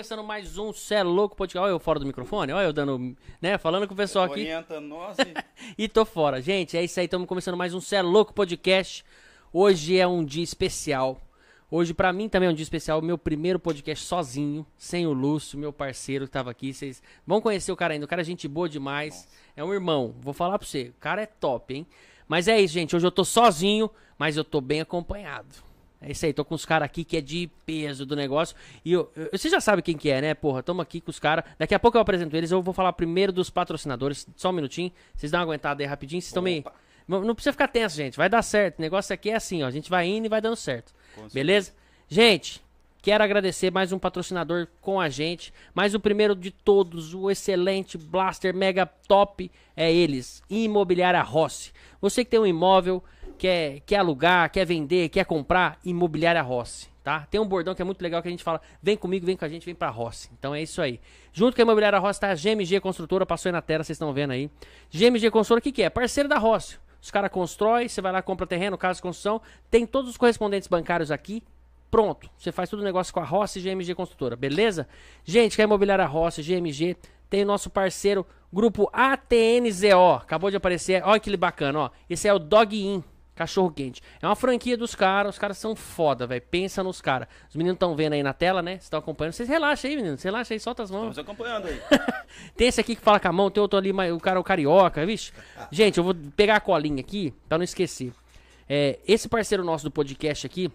começando mais um Cê é Louco Podcast. Olha eu fora do microfone, olha eu dando, né, falando com o pessoal aqui. Orienta nós e... Tô fora. Gente, é isso aí, estamos começando mais um Cê é Louco Podcast. Hoje é um dia especial. Hoje pra mim também é um dia especial, meu primeiro podcast sozinho, sem o Lúcio, meu parceiro que tava aqui. Vocês vão conhecer o cara ainda, o cara é gente boa demais. É um irmão, vou falar pra você, o cara é top, hein? Mas é isso, gente, hoje eu tô sozinho, mas eu tô bem acompanhado. É isso aí, tô com os caras aqui que é de peso do negócio. E eu, eu- você já sabe quem que é, né? Porra, tamo aqui com os caras. Daqui a pouco eu apresento eles. Eu vou falar primeiro dos patrocinadores. Só um minutinho. Vocês dão uma aguentada aí rapidinho. Vocês estão meio. Não, precisa ficar tenso, gente. Vai dar certo. O negócio aqui é assim, ó. A gente vai indo e vai dando certo. Com certeza. Beleza? Gente, quero agradecer mais um patrocinador com a gente. Mas o primeiro de todos, o excelente Blaster Mega Top, é eles. Imobiliária Rossi. Você que tem um imóvel, quer, quer alugar, quer vender, quer comprar, Imobiliária Rossi. Tá? Tem um bordão que é muito legal que a gente fala: vem comigo, vem com a gente, vem pra Rossi. Então é isso aí. Junto com a Imobiliária Rossi tá a GMG Construtora, passou aí na tela, vocês estão vendo aí. GMG Construtora, o que, que é? Parceiro da Rossi. Os caras constroem, você vai lá, compra terreno, casa de construção. Tem todos os correspondentes bancários aqui. Pronto. Você faz todo o negócio com a Rossi GMG Construtora, beleza? Gente, que é a Imobiliária Rossi, GMG, tem nosso parceiro, grupo ATNZO. Acabou de aparecer, olha que bacana, ó. Esse é o Dog In, cachorro quente. É uma franquia dos caras, os caras são foda, velho. Pensa nos caras. Os meninos estão vendo aí na tela, né? Vocês estão acompanhando. Vocês relaxam aí, meninos. Relaxa aí, solta as mãos. Estamos acompanhando aí. Tem esse aqui que fala com a mão, tem outro ali, o cara é o carioca, vixe. Gente, eu vou pegar a colinha aqui, pra não esquecer. É, esse parceiro nosso do podcast aqui,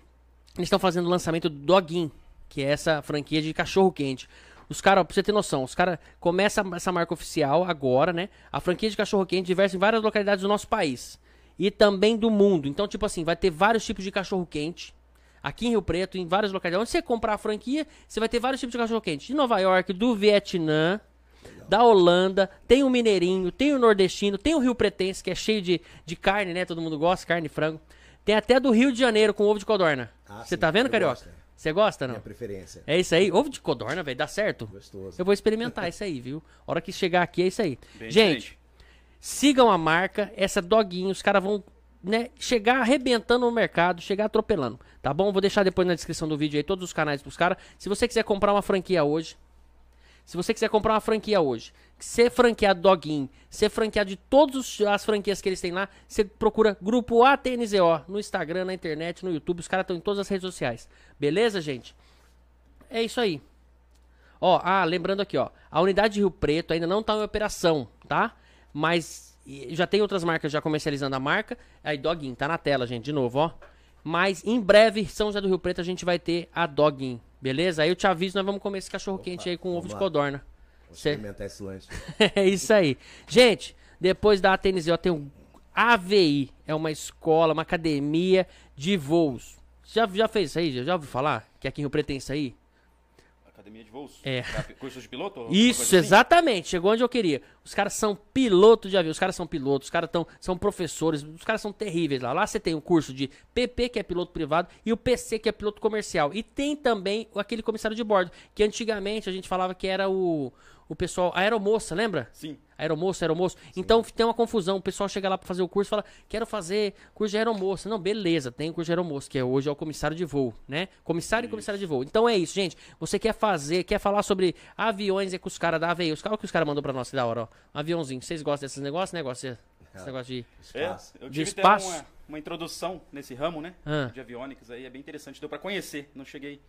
eles estão fazendo o lançamento do Dogin, que é essa franquia de cachorro quente. Os caras, pra você ter noção, os caras começam essa marca oficial agora, né? A franquia de cachorro quente diversa em várias localidades do nosso país. E também do mundo. Então, tipo assim, vai ter vários tipos de cachorro quente. Aqui em Rio Preto, em várias localidades. Onde você comprar a franquia, você vai ter vários tipos de cachorro quente. De Nova York, do Vietnã, da Holanda, tem o Mineirinho, tem o Nordestino, tem o Rio Pretense, que é cheio de, de carne, né? Todo mundo gosta, carne e frango. Tem até do Rio de Janeiro com ovo de codorna. Ah, Você sim, tá vendo, Carioca? gosto, é. Você gosta, não? Minha preferência. É isso aí. Ovo de codorna, velho, dá certo? Gostoso. Eu vou experimentar isso aí, viu? A hora que chegar aqui é isso aí. Bem Gente, diferente. Sigam a marca, essa doguinha, os caras vão né, chegar arrebentando no mercado, chegar atropelando, tá bom? Vou deixar depois na descrição do vídeo aí todos os canais pros caras. Se você quiser comprar uma franquia hoje, se você quiser comprar uma franquia hoje, ser franqueado Doguin, ser franqueado de todas as franquias que eles têm lá, você procura Grupo ATNZO no Instagram, na internet, no YouTube, os caras estão em todas as redes sociais. Beleza, gente? É isso aí. Ó, ah, lembrando aqui, ó, a unidade de Rio Preto ainda não tá em operação, tá? Mas já tem outras marcas já comercializando a marca. Aí Doguin tá na tela, gente, de novo, ó. Mas em breve, São José do Rio Preto, a gente vai ter a Doguin, beleza? Aí eu te aviso, nós vamos comer esse cachorro quente aí com ovo de codorna. Vou Cê- experimentar esse lanche. é isso aí. Gente, depois da ATNZO tem o AVI. É uma escola, uma academia de voos. Já, já fez isso aí? Já, já ouviu falar? Que aqui em Rio Preto tem isso aí? Academia de voos? É. Curso de piloto? Isso, assim? exatamente. Chegou onde eu queria. Os caras são pilotos de avião, os caras são pilotos, os caras tão, são professores, os caras são terríveis lá. Lá você tem o curso de PP, que é piloto privado, e o PC, que é piloto comercial. E tem também aquele comissário de bordo, que antigamente a gente falava que era o, o pessoal, a aeromoça, lembra? Sim. Aeromoça, aeromoço. Então tem uma confusão. O pessoal chega lá pra fazer o curso e fala: Quero fazer curso de aeromoça. Não, beleza, tem o curso de aeromoça, que é hoje é o comissário de voo, né? Comissário e comissário de voo. Então é isso, gente. Você quer fazer, quer falar sobre aviões é com os caras da AVI. Os caras que os caras mandou pra nós, que da hora, ó. Um aviãozinho. Vocês gostam desses negócios? Negócio, esse negócio de. É, Espaço. eu De tive até espaço? uma, uma introdução nesse ramo, né? Ah. De aviônicos aí, é bem interessante. Deu pra conhecer, não cheguei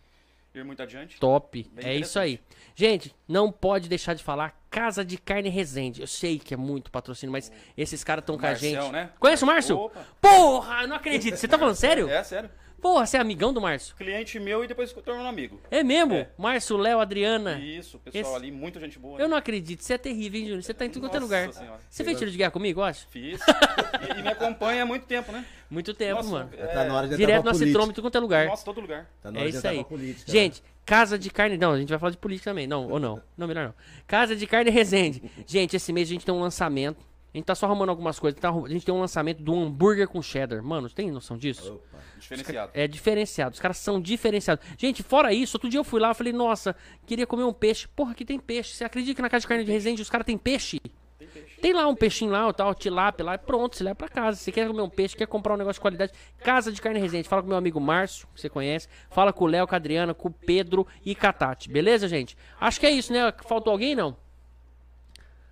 ir muito adiante. Top. Bem é isso aí. Gente, não pode deixar de falar Casa de Carne Resende. Eu sei que é muito patrocínio, mas esses caras estão com a gente. né? Conhece o Márcio? Opa. Porra, eu não acredito. Você tá falando sério? É, sério. Porra, você é amigão do Márcio? Cliente meu e depois tornou um amigo. É mesmo? É. Márcio, Léo, Adriana. Isso, pessoal Esse- ali, muita gente boa. Eu né? não acredito. Você é terrível, hein, Júnior? Você tá em tudo quanto é lugar. Senhora. Você fez tiro de guerra comigo, eu acho? Fiz. e, e me acompanha há muito tempo, né? Muito tempo, Nossa, mano. é, Tá na hora de Direto tromba em tudo quanto é lugar. Nossa, todo lugar. Tá na É hora de isso entrar aí. política. Gente, Casa de Carne. Não, a gente vai falar de política também. Não, ou não. Não, melhor não. Casa de Carne Resende. Gente, esse mês a gente tem um lançamento. A gente tá só arrumando algumas coisas. Tá a gente tem um lançamento do hambúrguer com cheddar. Mano, você tem noção disso? Opa. Diferenciado. É diferenciado. Os caras são diferenciados. Gente, fora isso, outro dia eu fui lá e falei, nossa, queria comer um peixe. Porra, aqui tem peixe. Você acredita que na casa de carne de Resende os caras têm peixe? Tem peixe. Tem lá um peixinho lá, o tal, tilápia lá, pronto, você leva pra casa. Você quer comer um peixe, quer comprar um negócio de qualidade, Casa de Carne Resende. Fala com meu amigo Márcio, que você conhece. Fala com o Léo, com a Adriana, com o Pedro e com a Tati. Beleza, gente? Acho que é isso, né? Faltou alguém, não?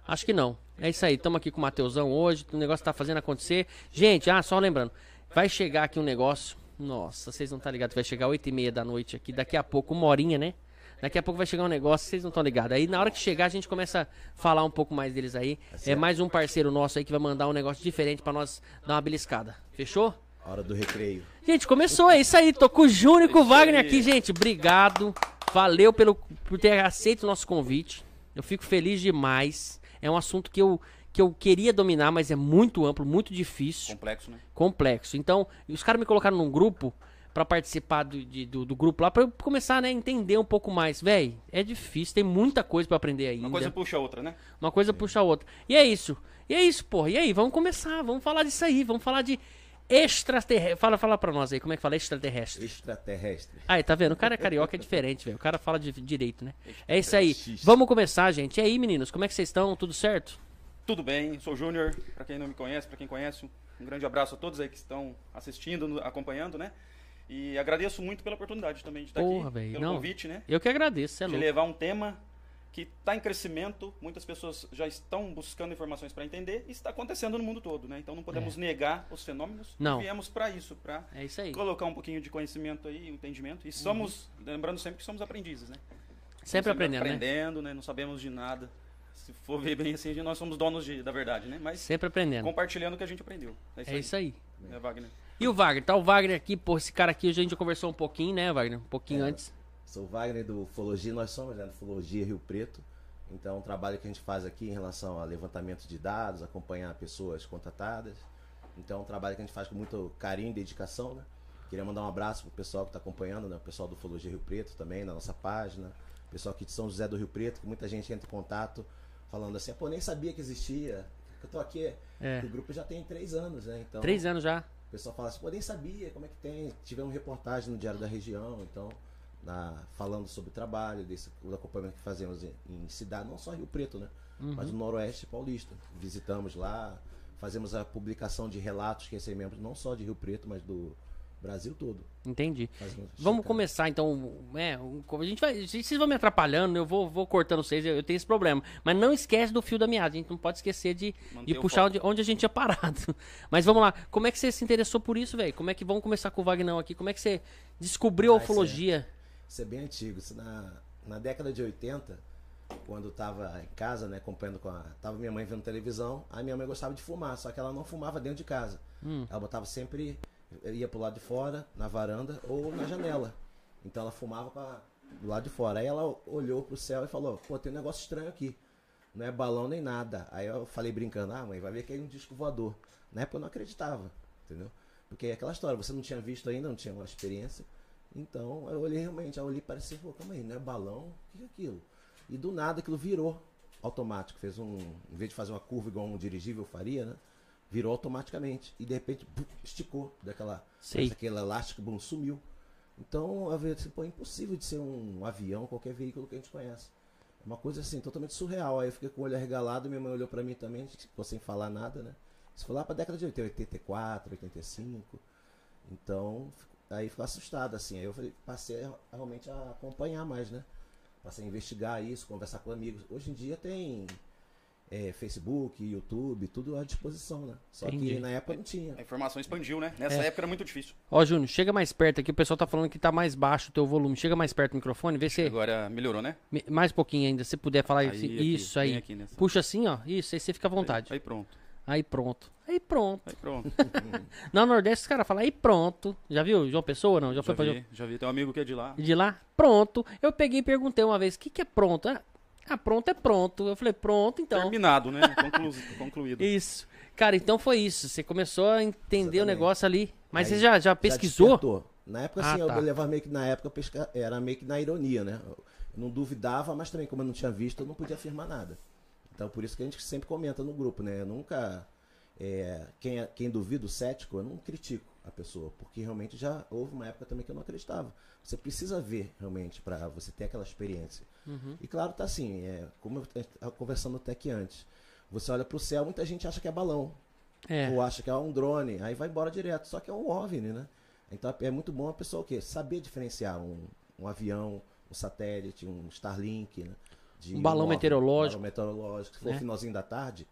Acho que não. É isso aí, estamos aqui com o Mateusão hoje, o negócio tá fazendo acontecer. Gente, ah, só lembrando, vai chegar aqui um negócio. Nossa, vocês não estão ligados, vai chegar 8 e meia da noite aqui, daqui a pouco, uma horinha, né? Daqui a pouco vai chegar um negócio, vocês não estão ligados. Aí na hora que chegar, a gente começa a falar um pouco mais deles aí. É mais um parceiro nosso aí que vai mandar um negócio diferente pra nós dar uma beliscada. Fechou? Hora do recreio. Gente, começou, é isso aí. Tô com o Júnior e com o Isso Wagner aqui, gente. Obrigado. Valeu pelo, por ter aceito o nosso convite. Eu fico feliz demais. É um assunto que eu, que eu queria dominar, mas é muito amplo, muito difícil, Complexo, né? complexo. Então, os caras me colocaram num grupo pra participar do, de- do, do grupo lá, pra eu começar né, a entender um pouco mais. Véi, é difícil, tem muita coisa pra aprender ainda. Uma coisa puxa a outra, né? Uma coisa puxa a outra. E é isso. E é isso, porra. E aí, vamos começar. Vamos falar disso aí. Vamos falar de extraterrestre. Fala, fala pra nós aí, como é que fala extraterrestre? Extraterrestre. Aí, tá vendo? O cara é carioca, é diferente, velho. O cara fala de direito, né? É isso aí. Vamos começar, gente. E aí, meninos, como é que vocês estão? Tudo certo? Tudo bem, sou o Júnior. Pra quem não me conhece, pra quem conhece, um grande abraço a todos aí que estão assistindo, acompanhando, né? E agradeço muito pela oportunidade também de estar Porra, aqui, velho, pelo não. convite, né? Eu que agradeço, é de louco. levar um tema que está em crescimento, muitas pessoas já estão buscando informações para entender e está acontecendo no mundo todo, né? Então não podemos negar os fenômenos. É. Não. Viemos para isso, para É isso colocar um pouquinho de conhecimento aí, entendimento. E somos, lembrando sempre que somos aprendizes, né? Sempre Estamos aprendendo, né? aprendendo, né? Não sabemos de nada. Se for ver bem assim, nós somos donos de- da verdade, né? Mas Sempre aprendendo. compartilhando o que a gente aprendeu. É isso É aí. isso aí. né, Wagner? E o Wagner? Tá o Wagner aqui, pô, esse cara aqui, a gente já conversou um pouquinho, né, Wagner? Um pouquinho É. antes. Sou o Wagner do Ufologia, nós somos né, do Ufologia Rio Preto. Então, é um trabalho que a gente faz aqui em relação a levantamento de dados, acompanhar pessoas contatadas. Então, é um trabalho que a gente faz com muito carinho e dedicação, né? Queria mandar um abraço pro pessoal que está acompanhando, né? O pessoal do Ufologia Rio Preto também, na nossa página. O pessoal aqui de São José do Rio Preto, que muita gente entra em contato falando assim, pô, nem sabia que existia. Eu tô aqui, É. o grupo já tem três anos, né? Então, Três anos já. o pessoal fala assim, pô, nem sabia como é que tem. Tivemos reportagem no Diário da Região, então, na- falando sobre o trabalho, desse o acompanhamento que fazemos em, em cidade, não só Rio Preto, né? Mas no Noroeste Paulista. Visitamos lá, fazemos a publicação de relatos que recebemos não só de Rio Preto, mas do Brasil todo. Entendi. Fazemos Vamos começar então, é, um- a gente vai, vocês vão me atrapalhando, eu vou, vou cortando vocês, eu, eu tenho esse problema. Mas não esquece do fio da meada, a gente não pode esquecer de, Manter de puxar onde, onde a gente tinha parado. Mas vamos lá, como é que você se interessou por isso, velho? Como é que vamos começar com o Vagnão aqui? Como é que você descobriu a Ah, isso é- bem antigo. Isso na, na década de 80, quando eu tava em casa, né, acompanhando com a. Tava minha mãe vendo televisão, aí minha mãe gostava de fumar, só que ela não fumava dentro de casa. Ela botava sempre. ia pro lado de fora, na varanda ou na janela. Então ela fumava com a- do lado de fora. Aí ela olhou pro céu e falou, pô, tem um negócio estranho aqui. Não é balão nem nada. Aí eu falei brincando, ah, mãe, vai ver que é um disco voador. Na época eu não acreditava, entendeu? Porque é aquela história, você não tinha visto ainda, não tinha uma experiência. Então eu olhei realmente, eu olhei e parecia, pô, calma aí, não é balão? O que é aquilo? E do nada aquilo virou automático. Fez um. Em vez de fazer uma curva igual um dirigível faria, né? Virou automaticamente. E de repente esticou daquela. Sei. Aquele elástico bum, sumiu. Então eu falei assim, pô, é impossível de ser um avião, qualquer veículo que a gente conhece. É uma coisa assim, totalmente surreal. Aí eu fiquei com o olho arregalado, minha mãe olhou pra mim também, ficou sem falar nada, né? Isso foi lá pra década de 80, 84, 85. Então, aí ficou assustado, assim. Aí eu falei, passei a, realmente a acompanhar mais, né? Passei a investigar isso, conversar com amigos. Hoje em dia tem é, Facebook, YouTube, tudo à disposição, né? Só Entendi. que na época não tinha. A informação expandiu, né? Nessa É. época era muito difícil. Ó, Júnior, chega mais perto aqui, o pessoal tá falando que tá mais baixo o teu volume. Chega mais perto do microfone, vê se... Agora melhorou, né? me- Mais um pouquinho ainda, se puder falar Aí, assim. aqui, Isso aí. aqui nessa. Puxa assim, ó. Isso, aí você fica à vontade. Aí pronto. Aí pronto. Aí pronto. Aí pronto. Na Nordeste os caras falam, aí pronto. Já viu João Pessoa não? Já, já foi pra João... vi, já vi. Tem um amigo que é de lá. de lá? Pronto. Eu peguei e perguntei uma vez, o que, que é pronto? Ah, ah, pronto é pronto. Eu falei, pronto, então. Terminado, né? Conclu... Concluído. Isso. Cara, então foi isso. Você começou a entender o Exatamente. negócio ali. Mas Aí você já, já pesquisou? despertou. Na época, Ah, assim, tá. eu levava meio que na época, eu pesca... era meio que na ironia, né? Eu não duvidava, mas também, como eu não tinha visto, eu não podia afirmar nada. Então, por isso que a gente sempre comenta no grupo, né? Eu nunca. é, quem, é- quem duvida, o cético, eu não critico a pessoa, porque realmente já houve uma época também que eu não acreditava. Você precisa ver realmente para você ter aquela experiência. Uhum. E claro, tá assim, é, como eu estava conversando até aqui antes. Você olha pro céu, muita gente acha que é balão. É. Ou acha que é um drone, aí vai embora direto. Só que é um OVNI, né? Então é muito bom a pessoa o quê? Saber diferenciar um, um avião, um satélite, um Starlink, né? De Um balão meteorológico. Um balão meteorológico. Se for Né? finalzinho da tarde,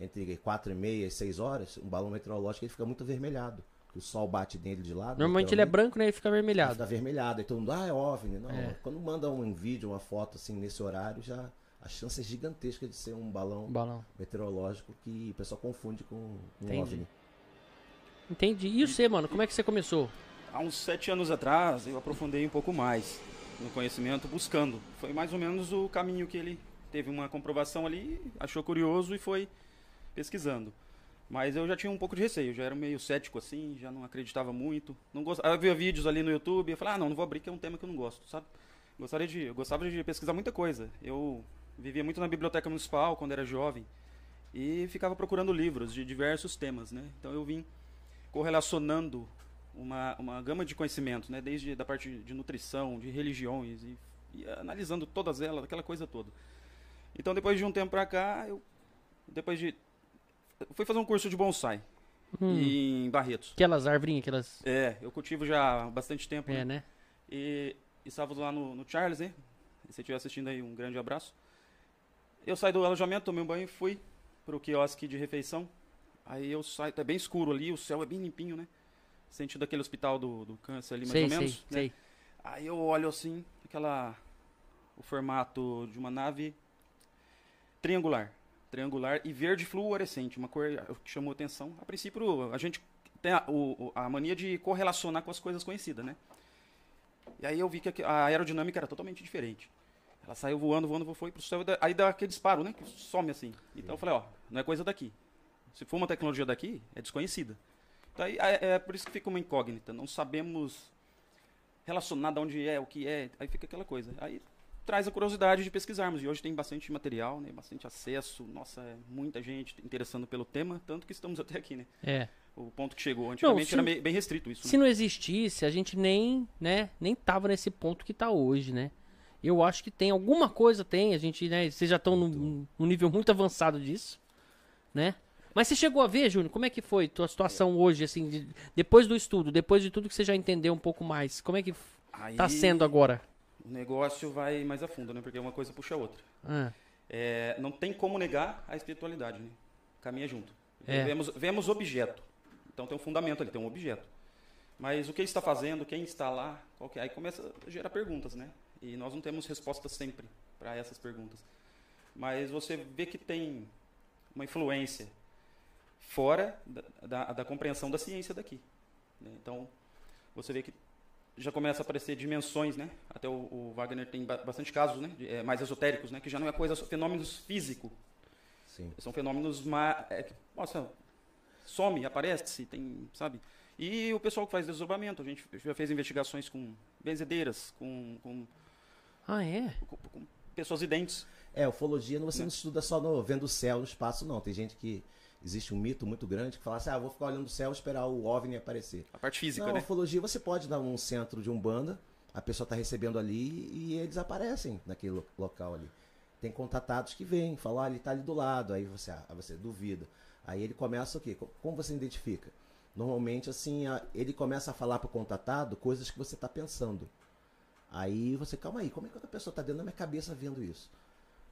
entre 4 e meia e 6 horas, um balão meteorológico ele fica muito avermelhado. O sol bate nele de lado. Normalmente ele é branco, né? E fica Ele avermelhado. Fica avermelhado. Mundo, ah, é OVNI. Não, É. quando manda um vídeo, uma foto assim nesse horário, já a chance é gigantesca de ser um balão Um balão. meteorológico que o pessoal confunde com um Entendi. OVNI. Entendi. E você, mano? Como é que você começou? Há uns sete anos atrás, eu aprofundei um pouco mais no conhecimento, buscando. Foi mais ou menos o caminho que ele teve uma comprovação ali, achou curioso e foi pesquisando. Mas eu já tinha um pouco de receio, já era meio cético assim, já não acreditava muito. Não gost... Eu via vídeos ali no YouTube e falava, ah, não, não vou abrir que é um tema que eu não gosto, sabe? Gostaria de, eu gostava de pesquisar muita coisa. Eu vivia muito na biblioteca municipal quando era jovem e ficava procurando livros de diversos temas, né? Então eu vim correlacionando uma, uma gama de conhecimentos, né? Desde da parte de nutrição, de religiões e, e analisando todas elas, aquela coisa toda. Então depois de um tempo pra cá, eu depois de fui fazer um curso de bonsai Hum, em Barretos. Aquelas arvrinhas, aquelas. É, eu cultivo já há bastante tempo. É, né? né? E, estávamos lá no, no Charles, né? Se você estiver assistindo aí, um grande abraço. Eu saí do alojamento, tomei um banho e fui pro quiosque de refeição. Aí eu saio, tá bem escuro ali, o céu é bem limpinho, né? Sentido daquele hospital do, do câncer ali, mais sei, ou sei, menos. né? sei. Aí eu olho assim, aquela. O formato de uma nave triangular. Triangular e verde fluorescente, uma cor que chamou atenção. A princípio, a gente tem a, o- a mania de correlacionar com as coisas conhecidas, né? E aí eu vi que a aerodinâmica era totalmente diferente. Ela saiu voando, voando, foi pro céu, da- aí dá aquele disparo, né? Que some assim. Então eu falei, ó, não é coisa daqui. Se for uma tecnologia daqui, é desconhecida. Aí, é, é por isso que fica uma incógnita. Não sabemos relacionar de onde é, o que é. Aí fica aquela coisa. Aí traz a curiosidade de pesquisarmos. E hoje tem bastante material, né? Bastante acesso. Nossa, é muita gente interessando pelo tema, tanto que estamos até aqui, né? É. O ponto que chegou. Antigamente se- era bem restrito isso. Se né? não existisse, a gente nem, né, nem tava nesse ponto que tá hoje, né? Eu acho que tem alguma coisa, tem, a gente, né, vocês já estão num, num nível muito avançado disso, né? Mas você chegou a ver, Júnior, como é que foi tua situação hoje, assim, de- depois do estudo, depois de tudo que você já entendeu um pouco mais, como é que Aí tá sendo agora? O negócio vai mais a fundo, né? Porque uma coisa puxa a outra. Ah, É, não tem como negar a espiritualidade, né? Caminha junto. É. Vemos, vemos objeto. Então tem um fundamento ali, tem um objeto. Mas o que ele está fazendo, quem está lá, qual que é? Aí começa a gerar perguntas, né? E nós não temos respostas sempre para essas perguntas. Mas você vê que tem uma influência fora da, da, da compreensão da ciência daqui. né? Então, você vê que já começa a aparecer dimensões, né? Até o, o Wagner tem ba- bastante casos, né? De, é, mais esotéricos, né? Que já não é coisa, fenômenos físicos. Sim. São fenômenos ma é, que, nossa, some, aparece, tem, sabe? E o pessoal que faz desdobramento, a gente já fez investigações com benzedeiras, com, com, ah é? com- com pessoas identes. É, ufologia você Né? não estuda só no, vendo o céu no espaço, não. Tem gente que. Existe um mito muito grande que fala assim: ah, vou ficar olhando o céu e esperar o OVNI aparecer. A parte física, não, né? ufologia você pode dar um centro de umbanda, a pessoa está recebendo ali e eles aparecem naquele lo- local ali. Tem contatados que vêm, falam, ah, ele está ali do lado, aí você, ah, você duvida. Aí ele começa o quê? Co- Como você identifica? Normalmente, assim, a- ele começa a falar para o contatado coisas que você está pensando. Aí você, calma aí, como é que outra pessoa está dentro da minha cabeça vendo isso?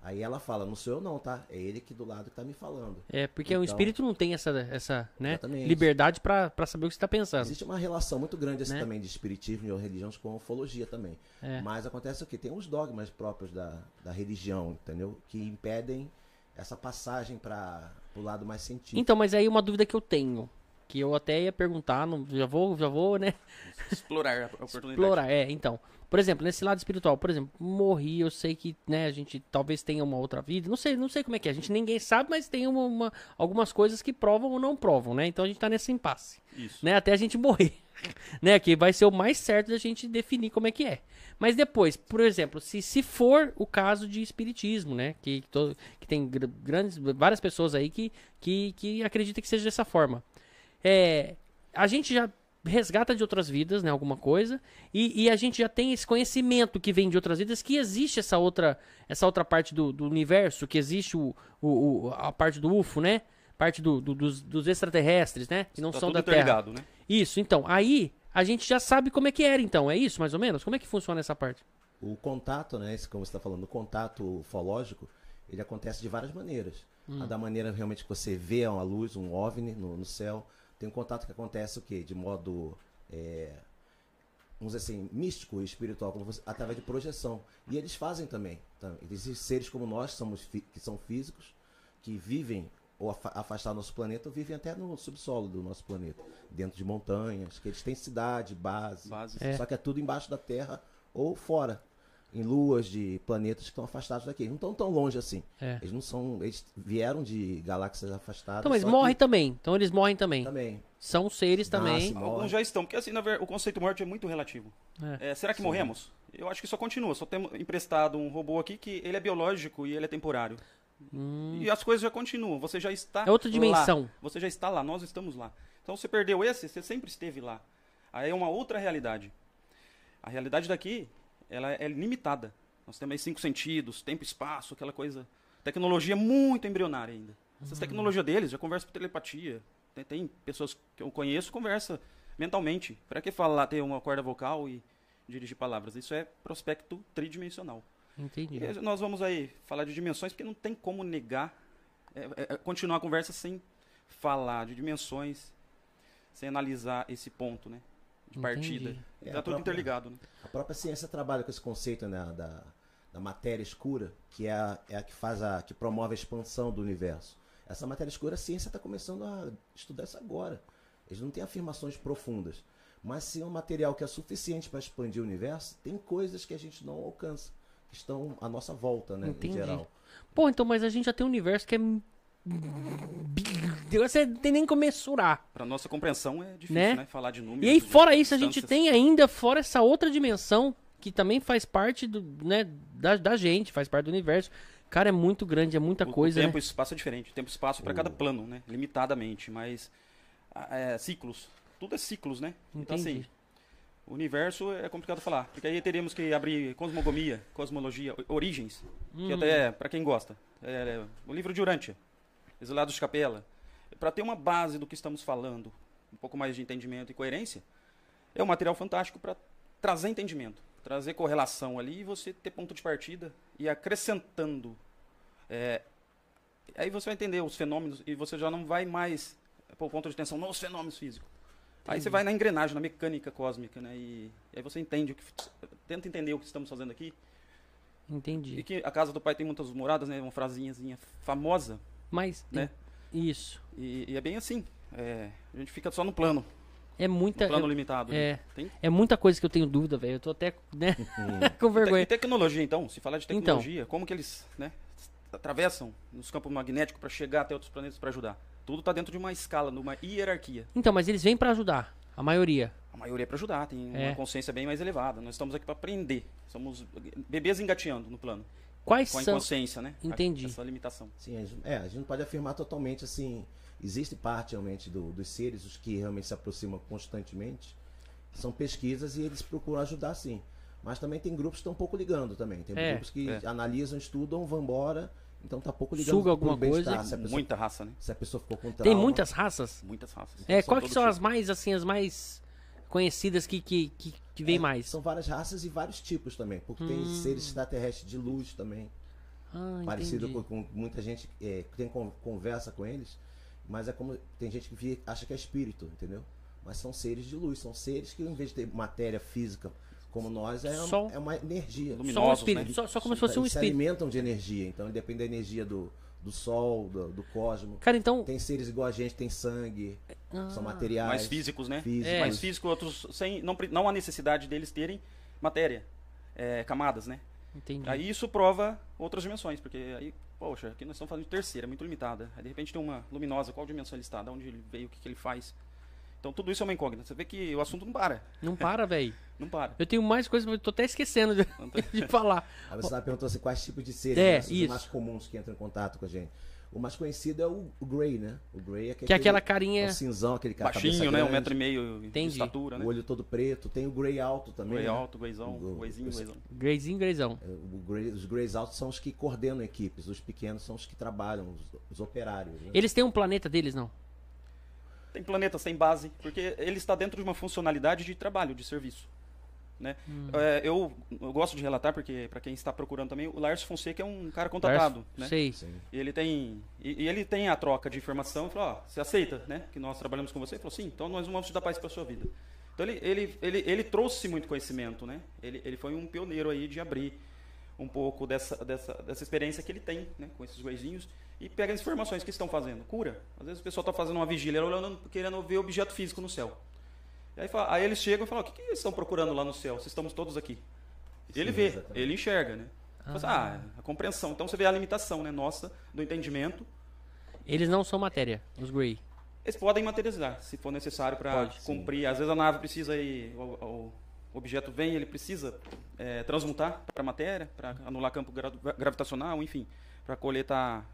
Aí ela fala, não sou eu não, tá? É ele aqui do lado que está me falando. É, porque o Então- espírito não tem essa, essa né, Exatamente. liberdade pra pra saber o que você tá pensando. Existe uma relação muito grande assim, Né? também de espiritismo e religiões com ufologia também. É. Mas acontece o quê? Tem uns dogmas próprios da, da religião, entendeu? Que impedem essa passagem para o lado mais científico. Então, mas aí uma dúvida que eu tenho, que eu até ia perguntar, não, já vou, já vou, né, Explorar a oportunidade. explorar. É, então, por exemplo, nesse lado espiritual, por exemplo, morri, eu sei que, né, a gente talvez tenha uma outra vida, não sei, não sei como é que é, a gente ninguém sabe, mas tem uma, uma- algumas coisas que provam ou não provam, né? Então a gente tá nesse impasse, Isso. né, até a gente morrer, né, que vai ser o mais certo da gente definir como é que é. Mas depois, por exemplo, se, se for o caso de espiritismo, né, que, to- que tem gr- grandes, várias pessoas aí que, que, que acreditam que seja dessa forma. É, a gente já resgata de outras vidas, né? Alguma coisa. E, e a gente já tem esse conhecimento que vem de outras vidas, que existe essa outra, essa outra parte do, do universo, que existe o, o, o- a parte do UFO, né? Parte do, do- dos, dos extraterrestres, né? Que não Tá são da Terra. né? Isso, então. Aí a gente já sabe como é que era, então. É isso, mais ou menos? Como é que funciona essa parte? O contato, né, esse, como você está falando, o contato ufológico, ele acontece de várias maneiras. A da maneira realmente que você vê uma luz, um OVNI no, no céu. Tem um contato que acontece o quê? De modo, é, vamos dizer assim, místico e espiritual, como você- através de projeção. E eles fazem também. Tá? Existem seres como nós, somos fi- que são físicos, que vivem ou afa- afastados do nosso planeta, ou vivem até no subsolo do nosso planeta, dentro de montanhas, que eles têm cidade, base, Bases. É. só que é tudo embaixo da Terra ou fora, em luas de planetas que estão afastados daqui. Eles não estão tão longe assim. É. Eles não são, eles vieram de galáxias afastadas. Então, mas só que morrem também. Então eles morrem também. também. São seres também. Nasce, morre. Alguns já estão, porque assim, na ver- o conceito morte é muito relativo. É. É, será que morremos? Eu acho que só continua. Só temos emprestado um robô aqui que ele é biológico e ele é temporário. E as coisas já continuam. Você já está É outra lá. dimensão. Você já está lá, nós estamos lá. Então você perdeu esse, você sempre esteve lá. Aí é uma outra realidade. A realidade daqui, ela é limitada. Nós temos aí cinco sentidos, tempo e espaço, aquela coisa. Tecnologia muito embrionária ainda. Essas tecnologias deles já conversam por telepatia. Tem, tem pessoas que eu conheço conversa mentalmente. Para que falar, ter uma corda vocal e dirigir palavras? Isso é prospecto tridimensional. Entendi. E nós vamos aí falar de dimensões, porque não tem como negar, é, é, é, continuar a conversa sem falar de dimensões, sem analisar esse ponto, né? De partida. Entendi. É, Tá tudo própria- interligado, né? A própria ciência trabalha com esse conceito né, da, da matéria escura, que é a, é a que faz a que promove a expansão do universo. Essa matéria escura, a ciência está começando a estudar isso agora. Eles não têm afirmações profundas. Mas se é um material que é suficiente para expandir o universo, tem coisas que a gente não alcança, que estão à nossa volta, né, Entendi. em geral. Pô, então, mas a gente já tem um universo que é. Você não tem nem como mensurar. Para nossa compreensão é difícil, Né? né? Falar de números. E aí, fora isso, a gente tem ainda, fora essa outra dimensão, que também faz parte do, né, da, da gente, faz parte do universo. Cara, é muito grande, é muita O- coisa, o tempo né? e espaço é diferente. Tempo e espaço para cada plano, né? Limitadamente, mas é, ciclos. Tudo é ciclos, né? Então Entendi. assim, o universo é complicado falar, porque aí teríamos que abrir cosmogonia, cosmologia, o- origens, que Hum. até para quem gosta, é, o livro de Urântia, Exilados de Capela, para ter uma base do que estamos falando, um pouco mais de entendimento e coerência, é um material fantástico para trazer entendimento, trazer correlação ali e você ter ponto de partida e acrescentando. é, aí você vai entender os fenômenos e você já não vai mais pôr ponto de atenção nos fenômenos físicos. Aí você vai na engrenagem, na mecânica cósmica, né? E, e aí você entende o que. Tenta entender o que estamos fazendo aqui. E Entendi. que a casa do pai tem muitas moradas, né? Uma frasinhazinha famosa, Mas, né? isso. E, e é bem assim. é, a gente fica só no plano, É no muita. plano limitado. né? É, Tem- é muita coisa que eu tenho dúvida, velho. Eu tô até, né, com E te- vergonha. E tecnologia, então, se falar de Então. tecnologia, como que eles né, atravessam nos campos magnéticos para chegar até outros planetas para ajudar? Tudo está dentro de uma escala, numa hierarquia. Então, mas eles vêm pra ajudar. A maioria. A maioria é para ajudar, tem É. uma consciência bem mais elevada. Nós estamos aqui para aprender. Somos bebês engateando no plano, Quais com a são. inconsciência, né? A- Entendi. Essa limitação. Sim, a gente, é, a gente não pode afirmar totalmente assim. Existe parte realmente do- dos seres, os que realmente se aproximam constantemente. São pesquisas e eles procuram ajudar sim. Mas também tem grupos que estão um pouco ligando também. Tem É, grupos que é. analisam, estudam, vão embora. Então tá pouco ligando Suga alguma coisa. A, pessoa, Muita raça, né? se a pessoa ficou com Tem trauma. muitas raças? Muitas raças. É, quais são tipo. as mais, assim, as mais conhecidas que, que, que, que vem É, mais? São várias raças e vários tipos também. Porque tem Hum. seres extraterrestres de luz também. Ah, parecido com, com muita gente é, que tem con- conversa com eles, mas é como tem gente que vê- acha que é espírito, entendeu? Mas são seres de luz, são seres que em vez de ter matéria física como nós, é, é uma energia. Luminosos, Só um espírito, né? só, só como se fosse um Eles se espírito. alimentam de energia, então depende da energia do, do sol, do, do cosmos. Cara, então. Tem seres igual a gente, tem sangue, Ah, são materiais. Mais físicos, né? físicos. É. Mais físicos, outros sem. Não, não há necessidade deles terem matéria, é, camadas, né? Entendi. Aí isso prova outras dimensões, porque aí, poxa, aqui nós estamos falando de terceira, muito limitada. Aí de repente tem uma luminosa, qual dimensão ele está, de onde ele veio, o que, que ele faz. Então tudo isso é uma incógnita. Você vê que o assunto não para, Não para, velho. não para. Eu tenho mais coisas, eu tô até esquecendo de, de falar. Aí você tá perguntou assim, quais tipos de seres É, né, são os mais comuns que entram em contato com a gente. O mais conhecido é o, o Grey, né? O Grey é, que é aquela carinha. o cinzão, aquele cara Baixinho, né? Um metro e meio de Entendi. estatura, né? O olho todo preto. Tem o Grey alto também. Grey né? alto, greyzão, O- greyzinho, greyzão. Greyzinho, Greyzão. É, Grey- os Greys altos são os que coordenam equipes. Os pequenos são os que trabalham, os, os operários. Né? Eles têm um planeta deles, não? Tem planetas, tem base, porque ele está dentro de uma funcionalidade de trabalho, de serviço. Né? Hum. É, eu, eu gosto de relatar, porque para quem está procurando também, o Lars Fonseca é um cara contratado. Né? Sei. Sim. E ele tem e, e ele tem a troca de informação. Falou, ó, você aceita, né? Que nós trabalhamos com você? Ele falou, sim. Então nós vamos te dar paz para sua vida. Então ele, ele, ele, ele trouxe muito conhecimento, né? Ele, ele foi um pioneiro aí de abrir um pouco dessa, dessa, dessa experiência que ele tem, né? Com esses guizinhos e pega as informações que estão fazendo. Cura. Às vezes o pessoal está fazendo uma vigília, olhando, querendo ver objeto físico no céu. E aí, fala- aí eles chegam e falam, o que, que eles estão procurando lá no céu? Se estamos todos aqui. Ele Sim, vê, exatamente. ele enxerga, né? Fala assim, Ah, a compreensão. Então você vê a limitação, né, nossa, do entendimento. Eles não são matéria, os Grey. Eles podem materializar, se for necessário para Pode, sim. cumprir. Às vezes a nave precisa ir, o, o- o objeto vem, ele precisa é, transmutar para a matéria, para anular campo gra- gravitacional, enfim, para coletar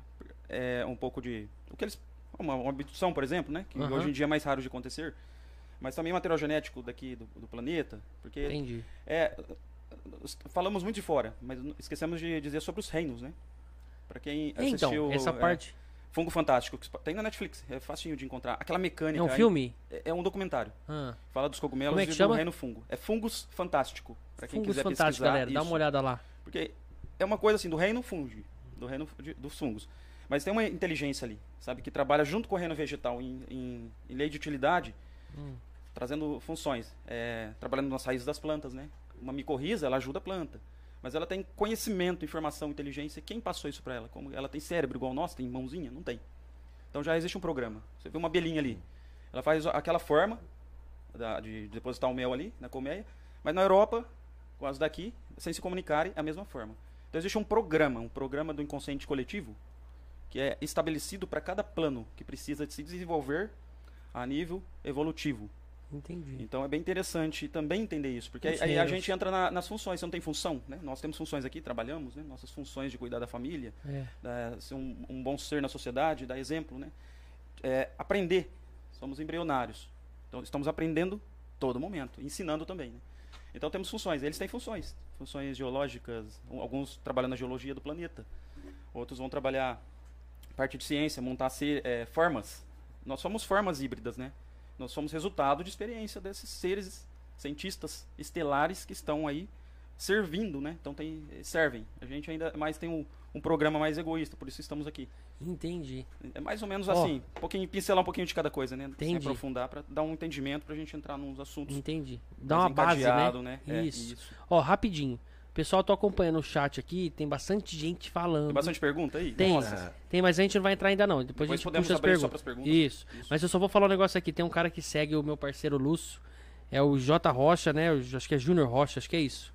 é, um pouco de o que eles uma, uma abdução, por exemplo, né, que Aham. hoje em dia é mais raro de acontecer, mas também material genético daqui do, do planeta, porque Entendi. é, falamos muito de fora, mas esquecemos de dizer sobre os reinos, né? Para quem assistiu Então, essa é, parte. Fungo Fantástico, que tem na Netflix, é facinho de encontrar. Aquela mecânica. É um filme? É, é um documentário. Ah, Fala dos cogumelos Como é e que do chama? reino fungo. É Fungos Fantástico. Pra quem Fungos quiser Fantástico, pesquisar. galera. Dá isso. uma olhada lá. Porque é uma coisa assim, do reino fungi, do reino de- dos fungos. Mas tem uma inteligência ali, sabe? Que trabalha junto com o reino vegetal em, em- em lei de utilidade, Hum. trazendo funções. É, trabalhando nas raízes das plantas, né? Uma micorriza, ela ajuda a planta. Mas ela tem conhecimento, informação, inteligência. Quem passou isso para ela? Como ela tem cérebro igual nosso, tem mãozinha? Não tem. Então já existe um programa. Você vê uma abelhinha ali. Ela faz aquela forma da- de depositar o mel ali na colmeia. Mas na Europa, com as daqui, sem se comunicarem, é a mesma forma. Então existe um programa, um programa do inconsciente coletivo, que é estabelecido para cada plano que precisa de se desenvolver a nível evolutivo. Entendi. Então é bem interessante também entender isso, porque aí, a gente entra na- nas funções. Você não tem função, né? Nós temos funções aqui, trabalhamos, né? Nossas funções de cuidar da família, É. da- ser um, um bom ser na sociedade, dar exemplo, né? É, aprender. Somos embrionários. Então estamos aprendendo todo momento, ensinando também, né? Então temos funções. Eles têm funções, funções geológicas. Alguns trabalham na geologia do planeta, outros vão trabalhar parte de ciência, montar ser, é, formas. Nós somos formas híbridas, né? Nós somos resultado de experiência desses seres cientistas estelares que estão aí servindo, né? Então tem, servem. A gente ainda mais tem um, um programa mais egoísta, por isso estamos aqui. Entendi. É mais ou menos Ó. assim, um pouquinho, pincelar um pouquinho de cada coisa, né? Sem Entendi. aprofundar, para dar um entendimento pra gente entrar nos assuntos Entendi. Dá uma base, né? né? É, Isso. Ó, rapidinho. Pessoal tá acompanhando o chat aqui, tem bastante gente falando. Tem bastante pergunta aí? Tem. Nossa. Tem, mas a gente não vai entrar ainda não. Depois, a Depois gente podemos puxa as só perguntas. pras perguntas. Isso. Isso. Mas eu só vou falar um negócio aqui. Tem um cara que segue o meu parceiro Lúcio. É o J Rocha, né? Eu acho que é Júnior Rocha, acho que é isso.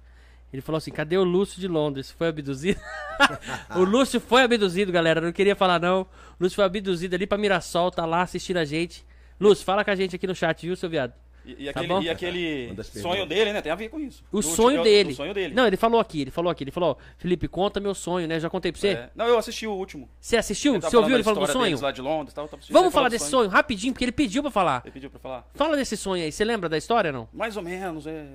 Ele falou assim: cadê o Lúcio de Londres? Foi abduzido? o Lúcio foi abduzido, galera. Não queria falar, não. O Lúcio foi abduzido ali pra Mirassol, tá lá assistindo a gente. Lúcio, fala com a gente aqui no chat, viu, seu viado? E, e Tá aquele, bom? e aquele sonho dele, né? Tem a ver com isso. O Do- sonho é dele. O sonho dele. Não, ele falou aqui, ele falou aqui. Ele falou: ó, Felipe, conta meu sonho, né? Já contei pra você. É. Não, eu assisti o último. Você assistiu? Você ouviu ele falando do sonho? lá de Londres, e tal, Vamos falar desse sonho rapidinho, porque ele pediu pra falar. Ele pediu pra falar? Fala desse sonho aí. Você lembra da história não? Mais ou menos, é.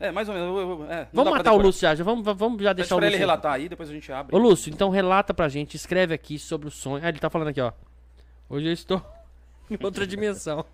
É, mais ou menos. eu- eu- é, Vamos matar o. Lúcio já. já vamos, vamos já Deixa deixar o pra ele Lúcio. relatar aí, depois a gente abre. Ô Lúcio, então relata pra gente, escreve aqui sobre o sonho. Ah, ele tá falando aqui, ó. Hoje eu estou em outra dimensão.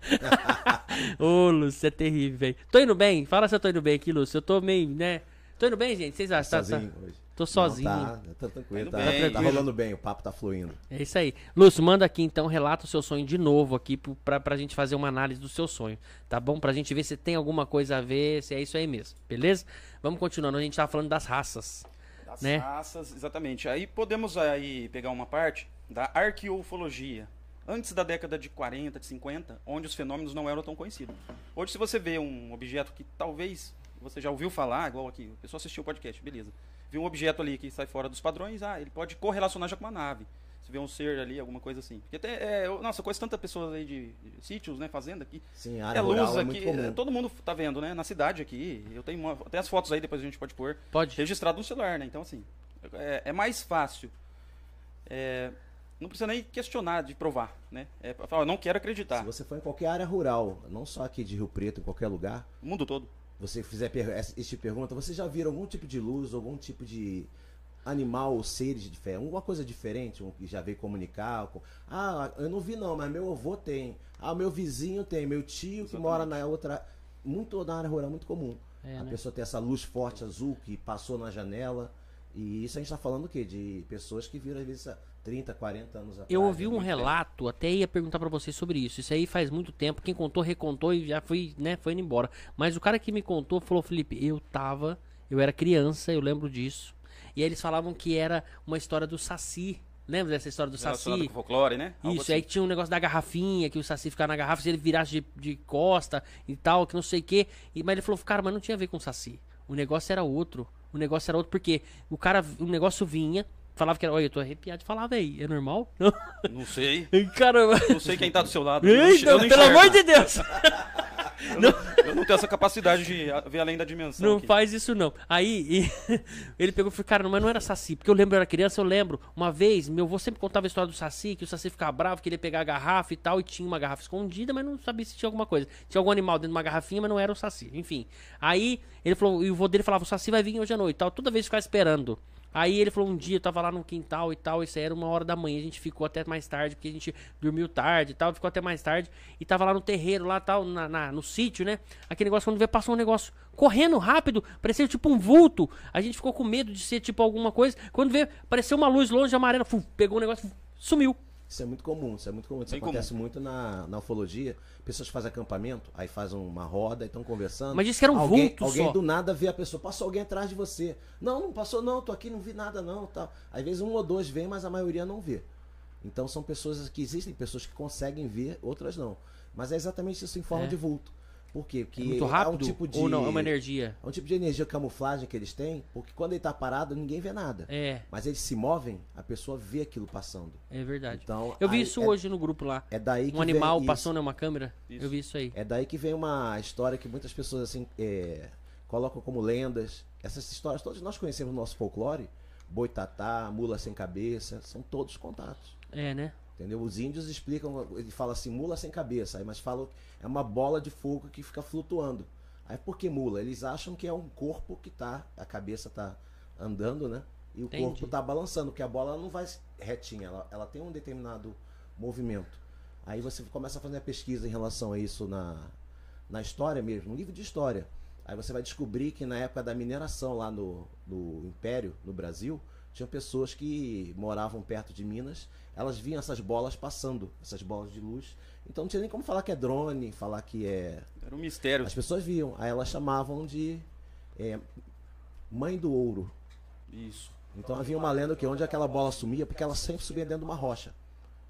Ô, Lúcio, é terrível, velho. Tô indo bem? Fala se eu tô indo bem aqui, Lúcio. Eu tô meio, né? Tô indo bem, gente? Vocês acham? Tá- tá- Sozinho hoje. Tô sozinho. Não, tá, tá tranquilo, Tá tá, bem. tá rolando bem, o papo tá fluindo. É isso aí. Lúcio, manda aqui então, relata o seu sonho de novo aqui pra, pra gente fazer uma análise do seu sonho, tá bom? Pra gente ver se tem alguma coisa a ver, se é isso aí mesmo, beleza? Vamos continuando, a gente tava falando das raças. Das né? raças, exatamente. Aí podemos aí pegar uma parte da arqueofologia. Antes da década de 40, de 50, onde os fenômenos não eram tão conhecidos. Hoje, se você vê um objeto que talvez você já ouviu falar, igual aqui, a pessoa assistiu o podcast, beleza. Viu um objeto ali que sai fora dos padrões, ah, ele pode correlacionar já com uma nave. Se vê um ser ali, alguma coisa assim. Porque até, é, eu- nossa, eu conheço tantas pessoas aí de, de sítios, né, fazenda aqui. Sim, a área É luz rural é aqui, muito comum. é, todo mundo tá vendo, né? Na cidade aqui, eu tenho uma, tem as fotos aí, depois a gente pode pôr Pode? registrado no celular, né? Então, assim, é, é mais fácil é, não precisa nem questionar de provar, né? É pra falar, eu não quero acreditar. Se você for em qualquer área rural, não só aqui de Rio Preto, em qualquer lugar, O mundo todo. você fizer essa- esse tipo de pergunta, você já viram algum tipo de luz, algum tipo de animal ou seres diferentes, alguma coisa diferente, um que já veio comunicar? com- Ah, eu não vi não, mas meu avô tem. Ah, meu vizinho tem, meu tio que mora na outra. Muito na área rural, muito comum. É, a né? pessoa ter essa luz forte azul que passou na janela. E isso a gente tá falando o quê? De pessoas que viram às vezes 30, 40 anos atrás. Eu ouvi né? um relato, até ia perguntar pra vocês sobre isso. Isso aí faz muito tempo. Quem contou, recontou e já foi, né, foi indo embora. Mas o cara que me contou falou, Felipe, eu tava, eu era criança, eu lembro disso. E aí eles falavam que era uma história do Saci. Lembra dessa história do Saci? com folclore, né? Algo Isso, assim. aí tinha um negócio da garrafinha, que o Saci ficava na garrafa, se ele virasse de, de costa e tal, que não sei o quê. E, mas ele falou, cara, mas não tinha a ver com o Saci. O negócio era outro. O negócio era outro porque o cara, o negócio vinha, falava que era, olha, eu tô arrepiado de falar, velho, é normal? Não. Não sei. Caramba. Não sei quem tá do seu lado. Eu não enx- Eita, eu não pelo amor de Deus! Eu não, eu não tenho essa capacidade de ver além da dimensão. Não aqui. faz isso não. Aí e- ele pegou e falou, cara, mas não era Saci. Porque eu lembro, eu era criança, eu lembro. Uma vez, meu avô sempre contava a história do Saci, que o Saci ficava bravo, queria pegar a garrafa e tal, e tinha uma garrafa escondida, mas não sabia se tinha alguma coisa. Tinha algum animal dentro de uma garrafinha, mas não era o Saci. Enfim. Aí ele falou, e o vô dele falava, o Saci vai vir hoje à noite e tal. Toda vez ficava esperando. Aí ele falou, um dia eu tava lá no quintal e tal, isso era uma hora da manhã, a gente ficou até mais tarde, porque a gente dormiu tarde e tal, ficou até mais tarde, e tava lá no terreiro, lá tal, na, na- no sítio, né? Aquele negócio, quando vê, passou um negócio correndo rápido, parecia tipo um vulto, a gente ficou com medo de ser tipo alguma coisa, quando vê, pareceu uma luz longe, amarela, fu, pegou o negócio, fu, sumiu. Isso é muito comum, isso é muito comum. Isso Bem acontece muito na, na ufologia. Pessoas fazem acampamento, aí fazem uma roda e estão conversando. Mas disse que era um alguém, vulto Alguém só. do nada vê a pessoa, passou alguém atrás de você. Não, não passou não, tô aqui, não vi nada não. Tal. Às vezes um ou dois vêm, mas a maioria não vê. Então são pessoas que existem pessoas que conseguem ver, outras não. Mas é exatamente isso em forma É. de vulto. Por quê? Porque É muito é rápido, um tipo de ou não, é uma energia. é um tipo de energia camuflagem que eles têm, porque quando ele tá parado, ninguém vê nada. É, Mas eles se movem, a pessoa vê aquilo passando. é verdade. Então, Eu vi aí isso é- hoje no grupo lá. É daí que Um animal isso. numa câmera, Isso. eu vi isso aí. É daí que vem uma história que muitas pessoas assim é, colocam como lendas. Essas histórias todas nós conhecemos no nosso folclore. Boitatá, mula sem cabeça, são todos contatos. É, né? Entendeu? Os índios explicam, ele fala assim, mula sem cabeça, mas falam que é uma bola de fogo que fica flutuando. Aí por que mula? Eles acham que é um corpo que tá, a cabeça tá andando, né? E o Entendi. corpo tá balançando, porque a bola não vai retinha, ela, ela tem um determinado movimento. Aí você começa a fazer a pesquisa em relação a isso na, na história mesmo, no livro de história. Aí você vai descobrir que na época da mineração lá no, no Império, no Brasil, tinham pessoas que moravam perto de Minas, elas viam essas bolas passando, essas bolas de luz. Então não tinha nem como falar que é drone, falar que é. Era um mistério. As pessoas viam, aí elas chamavam de é, Mãe do Ouro. Isso. Então havia uma lenda que onde aquela bola sumia, porque ela sempre subia dentro de uma rocha,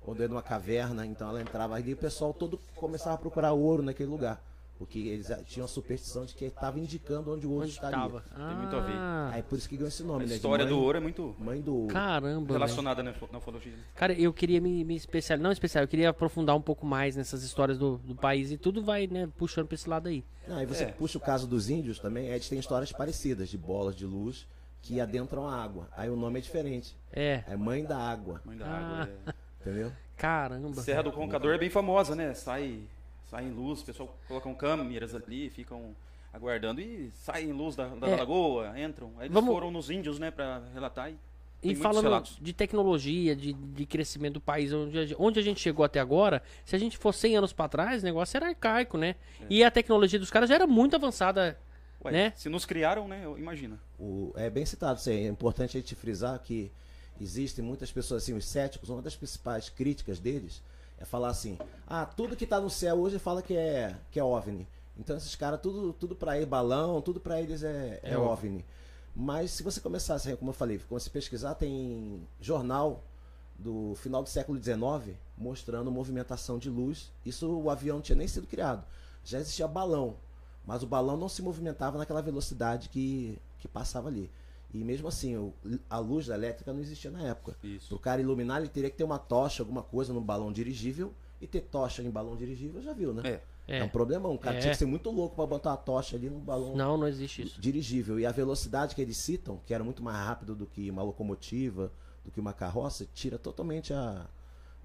ou dentro de uma caverna, então ela entrava ali e o pessoal todo começava a procurar ouro naquele lugar. Porque eles ah, tinham a superstição de que estava indicando onde o ouro Onde estaria. tava? Tem muito a ver. Ah, Aí por isso que ganhou esse nome, A né? história mãe, do ouro é muito Mãe do ouro. Caramba, relacionada na ufo- na ufologia. né? Cara, eu queria me, me especializar, não especial, eu queria aprofundar um pouco mais nessas histórias do, do país e tudo vai, né, puxando pra esse lado aí. Não, aí você É. puxa o caso dos índios também, eles têm histórias parecidas, de bolas de luz que adentram a água. Aí o nome é diferente. É, É Mãe da Água, Mãe da Ah. água. é. entendeu? caramba. Serra do Roncador é bem famosa, né? Sai, sai em luz, o pessoal colocam câmeras ali, ficam aguardando e saem em luz da, da É. lagoa, entram. Aí eles Vamos- foram nos índios, né, pra relatar e tem E falando relatos. de tecnologia, de, de crescimento do país, onde a, gente- onde a gente chegou até agora, se a gente for 100 anos pra trás, o negócio era arcaico, né? E a tecnologia dos caras já era muito avançada, Ué, né? Se nos criaram, né, imagina. O- é bem citado isso aí. É importante a gente frisar que existem muitas pessoas, assim, os céticos, uma das principais críticas deles é falar assim: ah, tudo que tá no céu hoje fala que é, que é OVNI. Então esses caras, tudo, tudo pra eles, balão, tudo pra eles é, é, É OVNI. Mas se você começar, assim, como eu falei, quando você pesquisar, tem jornal do final do século XIX mostrando movimentação de luz. Isso o avião não tinha nem sido criado. Já existia balão, mas o balão não se movimentava naquela velocidade que, que passava ali. E mesmo assim, o- a luz elétrica não existia na época. Isso. Para o cara iluminar, ele teria que ter uma tocha, alguma coisa no balão dirigível. E ter tocha em balão dirigível, já viu, né? É. É. É um problemão. O cara É. tinha que ser muito louco para botar uma tocha ali no balão Não, não existe isso. dirigível. E a velocidade que eles citam, que era muito mais rápido do que uma locomotiva, do que uma carroça, tira totalmente a,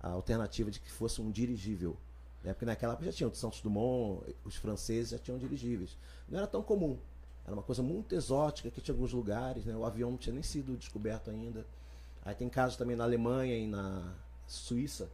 a alternativa de que fosse um dirigível. Né? Porque naquela época já tinha o Santos Dumont, os franceses já tinham dirigíveis. Não era tão comum. Era uma coisa muito exótica que tinha alguns lugares, né? O avião não tinha nem sido descoberto ainda. Aí tem casos também na Alemanha e na Suíça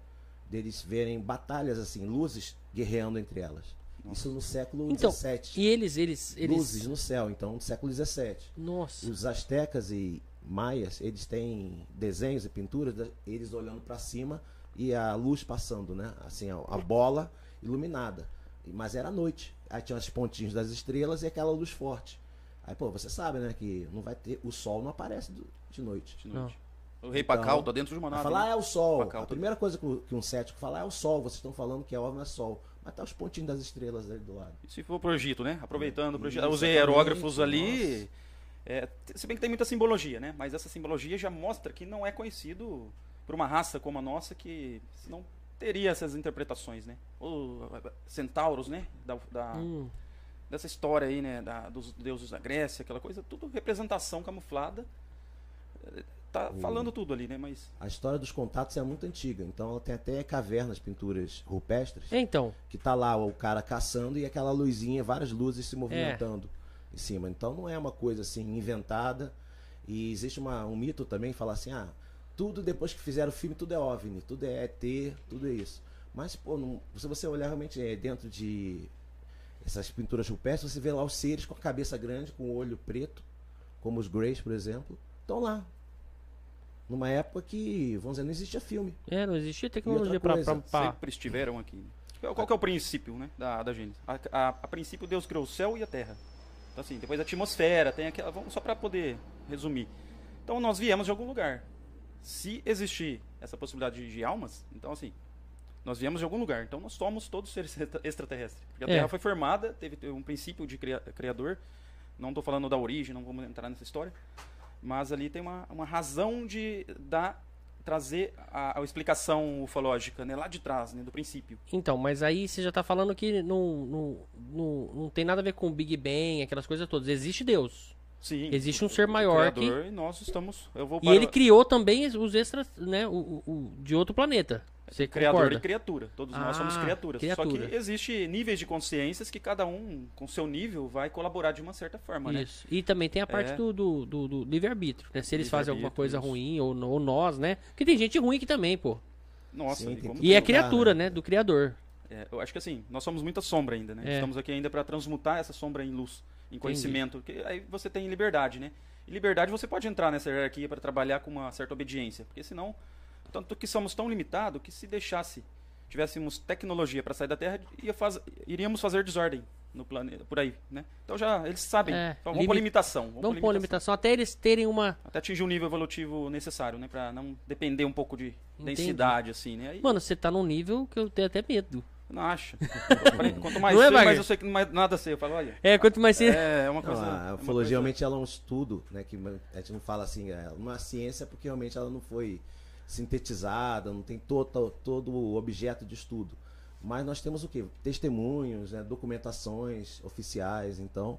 deles verem batalhas assim, luzes guerreando entre elas. Isso no século Então, XVII. E eles, eles, eles. Luzes no céu, então no século XVII. Nossa. Os astecas e maias, eles têm desenhos e pinturas, eles olhando para cima e a luz passando, né? Assim, a, a bola iluminada. Mas era noite. Aí tinha os pontinhos das estrelas e aquela luz forte. Aí, pô, você sabe, né, que não vai ter. O sol não aparece do- de noite. De noite. O rei Pacal tá dentro de uma nave. falar, né? é o sol. Pacal a tá- primeira coisa que, o- que um cético fala é o sol. Vocês estão falando que a obra não é sol. Mas tá os pontinhos das estrelas ali do lado. E se for pro Egito, né? Aproveitando pro Egito. Isso, Os hierógrafos exatamente, ali. é, se bem que tem muita simbologia, né? Mas essa simbologia já mostra que não é conhecido por uma raça como a nossa que não teria essas interpretações, né? Os centauros, né? Da, da- Hum. dessa história aí, né? Da, dos deuses da Grécia, aquela coisa, tudo representação camuflada. É, Tá falando tudo ali, né? Mas A história dos contatos é muito antiga. Então ela tem até cavernas, pinturas rupestres. Então, que tá lá o cara caçando e aquela luzinha, várias luzes se movimentando em cima. Então não é uma coisa assim inventada. E existe uma, um mito também, fala assim, ah, tudo depois que fizeram o filme, tudo é OVNI, tudo é ET, tudo é isso. Mas, pô, não- se você olhar realmente é, dentro de essas pinturas rupestres, você vê lá os seres com a cabeça grande, com o olho preto, como os Greys, por exemplo, estão lá. Numa época que, vamos dizer, não existia filme. é, não existia tecnologia pra- sempre estiveram aqui. Qual qual que é o princípio, né? Da, da Gênesis? A, a- a princípio, Deus criou o céu e a terra. Então, assim, depois a atmosfera, tem aquela. Vamos só para poder resumir. Então, nós viemos de algum lugar. Se existir essa possibilidade de, de almas, então, assim, nós viemos de algum lugar. Então, nós somos todos seres extra- extraterrestres. Porque a É. Terra foi formada, teve um princípio de cria- criador. Não estou falando da origem, não vamos entrar nessa história. Mas ali tem uma, uma razão de dar, trazer a, a explicação ufológica, né? Lá de trás, né? Do princípio. Então, mas aí você já tá falando que não, não, não, não tem nada a ver com o Big Bang, aquelas coisas todas. Existe Deus. Sim. Existe um ser o maior criador, E nós estamos. Eu vou E para- ele criou também os extras, né, o, o- o- de outro planeta. Você criador concorda? e criatura. Todos nós somos Ah, criaturas. criatura. Só que existe níveis de consciências que cada um, com seu nível, vai colaborar de uma certa forma, né? Isso. E também tem a parte É. do, do, do- do livre-arbítrio, né? Se eles fazem alguma coisa Livre-arbítrio, ruim, ou, ou nós, né? Porque tem gente ruim aqui também, pô. Nossa, Sim, e. E é criatura, né? né? Do criador. É, eu acho que assim, nós somos muita sombra ainda, né? É. Estamos aqui ainda para transmutar essa sombra em luz, em conhecimento. Que aí você tem liberdade, né? E liberdade você pode entrar nessa hierarquia para trabalhar com uma certa obediência, porque senão, tanto que somos tão limitados que se deixasse, tivéssemos tecnologia para sair da Terra, ia faz, iríamos fazer desordem no planeta, por aí, né? Então já eles sabem. É, Então, vamos pôr limi- limitação. Vamos, Vamos pôr limitação até eles terem uma. Até atingir o nível evolutivo necessário, né? Para não depender um pouco de Entendi. densidade, assim, né? Aí, Mano, você tá num nível que eu tenho até medo. Não acha. Quanto mais Não é, sei, Wagner? mais eu sei que mais nada sei. Eu falo, olha. É, quanto mais você. É, é uma Não, coisa. é a uma ufologia coisa- realmente ela é um estudo, né? Que a gente não fala assim, é uma ciência porque realmente ela não foi sintetizada, não tem todo, todo o objeto de estudo. Mas nós temos o quê? Testemunhos, né, documentações oficiais, então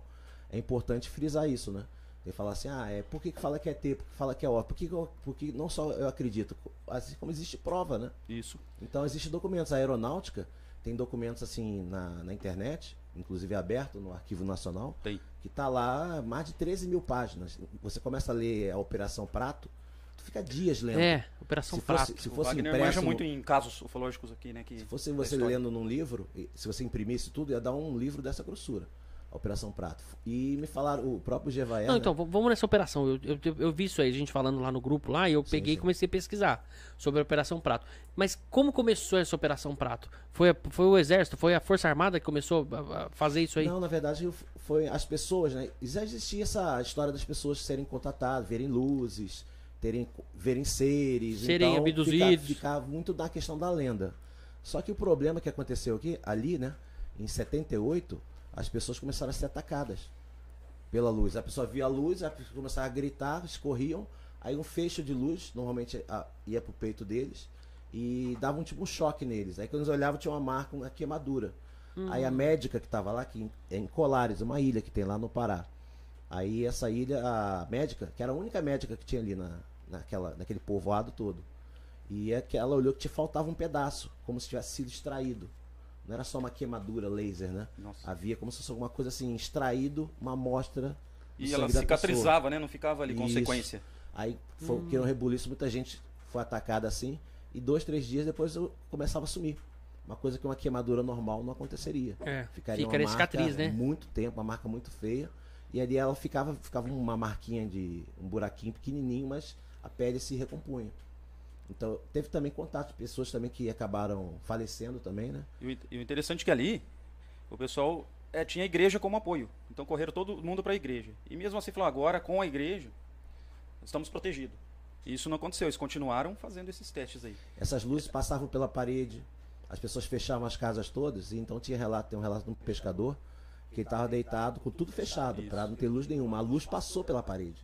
é importante frisar isso, né? Que falar assim, ah, é, por que, que fala que é T, por que fala que é O? Por que, que eu- por que não só eu acredito, assim como existe prova, né? Isso. Então existem documentos. A aeronáutica tem documentos assim na, na internet, inclusive aberto no Arquivo Nacional, Tem. que tá lá mais de 13 mil páginas. Você começa a ler a Operação Prato, tu fica dias lendo. É, Operação se Prato. fosse, se fosse impresso, muito em casos ufológicos aqui, né? Que, se fosse você lendo num livro, e se você imprimisse tudo, ia dar um livro dessa grossura. A Operação Prato. E me falaram, o próprio Gevaer, Não, né? então, vamos nessa operação. Eu, eu, eu- vi isso aí, a gente falando lá no grupo lá, e eu peguei e sim. comecei a pesquisar sobre a Operação Prato. Mas como começou essa Operação Prato? Foi, a- foi o Exército, foi a Força Armada que começou a, fazer isso aí? Não, na verdade foi as pessoas, né? Já existia essa história das pessoas serem contatadas, verem luzes, terem, verem seres, Serem então, abduzidos. Ficar, muito na questão da lenda. Só que o problema que aconteceu aqui, ali, né? Em 78, as pessoas começaram a ser atacadas pela luz. A pessoa via a luz, a pessoa começava a gritar, escorriam, aí um fecho de luz, normalmente a- ia pro peito deles, e dava um tipo um choque neles. Aí quando eles olhavam tinha uma marca, uma queimadura. Aí a médica que estava lá, que em, em Colares, uma ilha que tem lá no Pará. Aí essa ilha, a médica, que era a única médica que tinha ali na, naquela, naquele povoado todo. E é que ela olhou que te faltava um pedaço, como se tivesse sido extraído. Não era só uma queimadura laser, né? Nossa. Havia como se fosse alguma coisa assim, extraído, uma amostra. E ela da pessoa. cicatrizava, né? Não ficava ali Isso. sequência. Aí foi que um rebuliço, muita gente foi atacada assim, e dois, três dias depois eu começava a sumir. Uma coisa que uma queimadura normal não aconteceria. É, Ficaria fica uma a cicatriz, marca né? muito tempo, uma marca muito feia. E ali ela ficava, ficava uma marquinha de um buraquinho pequenininho, mas a pele se recompunha. Então teve também contato de pessoas também que acabaram falecendo também, né? E o, in- o interessante é que ali, o pessoal é, tinha a igreja como apoio. Então correram todo mundo para a igreja. E mesmo assim falou, agora com a igreja, estamos protegidos. E isso não aconteceu, eles continuaram fazendo esses testes aí. Essas luzes passavam pela parede, as pessoas fechavam as casas todas, e então tinha relato, tem um relato de um pescador que ele estava deitado com tudo fechado, para não ter luz nenhuma. A luz passou pela parede.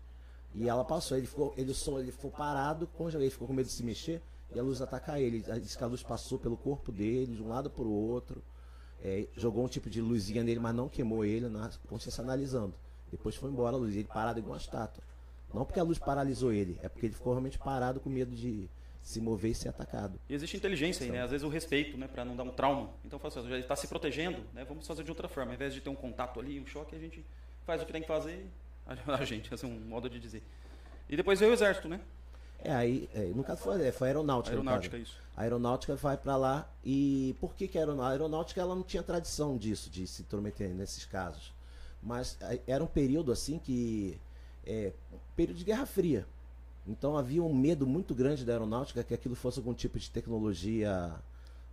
E ela passou, ele ficou, ele só, ele ficou parado, congelado, ele ficou com medo de se mexer e a luz atacar ele. Ele disse que a luz passou pelo corpo dele, de um lado para o outro. É, jogou um tipo de luzinha nele, mas não queimou ele, na consciência analisando. Depois foi embora a luz, ele parado igual uma estátua. Não porque a luz paralisou ele, é porque ele ficou realmente parado com medo de se mover e ser atacado. E existe inteligência aí, né? Às vezes o respeito, né? Para não dar um trauma. Então fala assim, já está se protegendo, né? Vamos fazer de outra forma. Ao invés de ter um contato ali, um choque, a gente faz o que tem que fazer. A gente, esse é um modo de dizer. E depois veio o exército, né? É, aí, é, no caso foi, é, foi a aeronáutica. Aeronáutica, isso. A aeronáutica vai pra lá e por que, que a aeronáutica? A aeronáutica ela não tinha tradição disso, de se intrometer nesses casos. Mas era um período assim que. É, período de Guerra Fria. Então havia um medo muito grande da aeronáutica que aquilo fosse algum tipo de tecnologia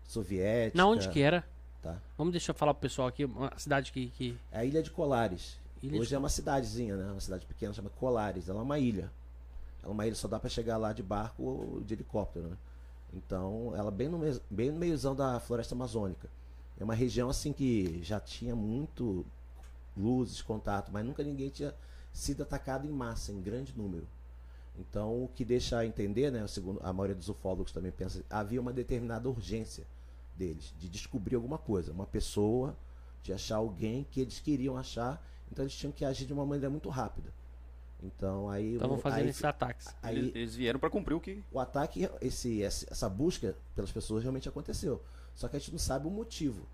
soviética. Na onde que era? Tá. Vamos deixar eu falar pro pessoal aqui, uma cidade que. que... É a Ilha de Colares. Ilha Hoje de- é uma cidadezinha, né? Uma cidade pequena, chama Colares. Ela é uma ilha. Ela é uma ilha, só dá pra chegar lá de barco ou de helicóptero, né? Então, ela é bem no, mes- bem no meiozão da floresta amazônica. É uma região assim que já tinha muito luzes, contato, mas nunca ninguém tinha sido atacado em massa, em grande número. Então, o que deixa a entender, né, segundo a maioria dos ufólogos também pensa, havia uma determinada urgência deles de descobrir alguma coisa, uma pessoa, de achar alguém que eles queriam achar, então eles tinham que agir de uma maneira muito rápida. Então, aí Estavam fazendo aí, esses ataques. aí Eles, eles vieram para cumprir o que. o ataque, esse, essa busca pelas pessoas realmente aconteceu. Só que a gente não sabe o motivo.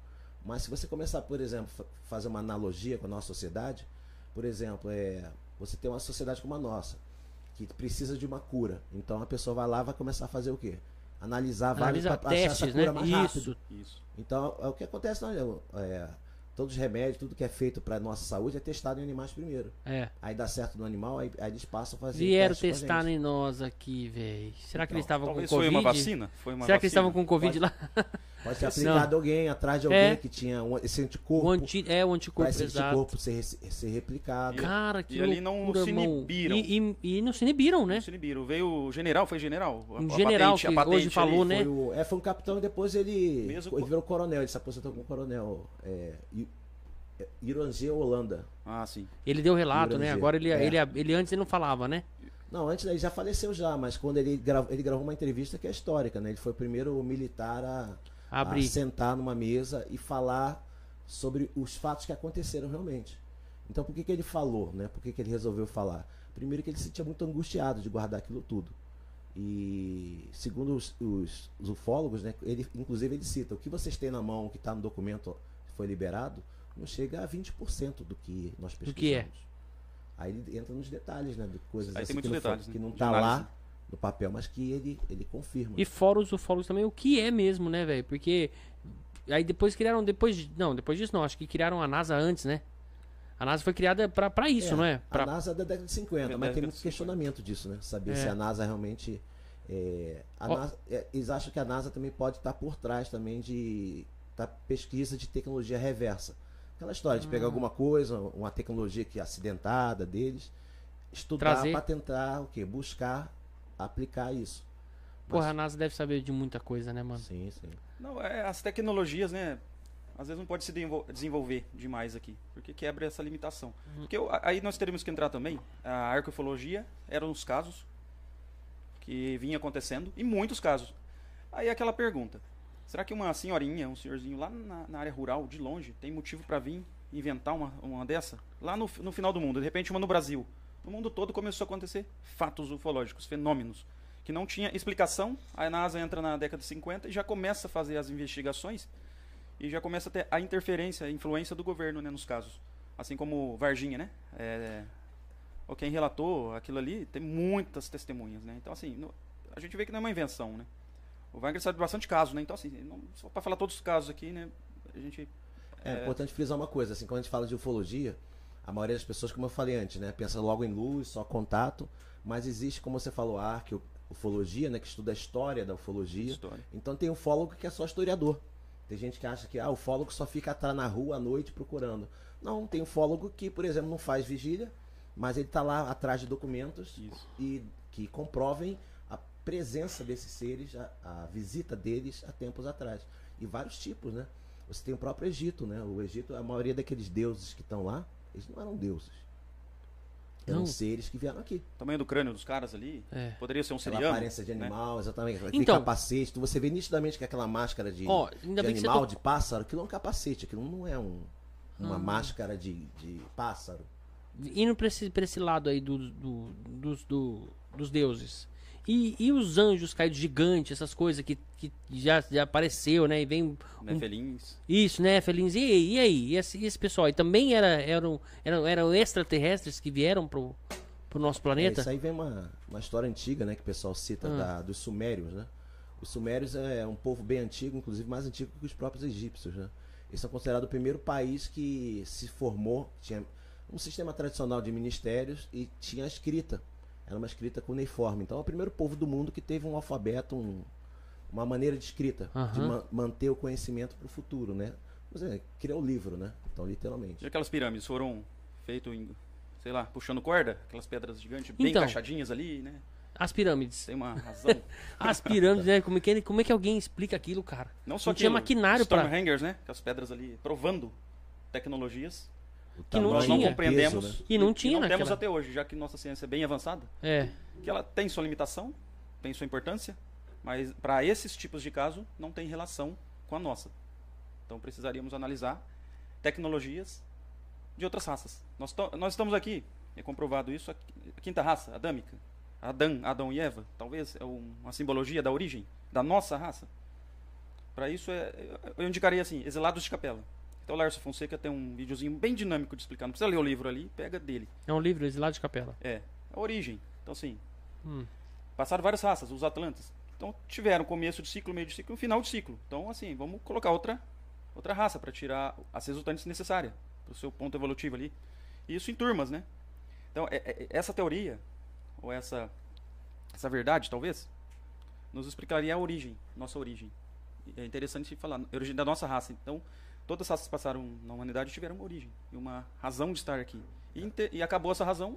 Mas se você começar, por exemplo, fa- fazer uma analogia com a nossa sociedade, por exemplo, é, você tem uma sociedade como a nossa, que precisa de uma cura. Então a pessoa vai lá e vai começar a fazer o quê? Analisar vários Analisa pra achar essa testes, né? cura mais rápido. Isso. Isso. Então, é o que acontece, não, é, todos os remédios, tudo que é feito para nossa saúde é testado em animais primeiro. É. Aí dá certo no animal, aí, aí eles passam a fazer Vieram testar em nós aqui, velho. Será que Então, eles estavam com Covid? foi uma vacina? Foi uma Será que eles vacina? estavam com Covid lá? Pode ter aplicado alguém atrás de alguém É. que tinha um, esse anticorpo. O anti... É, o anticorpo, esse exato. anticorpo ser, ser replicado. Cara, que E ali não se inibiram. E, e, e não se inibiram, né? Não se inibiram. Veio o general, foi general? A- Um a general patente- a que patente hoje falou, ali. né? Foi, o, é, foi um capitão e depois ele, Mesmo ele virou coronel. Ele se aposentou como coronel. É, é, Holanda. Ah, sim. Ele deu relato, né? Agora ele, É. ele, ele antes ele não falava, né? Não, antes ele já faleceu já, mas quando ele gravou, ele gravou uma entrevista que é histórica, né? Ele foi o primeiro militar a, a Abrir. sentar numa mesa e falar sobre os fatos que aconteceram realmente. Então por que, que ele falou, né? Por que, que ele resolveu falar? Primeiro que ele se sentia muito angustiado de guardar aquilo tudo. E segundo os, os, os ufólogos, né? Ele, inclusive ele cita, o que vocês têm na mão, que está no documento, que foi liberado, não chega a 20% do que nós pesquisamos. Do que é. Aí ele entra nos detalhes, né? De coisas Aí tem assim muitos que, não, detalhes, foi- né? que não tá análise. lá no papel, mas que ele, ele confirma. E fora os ufólogos também, o que é mesmo, né, velho? Porque aí depois criaram, depois de- não, depois disso não, acho que criaram a NASA antes, né? A NASA foi criada pra, pra isso, É, não é? Pra, A NASA é da década de 50, Da mas tem muito 50. questionamento disso, né? Saber É. se a NASA realmente. é, a Ó. NASA- é, eles acham que a NASA também pode estar por trás também de da pesquisa de tecnologia reversa. Aquela história de Ah. pegar alguma coisa, uma tecnologia que é acidentada deles, estudar para tentar o quê? Buscar aplicar isso. Porra, a NASA deve saber de muita coisa, né, mano? Sim, sim. Não, é, as tecnologias, né? Às vezes não pode se desenvol- desenvolver demais aqui, porque quebra essa limitação. Uhum. Porque eu- aí nós teremos que entrar também, a arqueofologia eram os casos que vinha acontecendo, e muitos casos. Aí aquela pergunta, será que uma senhorinha, um senhorzinho lá na, na área rural, de longe, tem motivo para vir inventar uma, uma dessa? Lá no, no final do mundo, de repente uma no Brasil, no mundo todo começou a acontecer fatos ufológicos, fenômenos, que não tinha explicação. A NASA entra na década de 50 e já começa a fazer as investigações e já começa a ter a interferência, a influência do governo né, nos casos. Assim como Varginha, né? É, ou quem relatou aquilo ali, tem muitas testemunhas, né? Então, assim, no, a gente vê que não é uma invenção, né? O Wagner sabe bastante casos, né? Então, assim, não, só para falar todos os casos aqui, né? A gente... É, é importante frisar uma coisa, assim, quando a gente fala de ufologia, a maioria das pessoas, como eu falei antes, né? Pensa logo em luz, só contato, mas existe, como você falou, a ufologia, né? Que estuda a história da ufologia. História. Então tem ufólogo que é só historiador. Tem gente que acha que ah, o ufólogo só fica atrás na rua à noite procurando. Não, tem ufólogo que, por exemplo, não faz vigília, mas ele está lá atrás de documentos Isso. e que comprovem a presença desses seres, a, a, visita deles há tempos atrás. E vários tipos, né? Você tem o próprio Egito, né? O Egito, a maioria daqueles deuses que estão lá, eles não eram deuses. Eram não. seres que vieram aqui. O tamanho do crânio dos caras ali é. poderia ser um seriano. Aquela aparência de né? animal, né? exatamente. Aquele então, capacete. Você vê nitidamente que aquela máscara de, ó, de animal, de pássaro, aquilo é um capacete. Aquilo não é um, uma ah. máscara de, de pássaro. Indo pra esse, pra esse lado aí do, do, dos, do, dos deuses. E, e os anjos caídos gigantes, essas coisas que, que já, já apareceu, né? E vem. Um, Nefelins. Isso, né? Felins. E, e aí? E esse, e esse pessoal? E também era, eram, eram, eram extraterrestres que vieram pro, pro nosso planeta? É, isso aí vem uma, uma história antiga, né? Que o pessoal cita ah. da, dos Sumérios, né? Os Sumérios é um povo bem antigo, inclusive mais antigo que os próprios egípcios, né? Eles são considerados o primeiro país que se formou, tinha um sistema tradicional de ministérios e tinha a escrita era uma escrita cuneiforme. Então é o primeiro povo do mundo que teve um alfabeto, um, uma maneira de escrita, uhum. de ma manter o conhecimento para o futuro, né? Mas é, criou o livro, né? Então, literalmente. E aquelas pirâmides foram feitas em, sei lá, puxando corda? Aquelas pedras gigantes bem então, encaixadinhas ali, né? As pirâmides. Tem uma razão. as pirâmides, né? Como é, que, como é que alguém explica aquilo, cara? Não só que tinha maquinário para Stonehangers, né? Aquelas pedras ali provando tecnologias que não tinha. não compreendemos peso, né? e não tinha e não naquela... temos até hoje, já que nossa ciência é bem avançada. É. Que ela tem sua limitação, tem sua importância, mas para esses tipos de caso não tem relação com a nossa. Então precisaríamos analisar tecnologias de outras raças. Nós, nós estamos aqui, é comprovado isso, a quinta raça, adâmica. Adão, Adão e Eva, talvez é uma simbologia da origem da nossa raça. Para isso, é, eu indicaria assim, exilados de capela. Então o Lárcio Fonseca tem um videozinho bem dinâmico de explicar. Não precisa ler o livro ali, pega dele. É um livro lá de capela. É. A origem. Então assim. Hum. Passaram várias raças, os Atlantes. Então tiveram começo de ciclo, meio de ciclo e um final de ciclo. Então assim, vamos colocar outra outra raça para tirar as resultantes necessárias para o seu ponto evolutivo ali. E isso em turmas, né? Então é, é, essa teoria ou essa essa verdade, talvez, nos explicaria a origem, nossa origem. É interessante falar, a origem da nossa raça. Então, todas as raças que passaram na humanidade tiveram uma origem e uma razão de estar aqui. E, e acabou essa razão,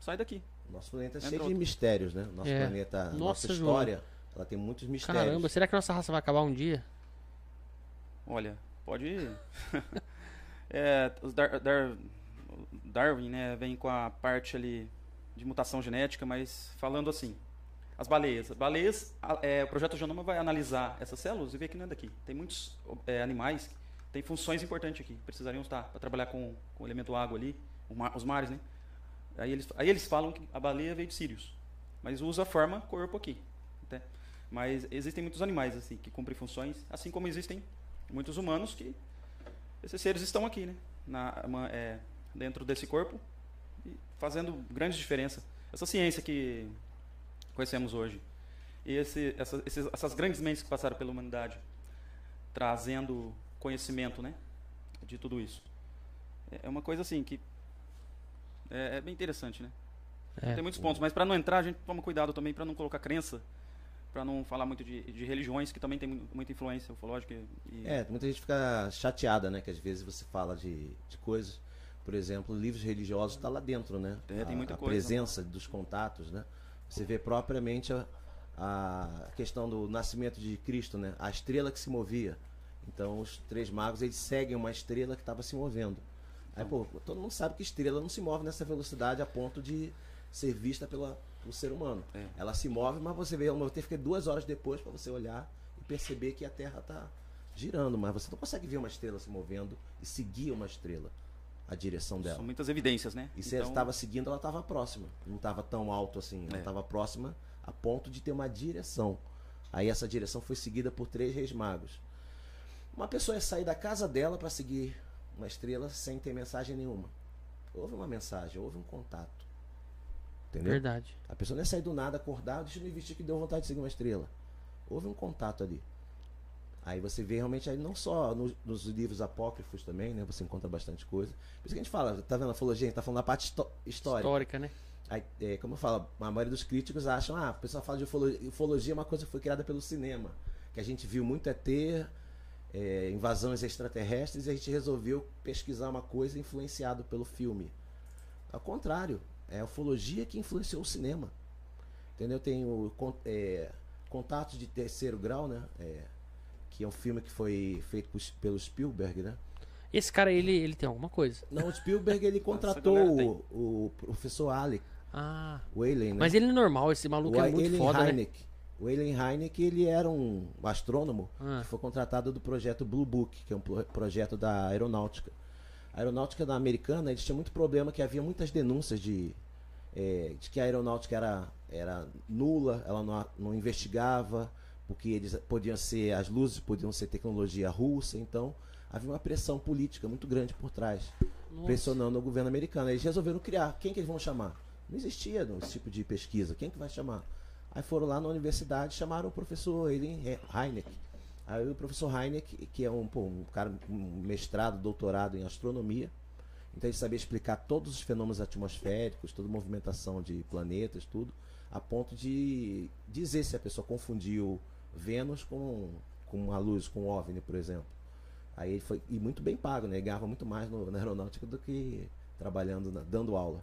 sai daqui. Nosso planeta é cheio de mistérios, né? Nosso é. planeta, nossa, nossa história, João. Ela tem muitos mistérios. Caramba, será que nossa raça vai acabar um dia? Olha, pode. é, os Dar, Dar, Darwin, né, vem com a parte ali de mutação genética, mas falando assim, as baleias. Baleias, é, o projeto Genoma vai analisar essas células e ver que não é daqui. Tem muitos é, animais tem funções importantes aqui. Precisariam estar para trabalhar com, com o elemento água ali, mar, os mares, né? Aí eles, aí eles falam que a baleia veio de Sirius, mas usa a forma corpo aqui. Até. Mas existem muitos animais assim que cumprem funções, assim como existem muitos humanos que esses seres estão aqui, né? Na, uma, é, dentro desse corpo fazendo grande diferença. Essa ciência que conhecemos hoje e esse, essa, esses, essas grandes mentes que passaram pela humanidade, trazendo conhecimento, né? De tudo isso. É, é uma coisa assim que é, é bem interessante, né? É. Tem muitos pontos, mas para não entrar, a gente toma cuidado também para não colocar crença, para não falar muito de, de, religiões que também tem muita influência ufológica. E... É, muita gente fica chateada, né? Que às vezes você fala de, de coisas, por exemplo, livros religiosos está lá dentro, né? É, tem muita a, coisa. A presença dos contatos, né? Você vê propriamente a, a questão do nascimento de Cristo, né? A estrela que se movia. Então os três magos eles seguem uma estrela que estava se movendo. Aí, pô, todo mundo sabe que estrela não se move nessa velocidade a ponto de ser vista pela, pelo ser humano. É. Ela se move, mas você vê, ela ter que ficar duas horas depois para você olhar e perceber que a Terra está girando, mas você não consegue ver uma estrela se movendo e seguir uma estrela. a direção dela. São muitas evidências, né? E se ela estava seguindo, ela estava próxima. Não estava tão alto assim. Ela É. estava próxima a ponto de ter uma direção. Aí essa direção foi seguida por três reis magos. Uma pessoa ia sair da casa dela para seguir uma estrela sem ter mensagem nenhuma. Houve uma mensagem, houve um contato. Entendeu? Verdade. A pessoa não ia sair do nada, acordar, deixa eu me vestir que deu vontade de seguir uma estrela. Houve um contato ali. Aí você vê realmente aí não só no- nos livros apócrifos também, né? Você encontra bastante coisa. Por isso que a gente fala, tá vendo a ufologia? A gente tá falando da parte histó- histórica. Histórica, né? Aí, é, como eu falo, a maioria dos críticos acham, ah, o pessoal fala de ufologia, ufologia é uma coisa que foi criada pelo cinema. Que a gente viu muito ET, é, invasões extraterrestres, e a gente resolveu pesquisar uma coisa influenciado pelo filme. Ao contrário, é a ufologia que influenciou o cinema. Entendeu? Tem o é, Contatos de Terceiro Grau, né? É, que é um filme que foi feito por- pelo Spielberg, né? Esse cara, ele, ele tem alguma coisa. Não, o Spielberg ele contratou o, o professor Alec, Ah. o Alien, né? Mas ele é normal, esse maluco o é muito Alien foda, né? Hynek. O Alien Hynek, ele era um astrônomo Ah. que foi contratado do projeto Blue Book, que é um pro- projeto da aeronáutica. A aeronáutica da americana, eles tinham muito problema que havia muitas denúncias de, eh, de que a aeronáutica era, era nula, ela não, não investigava, porque eles podiam ser, as luzes podiam ser tecnologia russa, então havia uma pressão política muito grande por trás Nossa. pressionando o governo americano. Eles resolveram criar. Quem que eles vão chamar? Não existia esse tipo de pesquisa. Quem que vai chamar? Aí foram lá na universidade, chamaram o professor Eileen Heineck. Aí o professor Heineck, que é um, pô, um cara, um mestrado, doutorado em astronomia, então ele sabia explicar todos os fenômenos atmosféricos, toda a movimentação de planetas, tudo, a ponto de dizer se a pessoa confundiu Vênus com, com uma luz, com um OVNI, por exemplo. Aí ele foi, e muito bem pago, né? Ele ganhava muito mais no- na aeronáutica do que trabalhando, na- dando aula.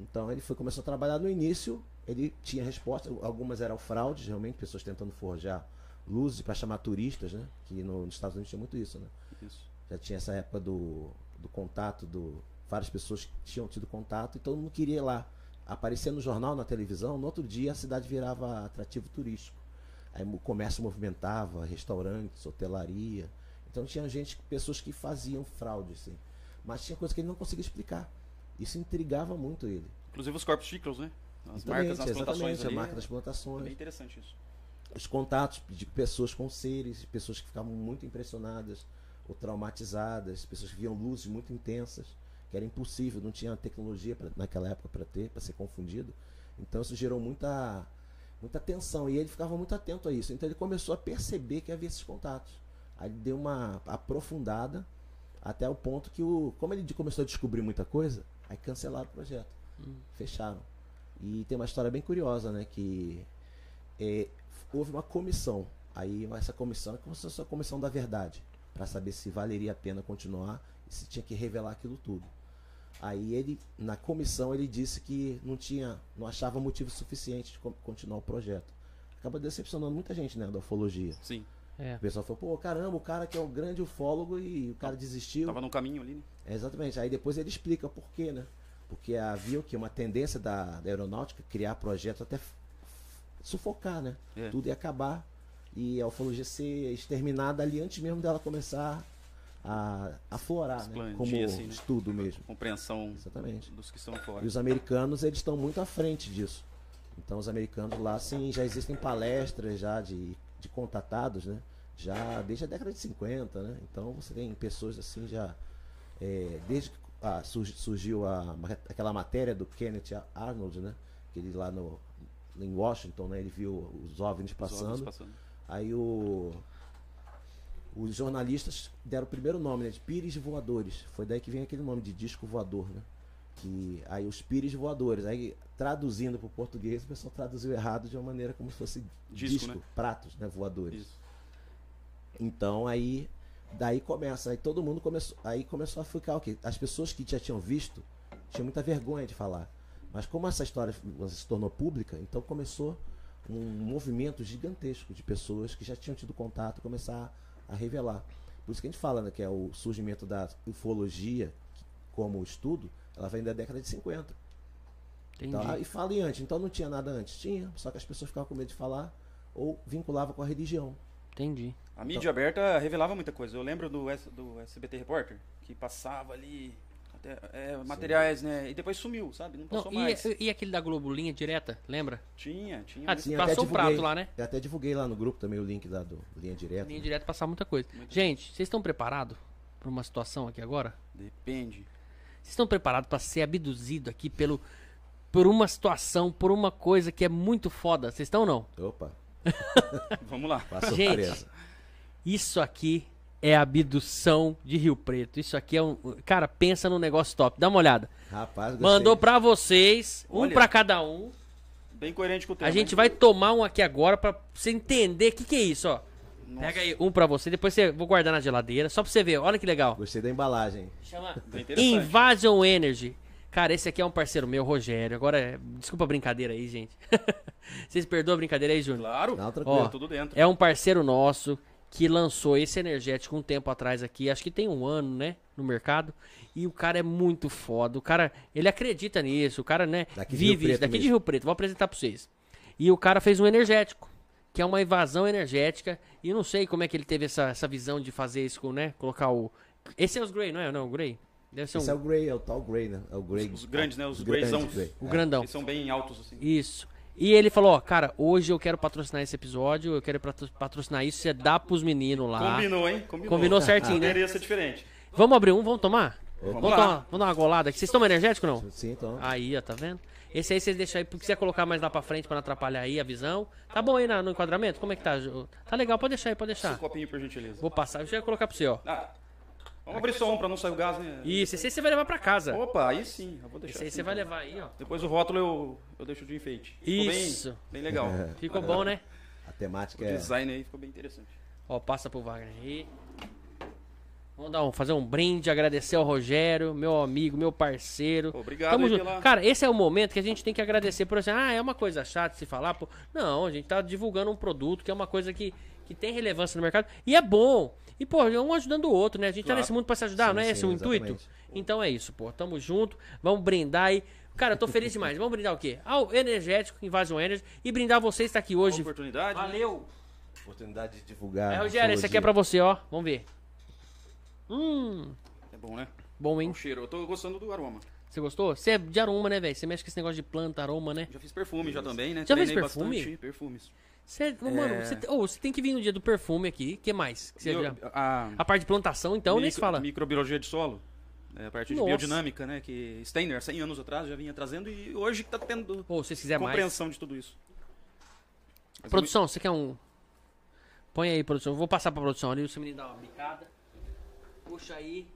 Então ele foi, começou a trabalhar no início, ele tinha resposta, algumas eram fraudes, realmente, pessoas tentando forjar luzes para chamar turistas, né? Que no- nos Estados Unidos tinha muito isso, né? Isso. Já tinha essa época do, do contato, do várias pessoas que tinham tido contato e todo mundo queria ir lá. Aparecia no jornal, na televisão, no outro dia a cidade virava atrativo turístico. Aí o comércio movimentava, restaurantes, hotelaria. Então tinha gente, pessoas que faziam fraude, assim. Mas tinha coisa que ele não conseguia explicar. Isso intrigava muito ele. Inclusive os corpos títulos, né? As Exatamente, marcas nas plantações exatamente, a ali. marca das É plantações. bem interessante isso. Os contatos de pessoas com seres, pessoas que ficavam muito impressionadas ou traumatizadas, pessoas que viam luzes muito intensas, que era impossível, não tinha tecnologia pra, naquela época para ter, para ser confundido. Então isso gerou muita muita tensão e ele ficava muito atento a isso. Então ele começou a perceber que havia esses contatos. Aí ele deu uma aprofundada até o ponto que o como ele começou a descobrir muita coisa, aí cancelaram o projeto. Fecharam. E tem uma história bem curiosa, né, que é, houve uma comissão. Aí essa comissão é como se fosse a comissão da verdade, para saber se valeria a pena continuar e se tinha que revelar aquilo tudo. Aí ele, na comissão, ele disse que não tinha, não achava motivo suficiente de co- continuar o projeto. Acaba decepcionando muita gente, né, da ufologia. Sim. É. O pessoal falou, pô, caramba, o cara que é um grande ufólogo e o cara desistiu. Tava no caminho ali, né? É, exatamente. Aí depois ele explica por quê, né? Porque havia o que uma tendência da, da aeronáutica criar projetos até sufocar, né? É. Tudo ia acabar e a ufologia ser exterminada ali antes mesmo dela começar a aflorar, né? Como assim, né? estudo mesmo. Compreensão Exatamente. dos que estão fora. E os americanos, eles estão muito à frente disso. Então os americanos lá, sim, já existem palestras já de, de contatados, né? Já desde a década de 50, né? Então você tem pessoas assim já. é, desde que ah, surgi- surgiu a, aquela matéria do Kenneth Arnold, né? Que ele lá no, em Washington, né? Ele viu os OVNIs Os passando. ovos passando. Aí o, os jornalistas deram o primeiro nome, né? De pires voadores. Foi daí que vem aquele nome de disco voador, né? Que, aí os pires voadores. Aí traduzindo para o português, o pessoal traduziu errado de uma maneira como se fosse Disco, disco, né? pratos, né? Voadores. Isso. Então aí daí começa, aí todo mundo começou, aí começou a ficar o quê? As pessoas que já tinham visto tinham muita vergonha de falar. Mas como essa história se tornou pública, então começou um movimento gigantesco de pessoas que já tinham tido contato começar a revelar. Por isso que a gente fala, né, que é o surgimento da ufologia como estudo, ela vem da década de 50. Entendi. Então, e fala e antes, então não tinha nada antes? Tinha, só que as pessoas ficavam com medo de falar ou vinculavam com a religião. Entendi. A mídia aberta revelava muita coisa. Eu lembro do, S- do SBT Repórter, que passava ali é, é, materiais, né? E depois sumiu, sabe? Não Não, passou e, mais. e aquele da Globo Linha Direta, lembra? Tinha, tinha. Ah, muito. Sim, Passou o prato lá, né? Eu até divulguei lá no grupo também o link lá do Linha Direta. Linha Direta passar muita coisa. Gente, vocês estão preparados para uma situação aqui agora? Depende. Vocês estão preparados para ser abduzido aqui pelo por uma situação, por uma coisa que é muito foda? Vocês estão ou não? Opa, Vamos lá. Gente. surpresa. Isso aqui é abdução de Rio Preto. Isso aqui é um, cara, pensa num negócio top. Dá uma olhada. Rapaz, gostei. Mandou pra vocês, um Olha. pra cada um. Bem coerente com o tema. A gente hein? vai tomar um aqui agora pra você entender o que, que é isso, ó. Nossa, Pega aí um pra você, depois você vou guardar na geladeira, só pra você ver. Olha que legal. Gostei da embalagem. Chama. Invasion Energy. Cara, esse aqui é um parceiro meu, Rogério. Agora, é- desculpa a brincadeira aí, gente. Vocês perdoam a brincadeira aí, Júnior? Claro. Não, tranquilo. Ó, Tudo dentro. É um parceiro nosso que lançou esse energético um tempo atrás aqui, acho que tem um ano, né, no mercado. E o cara é muito foda. O cara, ele acredita nisso. O cara, né, Daqui de Rio vive Preto. Daqui de mesmo. Rio Preto. Vou apresentar pra vocês. E o cara fez um energético, que é uma invasão energética. E não sei como é que ele teve essa, essa visão de fazer isso com, né, colocar o... Esse é os Grey, não é? Não, o Grey? Deve ser Esse é um... o Grey, é o tal Grey, né? É o Grey. Os grandes, né? Os grandes greyzãos. Grey. O É. grandão. Eles são bem altos, assim. Isso. E ele falou, ó, cara, hoje eu quero patrocinar esse episódio, eu quero patro- patrocinar isso, você dá pros meninos lá. Combinou, hein? Combinou. Combinou certinho, né? Poderia ser diferente. Vamos abrir um, vamos tomar? Opa. Vamos, tomar, vamos dar uma golada aqui. Vocês tomam energético ou não? Sim, então. Aí, ó, tá vendo? Esse aí vocês deixam aí, porque quiser colocar mais lá pra frente pra não atrapalhar aí a visão. Tá bom aí na- no enquadramento? Como é que tá? Tá legal, pode deixar aí, pode Esse deixar. copinho, por gentileza. Vou passar, deixa eu colocar pra você, ó. Ah, vamos abrir só um pra não sair o gás, né? Isso, esse aí você vai levar pra casa. Opa, aí sim. Eu vou deixar. Esse aí assim, você vai então. levar aí, ó. Depois o rótulo eu, eu deixo de enfeite. Ficou Isso. Bem, bem legal. Ficou bom, né? A temática O é. design aí ficou bem interessante. Ó, passa pro Wagner aí. Vamos dar um, fazer um brinde, agradecer ao Rogério, meu amigo, meu parceiro. Obrigado Tamo junto. pela- Cara, esse é o momento que a gente tem que agradecer por exemplo, ah, é uma coisa chata se falar, pô. Não, a gente tá divulgando um produto que é uma coisa que, que tem relevância no mercado e é bom. E, pô, um ajudando o outro, né? A gente tá Claro. nesse mundo pra se ajudar, Sim, não é sim, esse o intuito? exatamente. Então é isso, pô. Tamo junto. Vamos brindar aí. Cara, eu tô feliz demais. Vamos brindar o quê? Ao Energético, Invasion Energy. E brindar você estar aqui Boa hoje. oportunidade. né? Valeu! Oportunidade de divulgar. É, Rogério, esse aqui é pra você, ó. Vamos ver. Hum, É bom, né? bom, Bom hein? cheiro. Eu tô gostando do aroma. Você gostou? Você é de aroma, né, velho? Você mexe com esse negócio de planta, aroma, né? Já fiz perfume já também, né? Já fez Treinei perfume? bastante perfumes. Você, mano, você, você tem que vir no dia do perfume aqui. O que mais? Que Eu- já- a, A parte de plantação, então, nem se micro- fala. Microbiologia de solo. É, a parte de Nossa. biodinâmica, né? Que Steiner, 100 anos atrás, já vinha trazendo e hoje que tá tendo Ou se vocês quiserem mais. compreensão de tudo isso. Mas Produção, você quer um. Põe aí, produção. Eu vou passar pra produção ali, você me dá uma bicada. Puxa aí.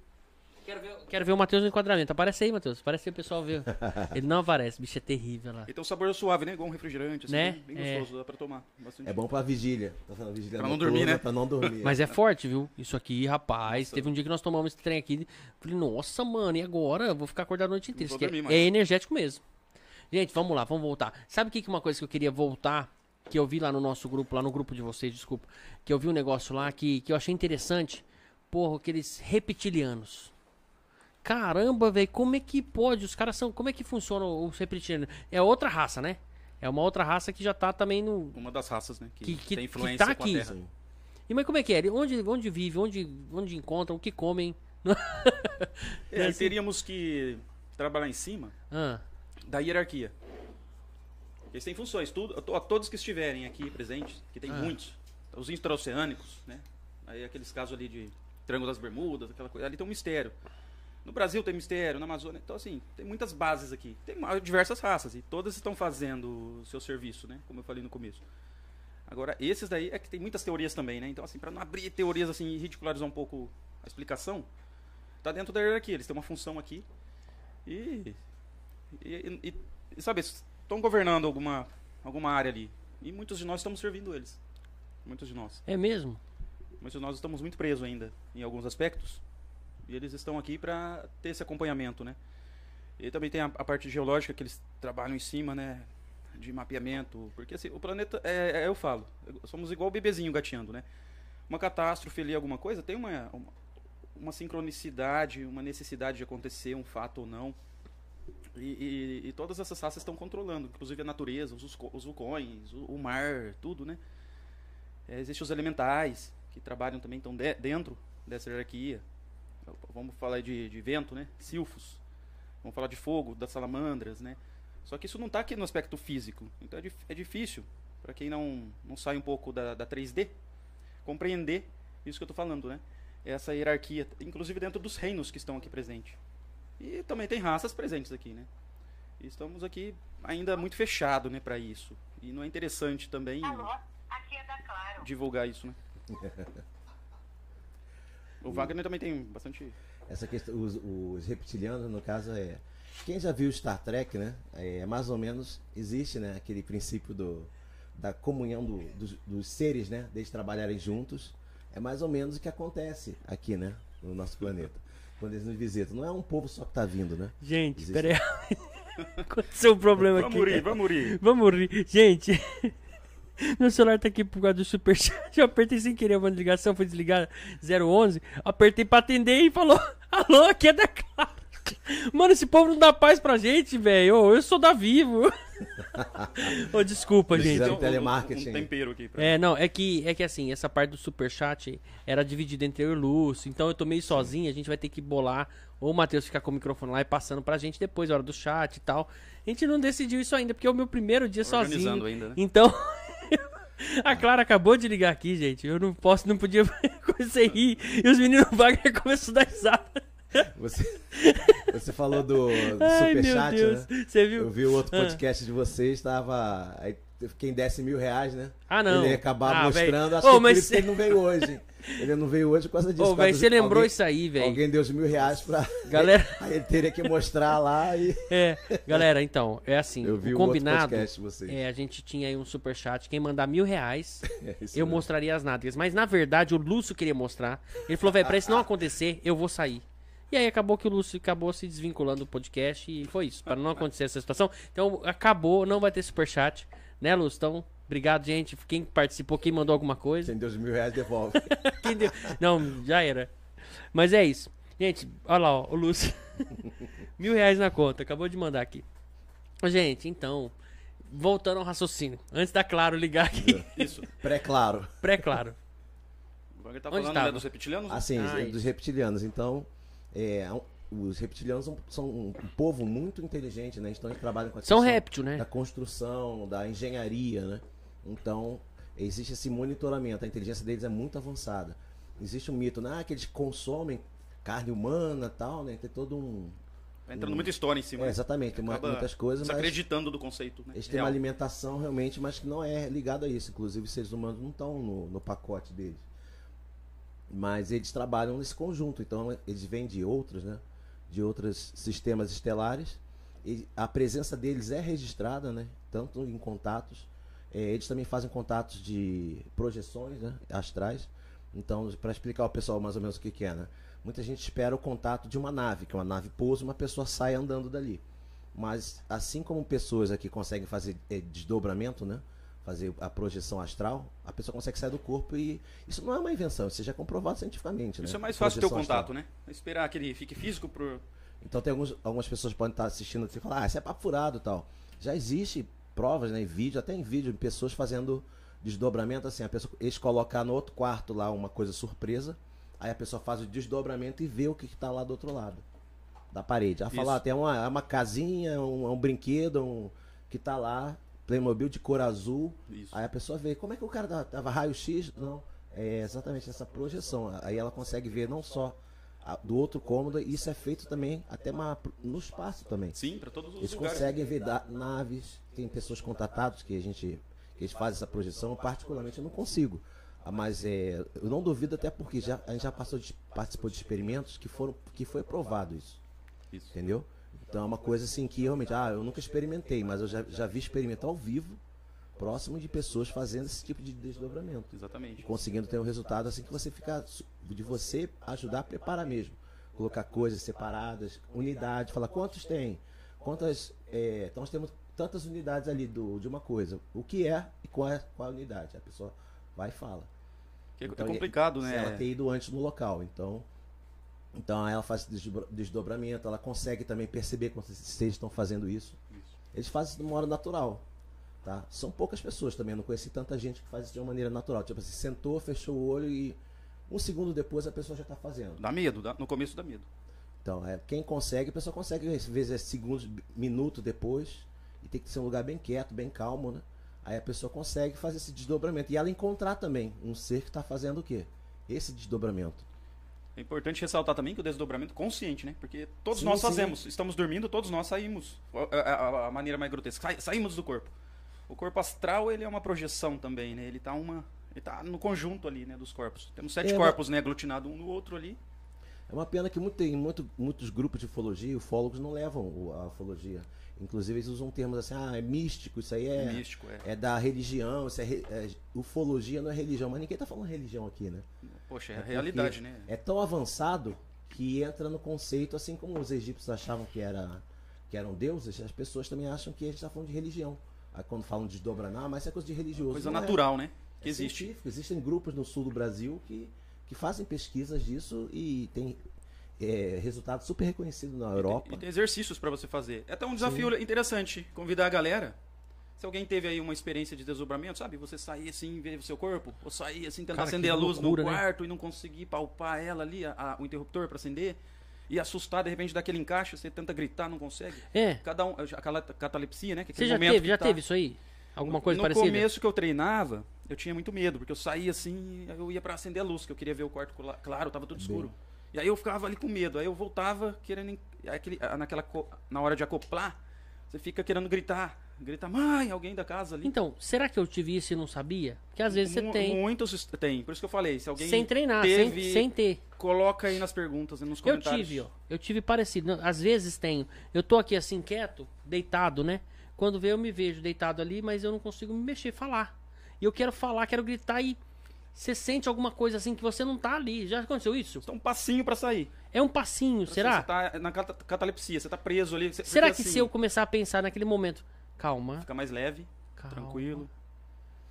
Quero ver, quero ver o Matheus no enquadramento. Aparece aí, Matheus. Aparece aí o pessoal ver. Ele não aparece, bicho é terrível lá. E tem um sabor suave, né? Igual um refrigerante, assim, Né? bem, bem É. gostoso, dá pra tomar. Bastante. É bom pra vigília. Falando vigília Pra não dormir, né? Pra não dormir. Mas é forte, viu? Isso aqui, rapaz. Teve um dia que nós tomamos esse trem aqui. Falei, nossa, mano, e agora? Eu vou ficar acordado a noite inteira. Isso aqui dormir é, é energético mesmo. Gente, vamos lá, vamos voltar. Sabe o que, que uma coisa que eu queria voltar? Que eu vi lá no nosso grupo, lá no grupo de vocês, desculpa. Que eu vi um negócio lá que, que eu achei interessante. Porra, aqueles reptilianos. Caramba, velho, como é que pode? Os caras são. Como é que funcionam os reptilianos? É outra raça, né? É uma outra raça que já tá também no. Uma das raças, né? Que, Que- que- tem que influência tá com a aqui. E mas como é que é? Onde, onde vive? Onde, onde encontram? O que comem? É, assim? teríamos que trabalhar em cima Ah, da hierarquia. Eles têm funções, tudo, to- todos que estiverem aqui presentes, que tem Ah. muitos, os intraoceânicos, né? Aí aqueles casos ali de Triângulo das Bermudas, aquela coisa, ali tem um mistério. No Brasil tem mistério, na Amazônia, então assim, tem muitas bases aqui. Tem diversas raças e todas estão fazendo o seu serviço, né? Como eu falei no começo. Agora, esses daí é que tem muitas teorias também, né? Então assim, para não abrir teorias assim e ridicularizar um pouco a explicação, tá dentro da hierarquia, eles têm uma função aqui e e, e- e, sabe, estão governando alguma, alguma área ali. E muitos de nós estamos servindo eles. Muitos de nós. é mesmo? Muitos de nós estamos muito presos ainda em alguns aspectos. E eles estão aqui para ter esse acompanhamento, né? E também tem a, a parte geológica que eles trabalham em cima, né? De mapeamento. Porque assim, o planeta, é, é- eu falo, somos igual o bebezinho gateando, né? Uma catástrofe ali, alguma coisa, tem uma, uma, uma sincronicidade, uma necessidade de acontecer um fato ou não. E, e- e todas essas raças estão controlando, inclusive a natureza, os, os vulcões, o, o mar, tudo, né? É, Existem os elementais, que trabalham também estão de- dentro dessa hierarquia. Vamos falar de, de vento, né? Silfos. Vamos falar de fogo, das salamandras, né? Só que isso não está aqui no aspecto físico. Então é, dif é difícil, para quem não, não sai um pouco da, da 3D, compreender isso que eu estou falando, né? Essa hierarquia, inclusive dentro dos reinos que estão aqui presentes. E também tem raças presentes aqui, né? E estamos aqui ainda muito fechado, né, para isso. E não é interessante também Alô, aqui é da Claro. divulgar isso, né? o Wagner também tem bastante Essa questão, os, os reptilianos, no caso, é. Quem já viu Star Trek, né? É mais ou menos existe, né? Aquele princípio do, da comunhão do- dos, dos seres, né? Deles trabalharem juntos. É mais ou menos o que acontece aqui, né? No nosso planeta. Quando eles nos visitam. Não é um povo só que tá vindo, né? Gente, Existe. pera aí. Aconteceu um problema Vamos aqui. rir, vamos rir. Vamos rir. Gente, meu celular tá aqui por causa do superchat. Eu apertei sem querer uma ligação, foi desligar 011. Apertei pra atender e falou: Alô, aqui é da Claro. Mano, esse povo não dá paz pra gente, velho. Ô, Eu sou da Vivo. Ô, desculpa, Eles gente. Um- telemarketing. Um tempero aqui. Pra... É, não, é que, é que assim, essa parte do superchat era dividida entre eu e o Lúcio, então eu tô meio sozinho, a gente vai ter que bolar, ou o Matheus ficar com o microfone lá e passando pra gente depois, a hora do chat e tal. A gente não decidiu isso ainda, porque é o meu primeiro dia Organizando sozinho. ainda, né? Então, a Clara acabou de ligar aqui, gente, eu não posso, não podia comecei a rir, e os meninos Wagner começou a dar risada. Você, você falou do, do Ai, superchat, né? você viu? Eu vi o outro Ah. podcast de vocês, tava. Aí quem desse mil reais, né? Ah, não. Ele ia acabar Ah, mostrando. velho. Acho Ô, que é mas ele não veio hoje. Ele não veio hoje por causa disso. Ô, velho, você lembrou alguém- isso aí, velho. Alguém deu os mil reais pra. Galera- Aí ele teria que mostrar lá e. É, galera, então, é assim, Eu vi o combinado, podcast vocês. é, a gente tinha aí um superchat, quem mandar mil reais, É eu mesmo. mostraria as nádegas. Mas na verdade o Lúcio queria mostrar. Ele falou, velho, pra isso não acontecer, eu vou sair. E aí acabou que o Lúcio acabou se desvinculando do podcast e foi isso, para não acontecer essa situação. Então acabou, não vai ter superchat, né, Lúcio? Então, obrigado, gente. Quem participou, quem mandou alguma coisa. Quem deu os mil reais devolve. Quem deu- Não, já era. Mas é isso. Gente, olha lá, ó, o Lúcio. Mil reais na conta, acabou de mandar aqui. Gente, então, voltando ao raciocínio. Antes da Claro ligar aqui, Isso. Pré-claro. pré-claro. O Wagner tá Onde falando tava? né, dos reptilianos? Assim, Ah, dos isso. reptilianos. Então, é, os reptilianos são, são um povo muito inteligente, né? Então eles trabalham com a São réptil, né? da construção, da engenharia, né? Então, existe esse monitoramento. A inteligência deles é muito avançada. Existe um mito, né? Ah, que eles consomem carne humana e tal, né? Tem todo um... Tá entrando muita história em cima. É, né? exatamente, tem uma- muitas coisas, mas Desacreditando do conceito. Né? eles têm real. uma alimentação realmente, mas que não é ligada a isso. Inclusive, os seres humanos não estão no, no pacote deles. Mas eles trabalham nesse conjunto, então eles vêm de outros, né? De outros sistemas estelares. E a presença deles é registrada, né? Tanto em contatos. É, eles também fazem contatos de projeções né? astrais. Então, para explicar ao pessoal mais ou menos o que, que é, né? Muita gente espera o contato de uma nave, que uma nave pousa e uma pessoa sai andando dali. Mas assim como pessoas aqui conseguem fazer eh, desdobramento, né? Fazer a projeção astral, a pessoa consegue sair do corpo e isso não é uma invenção, isso já é comprovado cientificamente. Isso né? é mais fácil ter o contato, né? Esperar que ele fique físico pro. então tem alguns, algumas pessoas podem estar assistindo e falar, ah, isso é papo furado e tal. Já existe provas, né, em vídeo, até em vídeo, de pessoas fazendo desdobramento assim, a pessoa, eles colocam no outro quarto lá uma coisa surpresa, aí a pessoa faz o desdobramento e vê o que está lá do outro lado da parede. Ela fala, Isso. ah, tem uma, uma casinha, um, um brinquedo um, que tá lá, Playmobil de cor azul. Isso. Aí a pessoa vê, como é que o cara tava raio-x? Não, é exatamente essa projeção. Aí ela consegue ver não só a- do outro cômodo, e isso é feito também até uma- no espaço também. Sim, para todos os Eles lugares. conseguem ver naves, tem pessoas contatadas que a gente que eles fazem essa projeção, particularmente eu não consigo. Ah, Mas é, eu não duvido até porque já, a gente já passou de- participou de experimentos que foram que foi provado isso, Isso. entendeu? Então é uma coisa assim que realmente, ah, eu nunca experimentei, mas eu já, já vi experimentar ao vivo, próximo de pessoas fazendo esse tipo de desdobramento. Exatamente. conseguindo ter um resultado assim que você fica de você ajudar a preparar mesmo. Colocar coisas separadas unidade falar quantos tem? Quantas é, então nós temos tantas unidades ali do, de uma coisa. O que é e qual é qual é a unidade? A pessoa vai e fala. Que é- Então, é complicado, né? ela ter ido antes no local então então ela faz desdobramento ela consegue também perceber quando eles estão fazendo isso. Isso. eles fazem isso de uma hora natural tá? São poucas pessoas também, eu não conheci tanta gente que faz isso de uma maneira natural. Tipo assim, sentou, fechou o olho e Um segundo depois a pessoa já está fazendo. Dá medo, dá- no começo dá medo. Então, é, quem consegue, a pessoa consegue, às vezes, é segundos, minuto depois, e tem que ser um lugar bem quieto, bem calmo, né? Aí a pessoa consegue fazer esse desdobramento. E ela encontrar também um ser que está fazendo o quê? Esse desdobramento. É importante ressaltar também que o desdobramento consciente, né? Porque todos Sim, nós sim. fazemos. Estamos dormindo, todos nós saímos. A, a- a maneira mais grotesca. Sai- saímos do corpo. O corpo astral, ele é uma projeção também, né? Ele tá uma... Ele tá no conjunto ali, né, dos corpos. Temos sete É, corpos, né, aglutinados um no outro ali. É uma pena que muito, tem muito, muitos grupos de ufologia, ufólogos não levam a ufologia. Inclusive, eles usam termos assim, ah, é místico, isso aí é, Místico, é. é da religião, isso é, é- ufologia não é religião. Mas ninguém está falando religião aqui, né? Poxa, é, a porque realidade, né? É tão avançado que entra no conceito, assim como os egípcios achavam que, era, que eram deuses, as pessoas também acham que a gente está falando de religião. Aí quando falam de ah, mas isso é coisa de religioso. Coisa Não é. natural, né? Que É existe. científico. Existem grupos no sul do Brasil que, que fazem pesquisas disso e tem é, resultados super reconhecidos na Europa. E tem exercícios para você fazer. É até um desafio interessante convidar a galera. Se alguém teve aí uma experiência de desdobramento, sabe? Você sair assim, ver o seu corpo, ou sair assim, tentar Cara, acender a luz loucura, no né? quarto e não conseguir palpar ela ali, a- a- o interruptor para acender, e assustar de repente daquele encaixe, você tenta gritar, não consegue. É. Cada um, aquela catalepsia, né? Que é Você já momento teve, que já tá- teve isso aí? Alguma coisa no parecida? começo que eu treinava, eu tinha muito medo, porque eu saía assim, eu ia pra acender a luz, que eu queria ver o quarto cla- claro, tava tudo escuro. E aí eu ficava ali com medo, aí eu voltava querendo aquele, naquela na hora de acoplar, você fica querendo gritar, grita mãe, alguém da casa ali. Então, será que eu tive isso e não sabia? Porque às vezes você tem. Muitos tem, por isso que eu falei, se alguém Sem treinar, teve, sem, sem ter. coloca aí nas perguntas, e nos Eu comentários. tive, ó. Eu tive parecido. Às vezes tenho. Eu tô aqui assim, quieto, deitado, né? Quando vê, eu me vejo deitado ali, mas eu não consigo me mexer, falar. E eu quero falar, quero gritar e. Você sente alguma coisa assim que você não tá ali. Já aconteceu isso? Então um passinho pra sair. É um passinho, será? Você tá na cata- catalepsia, você tá preso ali. Será que assim, se eu começar a pensar naquele momento, calma, fica mais leve, calma, tranquilo.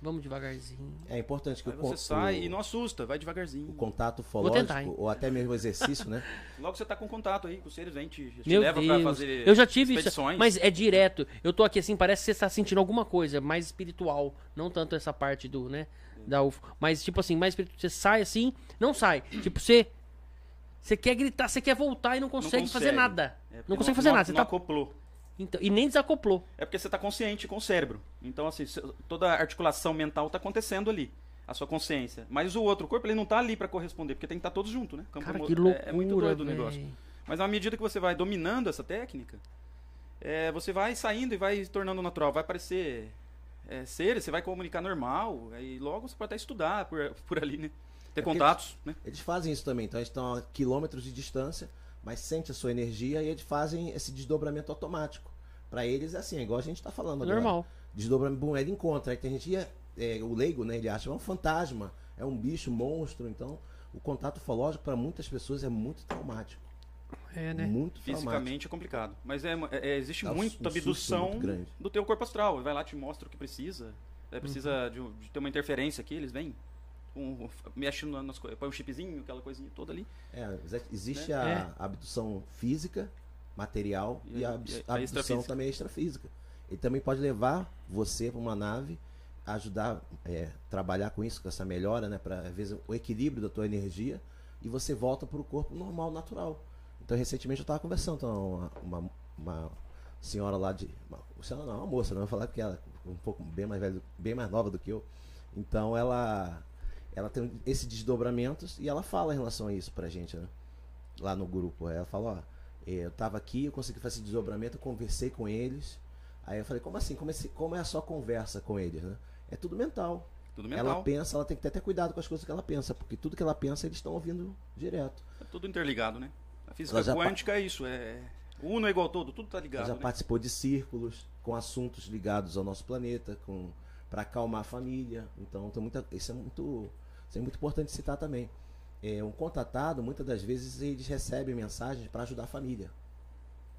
vamos devagarzinho. É importante que Aí o, você sai o- e não assusta, vai devagarzinho. o contato tentar, ufológico, ou até mesmo o exercício, né? Logo você tá com contato aí com os seres, vem, te, te Meu leva pra Deus, fazer eu já tive isso, expedições. mas é direto. Eu tô aqui assim, parece que você está sentindo alguma coisa mais espiritual, não tanto essa parte do, né, da UFO, mas tipo assim, mais espiritual. Você sai assim, não sai. Tipo, você você quer gritar, você quer voltar e não consegue, fazer consegue. nada. É, não consegue fazer nada, você não tá acoplou. Então, e nem desacoplou. É porque você tá consciente com o cérebro. Então, assim, toda a articulação mental tá acontecendo ali. A sua consciência. Mas o outro corpo, ele não tá ali pra corresponder, porque tem que estar todos juntos, né? Campo Cara, que é- loucura, é, muito doido o negócio. véi. Mas na medida que você vai dominando essa técnica, é, você vai saindo e vai se tornando natural. Vai aparecer é, seres, você vai comunicar normal. Aí logo você pode até estudar por, por ali, né? Ter É contatos, né? Eles fazem isso também, então eles estão a quilômetros de distância, mas sente a sua energia e eles fazem esse desdobramento automático. Pra eles é assim, é igual a gente tá falando agora. Normal. Desdobramento, bom, ele encontra. Aí tem gente, é, é, o leigo, né, ele acha, é um fantasma, é um bicho, monstro. Então, o contato ufológico para muitas pessoas é muito traumático. É, né? Muito traumático. Fisicamente é complicado. Mas é, é- existe Dá um muita susto abdução muito grande. do teu corpo astral. Vai lá, te mostra o que precisa. É, Uhum. precisa de, um- de ter uma interferência aqui, eles vêm. Um, mexe na- nas coisas, põe um chipzinho, aquela coisinha toda ali. É, ex- existe Né? a É. abdução física, material, E e, a- a, e a abdução também é extrafísica. Ele também pode levar você para uma nave, ajudar a trabalhar com isso, com essa melhora, né, para às vezes o equilíbrio da tua energia e você volta para o corpo normal, natural. Então, recentemente eu estava conversando com uma, uma, uma senhora lá de, uma, senhora não, uma moça, não vou falar porque ela é um pouco bem mais velha, bem mais nova do que eu. Então, ela ela tem esses desdobramentos e ela fala em relação a isso pra gente, né? Lá no grupo. Ela fala, ó, eh, eu tava aqui, eu consegui fazer esse desdobramento, eu conversei com eles. Aí eu falei, como assim? Como, esse, como é a sua conversa com eles, né? É tudo mental. Tudo Ela mental. pensa, ela tem que ter até cuidado com as coisas que ela pensa, porque tudo que ela pensa eles estão ouvindo direto. É tudo interligado, né? A física Ela quântica é isso. É... O uno é igual ao todo, tudo tá Ela ligado. já né? participou de círculos com assuntos ligados ao nosso planeta, com para acalmar a família. Então, tem muita, isso é muito, isso é muito importante citar também. É, um contatado, muitas das vezes eles recebem mensagens para ajudar a família.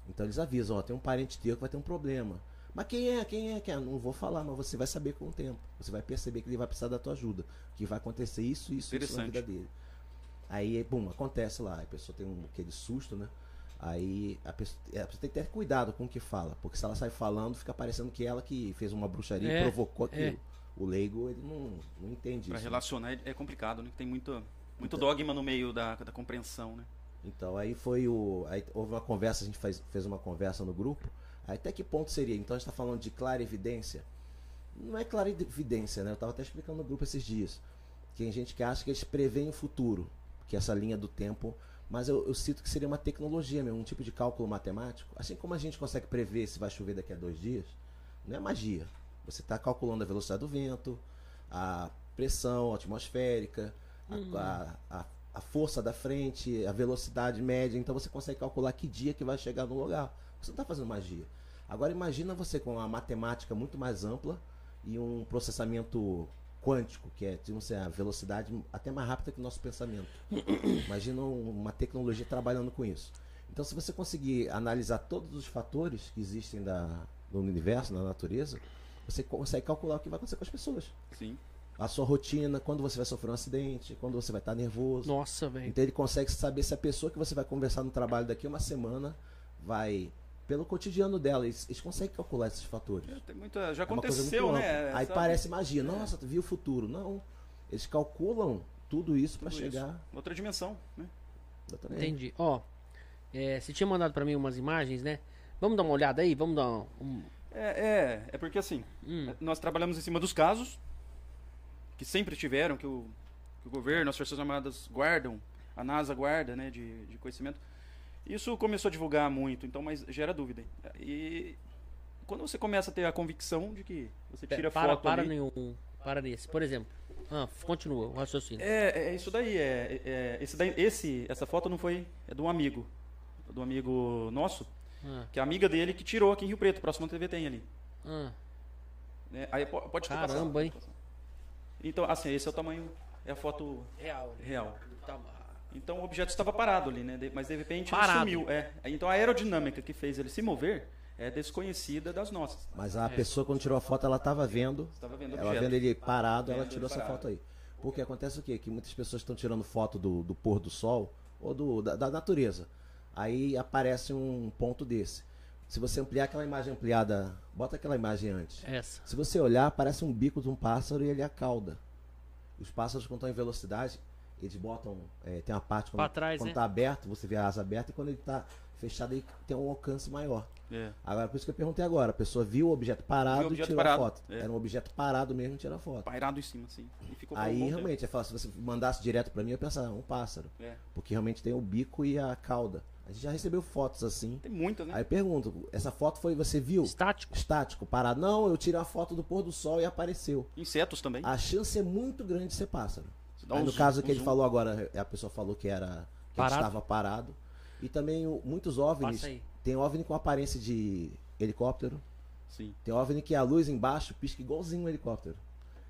Então eles avisam, ó, tem um parente teu que vai ter um problema. Mas quem é? Quem é? Quem é? Não vou falar, mas você vai saber com o tempo. Você vai perceber que ele vai precisar da tua ajuda. Que vai acontecer isso, isso, isso na vida dele. Aí, bum, acontece lá. A pessoa tem um, aquele susto, né? Aí a pessoa, a pessoa tem que ter cuidado com o que fala. Porque se ela sai falando, fica parecendo que ela que fez uma bruxaria É, e provocou aquilo. é. O leigo, ele não, não entende Pra isso. né? relacionar é- é complicado, né? Tem muita. Muito dogma no meio da, da compreensão, né? Então aí foi o. Aí houve uma conversa, a gente faz, fez uma conversa no grupo. Aí até que ponto seria? Então a gente está falando de clara evidência. Não é clara evidência, né? Eu estava até explicando no grupo esses dias. Que tem gente que acha que eles preveem o futuro, que essa linha do tempo. Mas eu, eu cito que seria uma tecnologia mesmo, um tipo de cálculo matemático. Assim como a gente consegue prever se vai chover daqui a dois dias, não é magia. Você está calculando a velocidade do vento, a pressão atmosférica, a, a, a, a força da frente, a velocidade média. Então você consegue calcular que dia que vai chegar no lugar. Você não está fazendo magia. Agora imagina você com uma matemática muito mais ampla e um processamento quântico, que é tipo, assim, a velocidade até mais rápida que o nosso pensamento. Imagina um- uma tecnologia trabalhando com isso. Então, se você conseguir analisar todos os fatores que existem da, no universo, na natureza, você consegue calcular o que vai acontecer com as pessoas. Sim. A sua rotina, quando você vai sofrer um acidente, quando você vai estar nervoso. Nossa, velho. Então ele consegue saber se a pessoa que você vai conversar no trabalho daqui a uma semana vai pelo cotidiano dela. Eles, eles conseguem calcular esses fatores. É, tem muita, já É aconteceu, né? Aí Sabe? parece magia. Nossa, tu viu o futuro. Não. Eles calculam tudo isso para chegar. Outra dimensão, né? Exatamente. Entendi. Ó, é, você tinha mandado pra mim umas imagens, né? Vamos dar uma olhada aí? Vamos dar um. É, é, é porque assim, Hum. nós trabalhamos em cima dos casos que sempre tiveram, que o, que o governo, as Forças Armadas guardam, a NASA guarda, né, de, de conhecimento. Isso começou a divulgar muito, então, mas gera dúvida. E quando você começa a ter a convicção de que você tira para, foto para ali, nenhum. Para nesse. Por exemplo. Ah, continua o raciocínio. É, é isso daí. É, é- esse daí- esse, essa foto não foi. É de um amigo. Um amigo nosso, Ah, que é amiga dele que tirou aqui em Rio Preto, próximo TV tem ali. ah, né? Aí po- pode ter Caramba, passado. hein? Então, assim, esse é o tamanho. É a foto real. real. Tá- Então o objeto estava parado ali, né? Mas de repente Parado. ele sumiu. É. Então a aerodinâmica que fez ele se mover é desconhecida das nossas. Mas É. a pessoa, quando tirou a foto, ela estava vendo. Estava vendo o Ela objeto. vendo ele parado, ela tirou essa foto aí. Porque acontece o quê? Que muitas pessoas estão tirando foto do, do pôr do sol ou do, da, da natureza. Aí aparece um ponto desse. Se você ampliar aquela imagem ampliada, bota aquela imagem antes. Essa. Se você olhar, parece um bico de um pássaro e ele é a cauda. Os pássaros, quando estão em velocidade, eles botam. é, tem uma parte quando, trás, quando né? tá aberto, você vê a asa aberta, e quando ele está fechado, ele tem um alcance maior. É. Agora, por isso que eu perguntei agora: a pessoa viu o objeto parado o objeto e tirou parado, a foto. é. Era um objeto parado mesmo e tirou a foto. Pairado em cima, um Aí bom realmente é fácil. Se você mandasse direto pra mim, eu ia pensar, ah, um pássaro. É. Porque realmente tem o bico e a cauda. A gente já recebeu fotos assim. Tem muitas, né? Aí eu pergunto: essa foto foi você viu? Estático. Estático, parado. Não, eu tirei a foto do pôr do sol e apareceu. Insetos também. A chance é muito grande de ser pássaro. Dá Aí um no zoom- caso um que ele zoom. falou agora, a pessoa falou que era que Parado. ele estava parado. E também muitos OVNIs. Tem OVNI com aparência de helicóptero. Sim. Tem OVNI que a luz embaixo pisca igualzinho um helicóptero.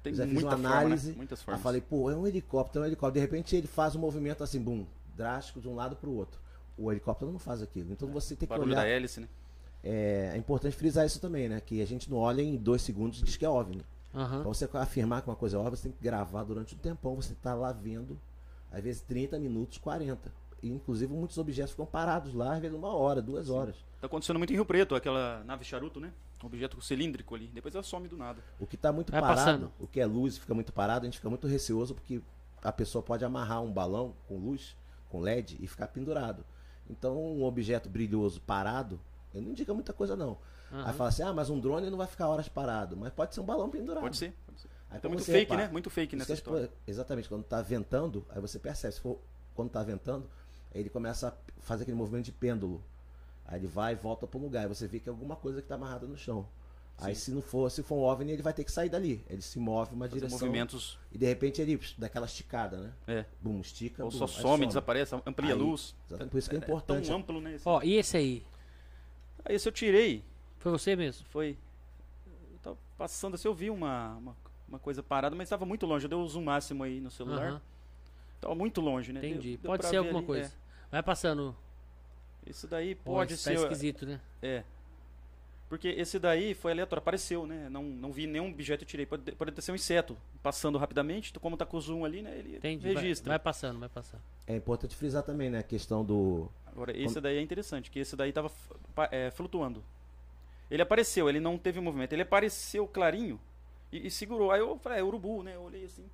Tem Eu já fiz muita uma forma, análise. né? Muitas formas. falei, pô, é um helicóptero, é um helicóptero. De repente ele faz um movimento assim, bum, drástico de um lado para o outro. O helicóptero não faz aquilo. Então você tem que Barulho olhar. da hélice, né? É, é importante frisar isso também, né? Que a gente não olha em dois segundos e diz que é OVNI. Aham. Pra você afirmar que uma coisa é óbvia, você tem que gravar durante um tempão. Você tá lá vendo, às vezes 30 minutos, 40. E, inclusive, muitos objetos ficam parados lá, às vezes uma hora, duas horas. Tá acontecendo muito em Rio Preto, aquela nave charuto, né? Um objeto cilíndrico ali. Depois ela some do nada. O que está muito Vai parado, passando. o que é luz fica muito parado, a gente fica muito receoso porque a pessoa pode amarrar um balão com luz, com LED e ficar pendurado. Então, um objeto brilhoso parado, ele não indica muita coisa não. Aí fala assim, ah, mas um drone não vai ficar horas parado. Mas pode ser um balão pendurado. Pode ser. Pode ser. Aí Então muito fake, repara- né? Muito fake nessa história. pessoas- exatamente, quando tá ventando, aí você percebe. Se for quando tá ventando, aí ele começa a fazer aquele movimento de pêndulo. Aí ele vai e volta para um lugar. Aí você vê que é alguma coisa que tá amarrada no chão. Aí se não for, se for um OVNI, ele vai ter que sair dali. Ele se move uma Fazer direção. movimentos. E de repente ele psh, dá aquela esticada, né? É. Bum, estica. Ou bum, só aí some, desaparece, amplia a luz. exatamente, por isso que é É importante. tão amplo, né? esse- Ó, e esse aí? Aí esse eu tirei. Foi você mesmo? Foi. Eu tava passando assim, eu vi uma, uma, uma coisa parada, mas estava muito longe. Eu dei o zoom máximo aí no celular. Aham. Tava muito longe, né? Entendi. Deu- deu Pode ser alguma ali, coisa. Vai passando. é. Isso daí Pô, pode isso ser. Tá esquisito, né? É. Porque esse daí foi aleatório, apareceu, né? Não, não vi nenhum objeto e tirei. Pode, pode ter sido um inseto passando rapidamente. Como tá com o zoom ali, né? Ele Entendi. Vai, registra. vai passando, vai passando. É importante frisar também, né? A questão do. Agora, esse daí é interessante, que esse daí tava é, flutuando. Ele apareceu, ele não teve movimento. Ele apareceu clarinho e, e segurou. Aí eu falei, é urubu, né? Eu olhei assim.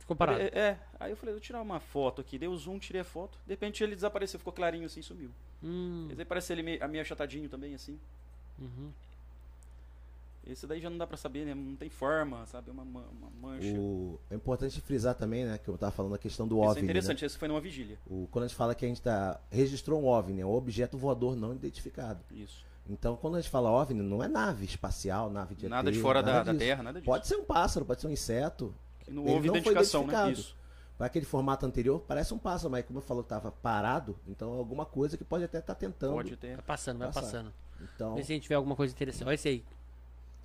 ficou parado. É, é. Aí eu falei, vou tirar uma foto aqui. Dei o zoom, tirei a foto. De repente ele desapareceu, ficou clarinho assim, sumiu. Hum, Quer dizer, parece ele meio, meio achatadinho também, assim. Uhum. Esse daí já não dá pra saber, né? Não tem forma, sabe? É Uma, ma- uma mancha. O, é importante frisar também, né, que eu tava falando a questão do Isso OVNI, é né? interessante, esse foi numa vigília. O, quando a gente fala que a gente tá, registrou um OVNI, é um objeto voador não identificado. Isso. Então, quando a gente fala OVNI, não é nave espacial, nave de Nada ET, de fora da, nada da disso. Terra, nada disso. Pode ser um pássaro, pode ser um inseto. Que não ele houve não foi identificação, né? identificado. Isso. Para aquele formato anterior, parece um pássaro, mas como eu falou que estava parado, então é alguma coisa que pode até estar tentando. Pode ter. Vai passando, vai Passar. passando. Então, Vê se a gente tiver alguma coisa interessante. Olha esse aí.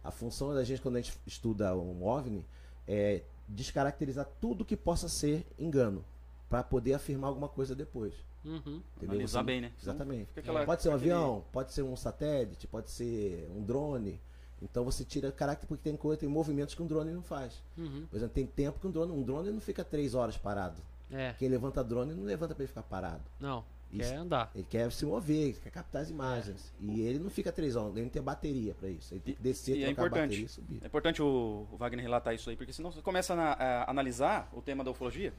a função da gente, quando a gente estuda um OVNI, é descaracterizar tudo que possa ser engano, para poder afirmar alguma coisa depois. Uhum. Entendeu? Analisar Você- bem, né? Exatamente. aquela- pode ser um aquele- avião, pode ser um satélite, pode ser um drone. Então você tira caráter porque tem coisa, tem movimentos que um drone não faz. Uhum. Por exemplo, tem tempo que um drone, um drone não fica três horas parado. É, Quem levanta drone não levanta para ele ficar parado. não. Isso. Quer andar. Ele quer se mover, ele quer captar as imagens. E ele não fica três horas, ele não tem bateria para isso. Ele tem que descer, e é trocar a importante. bateria e subir. É importante o, o Wagner relatar isso aí, porque senão você começa a, a analisar o tema da ufologia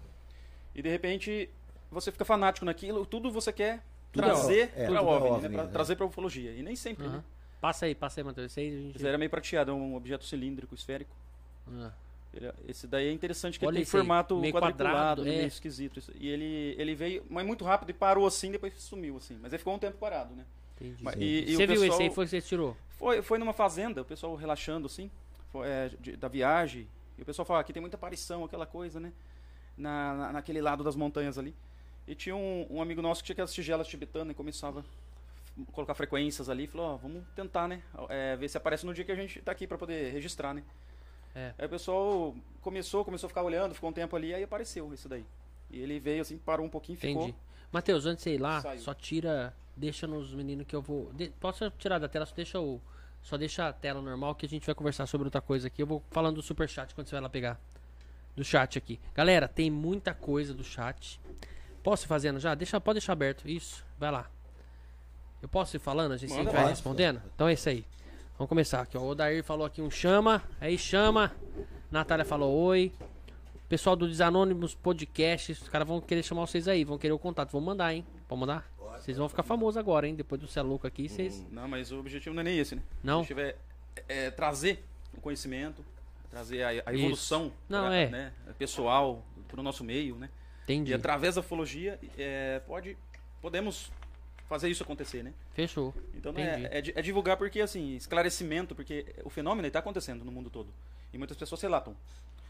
e de repente você fica fanático naquilo, tudo você quer Tudo trazer é, para é OVNI, OVNI, né? Pra né? trazer para ufologia. E nem sempre, Aham. né? Passa aí, passa aí, Matheus. Esse aí a gente. Era meio prateado, é um objeto cilíndrico, esférico. Ah. Ele- esse daí é interessante que Olha ele tem formato meio quadriculado, quadrado, meio é. esquisito. isso. E ele, ele veio, mas muito rápido e parou assim, depois sumiu assim. Mas ele ficou um tempo parado, né? Entendi. Mas- e, e Você viu pessoal- esse aí? Foi que você tirou? Foi, foi numa fazenda, o pessoal relaxando assim, foi, é, de- da viagem. E o pessoal fala que tem muita aparição, aquela coisa, né? Na, na- naquele lado das montanhas ali. E tinha um, um amigo nosso que tinha aquelas tigelas tibetanas e começava a colocar frequências ali. Falou, ó, vamos tentar, né? É, ver se aparece no dia que a gente tá aqui pra poder registrar, né? É. Aí o pessoal começou, começou a ficar olhando, ficou um tempo ali, aí apareceu isso daí. E ele veio assim, parou um pouquinho, ficou. Entendi. Matheus, antes de ir lá, Saiu. só tira. Deixa nos meninos que eu vou. De, posso tirar da tela, só deixa o. Só deixa a tela normal que a gente vai conversar sobre outra coisa aqui. Eu vou falando do super chat quando você vai lá pegar. Do chat aqui. Galera, tem muita coisa do chat. Posso ir fazendo já? Deixa, pode deixar aberto. Isso, vai lá. Eu posso ir falando? A gente, a gente Manda vai lá. respondendo? Então é isso aí. Vamos começar aqui, ó. O Odair falou aqui um chama. Aí chama. Natália falou oi. Pessoal do Desanônimos Podcast, os caras vão querer chamar vocês aí, vão querer o contato. Vão mandar, hein? Pode mandar? Vocês vão ficar famosos agora, hein? Depois do Cé Louco aqui, vocês. Não, mas o objetivo não é nem esse, né? Não? O objetivo é, é trazer o conhecimento, trazer a, a evolução Não, pra- é. né, pessoal para o nosso meio, né? Entendi. E através da ufologia é, pode, podemos fazer isso acontecer, né? Fechou. Então né, é, di- é divulgar porque assim, esclarecimento, porque o fenômeno está acontecendo no mundo todo. E muitas pessoas relatam.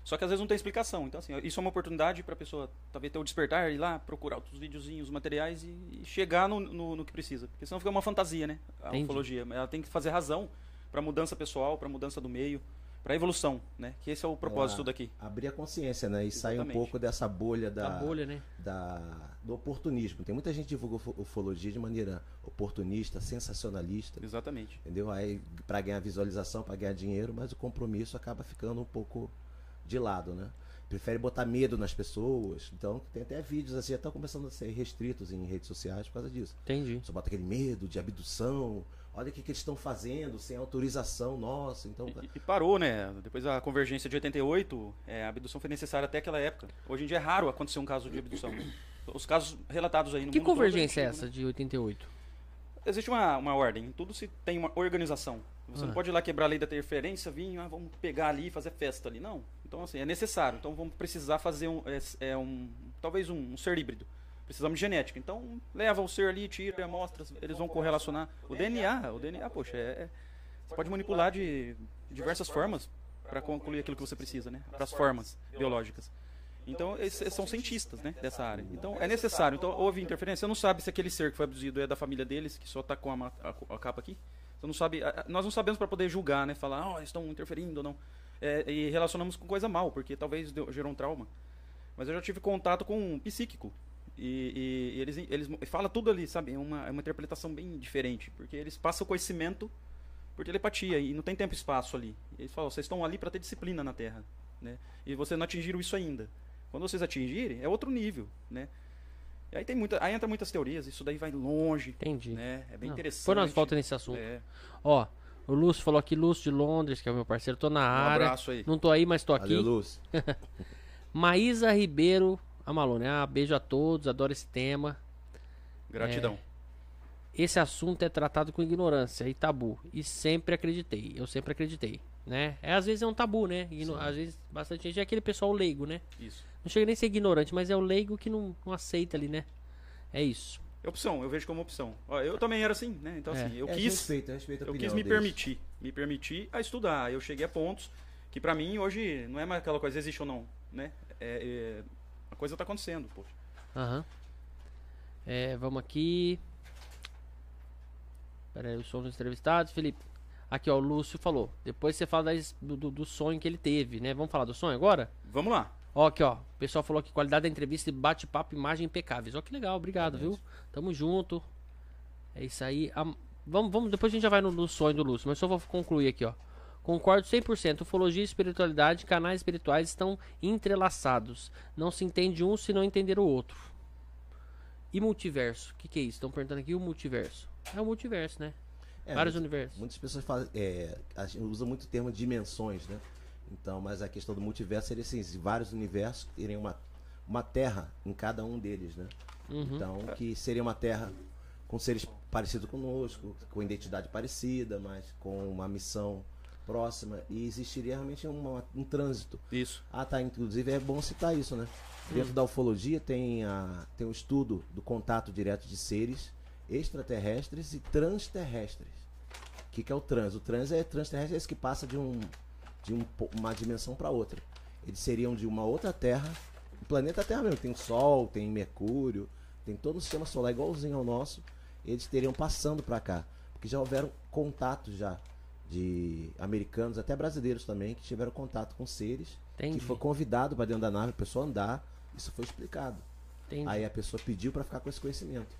Só que às vezes não tem explicação. Então, assim, isso é uma oportunidade para a pessoa talvez ter o despertar, ir lá, procurar outros videozinhos, materiais e, e chegar no, no, no que precisa. Porque senão fica uma fantasia, né? A Entendi. ufologia. Ela tem que fazer razão para mudança pessoal, para mudança do meio, para evolução, né? Que esse é o propósito Ela daqui. Abrir a consciência, né? E sair um Exatamente. pouco dessa bolha da, A bolha, né? da- do oportunismo. Tem muita gente que divulga ufo- ufologia de maneira oportunista, sensacionalista, Exatamente. entendeu? Aí para ganhar visualização, para ganhar dinheiro, mas o compromisso acaba ficando um pouco de lado, né? Prefere botar medo nas pessoas. Então, tem até vídeos assim, já estão começando a ser restritos em redes sociais por causa disso. Entendi. Só bota aquele medo de abdução. Olha o que, que eles estão fazendo sem autorização nossa. Então, E, e parou, né? Depois da convergência de 88, é, a abdução foi necessária até aquela época. Hoje em dia é raro acontecer um caso de abdução. Os casos relatados aí no Que mundo todo convergência é antigo, essa de 88? né? Existe uma, uma ordem. Em tudo se tem uma organização. Você Ah. não pode ir lá quebrar a lei da interferência, vir, ah, vamos pegar ali e fazer festa ali. Não. Então, assim, é necessário. Então, vamos precisar fazer um, é, é um talvez um, um ser híbrido. Precisamos de genética. Então, leva o ser ali, tira amostras, eles vão correlacionar. O DNA, o DNA, poxa, é, é- você pode manipular de diversas formas para concluir aquilo que você precisa, né? Para as formas biológicas. Então, esses são cientistas, né, dessa área. Então, é necessário. Então, houve interferência. Você não sabe se aquele ser que foi abduzido é da família deles, que só está com a, a- a capa aqui. Você não sabe. a- Nós não sabemos para poder julgar, né? Falar, oh, eles estão interferindo ou não. É, e relacionamos com coisa mal, porque talvez deu- gerou um trauma. Mas eu já tive contato com um psíquico. E, e- e eles, eles fala tudo ali, sabe? É uma, é uma interpretação bem diferente. Porque eles passam o conhecimento por telepatia e não tem tempo e espaço ali. E eles falam, vocês estão ali para ter disciplina na Terra, né? E vocês não atingiram isso ainda. Quando vocês atingirem, é outro nível, né? E aí tem muita, aí entra muitas teorias, isso daí vai longe, Entendi. né? É bem Não, interessante. Depois nós voltamos nesse assunto. É. Ó, o Lúcio falou aqui, Lúcio de Londres, que é o meu parceiro. Tô na Um área. abraço aí. Não tô aí, mas tô aqui. valeu, Lúcio. Maísa Ribeiro Amalone. Ah, beijo a todos, adoro esse tema. Gratidão. Esse assunto é tratado com ignorância e tabu. E sempre acreditei. Eu sempre acreditei. Né? É, às vezes é um tabu, né? Igno- Às vezes bastante gente é aquele pessoal leigo, né? Isso. Não chega nem a ser ignorante, mas é o leigo que não, não aceita ali, né? É isso. É opção, eu vejo como opção. Eu também era assim, né? Então, É. assim, eu É, quis. respeito, respeito a Eu quis me deles. permitir, me permitir a estudar. Eu cheguei a pontos que pra mim hoje não é mais aquela coisa existe ou não, né? É, é, a coisa tá acontecendo, poxa. Aham. É, vamos aqui. Pera aí, os sons dos entrevistados. Felipe. Aqui, ó, o Lúcio falou. Depois você fala das- do, do- do sonho que ele teve, né? Vamos falar do sonho agora? Vamos lá. Ó, aqui, ó. O pessoal falou que qualidade da entrevista e bate-papo, imagem impecáveis. Ó, que legal, obrigado, viu? Tamo junto. É isso aí. A- vamos, vamos, depois a gente já vai no, no sonho do Lúcio, mas só vou concluir aqui, ó. Concordo 100%. Ufologia e espiritualidade, canais espirituais estão entrelaçados. Não se entende um se não entender o outro. E multiverso? O que, que é isso? Estão perguntando aqui o multiverso. É o multiverso, né? É, Vários muitas- universos. Muitas pessoas é, a gente usa muito o termo dimensões, né? Então, mas a questão do multiverso seria assim, vários universos teriam uma, uma terra em cada um deles, né? Uhum. Então, que seria uma terra com seres parecidos conosco, com identidade parecida, mas com uma missão próxima e existiria realmente uma- um trânsito. Isso. Ah, tá. Inclusive é bom citar isso, né? Dentro da ufologia tem, a, tem um estudo do contato direto de seres extraterrestres e transterrestres. O que, que é o trans? O trans é transterrestre é esse que passa de, um, de um uma dimensão para outra. Eles seriam de uma outra Terra, o planeta Terra mesmo. Tem o Sol, tem Mercúrio, tem todo o sistema solar igualzinho ao nosso. Eles teriam passando para cá, porque já houveram contatos já de americanos, até brasileiros também, que tiveram contato com seres Entendi. que foi convidado para dentro da nave, a pessoa andar, isso foi explicado. Entendi. Aí a pessoa pediu para ficar com esse conhecimento.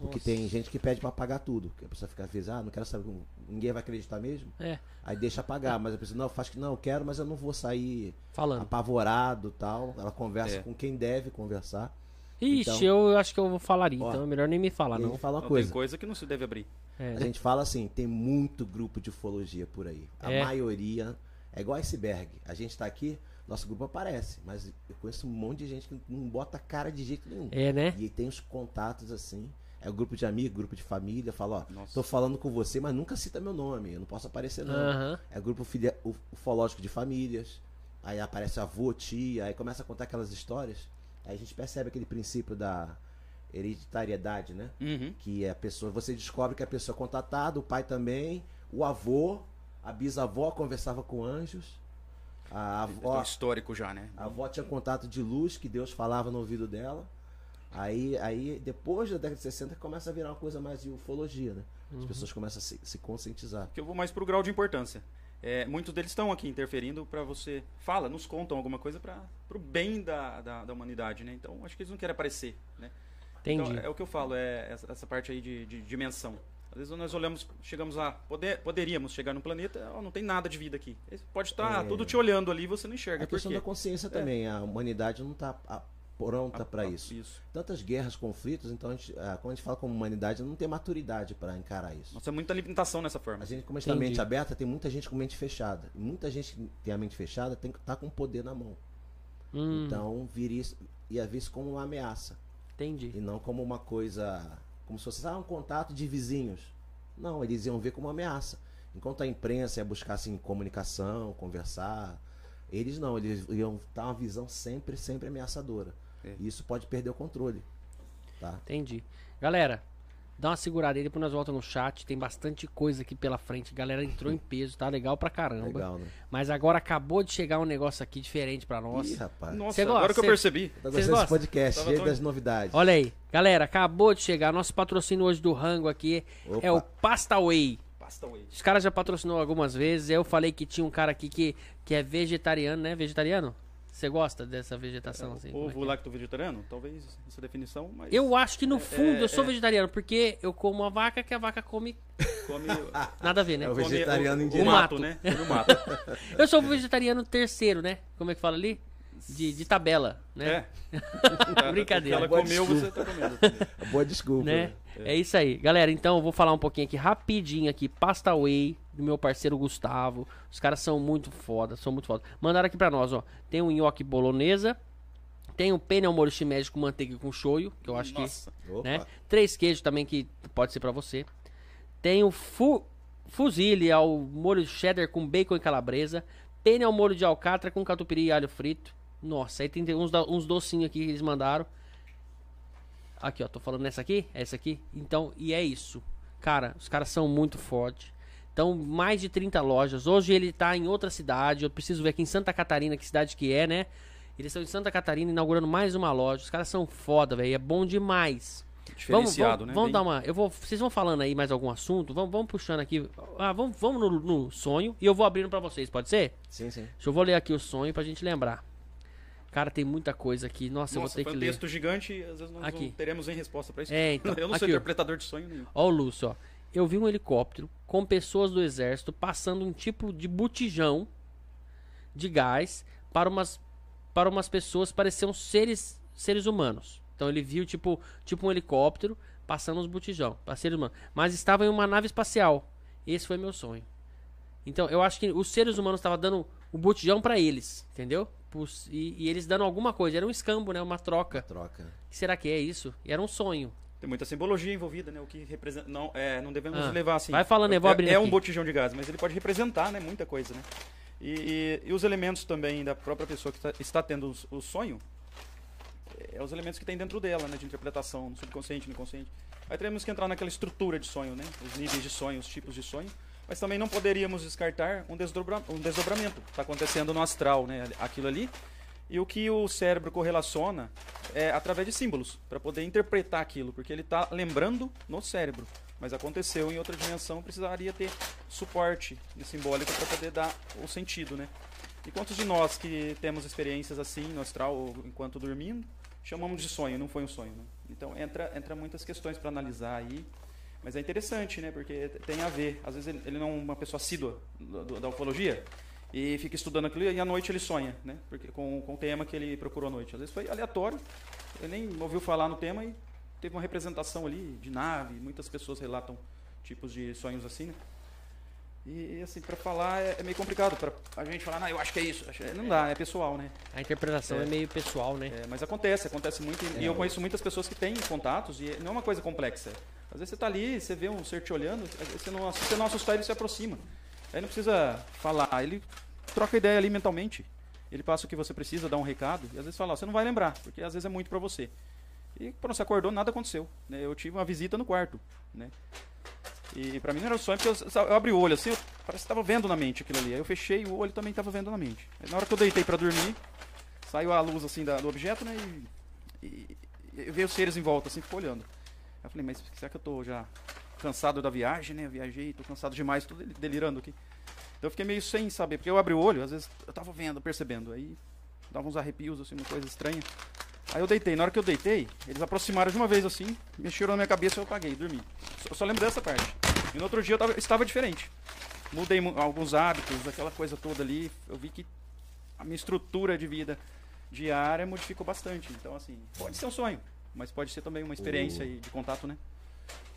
Porque Nossa. tem gente que pede para pagar tudo. Que a pessoa fica às vezes, ah, não quero saber, ninguém vai acreditar mesmo. É, Aí deixa pagar, mas a pessoa, não, faz que não, eu quero, mas eu não vou sair falando. apavorado tal. Ela conversa É. com quem deve conversar. Ixi, então- eu acho que eu vou falar, Ó, então é melhor nem me falar, não. gente fala uma Não, coisa. Tem coisa que não se deve abrir. É, A gente fala assim, tem muito grupo de ufologia por aí. A É. maioria é igual iceberg. A gente tá aqui, nosso grupo aparece, mas eu conheço um monte de gente que não bota cara de jeito nenhum. É, né? E aí tem os contatos assim. É o grupo de amigos, grupo de família, fala, ó, Nossa. tô falando com você, mas nunca cita meu nome, eu não posso aparecer não. Aham. É grupo filia- uf- ufológico de famílias. Aí aparece avô, tia, aí começa a contar aquelas histórias. Aí a gente percebe aquele princípio da hereditariedade, né? Uhum. Que é a pessoa, você descobre que a pessoa é contatada, o pai também, o avô, a bisavó conversava com anjos, a avó, histórico já, né? a avó tinha contato de luz que Deus falava no ouvido dela. Aí, aí depois da década de 60 começa a virar uma coisa mais de ufologia, né? As pessoas começam a se, se conscientizar. que eu vou mais pro grau de importância. É, muitos deles estão aqui interferindo para você. Fala, nos contam alguma coisa para pro bem da, da, da humanidade, né? Então acho que eles não querem aparecer, né? Entendi. Então, é o que eu falo, é essa, essa parte aí de, de dimensão. Às vezes nós olhamos, chegamos lá, poder, poderíamos chegar num planeta, ó, não tem nada de vida aqui. Pode estar É. tudo te olhando ali, você não enxerga. A Por questão quê? da consciência também, a humanidade não está pronta para isso. Isso. Tantas guerras, conflitos, então a gente, quando a gente fala como humanidade, não tem maturidade para encarar isso. Nossa, é muita limitação nessa forma. A gente, como Entendi. mente aberta, tem muita gente com mente fechada. E muita gente que tem a mente fechada tem que estar com o poder na mão. Hum, Então, vir isso, ia ver isso como uma ameaça. Entendi. E não como uma coisa. Como se fosse ah, um contato de vizinhos. Não, eles iam ver como uma ameaça. Enquanto a imprensa ia buscar assim, comunicação, conversar, eles não, eles iam dar uma visão sempre, sempre ameaçadora. É. E isso pode perder o controle. Tá? Entendi. Galera, dá uma segurada aí, depois nós voltamos no chat. Tem bastante coisa aqui pela frente. Galera entrou em peso, tá legal pra caramba. Legal, né? Mas agora acabou de chegar um negócio aqui diferente pra nós. Ih, rapaz. Nossa, gosta? agora que eu percebi. Tá gostando desse podcast, cheio tão- das novidades. Olha aí, galera, acabou de chegar. Nosso patrocínio hoje do rango aqui Opa. é o Pasta Way. Pasta Way. Os caras já patrocinou algumas vezes. Eu falei que tinha um cara aqui que, que é vegetariano, né? Vegetariano? Você gosta dessa vegetação assim? o é ovo que é? lacto vegetariano, talvez essa definição, mas Eu acho que no fundo é- eu sou é- vegetariano, porque eu como a vaca que a vaca come. come Nada a ver, né? É o come vegetariano o, o indireto. mato, Mato. né? No mato. Eu sou vegetariano terceiro, né? Como é que fala ali? De, de tabela, né? É. Brincadeira. Ela comeu, você tá comendo. Boa desculpa. né? É isso aí. Galera, então eu vou falar um pouquinho aqui rapidinho aqui, Pasta Way, do meu parceiro Gustavo. Os caras são muito foda, são muito foda. Mandaram aqui pra nós, ó. Tem um nhoque bolonesa, Tem o penne ao molho shimeji com manteiga com shoyu, que eu acho Nossa. que, Opa. né? Três queijos também que pode ser pra você. Tem o fu fusilli ao molho cheddar com bacon e calabresa. Penne ao molho de alcatra com catupiry e alho frito. Nossa, aí tem uns, uns docinhos aqui que eles mandaram. Aqui, ó, tô falando nessa aqui? É essa aqui? Então, e é isso. Cara, os caras são muito fortes. Então, mais de 30 lojas. Hoje ele tá em outra cidade. Eu preciso ver aqui em Santa Catarina, que cidade que é, né? Eles estão em Santa Catarina inaugurando mais uma loja. Os caras são foda, velho. É bom demais. Vamos, vamos, né? vamos dar uma. Eu vou, vocês vão falando aí mais algum assunto? Vamos, vamos puxando aqui. Ah, vamos, vamos no, no sonho e eu vou abrindo pra vocês, pode ser? Sim, sim. Deixa eu vou ler aqui o sonho pra gente lembrar. Cara, tem muita coisa aqui. Nossa, eu vou Nossa, ter foi que um ler. texto gigante e às vezes nós Aqui. não teremos nem resposta pra isso. É, então, Eu não aqui, sou interpretador de sonho nenhum. Ó o Lúcio, ó. Eu vi um helicóptero com pessoas do exército passando um tipo de botijão de gás para umas para umas pessoas pareciam seres seres humanos. Então ele viu tipo tipo um helicóptero passando uns botijão para seres humanos, mas estava em uma nave espacial. Esse foi meu sonho. Então eu acho que os seres humanos estavam dando o botijão para eles, entendeu? E, e eles dando alguma coisa, era um escambo, né? Uma troca. Troca. O que será que é isso? E era um sonho. Tem muita simbologia envolvida, né? O que representa. Não, é, não devemos Ah, levar assim. vai falando, eu vou é, abrindo É aqui. um botijão de gás, mas ele pode representar, né? Muita coisa, né? E, e- e os elementos também da própria pessoa que tá- está tendo os- o sonho, é os elementos que tem dentro dela, né? De interpretação, no subconsciente, no inconsciente. Aí teremos que entrar naquela estrutura de sonho, né? Os níveis de sonho, os tipos de sonho. Mas também não poderíamos descartar um, desdobra, um desdobramento. Está acontecendo no astral, né? Aquilo ali. E o que o cérebro correlaciona é através de símbolos, para poder interpretar aquilo, porque ele está lembrando no cérebro. Mas aconteceu em outra dimensão, precisaria ter suporte simbólico para poder dar o sentido, né? E quantos de nós que temos experiências assim no astral enquanto dormindo, chamamos de sonho, não foi um sonho, né? Então entra entra muitas questões para analisar aí, mas é interessante, né? Porque tem a ver. Às vezes ele, não é uma pessoa assídua da ufologia e fica estudando aquilo e à noite ele sonha, né? Porque com, com o tema que ele procurou à noite. Às vezes foi aleatório, ele nem ouviu falar no tema e teve uma representação ali de nave. Muitas pessoas relatam tipos de sonhos assim, né? E assim, para falar é, é meio complicado. Para a gente falar, não, eu acho que é isso. Acho- Não dá, é pessoal, né? A interpretação é, É. meio pessoal, né? É, mas acontece, acontece muito. E, e eu conheço muitas pessoas que têm contatos e não é uma coisa complexa. Às vezes você está ali, você vê um ser te olhando, você não, se você não assustar, ele se aproxima. Aí não precisa falar, ele troca ideia ali mentalmente. Ele passa o que você precisa, dá um recado, e às vezes fala, ó, você não vai lembrar, porque às vezes é muito para você. E quando você acordou, nada aconteceu. Né? Eu tive uma visita no quarto. Né? E pra mim não era um sonho, porque eu, eu abri o olho assim, eu, parece que estava vendo na mente aquilo ali. Aí eu fechei o olho também estava vendo na mente. Aí, na hora que eu deitei para dormir, saiu a luz assim da- do objeto, né? E, e, e veio os seres em volta, assim, ficou olhando. Eu falei, mas será que eu tô já cansado da viagem, né? Eu viajei, tô cansado demais, tô del- delirando aqui. Então eu fiquei meio sem saber, porque eu abri o olho, às vezes eu tava vendo, percebendo. Aí dava uns arrepios, assim, uma coisa estranha. Aí eu deitei, na hora que eu deitei, eles aproximaram de uma vez assim, mexeram na minha cabeça e eu apaguei, dormi. Só, só lembro dessa parte. E no outro dia eu tava- estava diferente. Mudei mu- alguns hábitos, aquela coisa toda ali. Eu vi que a minha estrutura de vida diária modificou bastante. Então, assim, pode ser um sonho, mas pode ser também uma experiência aí de contato, né?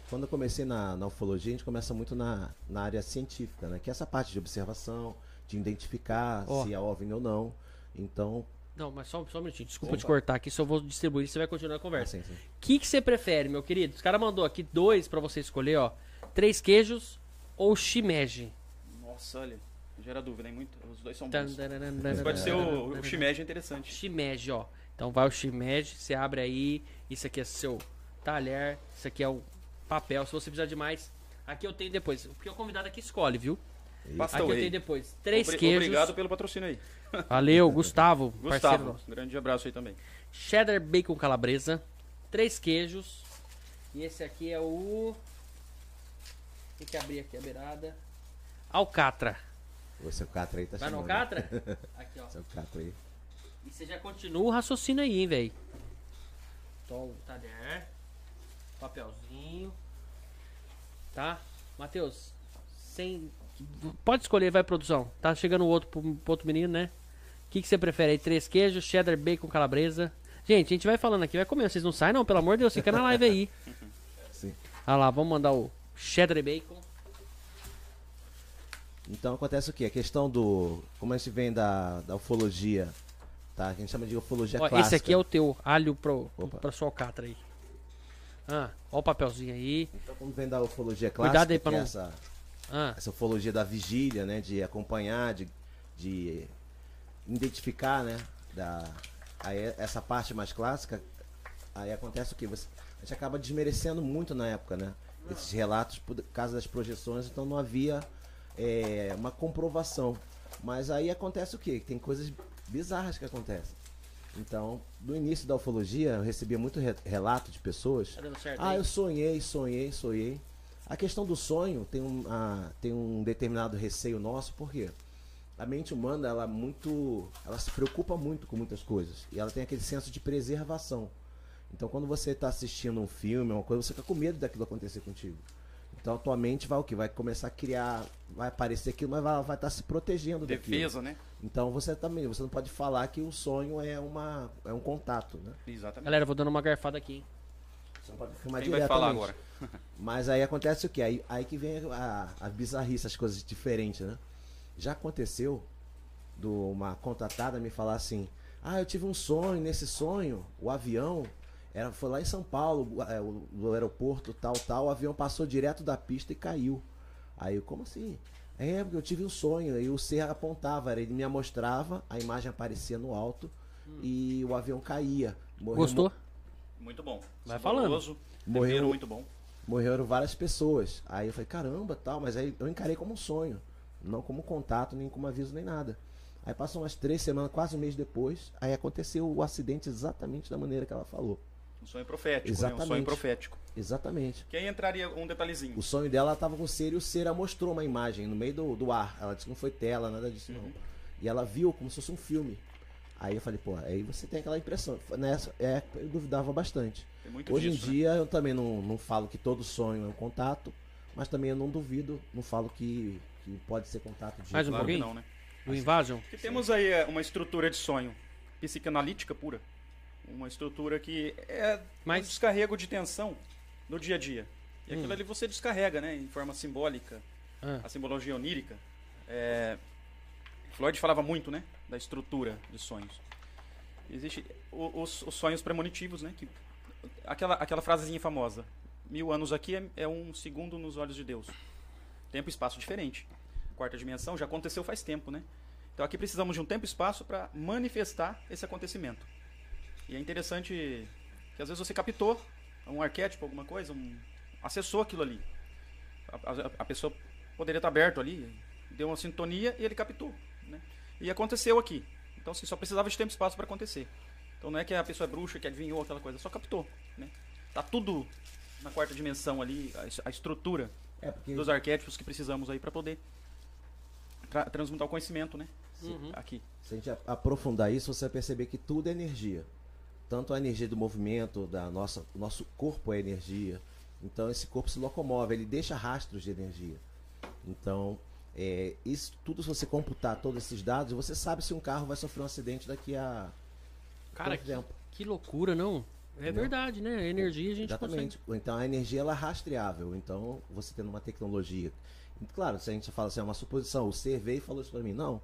Quando eu comecei na, na ufologia, a gente começa muito na, na área científica, né? Que é essa parte de observação, de identificar Ó. se é OVNI ou não. Então, Não, mas só, só um minutinho. Desculpa Opa. te cortar aqui, só vou distribuir você vai continuar a conversa. assim. O que, que você prefere, meu querido? Os caras mandou aqui dois pra você escolher, ó. Três queijos ou shimeji. Nossa, olha, gera dúvida, hein? Muito, os dois são Tan, bons. Mas pode ser o, o shimeji é interessante. Shimeji, ó. Então vai o shimeji, você abre aí. Isso aqui é seu talher. Isso aqui é o papel. Se você precisar de mais, aqui eu tenho depois. Porque o convidado aqui escolhe, viu? Pasta Aqui eu tenho depois. Três Obri- queijos. Obrigado pelo patrocínio aí. Valeu, Gustavo, Gustavo, um grande abraço aí também. Cheddar bacon calabresa. Três queijos. E esse aqui é o. Tem que abrir aqui a beirada. Alcatra. O seu Catra aí tá Vai no. Alcatra? Aqui, ó. Seu Catra aí. E você já continua o raciocínio aí, hein, velho. O talher. Papelzinho. Tá? Matheus, sem. Pode escolher, vai, produção. Tá chegando o outro pro, pro outro menino, né? O que, que você prefere aí? Três queijos, cheddar, bacon, calabresa. Gente, a gente vai falando aqui, vai comendo. Vocês não saem, não, pelo amor de Deus, fica na live aí. Sim. Olha lá, vamos mandar o cheddar e bacon. Então acontece o quê? A questão do. Como a gente vem da, da ufologia, tá? A gente chama de ufologia Ó, clássica. esse aqui é o teu alho pro, Opa. pra sua alcatra aí. Ah, ó o papelzinho aí. Então, quando vem da ufologia clássica, Cuidado aí pra é não- essa, Ah, essa ufologia da vigília, né? De acompanhar, de, de identificar, né? Da, aí essa parte mais clássica, aí acontece o que? Você, a gente acaba desmerecendo muito na época, né? Esses relatos por causa das projeções, então não havia é, uma comprovação. Mas aí acontece o que? Tem coisas bizarras que acontecem. Então, no início da ufologia, eu recebia muito re- relato de pessoas tá dando certo ah, eu sonhei, sonhei, sonhei. A questão do sonho tem um, ah, tem um determinado receio nosso, por quê? A mente humana, ela muito. Ela se preocupa muito com muitas coisas. E ela tem aquele senso de preservação. Então quando você está assistindo um filme, uma coisa, você fica com medo daquilo acontecer contigo. Então a tua mente vai o quê? Vai começar a criar. Vai aparecer aquilo, mas vai estar se protegendo daquilo. Defesa, né? Então você também, você não pode falar que o sonho é uma é um contato, né? Exatamente. Galera, vou dando uma garfada aqui, hein? Você não pode filmar Quem vai falar agora? Mas aí acontece o que? Aí, aí que vem a, a bizarrice, as coisas diferentes, né? Já aconteceu do uma contratada me falar assim: Ah, eu tive um sonho, nesse sonho, o avião era, foi lá em São Paulo, o- é, o, do aeroporto, tal, tal, o avião passou direto da pista e caiu. Aí eu, como assim? É, porque eu tive um sonho, e o ser apontava, ele me mostrava, a imagem aparecia no alto e o avião caía. Morreu Gostou? Muito bom. Vai Saboroso, Morreu- muito bom. morreram várias pessoas. Aí eu falei, caramba, tal, mas aí eu encarei como um sonho, não como contato, nem como aviso, nem nada. Aí passou umas três semanas, quase um mês depois, aí aconteceu o acidente exatamente da maneira que ela falou. Um sonho profético, né? Um Exatamente. sonho profético. Exatamente. Que aí entraria um detalhezinho. O sonho dela ela tava com o ser e o ser ela mostrou uma imagem no meio do, do ar. Ela disse que não foi tela, nada disso não. E ela viu como se fosse um filme. Aí eu falei, pô, aí você tem aquela impressão. Nessa é, eu duvidava bastante. Tem muito Hoje disso, em né? dia eu também não, não falo que todo sonho é um contato, mas também eu não duvido, não falo que, que pode ser contato de Mais um Claro que pouquinho? não, né? Do Invasion? Porque temos aí é, uma estrutura de sonho psicanalítica pura. Uma estrutura que é Mas- um descarrego de tensão no dia a dia. E aquilo Hum. ali você descarrega, né? Em forma simbólica, Ah, a simbologia onírica. É, Freud falava muito, né? Da estrutura de sonhos. Existe os, os sonhos premonitivos, né? Que, aquela, aquela frasezinha famosa. Mil anos aqui é, é um segundo nos olhos de Deus. Tempo e espaço diferente. Quarta dimensão já aconteceu faz tempo, né? Então aqui precisamos de um tempo e espaço para manifestar esse acontecimento. E é interessante que às vezes você captou um arquétipo, alguma coisa, um, acessou aquilo ali. A, a- a pessoa poderia estar aberto ali, deu uma sintonia e ele captou. Né? E aconteceu aqui. Então assim, só precisava de tempo e espaço para acontecer. Então não é que a pessoa é bruxa, que adivinhou aquela coisa, só captou. Né? Tá tudo na quarta dimensão ali, a, a estrutura É, porque dos arquétipos que precisamos aí para poder tra transmutar o conhecimento, né? Uhum. Aqui. se a gente aprofundar isso, você vai perceber que tudo é energia. Tanto a energia do movimento, da nossa, o nosso corpo é energia. Então esse corpo se locomove, ele deixa rastros de energia. Então, é, isso tudo, se você computar todos esses dados, você sabe se um carro vai sofrer um acidente daqui a Cara, que, tempo. que loucura, não? É Entendeu? verdade, né? A energia a gente Exatamente. Então a energia ela é rastreável. Então você tendo uma tecnologia. Claro, se a gente fala assim, é uma suposição, o ser veio e falou isso para mim, não.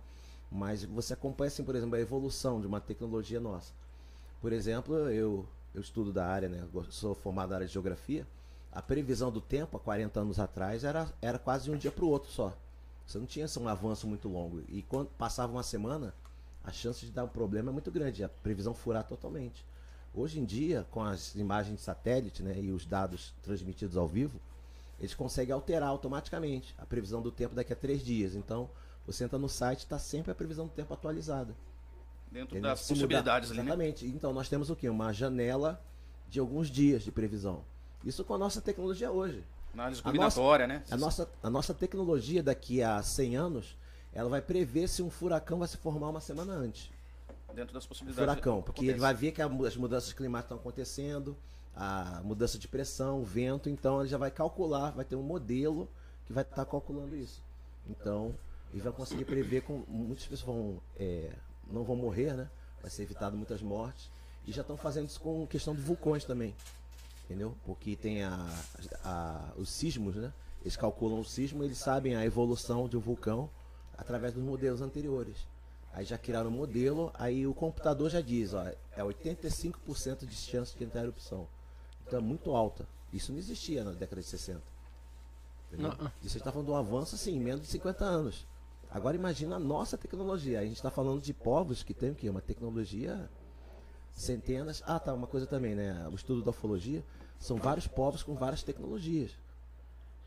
Mas você acompanha, assim, por exemplo, a evolução de uma tecnologia nossa. Por exemplo, eu, eu estudo da área, né? Sou formado na área de geografia. A previsão do tempo, há 40 anos atrás, era, era quase um dia para o outro só. Você não tinha assim, um avanço muito longo. E quando passava uma semana, a chance de dar um problema é muito grande, a previsão furar totalmente. Hoje em dia, com as imagens de satélite né, e os dados transmitidos ao vivo, eles conseguem alterar automaticamente a previsão do tempo daqui a três dias. Então, você entra no site está sempre a previsão do tempo atualizada. Dentro das Se mudar- possibilidades ali, né? Exatamente. Então, nós temos o quê? Uma janela de alguns dias de previsão. Isso com a nossa tecnologia hoje. Análise A combinatória, né? A nossa, a nossa tecnologia daqui a 100 anos, ela vai prever se um furacão vai se formar uma semana antes. Dentro das possibilidades. Furacão, porque ele acontece. vai ver que as mudanças climáticas estão acontecendo, a mudança de pressão, vento, então ele já vai calcular, vai ter um modelo que vai estar calculando isso. Então, ele vai conseguir prever com muitas pessoas vão é, não vão morrer, né? Vai ser evitado muitas mortes e já estão fazendo isso com questão de vulcões também. Entendeu? Porque tem a, a- os sismos, né? Eles calculam o sismo, eles sabem a evolução de um vulcão através dos modelos anteriores. Aí já criaram o modelo, aí o computador já diz, ó, é 85% de chance de entrar erupção. Então é muito alta. Isso não existia na década de 60. Entendeu? Não. E você está falando de um avanço assim, em menos de 50 anos. Agora imagina a nossa tecnologia. A gente está falando de povos que tem o quê? Uma tecnologia centenas. Ah, tá, uma coisa também, né? O estudo da ufologia são vários povos com várias tecnologias.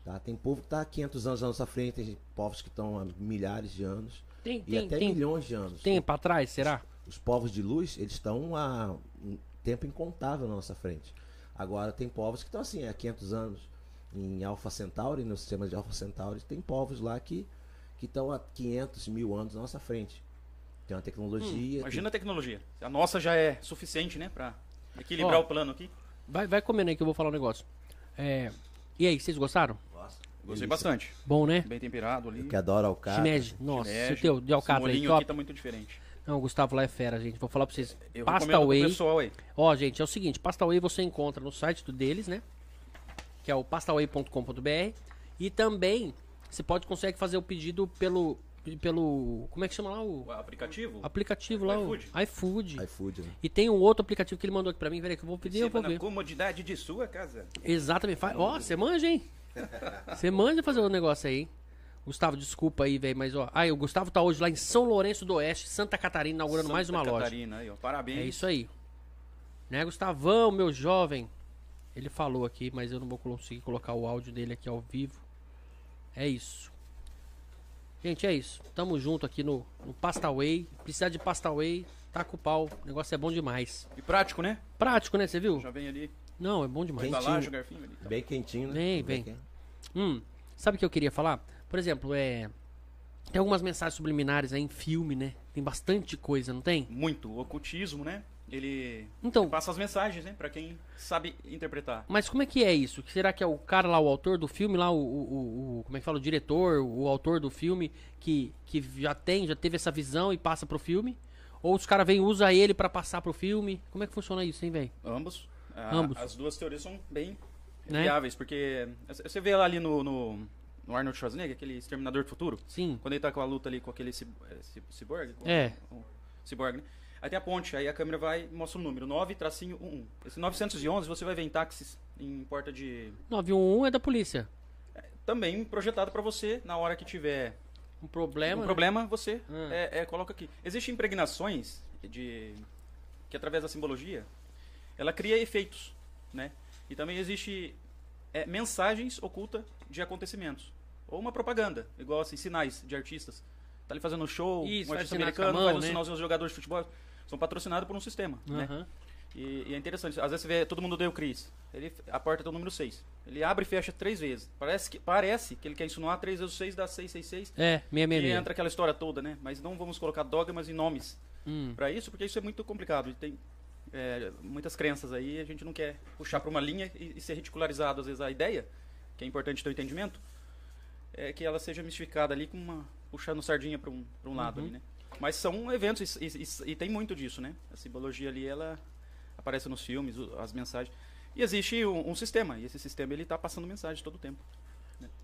Tá? Tem povo que está há 500 anos à nossa frente, tem povos que estão há milhares de anos Tem, e tem, até tem, milhões de anos. tem pra trás, será? Os povos de luz, eles estão há um tempo incontável na nossa frente. Agora tem povos que estão assim, há 500 anos em Alpha Centauri, no sistema de Alpha Centauri, tem povos lá que que estão há 500 mil anos na nossa frente. Tem uma tecnologia. Imagina a tecnologia. A nossa já é suficiente, né? Pra equilibrar Ó. o plano aqui. Vai, vai comendo aí que eu vou falar um negócio. É, e aí, vocês gostaram? Nossa, Gostei delícia. bastante. Bom, né? Bem temperado ali. Que adora o cara. Shimeji. Nossa, Shimeji. esse teu de alcatra aí, top. aqui tá muito diferente. Não, o Gustavo lá é fera, gente. Vou falar pra vocês. Eu Pasta Whey. pessoal aí. Ó, gente, é o seguinte, Pasta Whey você encontra no site do deles, né? Que é o pastaway.com.br e também você pode consegue fazer o pedido pelo pelo como é que chama lá o O aplicativo. aplicativo lá, iFood. o iFood. iFood, né? E tem um outro aplicativo que ele mandou aqui pra mim, peraí que eu vou pedir, eu vou na ver. comodidade de sua casa. Exatamente. Fa- Ó, você manja, hein? Você manja fazer o negócio aí, hein? Gustavo, desculpa aí, velho, mas ó. Aí, o Gustavo tá hoje lá em São Lourenço do Oeste, Santa Catarina, inaugurando mais uma Santa loja. Catarina, aí, ó. Parabéns. É isso aí. Né, Gustavão, meu jovem? Ele falou aqui, mas eu não vou conseguir colocar o áudio dele aqui ao vivo. É isso. Gente, é isso. Tamo junto aqui no, no Pastaway. Precisar de Pastaway, tá com o pau. O negócio é bom demais. E prático, né? Prático, né? Você viu? Já vem ali. Não, é bom demais. Quentinho. Embalagem, o garfinho ali. tá. Bem quentinho, né? Vem. Hum, sabe o que eu queria falar? Por exemplo, é. Tem algumas mensagens subliminares aí em filme, né? Tem bastante coisa, não tem? Muito. O ocultismo, né? Ele Então, passa as mensagens, né? Pra quem sabe interpretar. Mas como é que é isso? Será que é o cara lá, o autor do filme, lá, o, o- o- como é que fala, o diretor, o autor do filme, que, que já tem, já teve essa visão e passa pro filme? Ou os caras vêm e usam ele pra passar pro filme? Como é que funciona isso, hein, velho? Ambos. A- Ambos. As duas teorias são bem Né? viáveis, porque você vê lá ali no, no, no Arnold Schwarzenegger, aquele Exterminador do Futuro, Sim. quando ele tá com a luta ali com aquele cib- é, cib- ciborgue. com É. O, ciborgue, né? Aí tem a ponte, aí a câmera vai e mostra o número, 9 tracinho 11. Esse 911 você vai ver em táxis, em porta de... 911 é da polícia. Também projetado pra você, na hora que tiver Um problema. um né? problema, você Hum. é, é, coloca aqui. Existem impregnações de que através da simbologia ela cria efeitos, né? E também existe é, mensagens ocultas de acontecimentos ou uma propaganda, igual assim sinais de artistas. Tá ali fazendo um show, Isso, um artista americano mão, faz um né? sinalzinho aos jogadores de futebol, são patrocinados por um sistema, né? Aham. E, e é interessante, às vezes você vê todo mundo odeia o Chris. Ele, a porta o número 6. Ele abre e fecha três vezes. Parece que, parece que ele quer insinuar 3 vezes o 6 dá 666. É, E 666. entra aquela história toda, né? Mas não vamos colocar dogmas e nomes Hum. pra isso, porque isso é muito complicado. E tem é, muitas crenças aí, a gente não quer puxar pra uma linha e, e ser ridicularizado às vezes a ideia, que é importante ter o entendimento, é que ela seja mistificada ali com uma puxando sardinha pra um, pra um lado Uhum. ali, né? Mas são eventos e, e- e- e tem muito disso, né? A simbologia ali, ela aparece nos filmes, o- as mensagens. E existe um, um sistema, e esse sistema ele tá passando mensagem todo o tempo.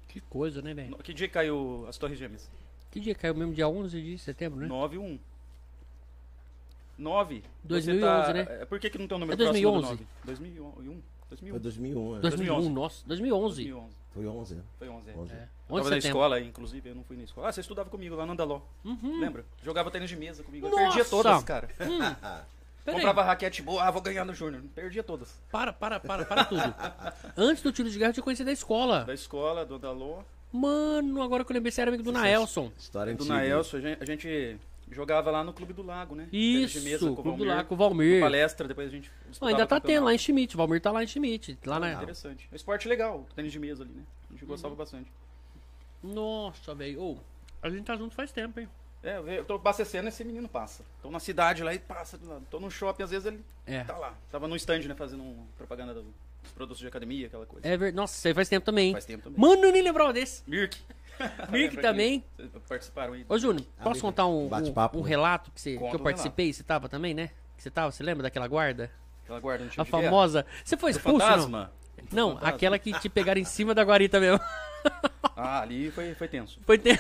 Que coisa, né, velho? Que dia caiu as Torres Gêmeas? Que dia caiu mesmo? Dia 11 de setembro, né? 9 1. 9. 2011, tá, né? é, Por que, que não tem um número É 2011? próximo do 9? 2001. 2001. Foi 2001, né? 2001, 2011. nossa. 2011. 2011. Foi 11, né? Foi 11. é. 11. É. Eu 11 tava na escola, inclusive, eu não fui na escola. Ah, você estudava comigo lá no Andaló. Uhum. Lembra? Jogava tênis de mesa comigo. Eu Nossa! perdia todas, cara. Aí. Comprava raquete boa, ah, vou ganhar no Júnior. Perdia todas. Para, para, para, para tudo. Antes do tiro de guerra eu te conheci da escola. Da escola, do Andaló, Mano, agora que eu lembrei, você era amigo do Naelson. História do antiga. Naelson. A gente, a gente jogava lá no Clube do Lago, né? Tênis de Isso, com o Clube do Valmir. Lago com o Valmir. Palestra, depois a gente ainda tá tendo lá em Schmidt. O Valmir tá lá em Schmidt. Lá na... Interessante. É um esporte legal, tênis de mesa ali, né? A gente gostava Uhum. bastante. Nossa, velho. Ô, a gente tá junto faz tempo, hein? É, eu tô abastecendo esse menino passa. Tô na cidade lá e passa do lado. Tô no shopping, às vezes ele É. tá lá. Tava no stand, né, fazendo um- propaganda do- dos produtos de academia, aquela coisa. É verdade. Nossa, isso aí faz tempo também, hein? Faz tempo também. Mano, eu nem lembrava desse. Mirk. Mirk também. Participaram aí. Ô, Júnior, posso contar um, um, um relato que, você, que eu participei? Você tava também, né? Que você tava? Você lembra daquela guarda? Aquela guarda no A de guerra. famosa. Você foi expulso, não? fantasma. Não, aquela que te pegaram em cima da guarita mesmo. Ah, ali foi, foi tenso. Foi ter...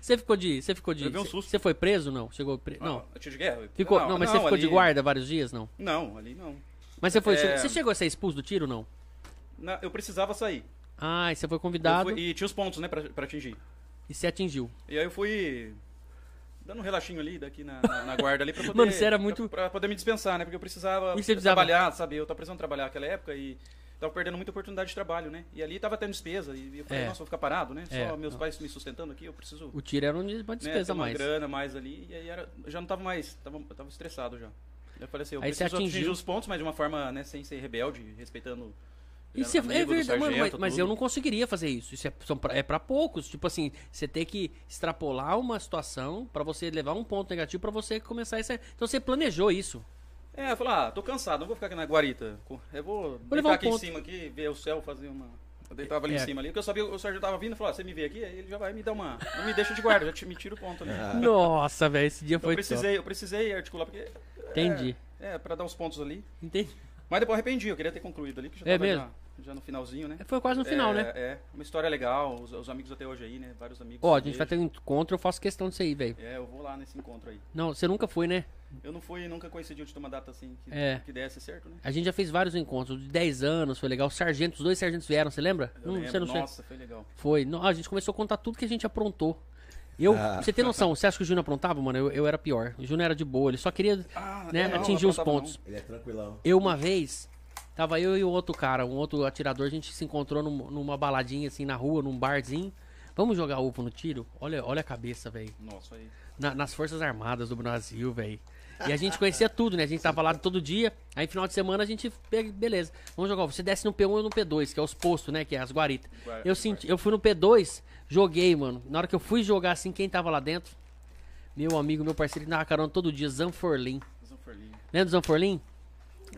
Você ficou de. Você ficou de. Um susto. Você foi preso não? Chegou pre... Ah, Não. Tiro de guerra? Ficou... Não, mas você ficou de ali- guarda vários dias, não? Não, ali não. Mas você foi. É. Você chegou a ser expulso do tiro, não? Na- eu precisava sair. Ah, e você foi convidado fui- e tinha os pontos, né, pra, pra atingir. e se atingiu. E aí eu fui dando um relaxinho ali, daqui na, na, na guarda ali, pra poder... Mano, você era muito- Pra, pra poder me dispensar, né, porque eu precisava, você precisava- trabalhar, sabe? Eu tava precisando trabalhar naquela época e tava perdendo muita oportunidade de trabalho, né? E ali tava tendo despesa e eu falei, É. nossa, vou ficar parado, né? É. Só meus pais me sustentando aqui, eu preciso... O tiro era uma né, despesa ter uma mais. grana mais ali, e aí era, eu já não tava mais, tava, eu tava estressado já. Eu falei assim, eu Aí você preciso atingir atingiu. os pontos, mas de uma forma, né, sem ser rebelde, respeitando... Você, é do verdade, mano, mas, mas eu não conseguiria fazer isso. Isso é, são pra, é pra poucos. Tipo assim, você ter que extrapolar uma situação pra você levar um ponto negativo pra você começar esse. Então você planejou isso. É, eu falei, ah, tô cansado, não vou ficar aqui na guarita. Eu vou, levar deitar um aqui em ponto. cima aqui, ver o céu, fazer uma... Eu deitava ali É. em cima ali, porque eu sabia que o sargento tava vindo e falou, ah, você me vê aqui, aí ele já vai me dar uma... Não me deixa de guarda, já te, me tira o ponto ali. Nossa, velho, esse dia Então foi eu precisei, eu precisei articular, porque... é, Entendi. É, pra dar uns pontos ali. top. Entendi. Mas depois eu arrependi, eu queria ter concluído ali, que já É tava mesmo? Já, já no finalzinho, né? Foi quase no final, é, né? É, uma história legal, os, os amigos até hoje aí, né? Vários amigos. Ó, a gente vai ter um encontro, eu faço questão disso aí, velho. É, eu vou lá nesse encontro aí. Não, você nunca foi, né? Eu não fui, nunca coincidiu de uma data assim, que, É. que desse certo, né? A gente já fez vários encontros, de 10 anos, foi legal. Os sargentos, os dois sargentos vieram, você lembra? Eu Não, lembro, você não sei. Nossa, foi legal. Foi. Não, a gente começou a contar tudo que a gente aprontou. Eu, Ah. pra você tem noção, você acha que o Júnior aprontava, mano? Eu, eu era pior. O Júnior era de boa, ele só queria Ah, né, é, não, atingir não os pontos. Ele é tranquilão. Eu uma vez, tava eu e o outro cara, um outro atirador, a gente se encontrou num- numa baladinha assim na rua, num barzinho. Vamos jogar ovo no tiro? Olha, olha a cabeça, velho. Nossa, aí. Na- nas Forças Armadas do Brasil, velho. E a gente conhecia tudo, né? A gente tava lá todo dia. Aí, final de semana, a gente beleza. Vamos jogar. Você desce no P1 ou no P2, que é os postos, né? Que é as guaritas. Guar- Eu senti, eu fui no P2, joguei, mano. Na hora que eu fui jogar assim, quem tava lá dentro? Meu amigo, meu parceiro, que dava carona todo dia, Zanforlin. Zanforlinho. Lembra do Zanforlin?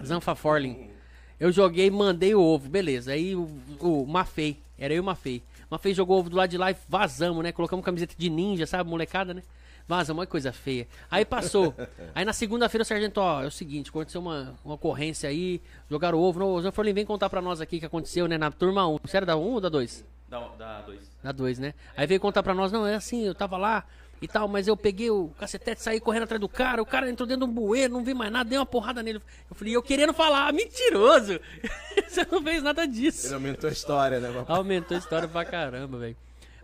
Zanfaforlin. Eu joguei, mandei o ovo, beleza. Aí o, o Mafei, era eu e o Mafei. Mafei jogou o ovo do lado de lá e vazamos, né? Colocamos camiseta de ninja, sabe, molecada, né? Vazamos, olha que coisa feia. Aí passou. Aí na segunda-feira o sargento, ó, é o seguinte, aconteceu uma, uma ocorrência aí, jogaram o ovo. Não, o Zanforlin vem contar pra nós aqui o que aconteceu, né? Na turma 1. Você era da 1 ou da 2? Dá, dá dois. Da 2, né? Aí veio contar pra nós, não, é assim, eu tava lá e tal, mas eu peguei o cacetete, saí correndo atrás do cara, o cara entrou dentro de um bueiro, não vi mais nada, dei uma porrada nele. Eu falei, eu querendo falar, mentiroso! Você não fez nada disso. Ele aumentou a história, né? papai? Aumentou a história pra caramba, velho.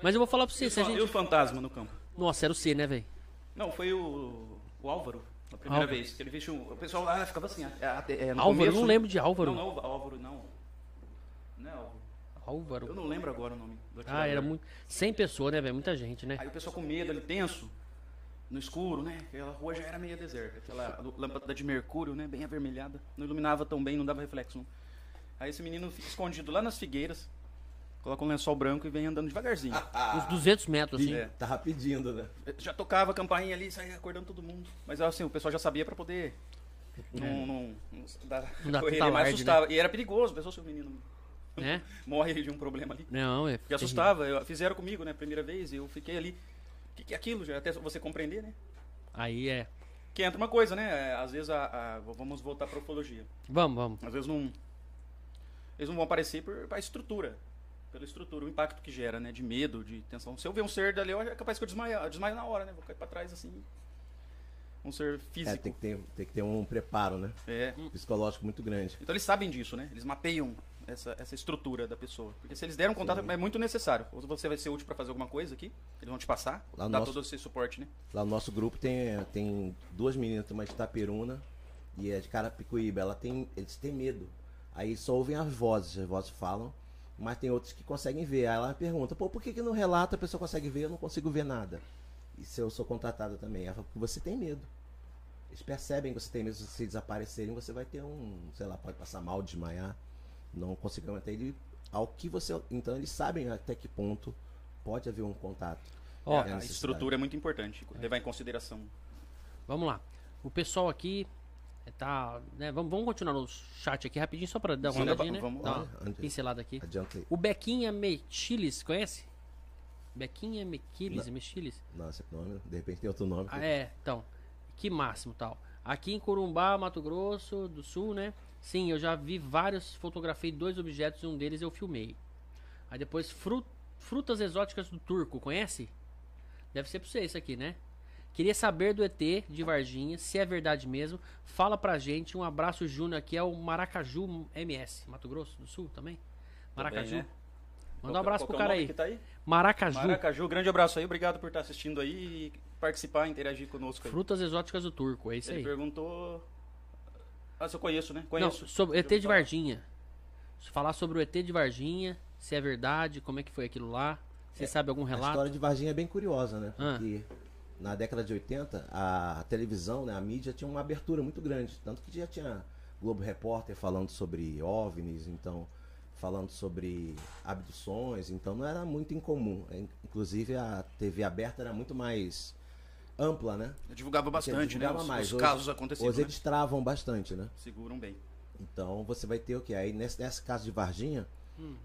Mas eu vou falar pra você, se a E o gente... fantasma no campo? Nossa, era o C, né, velho? Não, foi o, o Álvaro, a primeira Álvaro. vez. que Ele vestiu. O pessoal lá ficava assim. É, é, no Álvaro, eu começo- não lembro de Álvaro. Não, não, Álvaro não. Não é Álvaro. Eu Álvaro. não lembro agora o nome do Ah, era muito... 100 pessoas, né, velho? Muita gente, né? Aí o pessoal com medo ali, tenso, no escuro, né? Aquela rua já era meio deserta. Aquela lâmpada de mercúrio, né? Bem avermelhada. Não iluminava tão bem, não dava reflexo. Não. Aí esse menino fica escondido lá nas figueiras, coloca um lençol branco e vem andando devagarzinho. Uns 200 metros, assim. É. Tava pedindo, né? Já tocava a campainha ali, saía acordando todo mundo. Mas assim, o pessoal já sabia pra poder. Não, não, não dar É. Não dá correr, tanta mas alarde, assustava. E era perigoso, pensou se o menino Né? morre de um problema ali. Não, é... Porque assustava, eu, fizeram comigo, né? Primeira vez, e eu fiquei ali. O que, que é aquilo? Já até você compreender, né? Aí é... Que entra uma coisa, né? é, Às vezes a, a- vamos voltar para ufologia. Vamos, vamos. Às vezes não eles não vão aparecer por a estrutura, pela estrutura, o impacto que gera, né? De medo, de tensão. Se eu ver um ser dali, eu é capaz que eu desmaie, eu desmaio na hora, né? Vou cair para trás assim. Um ser É, físico. tem que, ter, tem que ter um preparo, né? É. Psicológico muito grande. Então eles sabem disso, né? Eles mapeiam essa, essa estrutura da pessoa. Porque se eles deram contato, é muito necessário. Ou você vai ser útil para fazer alguma coisa aqui, eles vão te passar, Lá no dar nosso- todo esse suporte, né? Lá no nosso grupo tem, tem duas meninas, uma de Itaperuna e a de Carapicuíba. Ela tem, eles têm medo. Aí só ouvem as vozes, as vozes falam, mas tem outros que conseguem ver. Aí ela pergunta, pô, por que, que no relato a pessoa consegue ver eu não consigo ver nada? E se eu sou contratada também? Ela fala, porque você tem medo. Eles percebem que você tem medo, se desaparecerem, você vai ter um, sei lá, pode passar mal, desmaiar, não conseguir manter ele ao que você. Então eles sabem até que ponto pode haver um contato. Ó, É a estrutura é muito importante, levar em consideração. Vamos lá. O pessoal aqui tá, né, vamos, vamos continuar no chat aqui rapidinho só pra dar uma Sim, olhadinha, né? vamos Dar lá. uma pincelada aqui. O Bequinha Mechiles, conhece? Bequinha Mechiles, Mechiles? Nossa, esse nome, de repente tem outro nome. Ah, é, então. Que máximo tal. Aqui em Corumbá, Mato Grosso do Sul, né? Sim, eu já vi vários, fotografei dois objetos e um deles eu filmei. Aí depois Frutas exóticas do Turco, conhece? Deve ser pra você isso aqui, né? Queria saber do ET de Varginha, se é verdade mesmo. Fala pra gente. Um abraço, Júnior, aqui é o Maracaju MS, Mato Grosso do Sul também. Maracaju. né? Manda um abraço pro cara aí. tá aí? Maracaju. Maracaju, grande abraço aí, obrigado por estar assistindo aí e participar, interagir conosco aí. Frutas exóticas do Turco, é isso Ele aí. perguntou. Ah, eu conheço, né? Não, Conheço. sobre Já ET de. Varginha. Falar sobre o ET de Varginha, se é verdade, como é que foi aquilo lá. Você sabe algum A relato? história de Varginha é bem curiosa, né? Ah. Porque na década de 80, a televisão, né, a mídia tinha uma abertura muito grande. Tanto que já tinha Globo Repórter falando sobre OVNIs, então falando sobre abduções, então não era muito incomum. É, Inclusive a TV aberta era muito mais ampla, né? Divulgava bastante, Divulgava né? Os, mais. os Hoje- casos acontecidos, Hoje né? eles travam bastante, né? Seguram bem. Então você vai ter o que? Aí nesse, nesse caso de Varginha,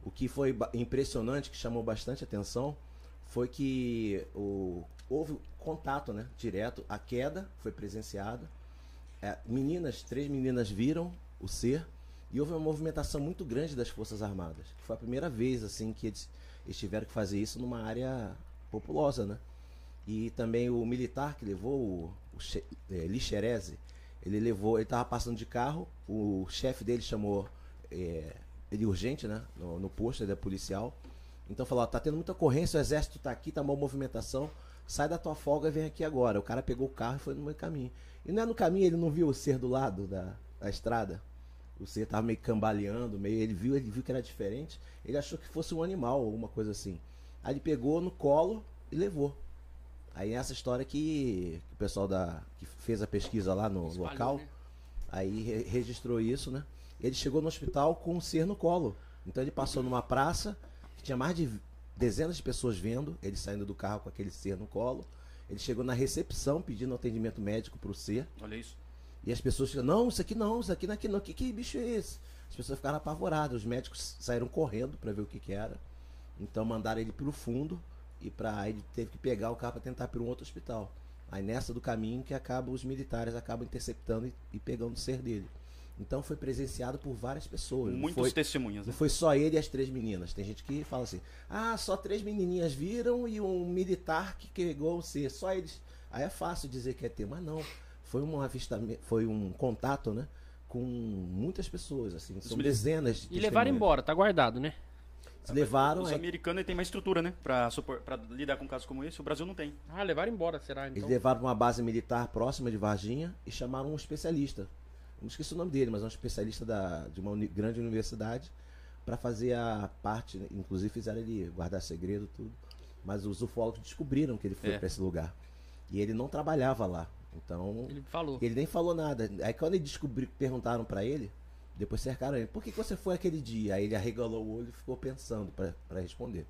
o que foi impressionante, que chamou bastante atenção, foi que o, houve contato né, direto, a queda foi presenciada. É, meninas, três meninas viram o ser e houve uma movimentação muito grande das Forças Armadas. que Foi a primeira vez assim que eles, eles tiveram que fazer isso numa área populosa, né? E também o militar que levou o, o é, Lixerese, ele levou, ele tava passando de carro, o chefe dele chamou é, ele urgente, né? No, no posto, ele é policial. Então falou, ó, tá tendo muita ocorrência, o exército tá aqui, tá uma movimentação, sai da tua folga e vem aqui agora. O cara pegou o carro e foi no meio caminho. E não é no caminho, ele não viu o ser do lado da, da estrada. O ser tava meio cambaleando, meio, ele viu, ele viu que era diferente. Ele achou que fosse um animal ou alguma coisa assim. Aí ele pegou no colo e levou. Aí essa história que, que o pessoal da que fez a pesquisa lá no Espalhou, local, né? aí re- registrou isso, né? Ele chegou no hospital com um ser no colo. Então ele passou numa praça que tinha mais de dezenas de pessoas vendo, ele saindo do carro com aquele ser no colo. Ele chegou na recepção pedindo atendimento médico pro ser. Olha isso. E as pessoas ficam, não, isso aqui não, isso aqui não, aqui não, que, que bicho é esse? As pessoas ficaram apavoradas, os médicos saíram correndo para ver o que, que era. Então mandaram ele pro fundo e para ele teve que pegar o carro para tentar ir para um outro hospital. Aí nessa do caminho que acaba os militares acabam interceptando e, e pegando o ser dele. Então foi presenciado por várias pessoas. não Muitas foi, testemunhas, não né? foi só ele e as três meninas. Tem gente que fala assim: ah, só três menininhas viram e um militar que pegou o ser. Só eles. Aí é fácil dizer que é ter, mas não. Foi um avistamento, foi um contato, né? Com muitas pessoas, assim. São dezenas de E levaram embora, tá guardado, né? Levaram, Os aí, americanos têm mais estrutura, né? Pra, supor- pra lidar com casos como esse. O Brasil não tem. Ah, levaram embora, será? Então? eles levaram pra uma base militar próxima de Varginha e chamaram um especialista. Não esqueci o nome dele, mas é um especialista da, de uma uni- grande universidade para fazer a parte, inclusive fizeram ele guardar segredo tudo. Mas os ufólogos descobriram que ele foi É. para esse lugar. E ele não trabalhava lá. Então, Ele falou. ele nem falou nada. Aí quando ele descobriu, perguntaram para ele, depois cercaram ele, por que, que você foi aquele dia? Aí ele arregalou o olho e ficou pensando para responder.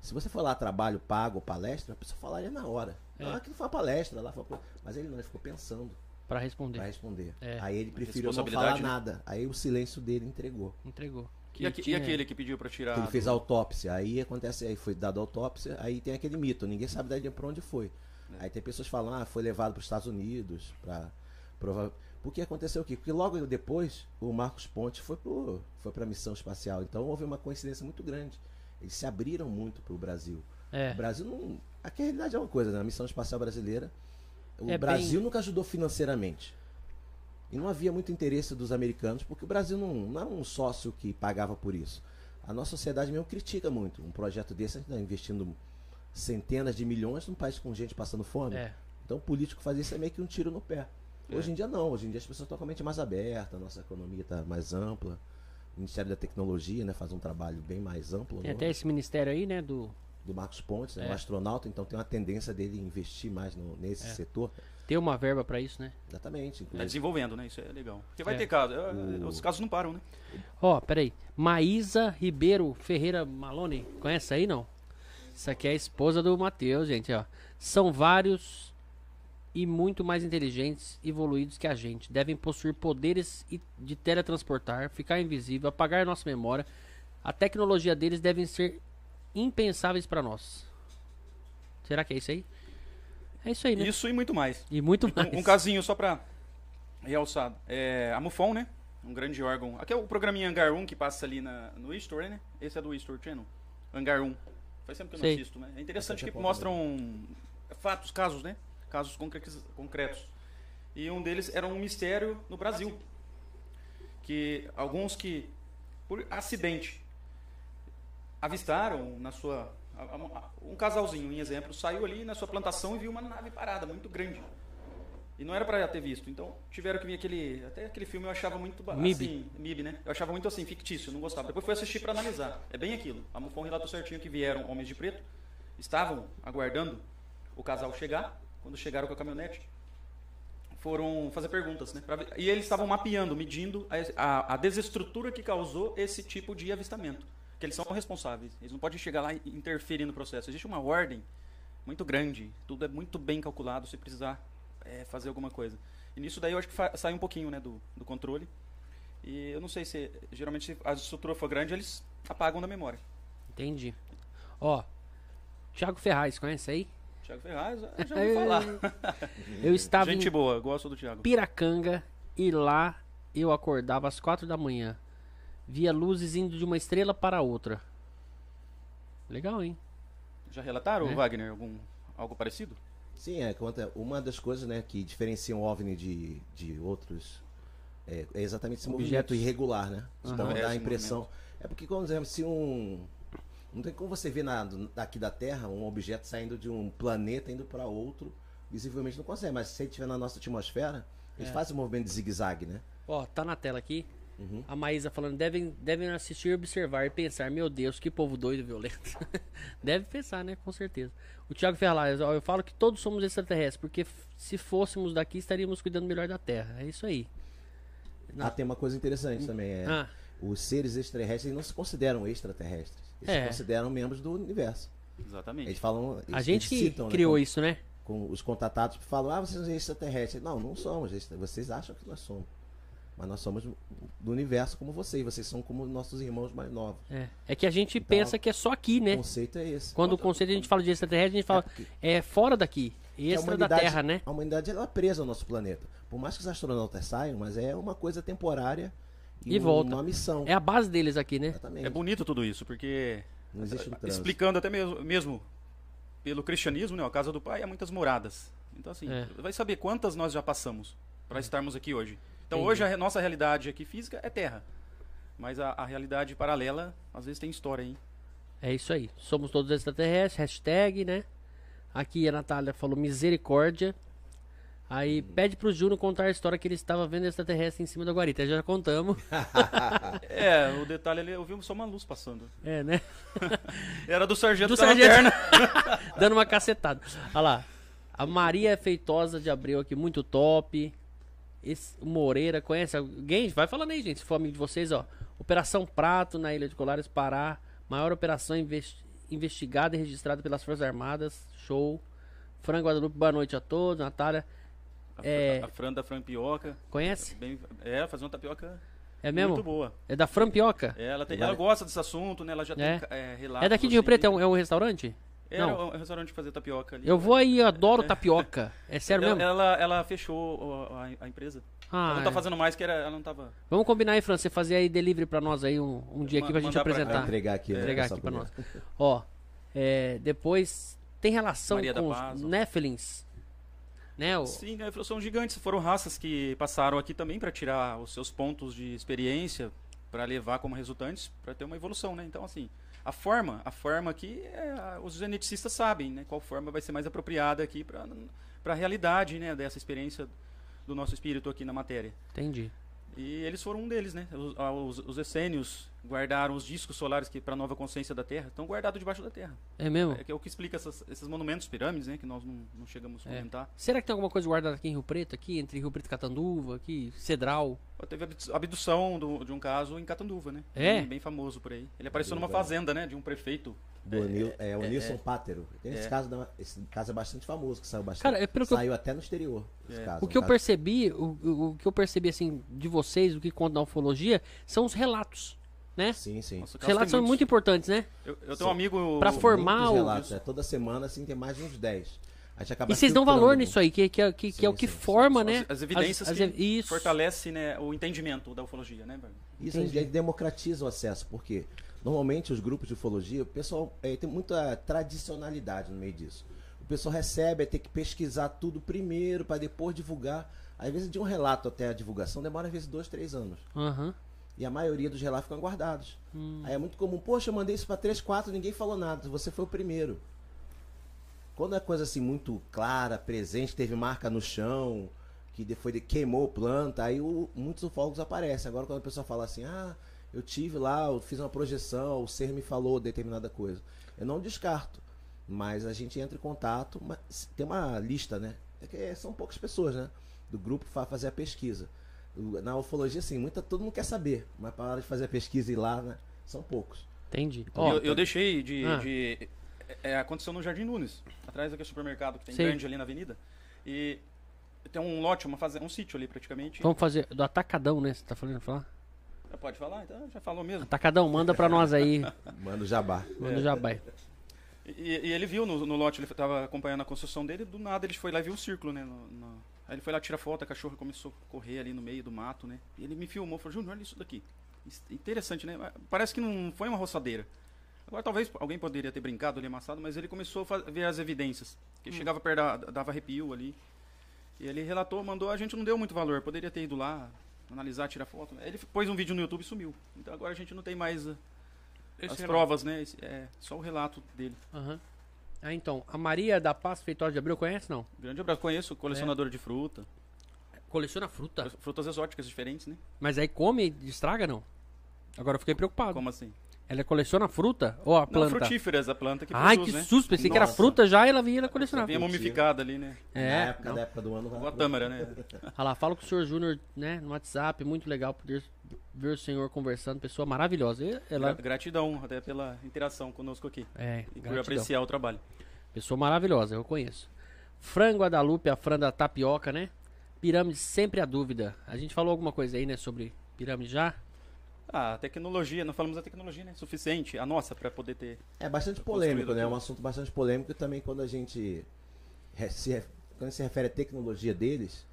Se você for lá trabalho pago ou palestra, a pessoa falaria na hora. É. Ah, aquilo foi uma palestra lá. foi uma- Mas ele não, ele ficou pensando Pra responder. para responder. É. Aí ele preferiu não falar né? nada. Aí o silêncio dele entregou. Entregou. E, aque- e aquele que pediu pra tirar. Ele fez a autópsia. Aí acontece, aí foi dado a autópsia, aí tem aquele mito, ninguém sabe daí pra onde foi. É. Aí tem pessoas que falam, ah, foi levado para os Estados Unidos, para provar. Porque aconteceu o quê? Porque logo depois o Marcos Pontes foi pro, foi para a missão espacial. Então houve uma coincidência muito grande. Eles se abriram muito para o Brasil. É. O Brasil não. Aqui a realidade é uma coisa, né? A missão espacial brasileira. O É Brasil bem- nunca ajudou financeiramente. E não havia muito interesse dos americanos, porque o Brasil não, não era um sócio que pagava por isso. A nossa sociedade mesmo critica muito. Um projeto desse, a gente está investindo centenas de milhões num país com gente passando fome. É. Então o político fazer isso é meio que um tiro no pé. Hoje em dia não, hoje em dia as pessoas estão com a mente mais aberta, a nossa economia está mais ampla. O Ministério da Tecnologia né, faz um trabalho bem mais amplo. Tem né? até esse ministério aí, né? Do. do Marcos Pontes, é. É. um astronauta, então tem uma tendência dele investir mais no- nesse É. setor. Ter uma verba pra isso, né? Exatamente. Tá inclusive. desenvolvendo, né? Isso é legal. Porque vai É. ter caso. é, O- Os casos não param, né? Ó, peraí. Maísa Ribeiro Ferreira Malone. Conhece aí, não? Isso aqui é a esposa do Matheus, gente, ó. São vários e muito mais inteligentes e evoluídos que a gente. Devem possuir poderes de teletransportar, ficar invisível, apagar nossa memória. A tecnologia deles devem ser impensáveis pra nós. Será que é isso aí? É isso aí, né? Isso e muito mais. E muito mais. Um, um casinho só pra realçar. É, a MUFON, né? Um grande órgão. Aqui é o programinha Hangar 1 que passa ali na, no History, né? Esse é do History Channel. Hangar 1. Faz tempo que eu Sei. não assisto, né? É interessante Bastante que mostram fatos, casos, né? Casos concre- concretos. E um deles era um mistério no Brasil. Que alguns que, por acidente, avistaram na sua. Um casalzinho, em exemplo, saiu ali na sua plantação e viu uma nave parada, muito grande. E não era pra ter visto. Então tiveram que vir aquele. Até aquele filme eu achava muito. MIB. Assim, MIB, né? Eu achava muito assim, fictício, não gostava. Depois fui assistir pra analisar. É bem aquilo. A Foi um relato certinho que vieram homens de preto, estavam aguardando o casal chegar. Quando chegaram com a caminhonete, foram fazer perguntas, né? E eles estavam mapeando, medindo a, a- a desestrutura que causou esse tipo de avistamento. Que eles são responsáveis. Eles não podem chegar lá e interferir no processo. Existe uma ordem muito grande. Tudo é muito bem calculado se precisar é, fazer alguma coisa. E nisso daí eu acho que sai um pouquinho né, do, do controle. E eu não sei se. Geralmente, se a estrutura for grande, eles apagam da memória. Entendi. Ó, Thiago Ferraz, conhece aí? Tiago Ferraz, eu já ouvi falar. Eu estava Gente em boa, gosto do Thiago. Piracanga e lá eu acordava às quatro da manhã. Via luzes indo de uma estrela para outra. Legal, hein? Já relataram, É. Wagner, algum, algo parecido? Sim, é conta uma das coisas né, que diferenciam o OVNI de, de outros é, é exatamente esse movimento Objetos. irregular, né? Isso Aham. pode É, dar a esse impressão. É porque, como exemplo, se um. Não tem como você ver na, daqui da Terra um objeto saindo de um planeta indo para outro, visivelmente não consegue. Mas se ele estiver na nossa atmosfera, eles É. fazem o movimento de zigue-zague, né? Ó, tá na tela aqui. Uhum. A Maísa falando, devem, devem assistir, observar e pensar, meu Deus, que povo doido e violento. Deve pensar, né? Com certeza. O Thiago Ferraz, ó, eu falo que todos somos extraterrestres, porque se fôssemos daqui, estaríamos cuidando melhor da Terra. É isso aí. Não. Ah, tem uma coisa interessante também. É, Ah, Os seres extraterrestres não se consideram extraterrestres. Eles É. se consideram membros do universo. Exatamente. Eles falam. a eles- gente eles que citam, né, criou como- isso, né? com os contatados falam, ah, vocês são extraterrestres. Não, não somos. Vocês acham que nós somos. Mas nós somos do universo como vocês. Vocês são como nossos irmãos mais novos. É, é que a gente Então, pensa que é só aqui, O né? conceito é esse. Quando o conceito a gente fala de extraterrestre, a gente fala porque- é fora daqui, a extra da Terra, né? A humanidade ela é presa ao nosso planeta. Por mais que os astronautas saiam, mas é uma coisa temporária E volta. uma missão. É a base deles aqui, né? Exatamente. É bonito tudo isso, porque Não existe um trânsito. explicando até mesmo, mesmo pelo cristianismo, né, a casa do pai há muitas moradas. Então assim, É. vai saber quantas nós já passamos para estarmos aqui hoje. Então Entendi. hoje a nossa realidade aqui física é terra. Mas a, a realidade paralela às vezes tem história, hein? É isso aí. Somos todos extraterrestres, hashtag, né? Aqui a Natália falou misericórdia. Aí pede pro Júnior contar a história que ele estava vendo extraterrestre em cima da guarita. Já contamos. É, o detalhe ali, eu vi só uma luz passando. É, né? Era do sargento Do da sargento. Dando uma cacetada. Olha lá. A Maria Feitosa de Abreu aqui, muito top. Esse, o Moreira, conhece alguém? Vai falando aí, gente, se for amigo de vocês, ó. Operação Prato na Ilha de Colares, Pará. Maior operação investi- investigada e registrada pelas Forças Armadas. Show. Fran Guadalupe, boa noite a todos. Natália, A, É. a Fran da Fran Pioca. conhece? Bem, é, fazer uma tapioca É mesmo? muito boa. É da Frampioca? É, ela, tem, ela gosta desse assunto, né? Ela já É. tem é, relatos. É daqui de Rio assim, Preto, é um, é um restaurante? É, Não. é um restaurante fazia tapioca ali. Eu vou aí, eu adoro tapioca. É sério ela, mesmo? Ela, ela fechou a, a empresa. Ah, ela não tá é. fazendo mais, que era, ela não tava. Vamos combinar aí, Fran, você fazer aí delivery pra nós aí um, um dia aqui pra gente Mandar pra apresentar. entregar aqui, né? Entregar aqui pra nós. Ó, é, depois tem relação Maria com os. Nephilims, né? O, Sim, né, são gigantes. Foram raças que passaram aqui também para tirar os seus pontos de experiência, para levar como resultantes, para ter uma evolução, né? Então, assim, a forma, a forma aqui, é, a- os geneticistas sabem, né? Qual forma vai ser mais apropriada aqui para a realidade, né? Dessa experiência do nosso espírito aqui na matéria. entendi. E eles foram um deles, né? Os, a- os, os essênios guardaram os discos solares que para a nova consciência da Terra estão guardados debaixo da Terra. É mesmo? É, que é o que explica essas- esses monumentos, pirâmides, né? Que nós não, não chegamos a É. comentar. Será que tem alguma coisa guardada aqui em Rio Preto, aqui, entre Rio Preto e Catanduva, aqui, Cedral? Teve abdu- abdução do- de um caso em Catanduva, né? É? Bem, bem famoso por aí. Ele apareceu numa fazenda, né? De um prefeito. Do Nil- é, o Nilson Pátero. Tem esse É. caso, da- esse caso é bastante famoso, que saiu bastante. Cara, é pelo que eu- saiu até no exterior. esse É. caso, O que eu um caso- percebi, o, o- o que eu percebi assim de vocês, o que conta na ufologia, são os relatos, né? Sim, sim. Nossa, relatos são muitos. muito importantes, né? Eu, eu tenho um amigo. São formar o- relatos, é, Toda semana, assim, tem mais de uns 10. A gente acaba E vocês dão valor nisso aí, que, que, é- que, que é o Sim, que sim, sim. forma, as, né? as evidências as- que as- isso. fortalece né, o entendimento da ufologia, né, velho? Isso a gente democratiza o acesso, porque Normalmente os grupos de ufologia, o pessoal é, tem muita tradicionalidade no meio disso. O pessoal recebe, é ter que pesquisar tudo primeiro para depois divulgar. Às vezes de um relato até a divulgação demora às vezes dois, três anos. Aham. E a maioria dos relatos ficam guardados. Aí é muito comum, poxa, eu mandei isso para três, quatro, ninguém falou nada, você foi o primeiro. Quando é coisa assim muito clara, presente, teve marca no chão, que depois de queimou planta, aí o- muitos ufólogos aparecem. Agora quando a pessoa fala assim, ah, eu tive lá, eu fiz uma projeção, o ser me falou determinada coisa. Eu não descarto, mas a gente entra em contato, tem uma lista, né? É que são poucas pessoas, né? Do grupo para fazer a pesquisa. O- Na ufologia, assim, muita, todo mundo quer saber, mas para hora de fazer a pesquisa e ir lá, né? São poucos. Entendi. Ó, eu, eu deixei de. Ah. de- é, aconteceu no Jardim Nunes, atrás daquele supermercado que tem Sei. grande ali na avenida. E tem um lote, uma fazenda, um sítio ali praticamente. vamos fazer do Atacadão, né? Você tá falando falar? Pode falar? Então já falou mesmo. Atacadão, manda pra nós aí. Manda o jabá. Manda o Jabai. E, e ele viu no, no lote, ele estava acompanhando a construção dele, do nada ele foi lá e viu um círculo, né? no- no- Aí ele foi lá tirar foto, a cachorra começou a correr ali no meio do mato, né? E ele me filmou, falou, Júnior, olha isso daqui. Interessante, né? Mas Parece que não foi uma roçadeira. Agora talvez alguém poderia ter brincado ali amassado, mas ele começou a ver as evidências. Que chegava perto, da, dava arrepio ali. E ele relatou, mandou, a gente não deu muito valor, poderia ter ido lá, analisar, tirar foto. Ele pôs um vídeo no YouTube e sumiu. Então agora a gente não tem mais uh, Esse as relato. provas, né? Esse- é só o relato dele. Aham. Ah, então. A Maria da Paz Feitosa de Abril, conhece não? Grande abraço. Conheço colecionadora de fruta. Coleciona fruta. Frutas exóticas diferentes, né? Mas aí come e estraga, não? Agora eu fiquei preocupado. Como assim? Ela coleciona fruta ou a Não, planta? frutíferas, a planta que Ai, produz, que né? susto. Pensei que era Nossa. fruta já e ela vinha ela colecionar. Vinha mumificada ali, né? Na É, época, não. da época do ano. Igual a tâmara, né? Olha lá, fala com o senhor Júnior, né, no WhatsApp, muito legal poder ver o senhor conversando, pessoa maravilhosa. E Ela, Gra- Gratidão até pela interação conosco aqui. é, E por apreciar o trabalho. Pessoa maravilhosa, eu conheço. Frango Guadalupe, a Fran da tapioca, né? Pirâmide, sempre a dúvida. A gente falou alguma coisa aí, né, sobre pirâmide já? Ah, a tecnologia, não falamos da tecnologia, né? Suficiente, a nossa, para poder ter. É bastante polêmico, né? É um assunto bastante polêmico também quando a gente se, quando se refere à tecnologia deles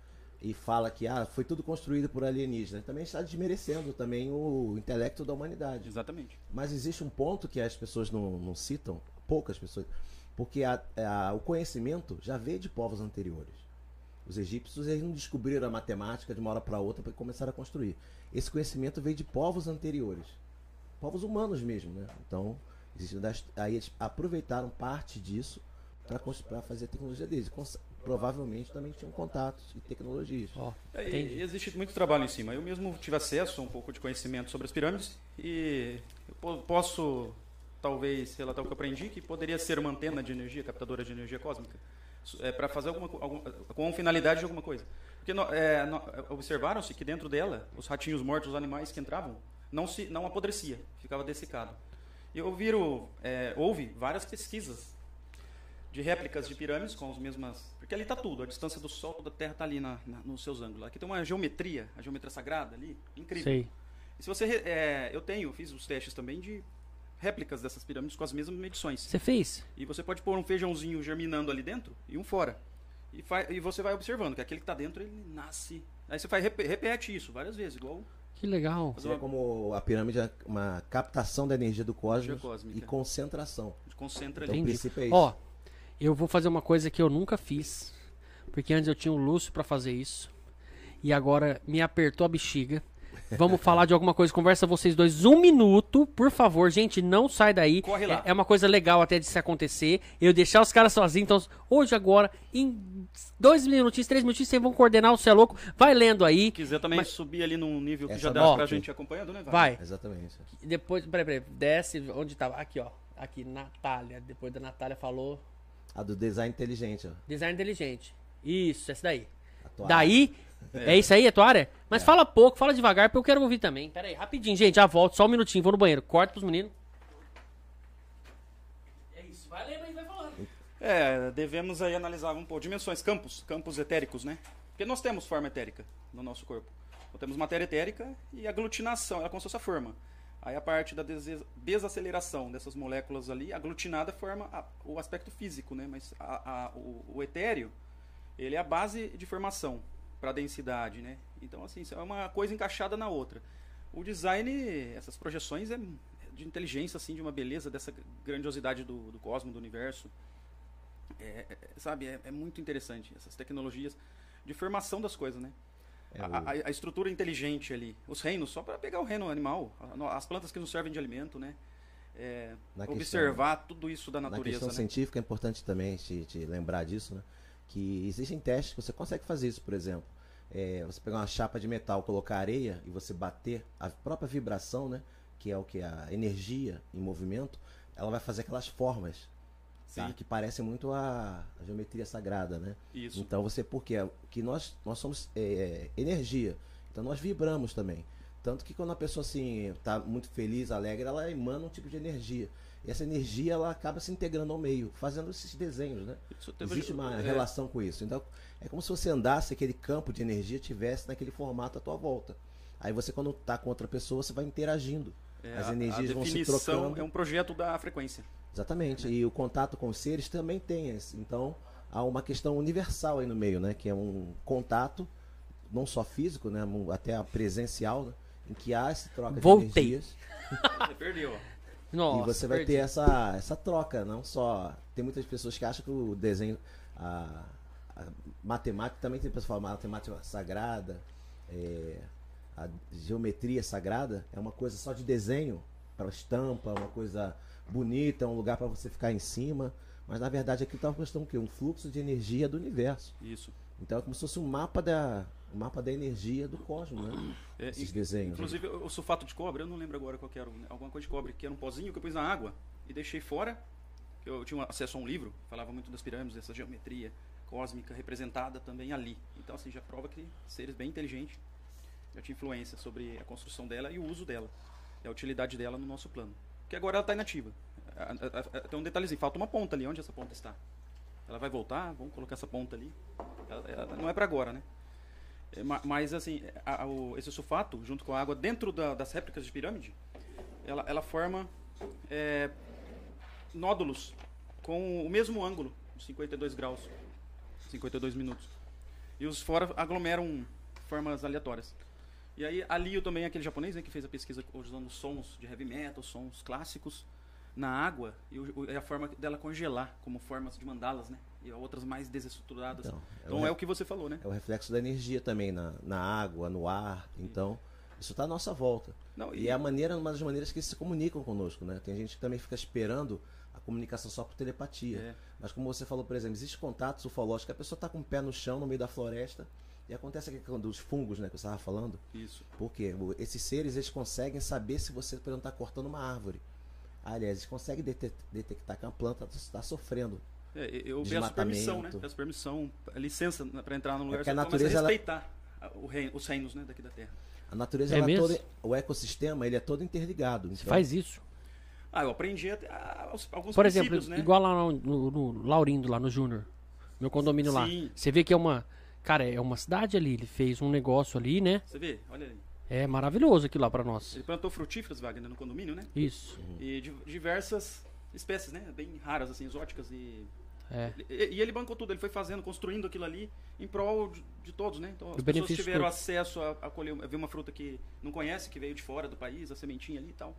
e fala que ah, foi tudo construído por alienígenas, também está desmerecendo também o intelecto da humanidade. Exatamente. Mas existe um ponto que as pessoas não, não citam, poucas pessoas, porque a- a- o conhecimento já veio de povos anteriores. Os egípcios eles não descobriram a matemática de uma hora para outra para começar a construir. Esse conhecimento veio de povos anteriores, povos humanos mesmo, né? Então, aí eles aproveitaram parte disso para fazer a tecnologia deles. Provavelmente também tinham contatos e tecnologias. É, e- e existe muito trabalho em cima. Eu mesmo tive acesso a um pouco de conhecimento sobre as pirâmides e eu po- posso, talvez, relatar o que eu aprendi, que poderia ser uma antena de energia, captadora de energia cósmica, é, para fazer alguma, co- algum, com finalidade de alguma coisa. Porque é, observaram-se que dentro dela, os ratinhos mortos, os animais que entravam, não, se, não apodrecia, ficava dessecado. E eu viro, é, houve várias pesquisas de réplicas de pirâmides com as mesmas. Porque ali está tudo, a distância do Sol da Terra está ali na, na- nos seus ângulos. Aqui tem uma geometria, a geometria sagrada ali, incrível. sei. E se você. é, eu tenho, fiz os testes também de réplicas dessas pirâmides com as mesmas medições. Você fez? E você pode pôr um feijãozinho germinando ali dentro e um fora. E, e você vai observando que aquele que está dentro ele nasce. Aí você faz, rep- repete isso várias vezes, igual Que legal. fazer Seria uma como a pirâmide é uma captação da energia do cosmos Energia e concentração. concentra Então, ali. Entendi. princípio é isso. Ó, eu vou fazer uma coisa que eu nunca fiz. Porque antes eu tinha o Lúcio pra fazer isso. E agora me apertou a bexiga. Vamos falar de alguma coisa. Conversa vocês dois um minuto, por favor. Gente, não sai daí. Corre lá. É, é uma coisa legal até de se acontecer. Eu deixar os caras sozinhos. Então, hoje, agora, em dois minutinhos, três minutinhos, vocês vão coordenar o é Louco. Vai lendo aí. Se quiser também Mas- subir ali num nível que Essa já dá pra gente acompanhando, né? Vai. Exatamente. E Depois, peraí, peraí. Desce onde tava. Aqui, ó. Aqui, Natália. Depois da Natália falou. A do design inteligente, ó. Design inteligente. Isso, essa daí. Daí, é. isso aí, a tua área? Mas fala pouco, fala devagar, porque eu quero ouvir também. Pera aí, rapidinho, gente, já volto, só um minutinho, vou no banheiro. Corta pros meninos. É isso, vai lendo aí, vai falando. É, devemos aí analisar um pouco. Dimensões, campos, campos etéricos, né? Porque nós temos forma etérica no nosso corpo. Nós temos matéria etérica e aglutinação, ela é como se fosse a forma. Aí a parte da des- desaceleração dessas moléculas ali, aglutinada forma a- o aspecto físico, né? Mas a- a- o, o etéreo, ele é a base de formação para densidade, né? Então, assim, é uma coisa encaixada na outra. O design, essas projeções, é, de inteligência, assim, de uma beleza, dessa grandiosidade do, do cosmo, do universo. É, é, sabe, é, é muito interessante essas tecnologias de formação das coisas, né? É a, o- a- a estrutura inteligente ali, os reinos, só para pegar o reino animal, as plantas que nos servem de alimento, né? É, Na questão- observar tudo isso da Na natureza, questão né? científica é importante também te, te lembrar disso, né? Que existem testes que você consegue fazer isso, por exemplo. É, você pegar uma chapa de metal, colocar areia e você bater a própria vibração, né? Que é o que a energia em movimento, ela vai fazer aquelas formas, tá? Que parecem muito a, a geometria sagrada, né? Isso. Então você, porque que nós, nós somos é, é, energia, então nós vibramos também. Tanto que quando a pessoa assim está muito feliz, alegre, ela emana um tipo de energia. E essa energia ela acaba se integrando ao meio, fazendo esses desenhos, né? Isso teve- Existe uma é, relação com isso. Então é como se você andasse aquele campo de energia tivesse naquele formato à tua volta. Aí você quando está com outra pessoa você vai interagindo. é, As a- energias a vão se trocando. é um projeto da frequência. Exatamente. E o contato com os seres também tem esse. Então, há uma questão universal aí no meio, né? Que é um contato, não só físico, né? Até a presencial, né? Em que há essa troca Voltei. de energias. Você perdeu, ó. Nossa, e você vai perdi. ter essa, essa troca, não só. Tem muitas pessoas que acham que o desenho. A, a matemática também tem pessoas que falam matemática sagrada, é, a geometria sagrada é uma coisa só de desenho, para estampa, uma coisa bonita, um lugar para você ficar em cima. Mas na verdade aqui está uma questão o quê? Um fluxo de energia do universo. Isso. Então é como se fosse um mapa da, um mapa da energia do cosmos, né? É, Esses in- desenhos. né? Inclusive, o sulfato de cobre, eu não lembro agora qual que era, né? alguma coisa de cobre, que era um pozinho que eu pus na água e deixei fora. Eu tinha acesso a um livro, falava muito das pirâmides, dessa geometria cósmica representada também ali. Então, assim, já prova que seres bem inteligentes já tinha influência sobre a construção dela e o uso dela, e a utilidade dela no nosso plano. Porque agora ela está inativa. Tem um detalhezinho, falta uma ponta ali, onde essa ponta está? Ela vai voltar, vamos colocar essa ponta ali. Ela- ela não é para agora, né? É, ma- Mas, assim, a- o- esse sulfato, junto com a água, dentro da- das réplicas de pirâmide, ela, ela forma é, nódulos com o mesmo ângulo, 52 graus, 52 minutos. E os fora aglomeram formas aleatórias. E aí, ali também, aquele japonês né, que fez a pesquisa usando sons de heavy metal, sons clássicos, na água, e, o- a forma dela congelar, como formas de mandalas, né? E outras mais desestruturadas. Então, Então, é o é o que você falou, né? É o reflexo da energia também na, na água, no ar. Então, isso está à nossa volta. Não, E é a maneira, uma das maneiras que eles se comunicam conosco, né? Tem gente que também fica esperando a comunicação só por telepatia. É. Mas como você falou, por exemplo, existe contatos ufológicos que a pessoa está com o pé no chão, no meio da floresta, e acontece aqui quando os fungos, né, que você estava falando. Isso. Por quê? O- Esses seres, eles conseguem saber se você, por exemplo, está cortando uma árvore. Aliás, eles conseguem dete- detectar que a planta está sofrendo. É, eu peço permissão, né? Peço permissão, licença para entrar no lugar. porque a você começa natureza, ela- respeitar a- o reino- os reinos né, daqui da Terra. A natureza, É ela toda, o ecossistema, ele é todo interligado. Você Então, faz isso? Ah, eu aprendi a- a- alguns Por exemplo, né? igual lá no, no, no Laurindo, lá no Júnior. Meu condomínio lá. Sim. Você vê que é uma. Cara, é uma cidade ali. Ele fez um negócio ali, né? Você vê, olha ali. É maravilhoso aquilo lá pra nós. Ele plantou frutíferas, Wagner, no condomínio, né? Isso. E diversas espécies, né? Bem raras, assim, exóticas. E, É. e, e ele bancou tudo, ele foi fazendo, construindo aquilo ali em prol de, de todos, né? Então as Do pessoas tiveram todo. acesso a, a colher, a ver uma fruta que não conhece, que veio de fora do país, a sementinha ali e tal.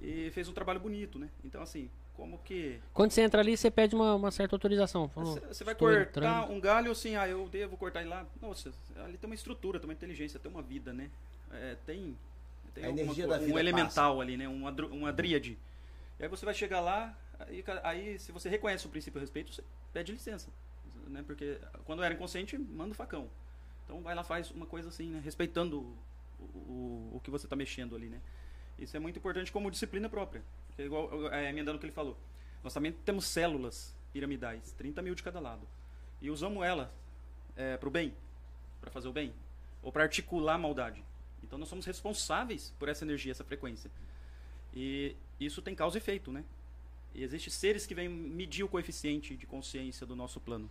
E fez um trabalho bonito, né? Então, assim, como que Quando você entra ali, você pede uma, uma certa autorização. Você vai "Estou cortar entrando." um galho assim, ah, eu devo cortar ele lá. Nossa, ali tem uma estrutura, tem uma inteligência, tem uma vida, né? É, tem tem A alguma energia co- da vida um elemental ali, né? Uma, uma dríade. E aí você vai chegar lá, ca- aí se você reconhece o princípio a respeito, você pede licença. Né? Porque quando era inconsciente, manda o facão. Então vai lá, faz uma coisa assim, né? Respeitando o, o, o que você está mexendo ali, né? Isso é muito importante como disciplina própria. Porque igual, é, emendando o que ele falou. Nós também temos células piramidais, 30 mil de cada lado. E usamos ela para o bem, para fazer o bem, ou para articular a maldade. Então nós somos responsáveis por essa energia, essa frequência. E isso tem causa e efeito, né? E existem seres que vêm medir o coeficiente de consciência do nosso plano.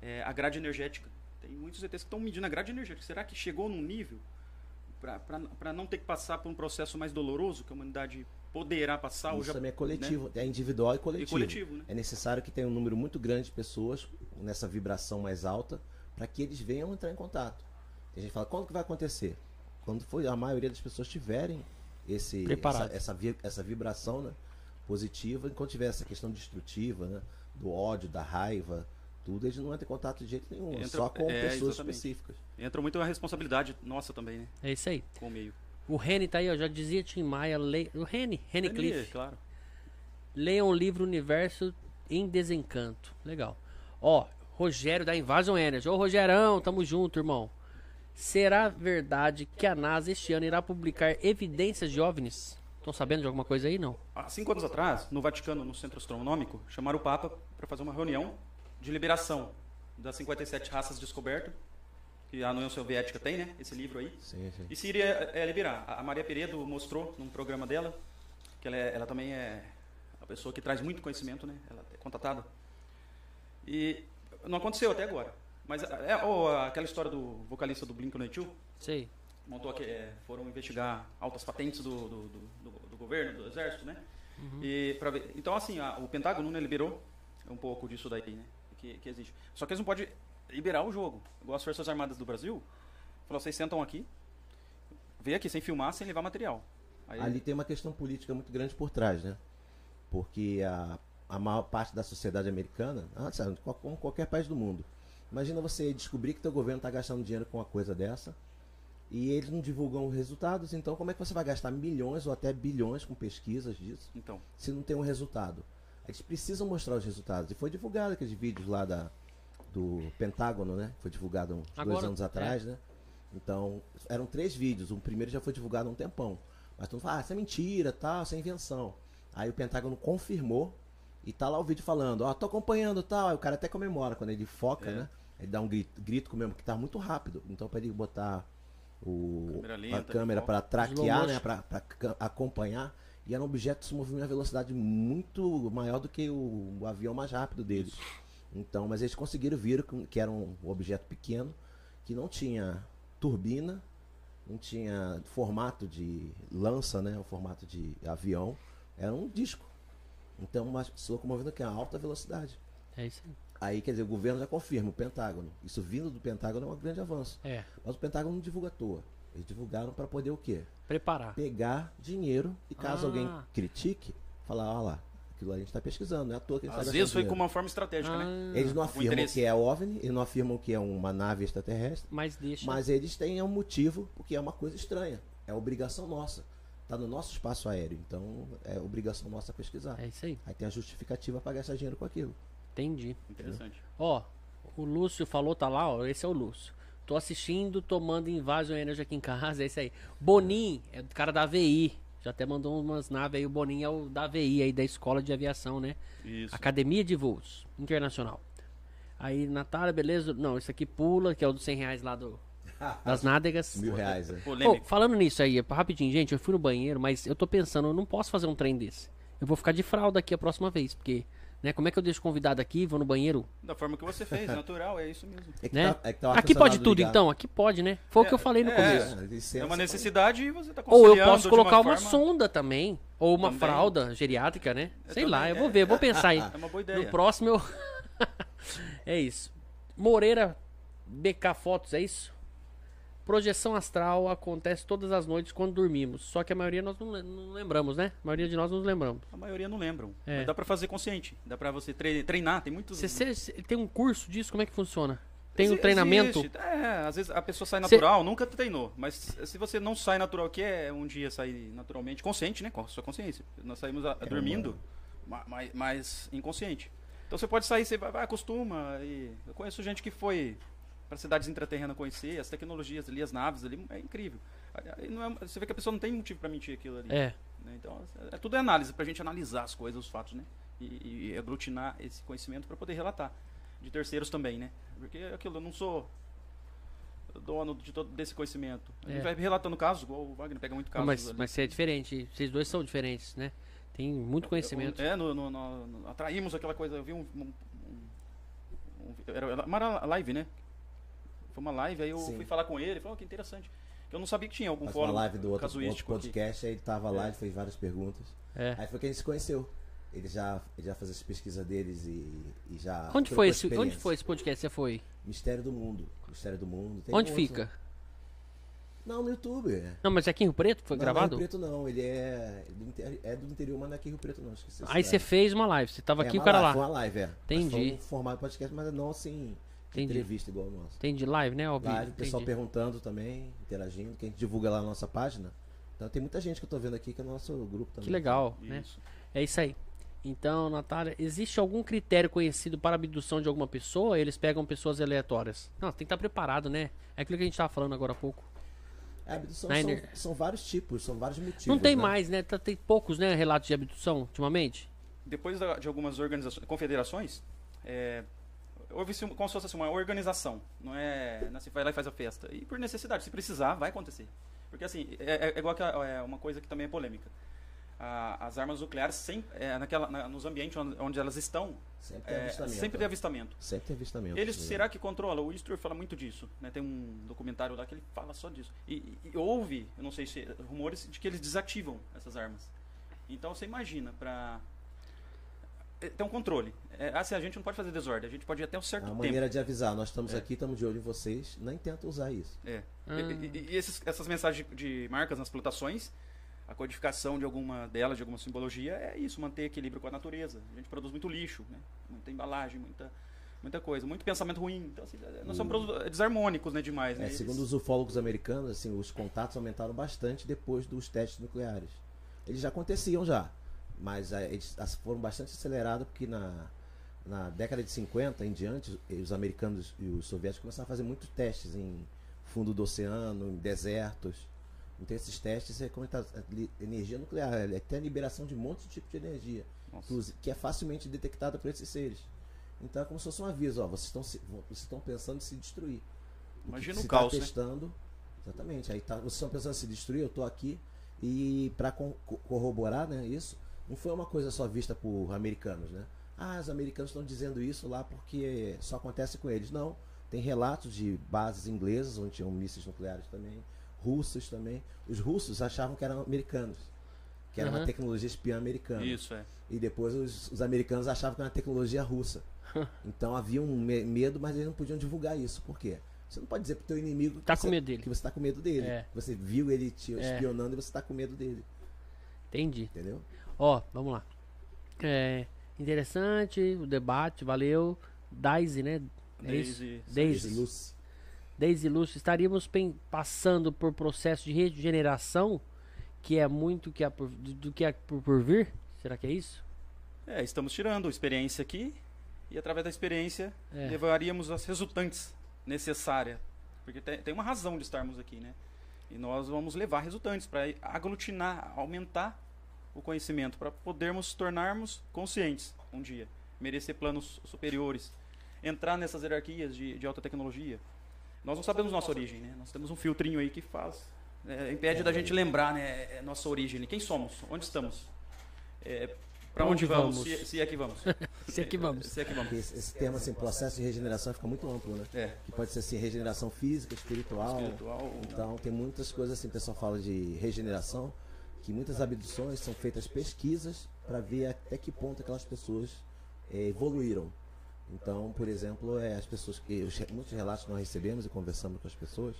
É, a grade energética. Tem muitos ETs que estão medindo a grade energética. Será que chegou num nível para não ter que passar por um processo mais doloroso que a humanidade poderá passar? ou Isso já- também é né? coletivo, é individual e coletivo. coletivo, né? É necessário que tenha um número muito grande de pessoas nessa vibração mais alta para que eles venham entrar em contato. E a gente fala, quando que vai acontecer? Quando for a maioria das pessoas tiverem esse, Preparado. essa, essa, vi- essa vibração né, positiva, enquanto tiver essa questão destrutiva, né, do ódio, da raiva, tudo, eles não vão ter contato de jeito nenhum, Entra- só com é, pessoas exatamente. específicas. Entra muito a responsabilidade nossa também, né? É isso aí. Com o meio. O Reni tá aí, ó. Já dizia Tim Maia. Le... O Reni, Reni É, Cliff. claro. Leiam o livro Universo em Desencanto. Legal. Ó, Rogério da Invasion Energy. Ô, Rogerão, tamo junto, irmão. Será verdade que a NASA este ano irá publicar evidências de OVNIs? Estão sabendo de alguma coisa aí? Não. Há cinco anos atrás, no Vaticano, no Centro Astronômico, chamaram o Papa para fazer uma reunião de liberação das 57 raças descobertas, que a União Soviética tem, né? Esse livro aí. Sim, sim. E se iria é, liberar. A Maria Peredo mostrou num programa dela, que ela, é- ela também é a pessoa que traz muito conhecimento, né? Ela é contatada. E não aconteceu até agora. Mas é, ou aquela história do vocalista do Blink-182, Sei. montou aqui, é, foram investigar altas patentes do, do, do, do- do governo, do exército, né? E pra ver, então, assim, a- o Pentágono né, liberou um pouco disso daí, né? Que, que existe. Só que eles não podem liberar o jogo. Igual as Forças Armadas do Brasil, falou, vocês sentam aqui, vê aqui sem filmar, sem levar material. Aí, Ali tem uma questão política muito grande por trás, né? Porque a, a maior parte da sociedade americana, ah, como qualquer país do mundo, imagina você descobrir que teu governo está gastando dinheiro com uma coisa dessa e eles não divulgam os resultados, então como é que você vai gastar milhões ou até bilhões com pesquisas disso Então, se não tem um resultado? Eles precisam mostrar os resultados. E foi divulgado aqueles vídeos lá da, do Pentágono, né? Foi divulgado uns dois Agora, anos é. atrás, né? Então, eram três vídeos. O primeiro já foi divulgado há um tempão. Mas todo mundo fala, ah, isso é mentira, tal, isso é invenção. Aí o Pentágono confirmou e tá lá o vídeo falando, ó, tô acompanhando tal. Aí o cara até comemora quando ele foca, É. né? Ele dá um grito, grito mesmo, que tá muito rápido. Então, para ele botar o, Câmera a câmera para traquear, né? motion. Pra, pra ca- acompanhar. E era um objeto que se movia em uma velocidade muito maior do que o, o avião mais rápido deles. Então, mas eles conseguiram ver que- que era um objeto pequeno, que não tinha turbina, não tinha formato de lança, né? O formato de avião. Era um disco. Então, mas se locomovendo aqui a alta velocidade. É isso aí. Aí, quer dizer, o governo já confirma, o Pentágono. Isso vindo do Pentágono é um grande avanço. É. Mas o Pentágono não divulga à toa. Eles divulgaram para poder o quê? Preparar. Pegar dinheiro e caso Ah. alguém critique, falar, ó lá, aquilo a gente está pesquisando, não é à toa que a gente às tá vezes foi gastando com dinheiro. uma forma estratégica, né? Ah, Eles não afirmam que é OVNI, eles não afirmam que é uma nave extraterrestre, Mas deixa. mas eles têm um motivo, porque é uma coisa estranha. É obrigação nossa. Está no nosso espaço aéreo, então é obrigação nossa pesquisar. É isso aí. Aí tem a justificativa para gastar dinheiro com aquilo. Entendi. Interessante. Ó, o Lúcio falou, tá lá, ó. Esse é o Lúcio. Tô assistindo, tomando Invasion Energy aqui em casa, é isso aí. Bonin, é do cara da AVI. Já até mandou umas naves aí. O Bonin é o da AVI aí, da Escola de Aviação, né? Isso. Academia de Voos Internacional. Aí, Natália, beleza? Não, esse aqui pula, que é o dos 100 reais lá do, das nádegas. Mil reais, né? Polêmico. falando nisso aí, rapidinho, gente, eu fui no banheiro, mas eu tô pensando, eu não posso fazer um trem desse. Eu vou ficar de fralda aqui a próxima vez, porque, né, como é que eu deixo o convidado aqui, vou no banheiro? Da forma que você fez, natural, é isso mesmo. É que Né? tá- é que tá aqui pode tudo, ligado. então? Aqui pode, né? Foi o que eu falei no é, começo. É, É uma necessidade e você está Ou eu posso colocar uma, forma- sonda também. Ou uma Também. fralda geriátrica, né? Eu Sei lá, também, eu vou é. ver, eu vou pensar aí. É uma boa ideia. No próximo eu. é isso. Moreira BK Fotos, é isso? Projeção astral acontece todas as noites quando dormimos. Só que a maioria nós não, lem- não lembramos, né? A maioria de nós não lembramos. A maioria não lembram. É. Mas dá pra fazer consciente. Dá pra você tre- treinar. Tem muitos. Você, tem um curso disso? Como é que funciona? Tem um treinamento? É, às vezes a pessoa sai Cê- natural, nunca treinou. Mas se você não sai natural, que é um dia sair naturalmente, consciente, né? Com a sua consciência. Nós saímos a- dormindo, ma- mas, mas inconsciente. Então você pode sair, você vai, vai acostuma. E eu conheço gente que foi para cidades intraterrenas conhecer, as tecnologias ali, as naves ali, é incrível. É- você vê que a pessoa não tem motivo para mentir aquilo ali. É. né? Então, é, tudo é análise, pra gente analisar as coisas, os fatos, né? E, e aglutinar esse conhecimento para poder relatar. De terceiros também, né? Porque é aquilo, eu não sou dono de todo desse conhecimento. A gente É. vai relatando casos, igual o Wagner pega muito Não, casos mas, mas você é diferente. Vocês dois são diferentes, né? Tem muito conhecimento. É, no, no- no- atraímos aquela coisa, eu vi um... um- um- era, era uma live, né? Foi uma live, aí eu Sim. fui falar com ele, ele falou, "Oh, que interessante. Eu não sabia que tinha algum Faz fórum uma live do outro, outro aqui. podcast, aí ele tava lá, É. ele fez várias perguntas. É. Aí foi que a gente se conheceu. Ele já, ele já fazia as pesquisas deles e, e já. Onde foi, esse, onde foi esse podcast? Você foi? Mistério do Mundo. Mistério do Mundo. Tem onde um fica? outro- Não, no YouTube. é. Não, mas é aqui em Rio Preto? Foi Não, gravado? Não é Rio Preto não, ele é do, inter... é do interior, mas não é aqui em Rio Preto não, esqueci. Aí você fez uma live. Você tava É, aqui o uma cara live, lá. Foi uma live, é. Mas Entendi. Foi um formato de podcast, mas não assim, Entendi. entrevista igual o nosso. Entendi. Live, né? Live, o pessoal Entendi. perguntando também, interagindo, que a gente divulga lá na nossa página. Então tem muita gente que eu tô vendo aqui que é nosso grupo também. Que legal, né? Isso. É isso aí. Então, Natália, existe algum critério conhecido para abdução de alguma pessoa? Eles pegam pessoas aleatórias? Não, tem que estar preparado, né? É aquilo que a gente tava falando agora há pouco. A abdução são, são vários tipos, são vários motivos. Não tem né? mais, né? Tá- Tem poucos, né, relatos de abdução ultimamente. Depois de algumas organizações, confederações, é, houve como se fosse assim, uma organização. Não é, não é assim, vai lá e faz a festa. E por necessidade, se precisar, vai acontecer. Porque assim, é, é- é igual que é uma coisa que também é polêmica. A- as armas nucleares, sem, é, naquela, na- nos ambientes onde, onde elas estão, Sempre tem é, avistamento. sempre tem avistamento. Sempre tem avistamento. Eles, né? será que controla? O Easter fala muito disso. Né? Tem um documentário lá que ele fala só disso. E, e- e houve, eu não sei se, rumores de que eles desativam essas armas. Então você imagina, para tem um controle. É, assim, a gente não pode fazer desordem, a gente pode ir até um É certo uma tempo. maneira de avisar, nós estamos É. aqui, estamos de olho em vocês, nem tenta usar isso. É. Ah. E, e- e esses- essas mensagens de, de marcas nas plantações, a codificação de alguma delas, de alguma simbologia, é isso, manter equilíbrio com a natureza. A gente produz muito lixo, né? muita embalagem, muita, muita coisa, muito pensamento ruim. Então, assim, nós somos produ- desarmônicos né, demais. É, né? segundo Eles- os ufólogos americanos, assim, os contatos aumentaram bastante depois dos testes nucleares. Eles já aconteciam já, mas eles as- foram bastante acelerados porque na, na década de 50 em diante, os americanos e os soviéticos começaram a fazer muitos testes em fundo do oceano, em desertos. Então esses testes é como tá, energia nuclear, é até a liberação de um monte de tipo de energia, Nossa. que é facilmente detectada por esses seres. Então é como se fosse um aviso, ó, vocês estão vocês estão pensando em se destruir. O Imagina se o caos, tá né? testando, exatamente. Aí tá, vocês estão pensando em se destruir, eu tô aqui e para corroborar, né, isso, não foi uma coisa só vista por americanos, né? Ah, os americanos estão dizendo isso lá porque só acontece com eles. Não, tem relatos de bases inglesas onde tinham mísseis nucleares também, russas também. Os russos achavam que eram americanos, que era Aham. uma tecnologia espiã americana. Isso, é. E depois os, os americanos achavam que era uma tecnologia russa. Então havia um me- medo, mas eles não podiam divulgar isso. Por quê? Você não pode dizer pro teu inimigo que, Tá com você, medo dele. que você tá com medo dele. É. Que Você viu ele te É. espionando e você tá com medo dele. Entendi. Entendeu? Ó, vamos lá. É, interessante o debate, valeu. Daisy, né? É? Daisy- Daisy. Lúcio. Daisy Lúcio, estaríamos passando por processo de regeneração, que é muito que por, do que há por, por vir? Será que é isso? É, estamos tirando experiência aqui e através da experiência É. levaríamos as resultantes necessárias. Porque tem, tem uma razão de estarmos aqui, né? E nós vamos levar resultantes para aglutinar, aumentar o conhecimento, para podermos tornarmos conscientes um dia, merecer planos superiores, entrar nessas hierarquias de, de alta tecnologia. Nós não sabemos nossa origem, né? Nós temos um filtrinho aí que faz, é, impede da gente lembrar, né, é, nossa origem, quem somos, onde estamos, é, para Onde onde, vamos, vamos? Se, se é que vamos. Se é que vamos. Se é que vamos. Esse, esse termo, assim, processo de regeneração fica muito amplo, né? É. Que pode ser assim, regeneração física, espiritual. Espiritual. Então tem muitas coisas assim, o pessoal fala de regeneração, que muitas abduções são feitas pesquisas para ver até que ponto aquelas pessoas eh, evoluíram. Então, por exemplo, é, as pessoas que os muitos relatos nós recebemos e conversamos com as pessoas,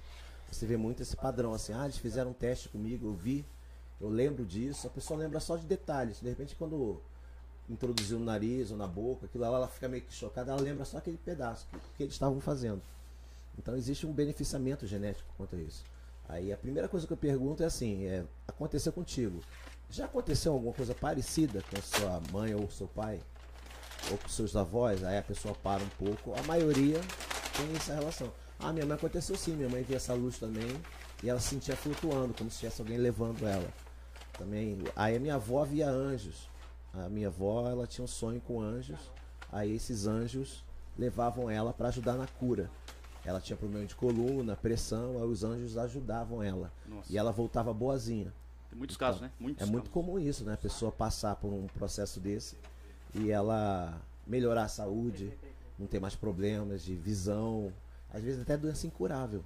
você vê muito esse padrão assim, ah, eles fizeram um teste comigo, eu vi, eu lembro disso, a pessoa lembra só de detalhes. De repente quando introduziu no nariz ou na boca, aquilo lá, ela fica meio que chocada, ela lembra só aquele pedaço que, que eles estavam fazendo. Então existe um beneficiamento genético quanto a isso. Aí a primeira coisa que eu pergunto é assim, é, aconteceu contigo. Já aconteceu alguma coisa parecida com sua mãe ou seu pai? Ou com seus avós? Aí a pessoa para um pouco. A maioria tem essa relação. Ah, minha mãe aconteceu sim, minha mãe via essa luz também e ela se sentia flutuando, como se tivesse alguém levando ela. Também. Aí a minha avó via anjos. A minha avó, ela tinha um sonho com anjos. Aí esses anjos levavam ela para ajudar na cura. Ela tinha problema de coluna, pressão, aí os anjos ajudavam ela. Nossa. E ela voltava boazinha. Tem muitos casos, né? Muitos É muito casos. comum isso, né? A pessoa passar por um processo desse e ela melhorar a saúde, não ter mais problemas de visão, às vezes até doença incurável.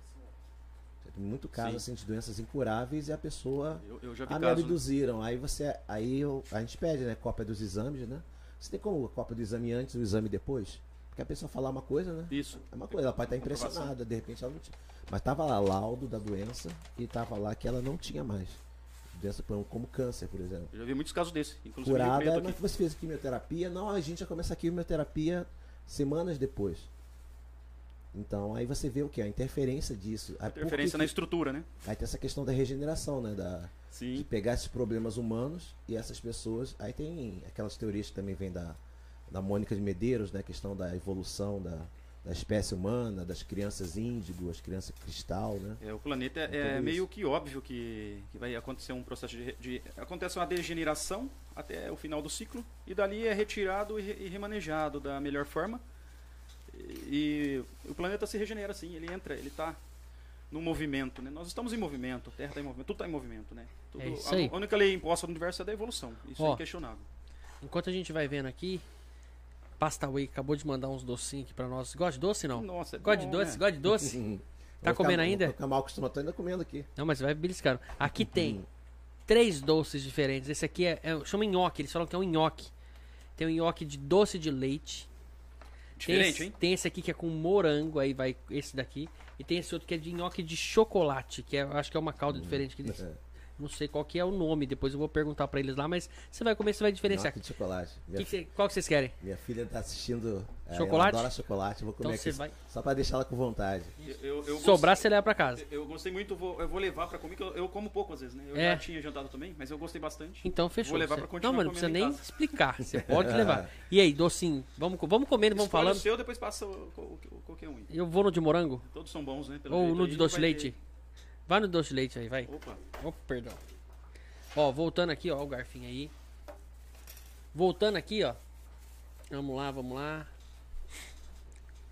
Tem muito caso Sim. assim, de doenças incuráveis e a pessoa Eu, eu já vi ah, me casos. né? abduziram. Aí você. Aí eu- a gente pede, né? Cópia dos exames, né? Você tem como cópia do exame antes e o exame depois? Porque a pessoa falar uma coisa, né? Isso. É uma coisa, ela pode estar Comprovação. impressionada, de repente ela não tinha. Mas tava lá laudo da doença e tava lá que ela não tinha mais. Doença como câncer, por exemplo. Eu já vi muitos casos desses. Inclusive Curada, mas você fez quimioterapia? Não, a gente já começa a quimioterapia semanas depois. Então aí você vê o que? A interferência disso. Que Interferência na estrutura, né? Aí tem essa questão da regeneração, né? Da, de Sim. pegar esses problemas humanos e essas pessoas. Aí tem aquelas teorias que também vêm da, da Mônica de Medeiros, né? A questão da evolução da, da espécie humana, das crianças índigo, as crianças cristal, né? É, o planeta é, tudo é isso. meio que óbvio que, que vai acontecer um processo de, de. Acontece uma degeneração até o final do ciclo, e dali é retirado e, re- e remanejado da melhor forma. E, e o planeta se regenera assim, ele entra, ele está no movimento. Né? Nós estamos em movimento, a Terra está em movimento, tudo está em movimento. Né? Tudo- É isso a, aí. a única lei imposta no universo é da evolução, isso Ó. é inquestionável. Enquanto a gente vai vendo aqui, Pasta Way acabou de mandar uns docinhos aqui pra nós. Gosta de doce não? Nossa, é Gosta de bom, doce? né? Gosta de doce? Uhum. Tá Vou ficar- comendo ainda? Vou ficar mal acostumado, tô ainda comendo aqui. Não, mas vai beliscando. Aqui Uhum. tem três doces diferentes. Esse aqui é, é chama nhoque, eles falam que é um nhoque. Tem um nhoque de doce de leite. Tem Diferente, esse, hein? Tem esse aqui que é com morango, aí vai esse daqui. E tem esse outro que é de nhoque de chocolate, que é, eu acho que é uma calda diferente que eles. É. Não sei qual que é o nome, depois eu vou perguntar pra eles lá, mas você vai comer, você vai diferenciar. Nhoque de chocolate. Que que você- qual que vocês querem? minha filha tá assistindo. é, Chocolate? Ela adora chocolate, eu vou comer Então você aqui. vai- Só pra deixar ela com vontade. Eu, eu, eu Sobrar, você leva pra casa. Eu gostei muito, vou, eu vou levar pra comer, que eu, eu como pouco às vezes, né? Eu É. já tinha jantado também, mas eu gostei bastante. Então fechou. Vou levar Você- pra continuar Não, mas não precisa nem casa. explicar. Você pode levar. E aí, docinho? Vamos, vamos comendo, vamos Escolhe falando. o seu, depois passa o, o- o- qualquer um. Eu vou no de morango? Todos são bons, né? Pelo Ou jeito no aí, de doce leite? ter- Vai no doce de leite aí, vai. Opa, Oh, perdão. Ó, voltando aqui, ó, o garfinho aí. Voltando aqui, ó. Vamos lá, vamos lá.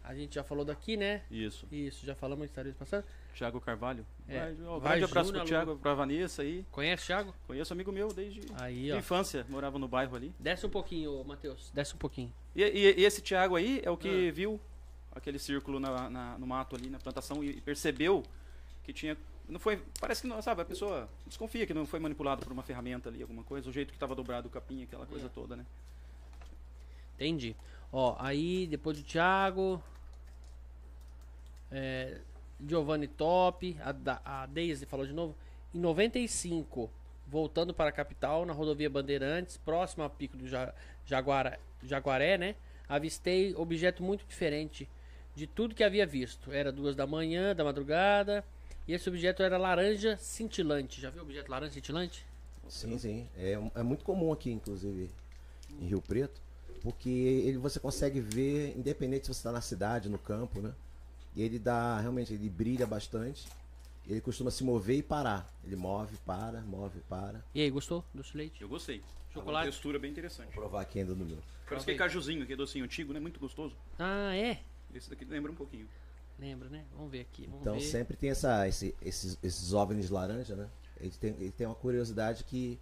A gente já falou daqui, né? isso. Isso, já falamos de tarde passado. Thiago Carvalho. É. Vai, ó, Vai, grande abraço pro Thiago, pra Vanessa aí. Conhece, Thiago? Conheço amigo meu desde Aí, de infância, morava no bairro ali. Desce um pouquinho, Matheus. Desce um pouquinho. E, e- e esse Thiago aí é o que Ah. viu aquele círculo na, na- no mato ali, na plantação, e percebeu que tinha. Não foi. Parece que não, sabe, a pessoa desconfia que não foi manipulado por uma ferramenta ali, alguma coisa, o jeito que estava dobrado o capim, aquela coisa É. toda, né? Entendi. Ó, aí depois do Thiago. É, Giovanni Top. A, a Daisy falou de novo. Em 95, voltando para a capital, na rodovia Bandeirantes, próximo ao pico do Ja- Jaguara, Jaguaré, né? Avistei objeto muito diferente de tudo que havia visto. Era duas da manhã, da madrugada. E esse objeto era laranja cintilante. Já viu o objeto laranja cintilante? Sim, sim. É, é muito comum aqui, inclusive, em Rio Preto, porque ele você consegue ver, independente se você está na cidade, no campo, né? E ele dá, realmente, ele brilha bastante. Ele costuma se mover e parar. Ele move, para, move, para. E aí, gostou do leite? Eu gostei. Chocolate? Uma textura bem interessante. Vou provar aqui ainda no meu. Parece que é cajuzinho, que é docinho antigo, né? Muito gostoso. Ah, é? Esse daqui lembra um pouquinho. Lembra, né? Vamos ver aqui. Vamos Então ver. sempre tem essa, esse- esses, esses OVNIs laranja, né? Ele tem, ele tem uma curiosidade que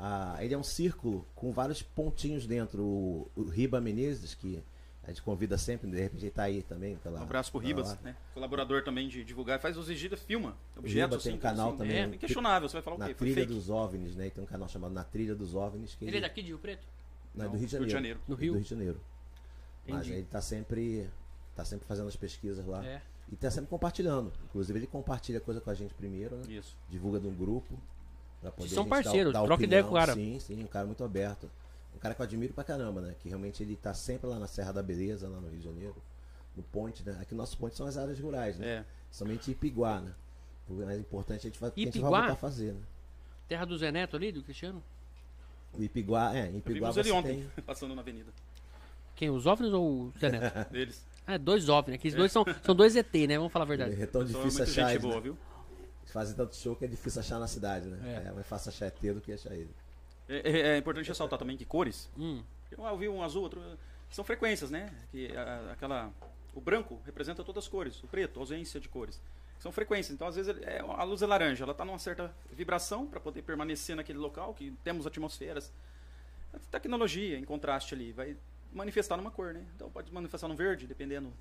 ah, ele é um círculo com vários pontinhos dentro. O, o Riba Menezes, que a gente convida sempre, de repente ele tá aí também. Pela, Um abraço pro Ribas, hora. né? Colaborador também de divulgar. Faz os Egídios, filma. Riba Objetos tem assim. um canal assim, também, É inquestionável. Você vai falar o Na quê? Foi Trilha dos OVNIs, né? Ele tem um canal chamado Na Trilha dos OVNIs. Que Ele é daqui de Rio Preto? Não, é do Não, Rio de Rio de Janeiro. Janeiro. No É Rio? Do Rio de Janeiro. Mas ele tá sempre, tá sempre fazendo as pesquisas lá. É. E tá sempre compartilhando. Inclusive ele compartilha coisa com a gente primeiro, né? Isso. divulga num grupo. Pra poder São gente dar- parceiros, dar troca ideia com o cara. Sim, sim, um cara muito aberto. Um cara que eu admiro pra caramba, né? Que realmente ele tá sempre lá na Serra da Beleza, lá no Rio de Janeiro. No ponte, né? Aqui nossos pontes são as áreas rurais, né? É. Somente Ipiguá, né? O mais importante a gente vai, a gente vai Ipiguá? voltar a fazer, né? Terra do Zé Neto ali, do Cristiano? O Ipiguá, é, em Eu Ipiguá vimos você ele ontem, tem... passando na avenida. Quem? Os OVNIs ou o Zé Neto? Ah, dois OVNIs. Aqueles dois são, são dois ET, né? Vamos falar a verdade. É tão difícil achar gente eles, boa, né? viu? Eles fazem tanto show que é difícil achar na cidade, né? É. É, mais fácil achar ET do que achar ele. É, é- é importante ressaltar também que cores. Hum, Eu vi um azul, outro. São frequências, né? Que a- aquela. O branco representa todas as cores. O preto, ausência de cores. São frequências. Então, às vezes, é, a luz é laranja. Ela está numa certa vibração para poder permanecer naquele local, que temos atmosferas. A tecnologia em contraste ali vai manifestar numa cor, né? Então pode manifestar no verde, dependendo.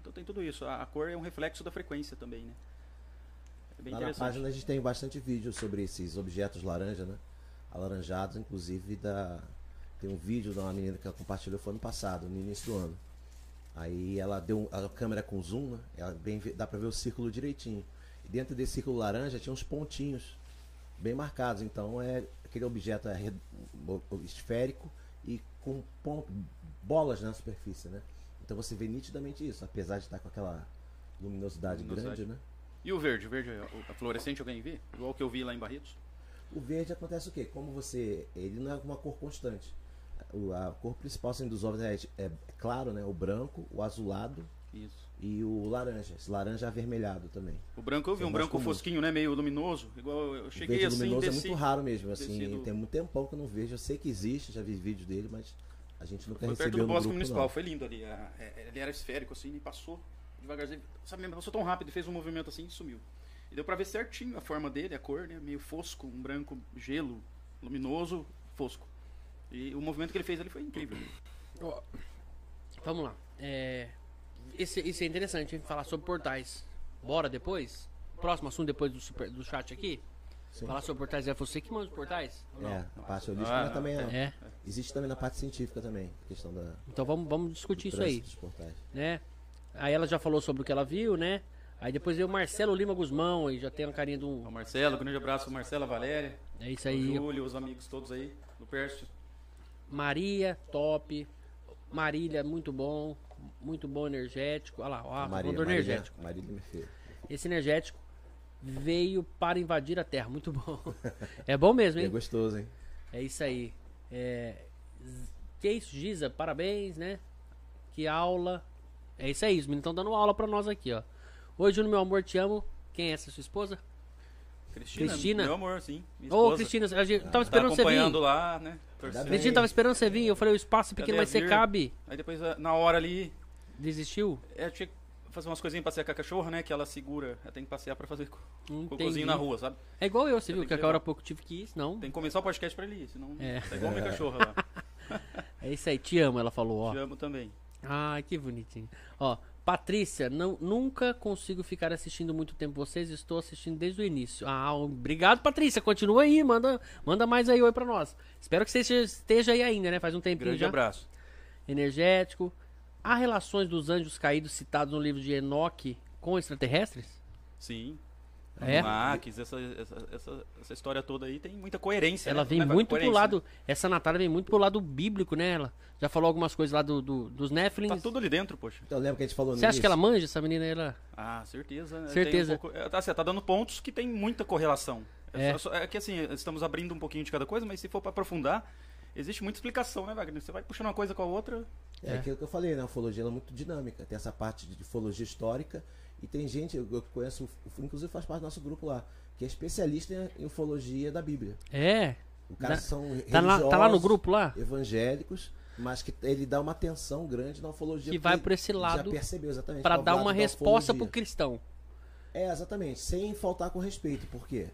Então tem tudo isso. A, a cor é um reflexo da frequência também, né? É bem Lá na interessante. página a gente tem bastante vídeo sobre esses objetos laranja, né? Alaranjados, inclusive da. Tem um vídeo de uma menina que ela compartilhou foi ano passado, no início do ano. Aí ela deu a câmera com zoom, né? Ela bem, dá pra ver o círculo direitinho. E dentro desse círculo laranja tinha uns pontinhos bem marcados. Então é aquele objeto é esférico e com pon- bolas na superfície, né? Então você vê nitidamente isso, apesar de estar com aquela luminosidade, Luminosidade. grande, né? E o verde? O verde, a fluorescente alguém vê? Igual que eu vi lá em Barretos? O verde acontece o quê? Como você. Ele não é uma cor constante. O- a cor principal assim, dos ovos é, é claro, né? O branco, o azulado Isso. e o laranja. Esse laranja avermelhado também. O branco eu vi, É um branco comum. fosquinho, né? Meio luminoso. Igual eu O cheguei verde assim, luminoso desci. é muito raro mesmo, assim. Tem muito tempão que eu não vejo. Eu sei que existe, já vi vídeo dele, mas a gente nunca Foi perto recebeu do no Bosque grupo, Municipal, não. foi lindo ali. a- é- Ele era esférico, assim, e passou devagarzinho. Sabe, mesmo, passou tão rápido, fez um movimento assim e sumiu. E deu pra ver certinho a forma dele, a cor, né? Meio fosco, um branco gelo, luminoso, fosco. E o movimento que ele fez ali foi incrível. Ó, vamos lá. É, esse, isso é interessante, hein? Falar sobre portais. Bora depois? Próximo assunto depois do, super- do chat aqui? Sim. Falar sobre portais. É você que manda os portais? É, a parte holística, Ah, mas também é, É. existe também na parte científica também, questão da Então vamos, vamos discutir isso aí, né? Aí ela já falou sobre o que ela viu, né? Aí depois veio o Marcelo Lima Guzmão, aí já tem uma carinha de O um. Marcelo, grande abraço, Marcela, Valéria, É isso o aí. Júlio, os amigos todos aí, do Pércio. Maria, top. Marília, muito bom. Muito bom energético. Olha lá, ó, A falando do energético. Marília me fez. Esse energético veio para invadir a Terra. Muito bom. É bom mesmo, É hein? gostoso, hein? É isso aí. É... Que isso, Giza? Parabéns, né? Que aula. É isso aí, os meninos estão dando aula pra nós aqui, ó. Oi, Júnior, meu amor, te amo. Quem é essa sua esposa? Cristina, Cristina. meu amor, sim. Minha Ô, esposa. Cristina, a gente tava Tá esperando você vir. acompanhando lá, né? Torcendo. Cristina tava esperando você vir. Eu falei, o espaço é pequeno, mas você cabe. Aí depois, na hora ali, Desistiu? é, eu tinha que fazer umas coisinhas pra passear com a cachorra, né? Que ela segura, ela tem que passear pra fazer Entendi. cocôzinho na rua, sabe? É igual eu, você viu? Que que agora há pouco tive que ir, senão. Tem que começar o podcast pra ele ir, senão É. tá igual minha cachorra lá. É isso aí, te amo, ela falou, ó. Te amo também. Ai, que bonitinho. Ó, Patrícia, não, nunca consigo ficar assistindo muito tempo vocês, estou assistindo desde o início. Ah, obrigado, Patrícia. Continua aí, manda, manda mais aí oi pra nós. Espero que você esteja- esteja aí ainda, né? Faz um tempinho Grande já. abraço. Energético. Há relações dos anjos caídos citados no livro de Enoque com extraterrestres? Sim. É? Max, essa, essa, essa, essa história toda aí tem muita coerência. Ela né? vem muito pro lado. Essa Natália vem muito pro lado bíblico, né? Ela já falou algumas coisas lá do, do- dos? Nephilim. Tá tudo ali dentro, poxa. Então lembra que a gente falou Você acha que ela manja, essa menina? Ela... Ah, certeza. né? Certeza. Um pouco- é, tá, você tá dando pontos que tem muita correlação. É. É. só- é que assim, estamos abrindo um pouquinho de cada coisa, mas se for pra aprofundar, existe muita explicação, né, Wagner? Você vai puxando uma coisa com a outra. É, aquilo que eu falei, né? A ufologia ela é muito dinâmica. Tem essa parte de ufologia histórica e tem gente, eu, eu conheço, inclusive faz parte do nosso grupo lá, que é especialista em, ufologia da Bíblia. É. O cara são Tá lá, tá lá no grupo lá? evangélicos, mas que ele dá uma atenção grande na ufologia. Que vai por esse lado Já percebeu exatamente. Pra qual dar uma resposta pro ufologia. cristão. É, exatamente, sem faltar com respeito. Por quê?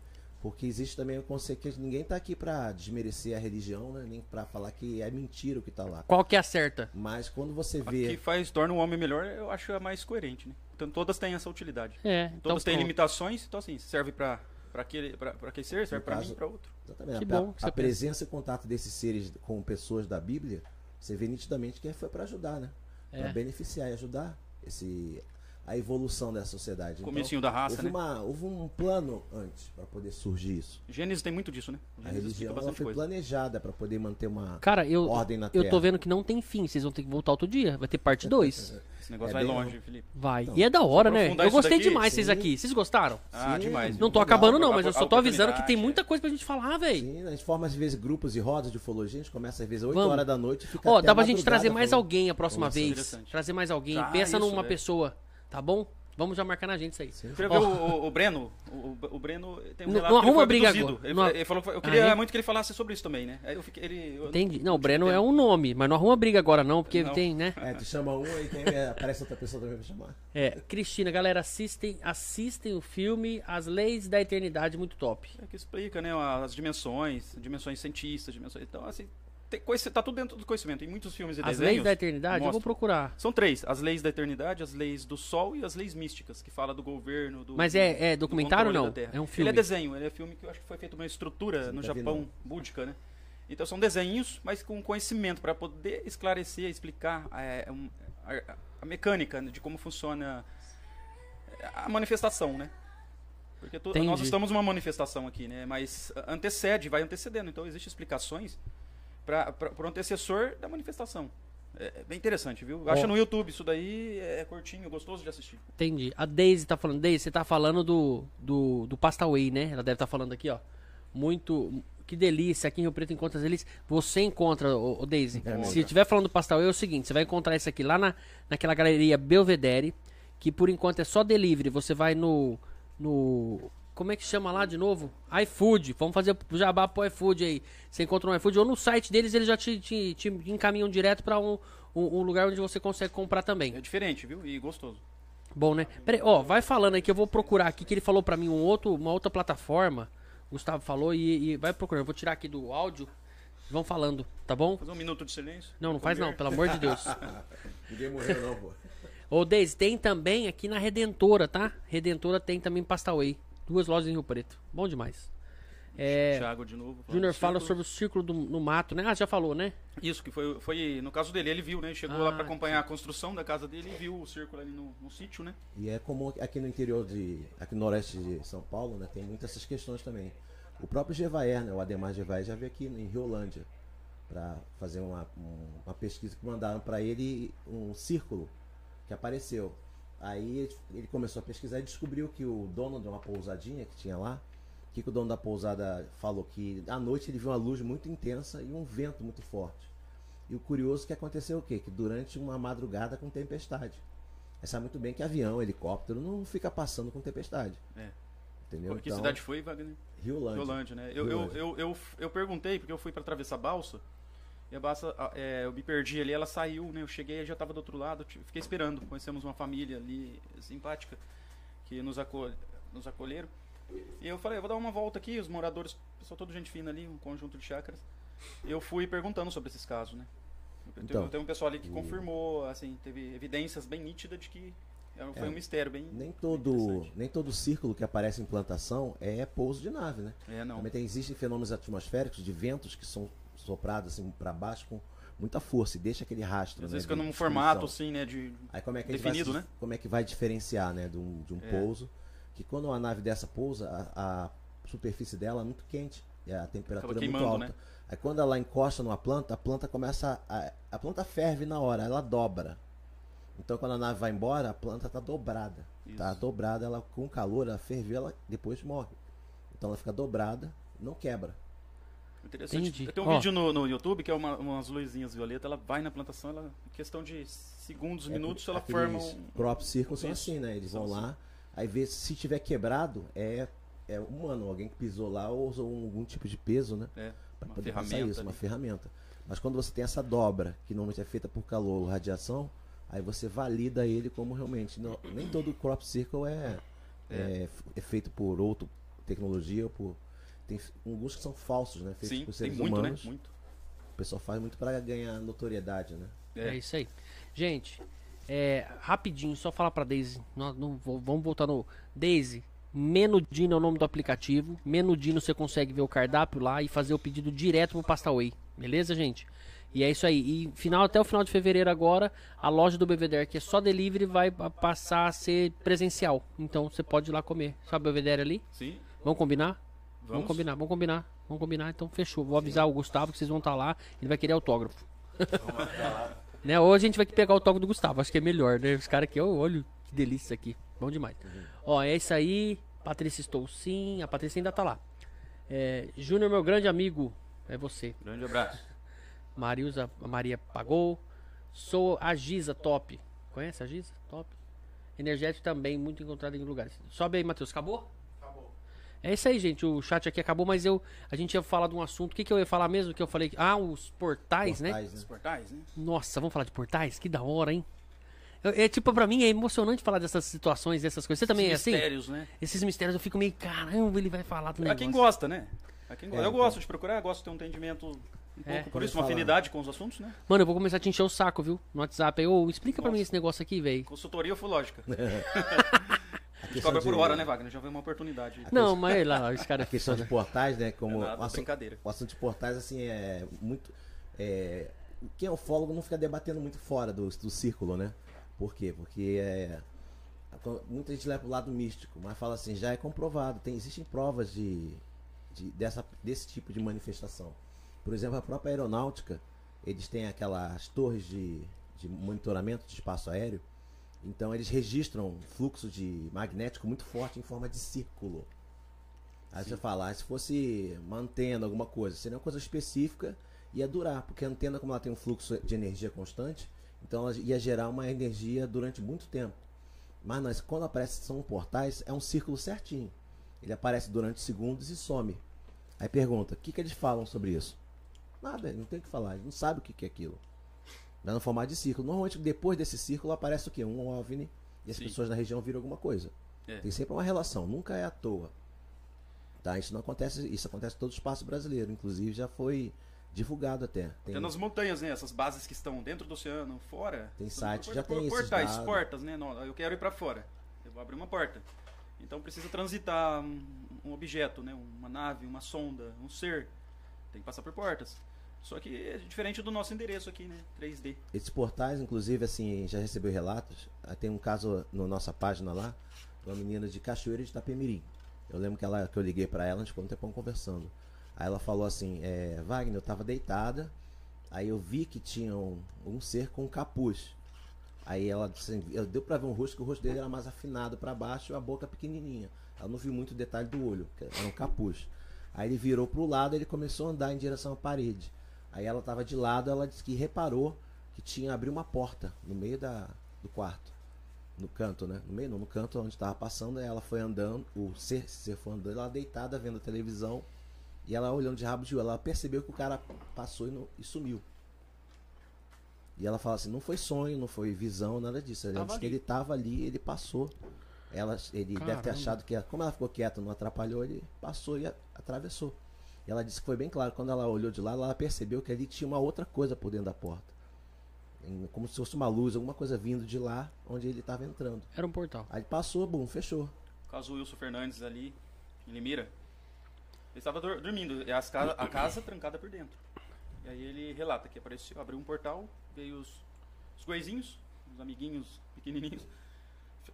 Porque existe também o conceito que ninguém tá aqui pra desmerecer a religião, né? Nem pra falar que é mentira o que tá lá. Qual que é a certa? Mas quando você A vê que faz, torna o homem melhor, eu acho a mais coerente, né? Então todas têm essa utilidade. É, então Todas têm pronto. limitações, então assim, serve pra, pra, aquele, pra, pra aquele ser, serve caso- mim e pra outro. Exatamente. Que a, bom que você a presença e contato desses seres com pessoas da Bíblia, você vê nitidamente que foi para ajudar, né? É. Para beneficiar e ajudar esse a evolução da sociedade. Então, Comecinho da raça, houve, né? uma, houve um plano antes para poder surgir isso. Gênesis tem muito disso, né? A Gênesis explica religião ela foi coisa. planejada para poder manter uma Cara, eu, ordem na eu Terra. tô vendo que não tem fim. Vocês vão ter que voltar outro dia. Vai ter parte 2. Esse negócio É vai bem- longe, Felipe. Vai. Então, e é da hora, né? Eu gostei daqui, demais vocês aqui. Vocês gostaram? Ah, Sim, demais. Não tô Legal. acabando, não, A- mas eu a só tô avisando que tem oportunidade, muita coisa pra gente falar, velho. Sim, a gente forma às vezes grupos e rodas de ufologia, a gente começa às vezes 8 Vamos. horas da noite e fica Ó, até dá a pra gente trazer mais falando. alguém a próxima Nossa, vez. interessante. Trazer mais alguém. Ah, Pensa isso, numa é. pessoa, tá bom? Vamos já marcar na gente isso aí. Queria ver o, o- o Breno. O, o- Breno tem um Não- não que ele arruma briga agora. Ele, Não- ele falou eu queria Aí? muito que ele falasse sobre isso também, né? Eu fiquei. Ele, eu- Entendi. Não, o Breno é um nome, mas não arruma briga agora não, porque Não. tem, né? É, tu chama um e tem, é, aparece outra pessoa também pra chamar. É, Cristina, galera, assistem, assistem o filme As Leis da Eternidade, muito top. É que explica, né? As dimensões, dimensões cientistas, dimensões. Então, assim, tá tudo dentro do conhecimento. Em muitos filmes e As desenhos. Leis da Eternidade, eu vou mostram. procurar. São três: as leis da eternidade, as leis do sol e as leis místicas, que fala do governo. Do, Mas do- é- é do documentário ou controle não? É um Ele filme? é desenho, ele é filme que eu acho que foi feito uma estrutura Sim, no vi, Japão, não. búdica, né? Então são desenhos, mas com conhecimento para poder esclarecer, explicar é, um, a, a, mecânica né, de como funciona a manifestação, né? Porque to, nós estamos numa manifestação aqui, né? Mas antecede, vai antecedendo. Então existem explicações para o antecessor da manifestação. É, é bem interessante, viu? Acha no YouTube isso daí, é curtinho, gostoso de assistir. Entendi. A Daisy tá falando, Daisy, você tá falando do, do, do Pastaway, né? Ela deve estar tá falando aqui, ó. Muito. Que delícia, aqui em Rio Preto encontra eles. Você encontra, o, o Daisy. É, se estiver falando do Pastaway, é o seguinte: você vai encontrar isso aqui lá na, naquela galeria Belvedere, que por enquanto é só delivery. Você vai no. no como é que chama lá de novo? iFood. Vamos fazer o jabá pro iFood aí. Você encontra no iFood ou no site deles, eles já te, te, te encaminham direto para um, um, um, lugar onde você consegue comprar também. É diferente, viu? E gostoso. Bom, né? Peraí, ó, vai falando aí que eu vou procurar aqui, que ele falou para mim um outro, uma outra plataforma. O Gustavo falou e, e vai procurando. Eu vou tirar aqui do áudio. Vão falando, tá bom? Fazer um minuto de silêncio? Não, não faz não, pelo amor de Deus. Ninguém morreu não, pô. Ô, Deise, tem também aqui na Redentora, tá? Redentora tem também Pastaway. Duas lojas em Rio Preto. Bom demais. É, Thiago de novo. Júnior fala sobre o círculo do, no mato, né? Ah, já falou, né? Isso, que foi, foi no caso dele, ele viu, né? Chegou ah, lá para acompanhar sim. a construção da casa dele e viu o círculo ali no, no sítio, né? E é comum aqui no interior de. aqui no noroeste de São Paulo, né? Tem muitas essas questões também. O próprio Gevaer, né? O Ademar Gevaer já veio aqui em Riolândia para fazer uma, uma pesquisa que mandaram para ele um círculo que apareceu. Aí ele começou a pesquisar e descobriu que o dono de uma pousadinha que tinha lá, que, que o dono da pousada falou que à noite ele viu uma luz muito intensa e um vento muito forte. E o curioso é que aconteceu o quê? Que durante uma madrugada com tempestade. Você sabe muito bem que avião, helicóptero não fica passando com tempestade. É. Entendeu? Que então, cidade foi, Wagner? Rio Lândia, né? Eu, eu, eu, eu, eu perguntei, porque eu fui para atravessar a balsa, e a balsa, é, eu me perdi ali, ela saiu, né? Eu cheguei e já estava do outro lado, fiquei esperando. Conhecemos uma família ali simpática que nos, acol nos acolheram. E eu falei, eu vou dar uma volta aqui, os moradores, pessoal todo gente fina ali, um conjunto de chácaras. Eu fui perguntando sobre esses casos, né? Então, tem um pessoal ali que confirmou, assim, teve evidências bem nítidas de que foi é, um mistério bem. Nem todo, nem todo círculo que aparece em plantação é pouso de nave, né? É, não. Também tem, existem fenômenos atmosféricos de ventos que são soprados assim para baixo com muita força e deixa aquele rastro. Às né, vezes fica num formato assim, né? De Aí como é que definido, vai, né? Como é que vai diferenciar, né, de um, de um é. pouso? Que quando uma nave dessa pousa, a, a superfície dela é muito quente e a temperatura é muito alta. Né? Aí quando ela encosta numa planta, a planta começa a, a planta ferve na hora, ela dobra. Então quando a nave vai embora, a planta está dobrada. Isso. Tá dobrada, ela com calor, ela ferve, ela depois morre. Então ela fica dobrada, não quebra. Interessante. Entendi. Tem um Ó. vídeo no, no YouTube que é uma, umas luzinhas violeta, ela vai na plantação, ela, em questão de segundos, é, minutos, ela forma um. Crop circles são assim, né? Eles vão lá, aí vê se tiver quebrado, é, é humano, alguém que pisou lá ou usou algum tipo de peso, né? É. Pra poder fazer isso, ali. uma ferramenta. Mas quando você tem essa dobra, que normalmente é feita por calor ou radiação, aí você valida ele como realmente. Não, nem todo crop circle é, é. é, é feito por outra tecnologia ou por tem alguns que são falsos, né? Feitos Sim, por seres muito, né? humanos. Né? Muito. O pessoal faz muito para ganhar notoriedade, né? É. é, isso aí. Gente, é, rapidinho, só falar para Daisy. Nós, não, vamos voltar no. Daisy, Menudino é o nome do aplicativo. Menudino você consegue ver o cardápio lá e fazer o pedido direto pro Pastaway. Beleza, gente? E é isso aí. E final até o final de fevereiro agora, a loja do Belvedere, que é só delivery, vai passar a ser presencial. Então você pode ir lá comer. Sabe o Belvedere ali? Sim. Vamos combinar? Vamos? vamos combinar, vamos combinar. Vamos combinar, então fechou. Vou avisar Sim. o Gustavo que vocês vão estar tá lá. Ele vai querer autógrafo. né? Ou a gente vai pegar o autógrafo do Gustavo, acho que é melhor, né? Os caras aqui, oh, olha que delícia isso aqui. Bom demais. Uhum. Ó, é isso aí. Patrícia estou sim. A Patrícia ainda tá lá. É, Júnior, meu grande amigo, é você. Grande abraço. Mariusa, a Maria pagou. Sou a Giza, top. Conhece a Giza? Top. Energético também, muito encontrado em lugares. Sobe aí, Matheus. Acabou? É isso aí, gente. O chat aqui acabou, mas eu a gente ia falar de um assunto. O que, que eu ia falar mesmo? Que eu falei. Ah, os portais, né? portais né? Os portais, né? Nossa, vamos falar de portais? Que da hora, hein? É tipo, pra mim é emocionante falar dessas situações, dessas coisas. Você também Esses é assim? mistérios, né? Esses mistérios eu fico meio, caramba, ele vai falar do negócio. A quem gosta, né? A quem gosta. É, eu gosto de procurar, gosto de ter um entendimento um é. pouco, por isso, uma afinidade com os assuntos, né? Mano, eu vou começar a te encher o saco, viu? No WhatsApp. Ô, explica Nossa. pra mim esse negócio aqui, velho. Consultoria ufológica. questão Cobra por hora, né, Wagner? Já veio uma oportunidade. Não, mas lá, os A caras. questão de portais, né? Como É nada, o, assunto, brincadeira. o assunto de portais, assim, é muito. É, quem é ufólogo não fica debatendo muito fora do, do círculo, né? Por quê? Porque é, muita gente leva pro lado místico, mas fala assim, já é comprovado, tem, existem provas de, de- dessa, desse tipo de manifestação. Por exemplo, a própria aeronáutica, eles têm aquelas torres de, de monitoramento de espaço aéreo, então eles registram um fluxo de magnético muito forte em forma de círculo. Aí você fala, ah, se fosse uma antena, alguma coisa, seria uma coisa específica, ia durar, porque a antena, como ela tem um fluxo de energia constante, então ela ia gerar uma energia durante muito tempo. Mas nós, quando aparece são portais, é um círculo certinho. Ele aparece durante segundos e some. Aí pergunta, o que, que eles falam sobre isso? Nada, não tem o que falar, ele não sabe o que, que é aquilo. Dá no formato de círculo. Normalmente depois desse círculo aparece o quê? Um OVNI e as Sim. pessoas na região viram alguma coisa. É. Tem sempre uma relação, nunca é à toa. Tá? Isso não acontece, isso acontece em todo o espaço brasileiro, inclusive já foi divulgado até. Tem, Até nas montanhas, né? Essas bases que estão dentro do oceano, fora. Tem site, já tem esses Portais, dados. portas, né? Não, eu quero ir pra fora. Eu vou abrir uma porta. Então precisa transitar um, um objeto, né? Uma nave, uma sonda, um ser. Tem que passar por portas. Só que é diferente do nosso endereço aqui, né? 3D. Esses portais, inclusive, assim, já recebeu relatos. Ah, Tem um caso na nossa página lá, de uma menina de Cachoeira de Itapemirim. Eu lembro que, ela, que eu liguei pra ela, a gente ficou um tempão conversando. Aí ela falou assim, é, Wagner, eu tava deitada, aí eu vi que tinha um, um ser com um capuz. Aí ela assim, eu- deu pra ver um rosto, que o rosto dele era mais afinado pra baixo e a boca pequenininha. Ela não viu muito o detalhe do olho, era um capuz. Aí ele virou pro lado, ele começou a andar em direção à parede. Aí ela tava de lado, ela disse que reparou que tinha abriu uma porta no meio da, do quarto. No canto, né? No meio não, no canto onde estava passando, ela foi andando, o ser, ser foi andando, ela deitada vendo a televisão, e ela olhando de rabo de olho, ela percebeu que o cara passou e, não- e sumiu. E ela fala assim, não foi sonho, não foi visão, nada disso. Ela disse que ele tava ali, ele passou. Ela, ele deve ter Caramba. achado que, como ela ficou quieta, não atrapalhou, ele passou e a- atravessou. E ela disse que foi bem claro, quando ela olhou de lado, ela percebeu que ali tinha uma outra coisa por dentro da porta. Como se fosse uma luz, alguma coisa vindo de lá onde ele estava entrando. Era um portal. Aí passou, bum, fechou. O caso do Wilson Fernandes ali, em Limira. Ele estava dor- dormindo, e as casa, a casa trancada por dentro. E aí ele relata que apareceu, abriu um portal, veio os, os goizinhos, os amiguinhos pequenininhos.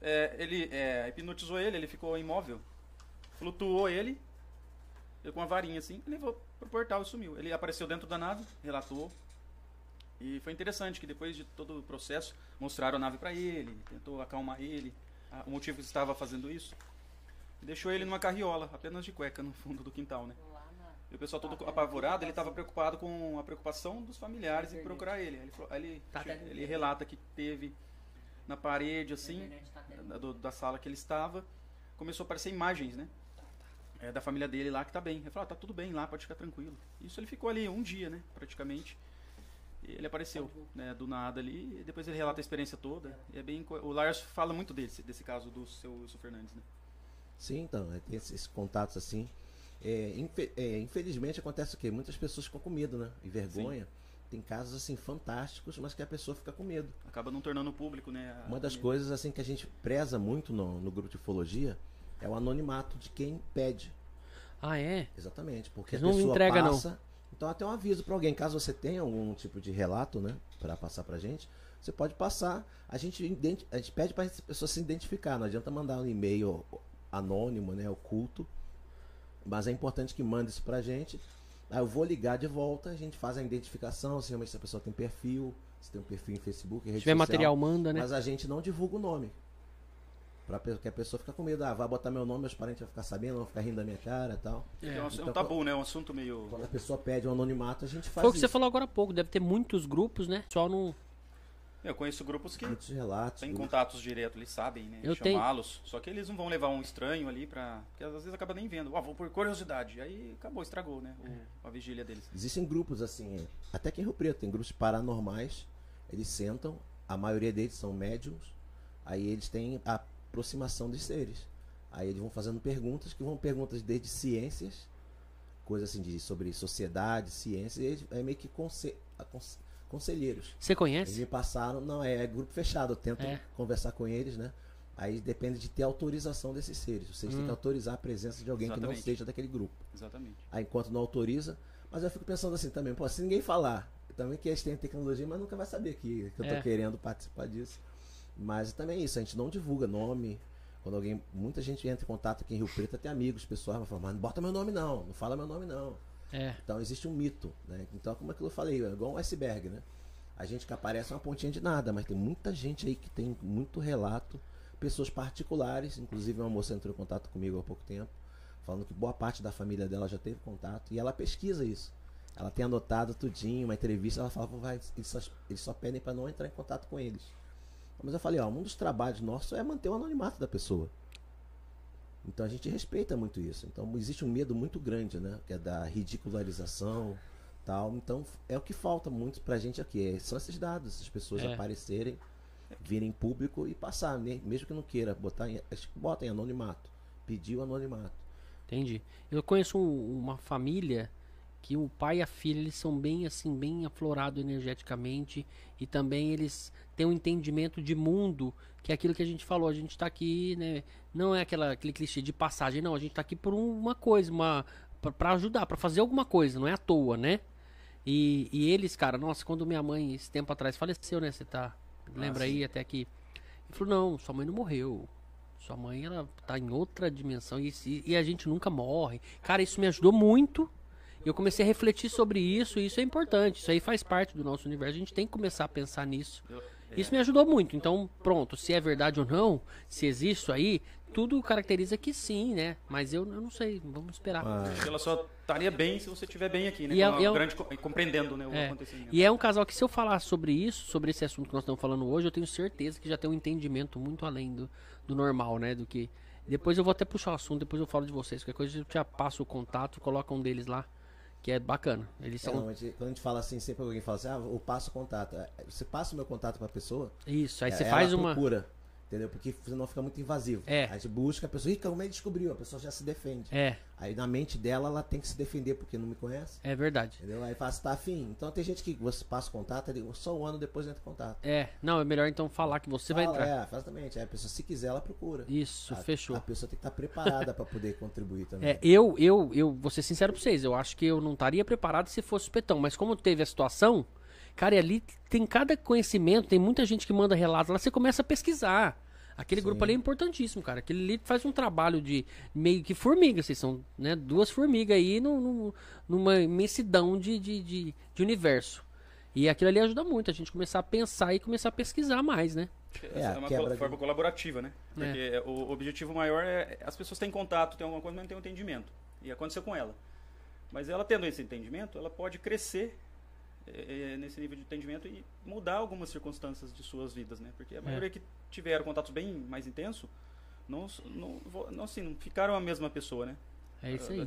É, ele é, hipnotizou ele, ele ficou imóvel. Flutuou ele, ele com uma varinha assim, levou pro portal e sumiu. Ele apareceu dentro da nave, relatou. E foi interessante que depois de todo o processo, mostraram a nave para ele, tentou acalmar ele, a- o motivo que estava fazendo isso. Deixou ele numa carriola, apenas de cueca no fundo do quintal, né? E o pessoal todo apavorado, ele estava preocupado com a preocupação dos familiares em procurar ele. Ele, falou- ele, Tá ele relata que teve na parede, assim, da, do- da sala que ele estava, começou a aparecer imagens, né? É, da família dele lá que tá bem. Ele falou, ah, tá tudo bem lá, pode ficar tranquilo. Isso ele ficou ali um dia, né? Praticamente. E ele apareceu, né, do nada ali, e depois ele relata a experiência toda. É bem, o Lars fala muito desse, desse caso do seu Wilson Fernandes, né? Sim, então, é, tem esses, contatos assim. É, é, infelizmente acontece o quê? Muitas pessoas ficam com medo, né? E vergonha. Tem casos assim fantásticos, mas que a pessoa fica com medo. Acaba não tornando público, né? Uma das coisas assim que a gente preza muito no, no grupo de ufologia é o anonimato de quem pede. Ah, é? Exatamente, porque Eles a não pessoa entrega, não. passa. Então até um aviso para alguém, caso você tenha algum tipo de relato, né, para passar pra gente, você pode passar. A gente identi- a gente pede para a pessoa se identificar, não adianta mandar um e-mail anônimo, né, oculto. Mas é importante que mande isso pra gente. Aí eu vou ligar de volta, a gente faz a identificação, se realmente a pessoa tem perfil, se tem um perfil em Facebook, rede Se tiver social. material, manda, né? Mas a gente não divulga o nome. Pra que a pessoa fica com medo, ah, vai botar meu nome, meus parentes vão ficar sabendo, vão ficar rindo da minha cara e tal. É, um, é um Então, tabu, né? É um assunto meio. Quando a pessoa pede um anonimato, a gente faz Foi o que você isso. falou agora há pouco. Deve ter muitos grupos, né? Só não. Eu conheço grupos que Muitos relatos. têm grupos. contatos direto, eles sabem, né? Eu tenho- Chamá-los. Só que eles não vão levar um estranho ali pra. Porque às vezes acaba nem vendo. Ah, vou por curiosidade. Aí acabou, estragou, né? o- a vigília deles. Existem grupos assim, até aqui em Rio Preto, tem grupos paranormais, eles sentam, a maioria deles são médiums, aí eles têm a aproximação dos seres. Aí eles vão fazendo perguntas, que vão perguntas desde ciências, coisas assim de, sobre sociedade, ciência, e eles, é meio que aconse- conselheiros. Você Eles conhece? me passaram, não, é, grupo fechado, eu tento É. conversar com eles, né? Aí depende de ter autorização desses seres. Vocês têm Hum. que autorizar a presença de alguém que Exatamente. não seja daquele grupo. Exatamente. Aí enquanto não autoriza, mas eu fico pensando assim também, pô, se ninguém falar, também que eles têm tecnologia, mas nunca vai saber que, que eu tô É. querendo participar disso. Mas também é isso, a gente não divulga nome. Quando alguém, muita gente entra em contato aqui em Rio Preto, tem amigos, pessoal, vai falar, mas não bota meu nome não, não fala meu nome não. É. Então existe um mito, né? Então, como aquilo eu falei, é igual um iceberg, né? A gente que aparece é uma pontinha de nada, mas tem muita gente aí que tem muito relato, pessoas particulares, inclusive uma moça entrou em contato comigo há pouco tempo, falando que boa parte da família dela já teve contato, e ela pesquisa isso. Ela tem anotado tudinho, uma entrevista, ela fala, "Pô, vai, eles só, eles só pedem para não entrar em contato com eles. Mas eu falei, ó, um dos trabalhos nossos é manter o anonimato da pessoa. Então a gente respeita muito isso. Então existe um medo muito grande, né? Que é da ridicularização, tal. Então é o que falta muito pra gente aqui. é- São esses dados, essas pessoas É. aparecerem, virem em público e passar, né? mesmo que não queira botar, em, acho que bota em anonimato, pedir o anonimato. Entendi. Eu conheço um- uma família que o pai e a filha eles são bem assim, bem aflorados energeticamente e também eles têm um entendimento de mundo que é aquilo que a gente falou. A gente tá aqui, né? Não é aquela, aquele clichê de passagem, não. A gente tá aqui por um- uma coisa, uma pra ajudar, pra fazer alguma coisa, não é à toa, né? E, e eles, cara, nossa, quando minha mãe esse tempo atrás faleceu, né? Você tá lembra aí até que ele falou: "Não, sua mãe não morreu. Sua mãe, ela tá em outra dimensão e, e- e a gente nunca morre. Cara, isso me ajudou muito. E eu comecei a refletir sobre isso e isso é importante. Isso aí faz parte do nosso universo. A gente tem que começar a pensar nisso. Eu- Isso me ajudou muito. Então, pronto, se é verdade ou não, se existe isso aí, tudo caracteriza que sim, né? Mas eu, eu não sei, vamos esperar. Acho que ela só estaria bem se você estiver bem aqui, né? E é- é- grande, co- compreendendo né, o É. acontecimento. E é um casal que se eu falar sobre isso, sobre esse assunto que nós estamos falando hoje, eu tenho certeza que já tem um entendimento muito além do, do normal, né? Do que. Depois eu vou até puxar o assunto, depois eu falo de vocês. Qualquer coisa eu já passo o contato, coloca um deles lá, que é bacana. Eles É, são. não, a gente- quando a gente fala assim, sempre alguém fala assim, ah, eu passo o contato. É, Você passa o meu contato pra pessoa, Isso, aí é, você faz uma. procura, entendeu? Porque senão fica muito invasivo. É. A gente busca a pessoa, ih, como é que descobriu? A pessoa já se defende. É, Aí na mente dela, ela tem que se defender porque não me conhece. é verdade. Entendeu? Aí fala, tá afim. Então tem gente que você passa o contato, só um ano depois entra em contato. É, não, é melhor então falar que você vai Fala, entrar. É, exatamente. Aí a pessoa, se quiser, ela procura. Isso, a, fechou. A pessoa tem que estar preparada para poder contribuir também. É, eu, eu, eu vou ser sincero pra vocês, eu acho que eu não estaria preparado se fosse o Petão, mas como teve a situação, cara, e ali tem cada conhecimento, tem muita gente que manda relatos lá, você começa a pesquisar. Aquele grupo ali é importantíssimo, cara. Aquele ali faz um trabalho de meio que formiga, vocês são, né? Duas formigas aí num- num- numa imensidão de, de, de, de universo. E aquilo ali ajuda muito a gente começar a pensar e começar a pesquisar mais, né? É, É uma col- de- forma colaborativa, né? Porque o objetivo maior é as pessoas têm contato, têm alguma coisa, mas não têm um entendimento. E aconteceu com ela. Mas ela tendo esse entendimento, ela pode crescer eh, eh, nesse nível de entendimento e mudar algumas circunstâncias de suas vidas, né? Porque a maioria que tiveram contatos bem mais intensos, não, não, não, assim, não ficaram a mesma pessoa, né? É isso aí.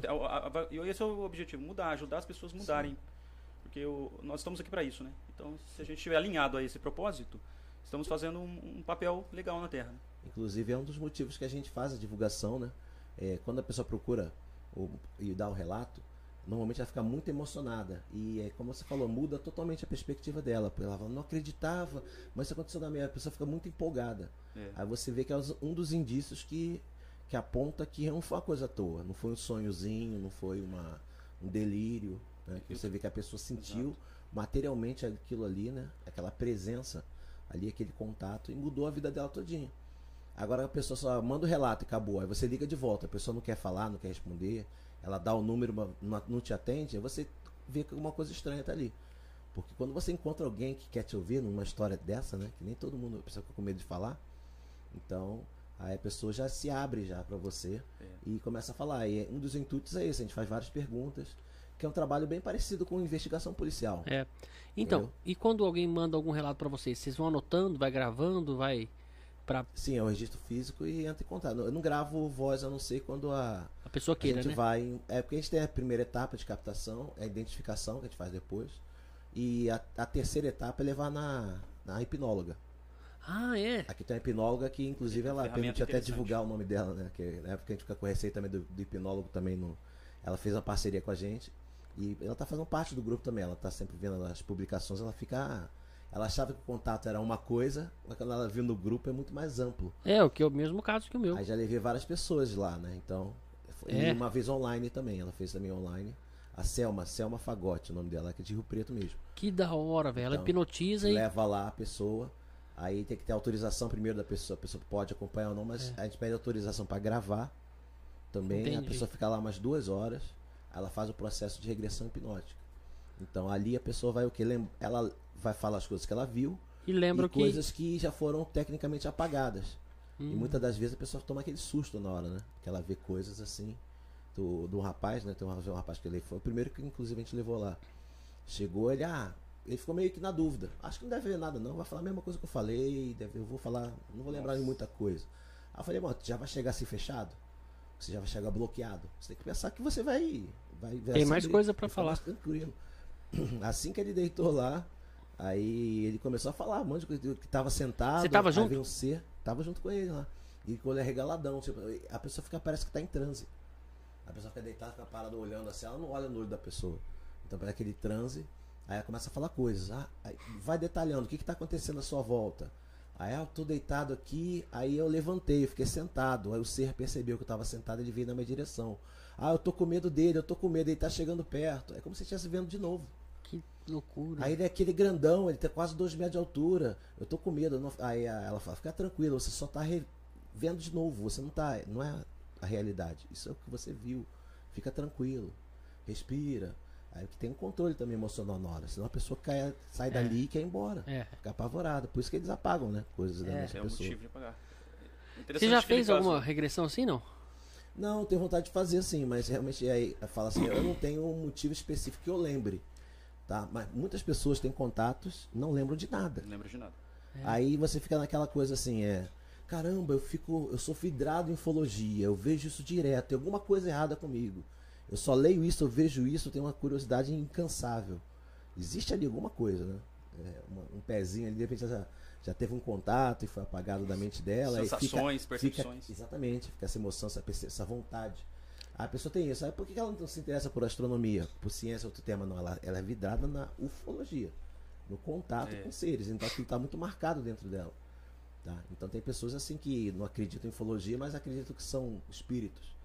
E esse é o objetivo, mudar, ajudar as pessoas a mudarem. Porque o- nós estamos aqui para isso, né? Então, se a gente estiver alinhado a esse propósito, estamos fazendo um, um papel legal na Terra. né? Inclusive é um dos motivos que a gente faz a divulgação, né? É, quando a pessoa procura o- e dá o relato, normalmente ela fica muito emocionada. E é como você falou, muda totalmente a perspectiva dela. Porque ela fala, não acreditava, mas isso aconteceu na minha. A pessoa fica muito empolgada. É. Aí você vê que é um dos indícios que, que aponta que não foi uma coisa à toa. Não foi um sonhozinho, não foi uma, um delírio. Né? Que você vê que a pessoa sentiu materialmente aquilo ali, né? Aquela presença ali, aquele contato, e mudou a vida dela todinha. Agora a pessoa só manda o relato e acabou. Aí você liga de volta, a pessoa não quer falar, não quer responder, ela dá o número, não, te atende, aí você vê que alguma coisa estranha tá ali. Porque quando você encontra alguém que quer te ouvir numa história dessa, né? Que nem todo mundo, a pessoa fica com medo de falar. Então, aí a pessoa já se abre já para você É. e começa a falar. E um dos intuitos é esse, a gente faz várias perguntas, que é um trabalho bem parecido com investigação policial. É. Então, Entendeu? e quando alguém manda algum relato pra vocês, vocês vão anotando, vai gravando, vai pra Sim, é o registro físico e entra em contato. Eu não gravo voz a não ser quando a, a pessoa a queira, gente né? vai. É porque a gente tem a primeira etapa de captação, é a identificação que a gente faz depois. E a, a terceira etapa é levar na, na hipnóloga. Ah, é. Aqui tem uma hipnóloga que, inclusive, É, ela permite até divulgar o nome dela, né? Que na época a gente fica com receita também do, do hipnólogo também no. Ela fez uma parceria com a gente. E ela tá fazendo parte do grupo também. Ela tá sempre vendo as publicações, ela fica. ah, Ela achava que o contato era uma coisa, mas quando ela viu no grupo é muito mais amplo. É, o que é o mesmo caso que o meu. Aí já levei várias pessoas lá, né? Então, É. e uma vez online também, ela fez também online. A Selma, Selma Fagote, o nome dela, que é de Rio Preto mesmo. Que da hora, velho. Ela Então, hipnotiza e. Leva lá a pessoa, aí tem que ter autorização primeiro da pessoa, a pessoa pode acompanhar ou não, mas a gente pede autorização para gravar também. É. Entendi. A pessoa fica lá umas duas horas, ela faz o processo de regressão hipnótica. Então ali a pessoa vai o que? Ela vai falar as coisas que ela viu E lembra e que. coisas que já foram tecnicamente apagadas. Hum. E muitas das vezes a pessoa toma aquele susto na hora, né? Que ela vê coisas assim. Do, do rapaz, né? Tem um, um rapaz que ele foi o primeiro que inclusive a gente levou lá. Chegou, ele, ah, ele ficou meio que na dúvida. Acho que não deve ver nada, não. Vai falar a mesma coisa que eu falei. Deve, eu vou falar, não vou lembrar de muita coisa. Aí eu falei, mano, já vai chegar assim fechado? Você já vai chegar bloqueado? Você tem que pensar que você vai. vai, vai Tem mais se- coisa ficar falar. mais tranquilo. Assim que ele deitou lá, aí ele começou a falar um monte de coisa, que tava sentado. Você tava aí junto? veio um ser, tava junto com ele lá. E com o olho arregaladão, tipo, a pessoa fica, parece que tá em transe. A pessoa fica deitada, fica parada olhando assim, ela não olha no olho da pessoa. Então parece aquele transe, aí ela começa a falar coisas. Ah, vai detalhando, o que que tá acontecendo à sua volta? Aí ah, eu tô deitado aqui, aí eu levantei, eu fiquei sentado. Aí o ser percebeu que eu tava sentado, ele veio na minha direção. Ah, eu tô com medo dele, eu tô com medo, ele tá chegando perto. É como se estivesse vendo de novo. Que loucura. Aí ele é aquele grandão, ele tem quase 2 metros de altura. Eu tô com medo. não- Aí ela fala, fica tranquilo, você só tá re- vendo de novo, você não tá. Não é a realidade. Isso é o que você viu. Fica tranquilo. Respira. Aí que tem um controle também emocional na hora. Senão a pessoa cai, sai dali e quer ir embora. É. Fica apavorada. Por isso que eles apagam, né? Coisas da É. nossa É um pessoa. motivo de pagar. Você já fez caso- alguma regressão assim, não? Não, tenho vontade de fazer sim, mas realmente aí fala assim, eu não tenho um motivo específico que eu lembre. Tá? Mas muitas pessoas têm contatos, não lembram de nada. Não lembro de nada. Aí você fica naquela coisa assim, é. Caramba, eu fico. Eu sou vidrado em ufologia, eu vejo isso direto, tem alguma coisa errada comigo. Eu só leio isso, eu vejo isso, eu tenho uma curiosidade incansável. Existe ali alguma coisa, né? É, uma- um pezinho ali, de repente já, já teve um contato e foi apagado da mente dela. Sensações, fica, percepções. Fica, exatamente, fica essa emoção, essa, essa vontade. A pessoa tem isso. Aí por que ela não se interessa por astronomia, por ciência, outro tema? Não, ela, ela é vidrada na ufologia, no contato É. com seres. Então aquilo está muito marcado dentro dela. Tá? Então tem pessoas assim que não acreditam em ufologia, mas acreditam que são espíritos.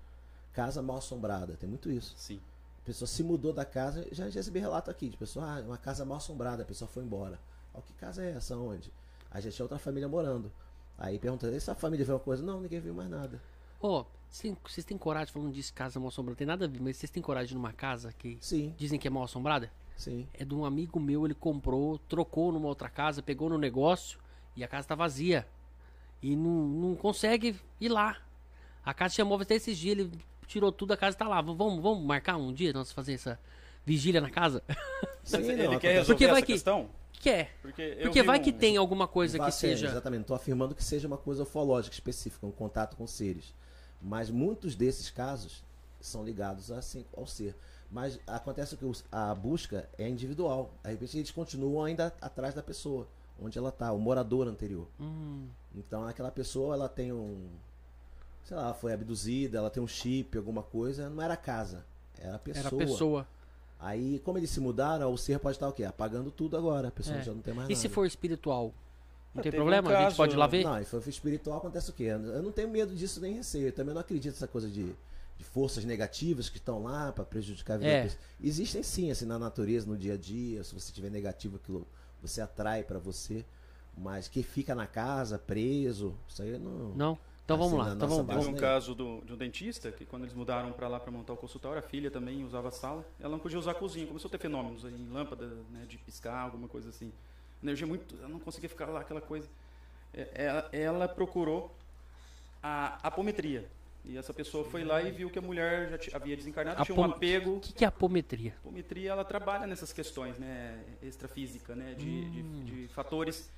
Casa mal assombrada, tem muito isso. Sim. A pessoa se mudou da casa, já já recebi relato aqui de pessoa, ah, uma casa mal assombrada, a pessoa foi embora. Ó, que casa é essa? Onde? Aí já tinha outra família morando. Aí perguntando, essa família viu uma coisa? Não, ninguém viu mais nada. Ô, vocês vocês têm coragem, falando disso, casa mal assombrada, tem nada a ver, mas vocês têm coragem de ir numa casa que Sim, dizem que é mal assombrada? sim. É de um amigo meu, ele comprou, trocou numa outra casa, pegou no negócio e a casa tá vazia. E não, não consegue ir lá. A casa chamou até esses dias, ele tirou tudo, a casa tá lá. Vamos, vamos marcar um dia nós fazer essa vigília na casa? Sim, não, ele quer resolver Porque vai essa que- questão? Quer. Porque, eu Porque vai um- que tem alguma coisa Vai que ser, seja. Exatamente, estou afirmando que seja uma coisa ufológica específica, um contato com seres. Mas muitos desses casos são ligados assim, ao ser. Mas acontece que a busca é individual. De repente eles continuam ainda atrás da pessoa, onde ela está, o morador anterior. Hum, Então aquela pessoa ela tem um. Sei lá, foi abduzida, ela tem um chip, alguma coisa, não era a casa, era a pessoa. era a pessoa. Aí, como eles se mudaram, o ser pode estar o quê? Apagando tudo agora, a pessoa É. já não tem mais E nada. se for espiritual? Não tem teve um problema? a gente caso- pode ir lá ver? Não, e foi espiritual acontece o quê? Eu não tenho medo disso nem receio. Eu também não acredito nessa coisa de, de forças negativas que estão lá para prejudicar a vida É. Existem sim, assim, na natureza, no dia a dia. Se você tiver negativo, aquilo você atrai para você. Mas que fica na casa, preso, isso aí não. Não? Então Assim, vamos lá. Então vamos, base, um caso do, de um dentista que quando eles mudaram para lá para montar o consultório, a filha também usava a sala. Ela não podia usar a cozinha. Começou a ter fenômenos aí, lâmpada né, de piscar, alguma coisa assim. Energia muito. Ela não conseguia ficar lá, aquela coisa. É, Ela, ela procurou a apometria. E essa pessoa foi lá e viu que a mulher já havia desencarnado, tinha um apego. O que, que é apometria? Apometria ela trabalha nessas questões, né, extrafísica, né, de, de, Hum. de fatores.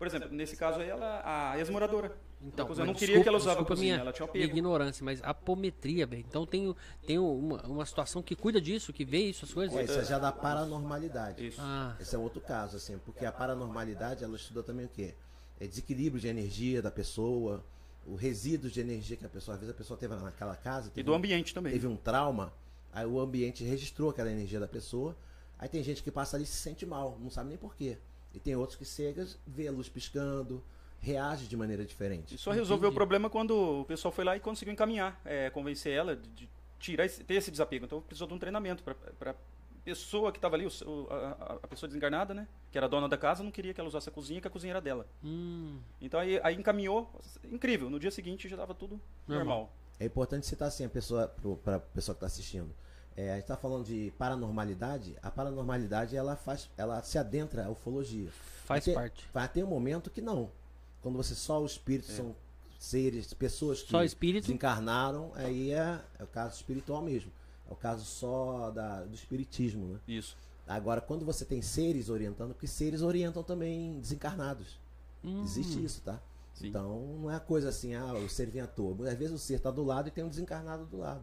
Por exemplo, nesse caso aí, ela, a ex-moradora. Então, Ela não mas queria que ela usava a desculpa cozinha, minha, ela tinha um minha apego. ignorância, mas apometria, velho. Então tem, tem uma, uma situação que cuida disso, que vê isso, as coisas. É, isso é já da paranormalidade. Isso. Ah, Esse é outro caso, assim, porque a paranormalidade ela estuda também o quê? É desequilíbrio de energia da pessoa, o resíduo de energia que a pessoa, às vezes a pessoa teve naquela casa, E teve do um- ambiente também. teve um trauma, aí o ambiente registrou aquela energia da pessoa. Aí tem gente que passa ali e se sente mal, não sabe nem por quê. E tem outros que cegas, vê a luz piscando, reage de maneira diferente. E só resolveu Entendi. o problema quando o pessoal foi lá e conseguiu encaminhar, é, convencer ela de, de tirar esse, ter esse desapego. Então precisou de um treinamento para pessoa que estava ali, o a, a- pessoa desencarnada, né? Que era a dona da casa, não queria que ela usasse a cozinha, que a cozinha era dela. Hum, Então aí, aí encaminhou, incrível. No dia seguinte já estava tudo Normal. normal. É importante citar assim a pessoa para a pessoa que está assistindo. É, a gente está falando de paranormalidade. A paranormalidade ela faz, ela se adentra à ufologia. faz ter- parte. Vai ter um momento que não. Quando você só os espíritos são seres, pessoas que Só espírito. desencarnaram, aí é, é o caso espiritual mesmo. É o caso só da, do espiritismo, né? Isso. Agora, quando você tem seres orientando, porque seres orientam também desencarnados. Hum, Existe isso, tá? Sim. Então não é coisa assim, ah, o ser vem à toa. Às vezes o ser está do lado e tem um desencarnado do lado.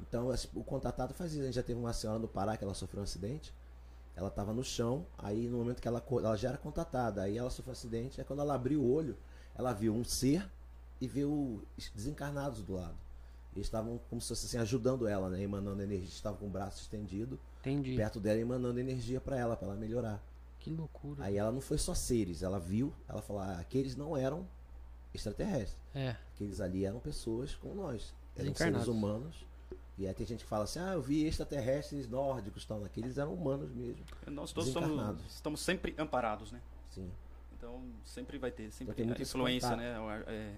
Então o contatado faz isso. A gente já teve uma senhora no Pará que ela sofreu um acidente. Ela estava no chão, aí no momento que ela, ela já era contatada, aí ela sofreu um acidente, aí quando ela abriu o olho, ela viu um ser e viu os desencarnados do lado. Eles estavam como se fosse assim, ajudando ela, né? Emanando energia, estavam com o braço estendido, Entendi. perto dela, emanando energia para ela, para ela melhorar. Que loucura. Aí ela não foi só seres, ela viu, ela falou, ah, aqueles não eram extraterrestres. É. Aqueles ali eram pessoas como nós. Eram seres humanos. E aí tem gente que fala assim, ah, eu vi extraterrestres nórdicos tal. Naqueles eram humanos mesmo. Nós todos estamos, sempre amparados, né? Sim. Então sempre vai ter, sempre Então tem influência, contato. né? É,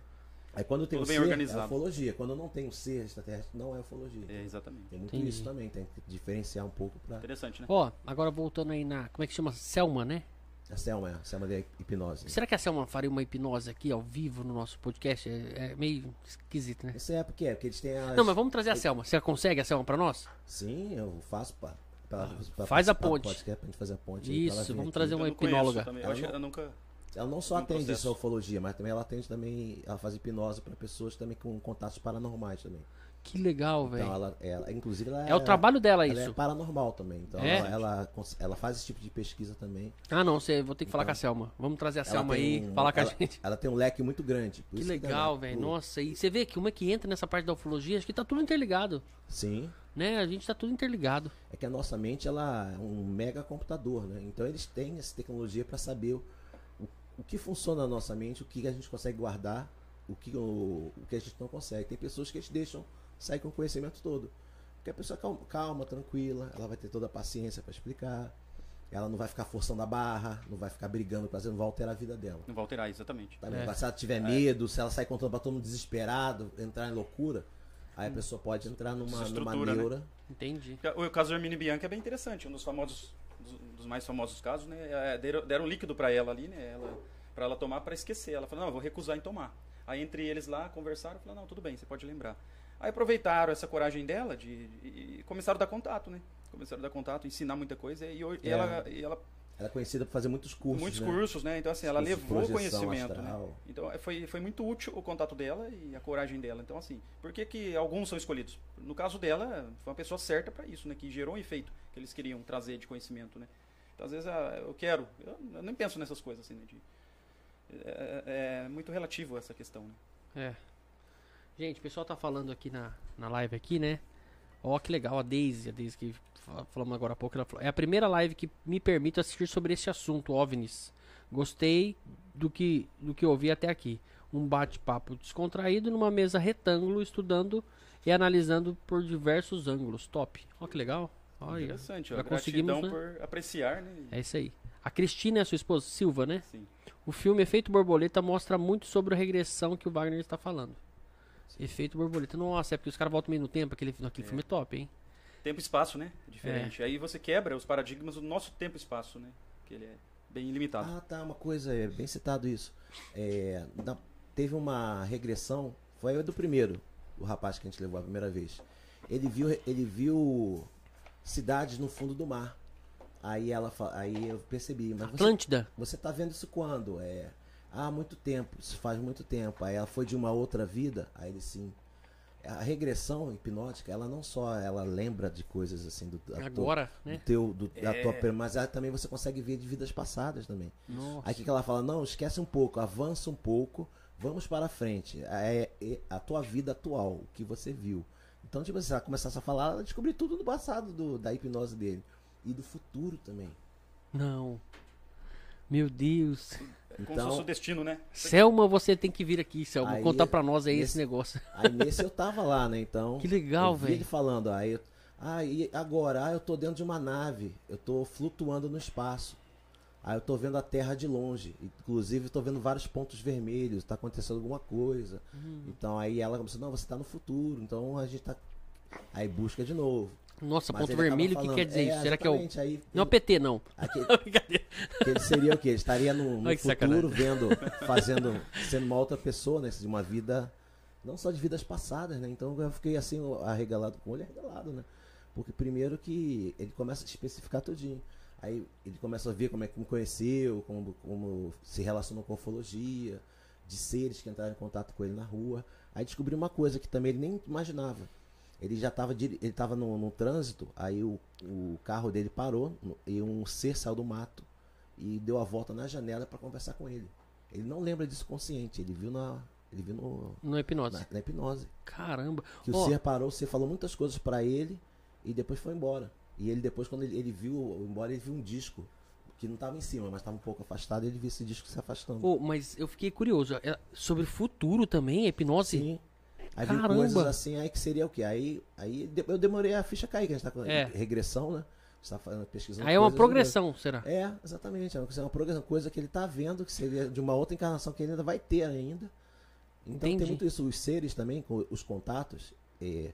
Aí quando tem bem ser, organizado. é ufologia. Quando não tem o ser extraterrestre, não é ufologia. é, exatamente. Tem muito Entendi. isso também, tem que diferenciar um pouco pra. Interessante, né? Ó, agora voltando aí na. Como é que chama? Selma, né? A Selma, a Selma da hipnose. Será que a Selma faria uma hipnose aqui ao vivo no nosso podcast? É, é meio esquisito, né? Isso é porque é, porque eles têm as. Não, mas vamos trazer a Selma. Você consegue a Selma pra nós? Sim, eu faço pra, pra, pra faz a ponte. podcast, pra gente fazer a ponte. ela Isso, vamos aqui. trazer uma hipnóloga. também. Eu, Ela acho que não- eu nunca. Ela não só Um atende processo. só ufologia, mas também ela atende também, ela faz hipnose para pessoas também com contatos paranormais também. Que legal, velho. Então ela, ela, inclusive ela É o trabalho dela ela é isso. paranormal também. Então É? ela, ela, faz esse tipo de pesquisa também. Ah, não, você vou ter que falar Então, com a Selma. Vamos trazer a Selma aí, um- falar com a gente. Ela tem um leque muito grande. Que legal, leque velho. pro- Nossa, e você vê que uma que entra nessa parte da ufologia, acho que tá tudo interligado, Sim. né? A gente tá tudo interligado. É que a nossa mente ela é um mega computador, né? Então eles têm essa tecnologia para saber o, o que funciona na nossa mente, o que a gente consegue guardar, o que, o, o que a gente não consegue. Tem pessoas que eles deixam sair com o conhecimento todo. Porque a pessoa é calma, calma, tranquila, ela vai ter toda a paciência para explicar. Ela não vai ficar forçando a barra, não vai ficar brigando, pra dizer, não vai alterar a vida dela. Não vai alterar, exatamente. Tá? É. Se ela tiver medo, se ela sair contando pra todo mundo desesperado, entrar em loucura, aí a pessoa pode entrar numa, numa né? neura. Entendi. O caso da Hermine Bianchi é bem interessante, um dos famosos, dos, mais famosos casos, né? é, Deram, deram um líquido para ela ali, né? Ela, para ela tomar para esquecer. Ela falou: "Não, eu vou recusar em tomar". Aí entre eles lá conversaram, falaram: "Não, tudo bem, você pode lembrar". Aí aproveitaram essa coragem dela de, de- e começaram a dar contato, né? Começaram a dar contato, ensinar muita coisa e, hoje- e É. ela, e ela Ela é conhecida por fazer muitos cursos. muitos né? cursos, né? Então assim, ela levou conhecimento, né? Então é, foi, foi muito útil o contato dela e a coragem dela. Então assim, por que, que alguns são escolhidos? No caso dela, foi uma pessoa certa para isso, né? Que gerou um efeito que eles queriam trazer de conhecimento, né? Então às vezes ah, eu quero, eu, eu nem penso nessas coisas assim, né? De, é, é muito relativo essa questão, né? É. Gente, o pessoal tá falando aqui na, na live aqui, né? Ó, que legal, a Daisy, a Daisy que fa- falamos agora há pouco, ela falou, é a primeira live que me permite assistir sobre esse assunto, OVNIs. Gostei do que, do que ouvi até aqui. Um bate-papo descontraído numa mesa retângulo, estudando e analisando por diversos ângulos. Top. Ó, que legal. Olha, Interessante, ó, já gratidão conseguimos, né? por apreciar, né? É isso aí. A Cristina é a sua esposa, Silva, né? Sim. O filme Efeito Borboleta mostra muito sobre a regressão que o Wagner está falando. Efeito Borboleta. Nossa, é porque os caras voltam meio no tempo. Aquele, aquele filme é top, hein? Tempo e espaço, né? Diferente. Aí você quebra os paradigmas do nosso tempo e espaço, né? Que ele é bem limitado. Ah, tá, uma coisa, é bem citado isso. É, na- teve uma regressão, foi do primeiro, o rapaz que a gente levou a primeira vez. Ele viu, ele viu cidades no fundo do mar. Aí ela, aí eu percebi, mas você, Atlântida. você tá vendo isso quando? É, há muito tempo, isso faz muito tempo. Aí ela foi de uma outra vida, aí ele sim. A regressão hipnótica, ela não só ela lembra de coisas assim do, da tua- Agora, do né? teu, do, da É. tua, per- mas ela também você consegue ver de vidas passadas também. Nossa. Aí o que, que ela fala? Não, esquece um pouco, avança um pouco, vamos para frente. É, é a tua vida atual, o que você viu. Então, tipo, se ela começasse a falar, ela descobriu tudo do passado do, da hipnose dele. E do futuro também. Não. Meu Deus. Como se Então, fosse o destino, né? Selma, você tem que vir aqui, Selma. Aí, contar pra nós aí nesse- esse negócio. aí nesse eu tava lá, né? Então. Que legal, eu vi velho. ele falando, aí. eu- Ah, agora, ah, eu tô dentro de uma nave. Eu tô flutuando no espaço. Aí eu tô vendo a Terra de longe. Inclusive, eu tô vendo vários pontos vermelhos. Tá acontecendo alguma coisa. Hum. Então aí ela começou, não, você tá no futuro. Então a gente tá. Aí busca de novo. Nossa, Mas ponto vermelho, o que quer dizer isso? Será que é o. Aí, Não é o PT, não. aquele- ele seria o quê? Ele estaria no, no Ai, futuro vendo, fazendo, sendo uma outra pessoa, né? De uma vida, não só de vidas passadas, né? Então eu fiquei assim, arregalado com o olho arregalado, né? Porque primeiro que ele começa a especificar tudinho. Aí ele começa a ver como é que me conheceu, como, como se relacionou com a ufologia, de seres que entraram em contato com ele na rua. Aí descobri uma coisa que também ele nem imaginava. Ele já estava ele estava no, no trânsito, aí o, o carro dele parou e um ser saiu do mato e deu a volta na janela para conversar com ele. Ele não lembra disso consciente, ele viu na ele viu no, No hipnose. na, na hipnose. Caramba. Que Ó, o ser parou, o ser falou muitas coisas para ele e depois foi embora. E ele depois quando ele, ele viu embora, ele viu um disco que não estava em cima, mas estava um pouco afastado, e ele viu esse disco se afastando. Ô, mas eu fiquei curioso. é sobre futuro também, hipnose? Sim. Aí Caramba. coisas assim, aí que seria o quê? Aí, aí eu demorei a ficha cair, que a gente tá com É. regressão, né? A gente tá fazendo, pesquisando Aí é uma coisas, progressão, será? É, exatamente. É uma coisa- uma progressão, coisa que ele tá vendo, que seria de uma outra encarnação que ele ainda vai ter ainda. Então Entendi. tem muito isso. Os seres também, com os contatos, é,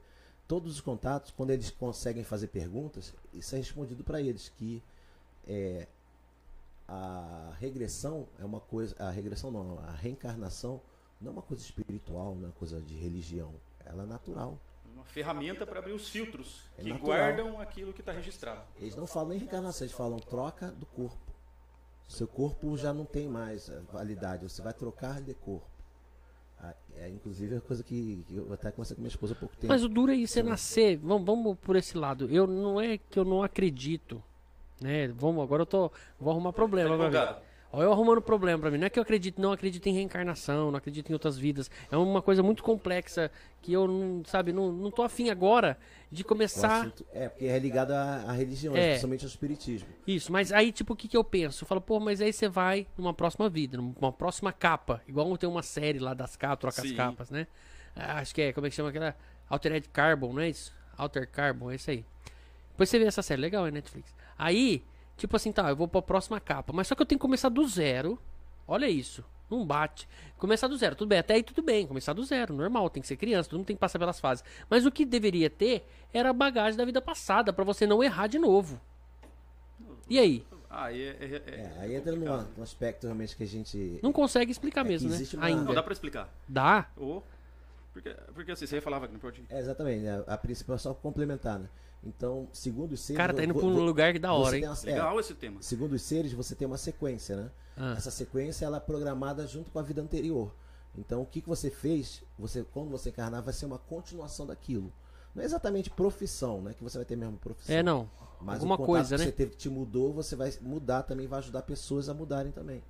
todos os contatos, quando eles conseguem fazer perguntas, isso é respondido para eles, que é, a regressão é uma coisa. A regressão não, a reencarnação não é uma coisa espiritual, não é uma coisa de religião. Ela é natural. Uma ferramenta para abrir os filtros É que natural. guardam aquilo que está registrado. Eles não falam em reencarnação, eles falam troca do corpo. Seu corpo já não tem mais validade, você vai trocar de corpo. Ah, É, inclusive, é coisa que, eu até conversei com minha esposa há pouco tempo. Mas o duro é isso, é nascer. Vamos, vamos por esse lado. Eu não é que eu não acredito. Né? Vamos, agora eu tô. Vou arrumar problema Tá Ó, eu arrumando problema pra mim. Não é que eu acredito, não acredito em reencarnação, não acredito em outras vidas. É uma coisa muito complexa que eu não, sabe, não, não tô afim agora de começar. assunto- é, porque é ligado à, à religião, É. principalmente ao espiritismo. Isso, mas aí, tipo, o que, que eu penso? Eu falo, pô, mas aí você vai numa próxima vida, numa próxima capa. Igual tem uma série lá das capas, troca as Sim. capas, né? Ah, Acho que é, como é que chama aquela? Altered Carbon, não é isso? Alter Carbon, é isso aí. Depois você vê essa série, legal, é Netflix. Aí, tipo assim, tá, eu vou pra próxima capa. Mas só que eu tenho que começar do zero. Olha isso. Não bate. Começar do zero, tudo bem. Até aí tudo bem. Começar do zero, normal. Tem que ser criança, todo mundo tem que passar pelas fases. Mas o que deveria ter era a bagagem da vida passada, pra você não errar de novo. E aí? Ah, é, é, é- É, é aí entra num, aspecto realmente que a gente. Não consegue explicar É que mesmo, né? existe uma- Ainda. Não, dá para explicar. Dá? Ou, porque, porque assim, você ia falar, Wagner, pode... É, exatamente, né? a princípio é só complementar, né? Então, segundo os seres. Cara, tá indo pra um lugar que da você hora, tem hein? uma- é, Legal esse tema. segundo os seres, você tem uma sequência, né? Ah. Essa sequência ela é programada junto com a vida anterior. Então, o que, que você fez, você quando você encarnar, vai ser uma continuação daquilo. Não é exatamente profissão, né? Que você vai ter a mesma profissão. É, não. Mas Alguma coisa, que né? você teve que te mudou, você vai mudar também, vai ajudar pessoas a mudarem também.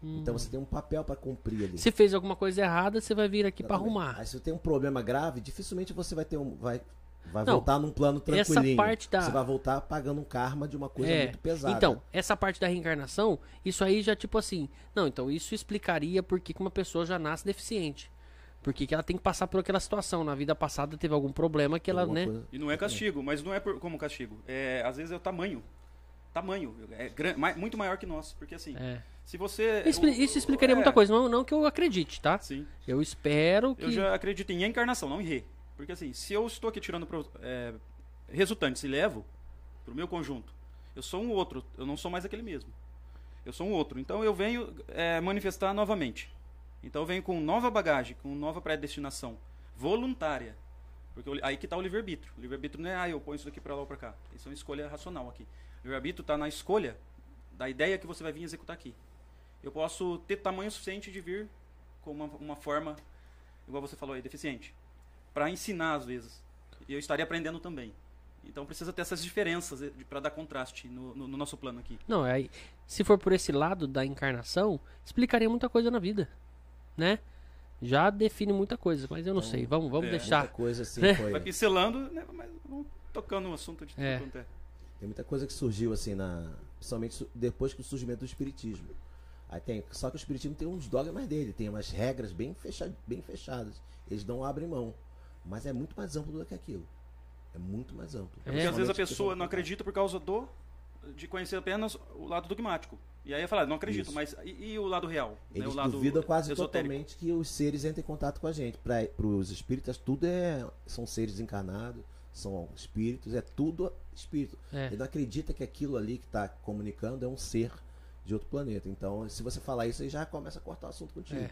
Então você tem um papel para cumprir ali. Se fez alguma coisa errada, você vai vir aqui pra Exatamente. arrumar. Aí se você tem um problema grave, dificilmente você vai ter um. Vai, vai Não, voltar num plano essa tranquilinho. parte da- Você vai voltar pagando um karma de uma coisa É. muito pesada. Então, essa parte da reencarnação, isso aí já tipo assim. Não, então isso explicaria por que que uma pessoa já nasce deficiente. Por que ela tem que passar por aquela situação. Na vida passada teve algum problema que ela, Alguma né? coisa- E não é castigo, mas não é por- como castigo. É, às vezes é o tamanho. Tamanho. É gran- muito maior que nós. Porque assim, É. se você... Expli- o- Isso explicaria é, muita coisa. Não, não que eu acredite, tá? Sim. Eu espero que. Eu já acredito em encarnação, não em re. Porque assim, se eu estou aqui tirando é, resultantes e levo pro meu conjunto, eu sou um outro, eu não sou mais aquele mesmo. Eu sou um outro. Então eu venho é, manifestar novamente. Então eu venho com nova bagagem, com nova predestinação voluntária. Porque o- aí que está o livre-arbítrio. O livre-arbítrio não é, ah, eu ponho isso daqui para lá ou para cá. Isso é uma escolha racional aqui. O livre-arbítrio está na escolha da ideia que você vai vir executar aqui. Eu posso ter tamanho suficiente de vir com uma, uma forma, igual você falou aí, deficiente, para ensinar às vezes. E eu estaria aprendendo também. Então precisa ter essas diferenças para dar contraste no, no- no nosso plano aqui. Não, aí, se for por esse lado da encarnação, explicaria muita coisa na vida, né? Já define muita coisa, mas eu não sei. Vamos, vamos é, deixar. Muita coisa assim É. foi. Vai pincelando, né, mas vamos tocando no assunto de tudo É. quanto é. Tem muita coisa que surgiu assim na, principalmente depois que o surgimento do espiritismo. Aí tem, só que o espiritismo tem uns dogmas dele, tem umas regras bem, fecha, bem fechadas. Eles não abrem mão, mas é muito mais amplo do que aquilo. É muito mais amplo. É porque às vezes a pessoa não acredita por causa do de conhecer apenas o lado dogmático. E aí fala, não acredito, Isso. mas e, e o lado real? né? Eles o lado duvidam quase esotérico. totalmente que os seres entrem em contato com a gente. Para os espíritas, tudo é são seres encarnados, são espíritos, é tudo espírito. É. Ele não acredita que aquilo ali que está comunicando é um ser de outro planeta. Então, se você falar isso, aí já começa a cortar o assunto contigo. É.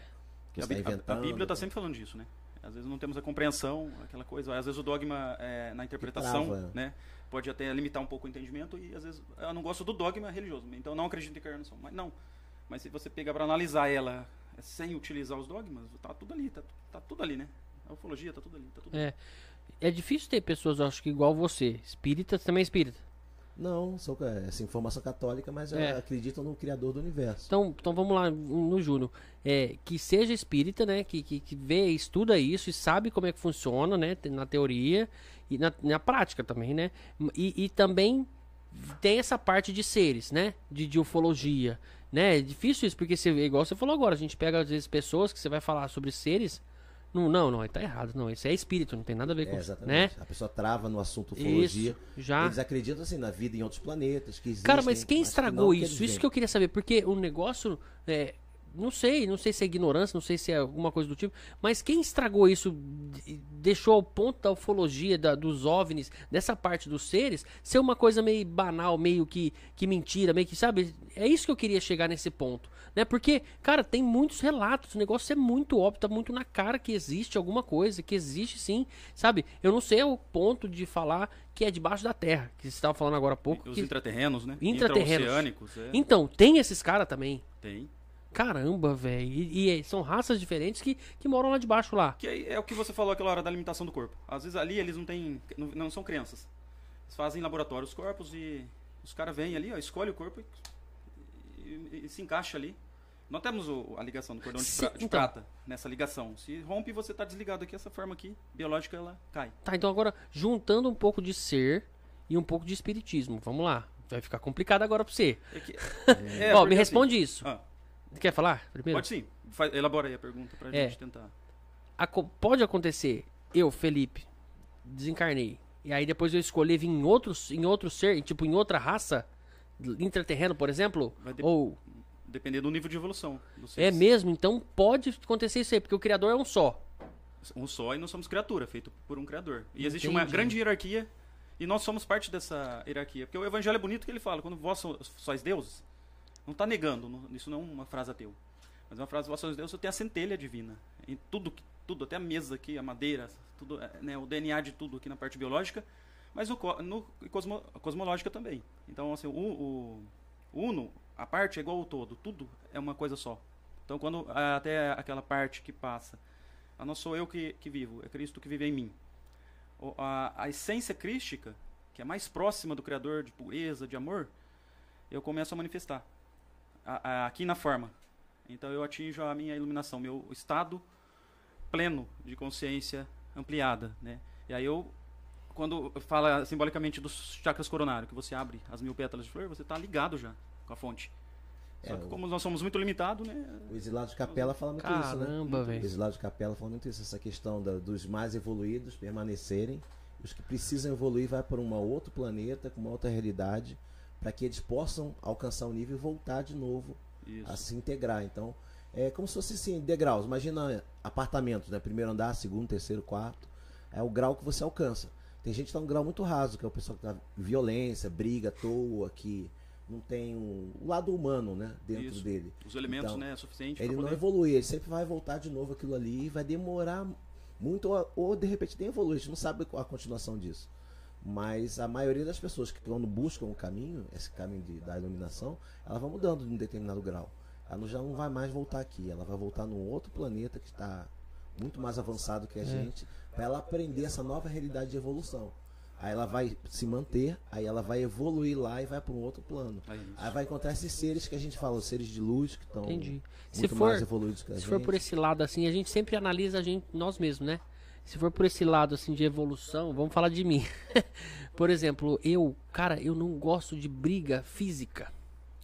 A, tá a-. Bíblia está sempre falando disso, né? Às vezes não temos a compreensão, aquela coisa. Às vezes o dogma é, na interpretação, trava. né? Pode até limitar um pouco o entendimento e às vezes eu não gosto do dogma religioso, então eu não acredito em encarnação. Mas não. Mas se você pegar para analisar ela é, sem utilizar os dogmas, tá tudo ali, tá, tá tudo ali, né? A ufologia tá tudo ali, tá tudo ali. É. É difícil ter pessoas, acho que igual você. Espírita também é espírita. Não, são é, essa informação católica, mas É. acreditam no Criador do universo. Então, então vamos lá no Júnior. É, que seja espírita, né? Que, que, que vê, estuda isso e sabe como é que funciona, né? Na teoria e na, na prática também, né? E, e também tem essa parte de seres, né? De, de ufologia, né? É difícil isso, porque você, igual você falou agora, a gente pega às vezes pessoas que você vai falar sobre seres. Não, não, não, tá errado. Não, isso é espírito, não tem nada a ver É, com né? exatamente. A pessoa trava no assunto ufologia. Isso, já. Eles acreditam assim na vida em outros planetas que existem. Cara, mas quem que estragou não isso? eles Isso que eu queria saber, porque o negócio é, não sei, não sei se é ignorância, não sei se é alguma coisa do tipo, mas quem estragou isso, de- deixou ao ponto da ufologia, da- dos OVNIs, dessa parte dos seres, ser uma coisa meio banal, meio que, que mentira, meio que, sabe? É isso que eu queria chegar nesse ponto, né? Porque, cara, tem muitos relatos, o negócio é muito óbvio, tá muito na cara que existe alguma coisa, que existe sim, sabe? Eu não sei o ponto de falar que é debaixo da terra, que você estava falando agora há pouco. Os que- intraterrenos, né? Intraterrenos. É. Então, tem esses caras também. Tem. Caramba, velho. E, e são raças diferentes que, que moram lá debaixo lá. Que é, é o que você falou aquela hora da limitação do corpo. Às vezes ali eles não têm. Não, não são crianças. Eles fazem em laboratório os corpos e os caras vêm ali, ó, escolhe o corpo e, e- e se encaixa ali. Nós temos o- a ligação do cordão de, pra- de então. prata nessa ligação. Se rompe, você está desligado aqui, essa forma aqui, biológica, ela cai. Tá, então agora, juntando um pouco de ser e um pouco de espiritismo. Vamos lá. Vai ficar complicado agora pra você. É que- é, Ó, me assim- responde isso. Ah, Quer falar primeiro? pode sim. Faz- elabora aí a pergunta pra É. gente tentar. Aco- pode acontecer, eu, Felipe, desencarnei. E aí depois eu escolher vir em outro, em outro ser, tipo em outra raça, intraterreno, por exemplo? Vai de- Ou Depender do nível de evolução. é mesmo? Então pode acontecer isso aí, porque o criador é um só. um só e nós somos criatura, feito por um criador. E existe uma Entendi. grande hierarquia e nós somos parte dessa hierarquia. Porque o evangelho é bonito que ele fala, quando vós so- sois deuses, não está negando, não- isso não é uma frase ateu. Mas é uma frase, vós sois deuses, tem a centelha divina. Em tudo, tudo até a mesa aqui, a madeira, tudo, é, né, o DNA de tudo aqui na parte biológica, mas co- no cosmo, cosmológica também. Então, assim, o, o, o uno, a parte é igual ao todo, tudo é uma coisa só. Então, quando até aquela parte que passa, ah, não sou eu que, que vivo, é Cristo que vive em mim. O- a, a essência crística, que é mais próxima do Criador, de pureza, de amor, eu começo a manifestar a- a- aqui na forma. Então eu atinjo a minha iluminação, meu estado pleno de consciência ampliada, né? E aí eu, quando fala simbolicamente dos chakras coronários, que você abre as mil pétalas de flor, você está ligado já com a fonte. Só É, que o- como nós somos muito limitados, né? O exilado de capela fala muito isso, né? Caramba, O velho. exilado de capela fala muito isso, essa questão da- dos mais evoluídos permanecerem, os que precisam evoluir vai para um outro planeta, com uma outra realidade, para que eles possam alcançar o nível e voltar de novo Isso. a se integrar. Então, é como se fosse assim, degraus. Imagina apartamentos, né? Primeiro andar, segundo, terceiro, quarto. É o grau que você alcança. Tem gente que tá num grau muito raso, que é o pessoal que tá violência, briga à toa, que não tem um, o lado humano, né? Dentro Isso. dele. Os elementos, Então, né, é suficiente Ele para não poder... evolui, ele sempre vai voltar de novo aquilo ali e vai demorar muito, ou, ou de repente nem evolui, a gente não sabe qual a continuação disso. Mas a maioria das pessoas que quando buscam o caminho, esse caminho de- da iluminação, ela vai mudando de um determinado grau. Ela não- já não vai mais voltar aqui, ela vai voltar num outro planeta que está muito mais avançado que a gente, para ela aprender essa nova realidade de evolução. Aí ela vai se manter, aí ela vai evoluir lá e vai para um outro plano. É. Aí vai encontrar esses seres que a gente fala, os seres de luz que estão. Se muito for- mais evoluídos que a Se gente. for por esse lado assim, a gente sempre analisa a gente, nós mesmos, né? Se for por esse lado assim de evolução, vamos falar de mim. por exemplo, eu, cara, eu não gosto de briga física.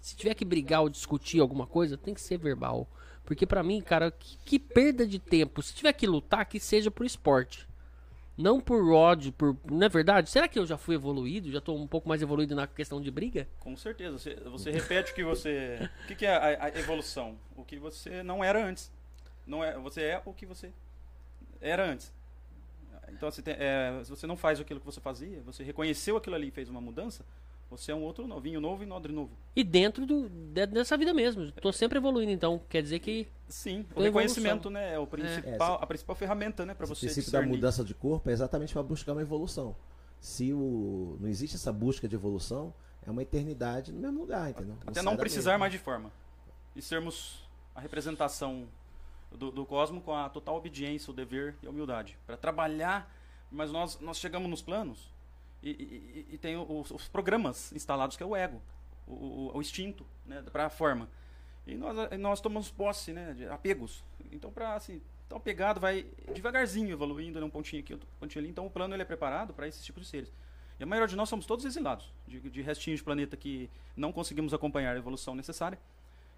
se tiver que brigar ou discutir alguma coisa, tem que ser verbal. Porque pra mim, cara, que, que perda de tempo. Se tiver que lutar, que seja por esporte. Não por ódio, por. Não é verdade? Será que eu já fui evoluído? Já tô um pouco mais evoluído na questão de briga? Com certeza. Você, você repete o que você. O que, que é a, a evolução? O que você não era antes. Não é, você é o que você era antes. Então, você tem- é, se você não faz aquilo que você fazia, você reconheceu aquilo ali e fez uma mudança, você é um outro novinho novo e nodre novo. E dentro do, de- dessa vida mesmo. Tô sempre evoluindo, então. Quer dizer que. Sim, o reconhecimento né, é o principal, É, a principal ferramenta né, para você princípio da discernir. mudança de corpo é exatamente para buscar uma evolução. Se o, não existe essa busca de evolução, é uma eternidade no mesmo lugar, entendeu? Até não da precisar mais de forma. E sermos a representação do, do cosmo com a total obediência, o dever e a humildade. Para trabalhar, mas nós, nós chegamos nos planos e, e- e- tem os, os programas instalados, que é o ego, o, o, o instinto né, para a forma. E nós, e nós tomamos posse né, de apegos. Então, para assim, tão apegado, vai devagarzinho evoluindo, né, um pontinho aqui, outro pontinho ali. Então, o plano ele é preparado para esses tipos de seres. E a maioria de nós somos todos exilados, de, de restinhos de planeta que não conseguimos acompanhar a evolução necessária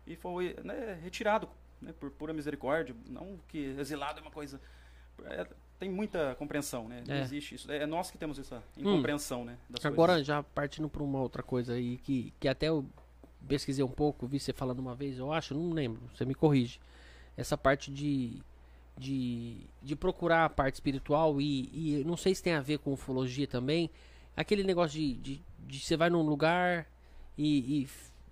e foi né, retirado né, por pura misericórdia. Não que exilado é uma coisa. é, tem muita compreensão, né? Não É. existe isso. É nós que temos essa incompreensão, né? Das Agora, coisas. já partindo pra uma outra coisa aí, que, que até eu pesquisei um pouco, vi você falando uma vez, eu acho, não lembro, você me corrige. Essa parte de. De, de procurar a parte espiritual e, e não sei se tem a ver com ufologia também. Aquele negócio de, de, de você vai num lugar e, e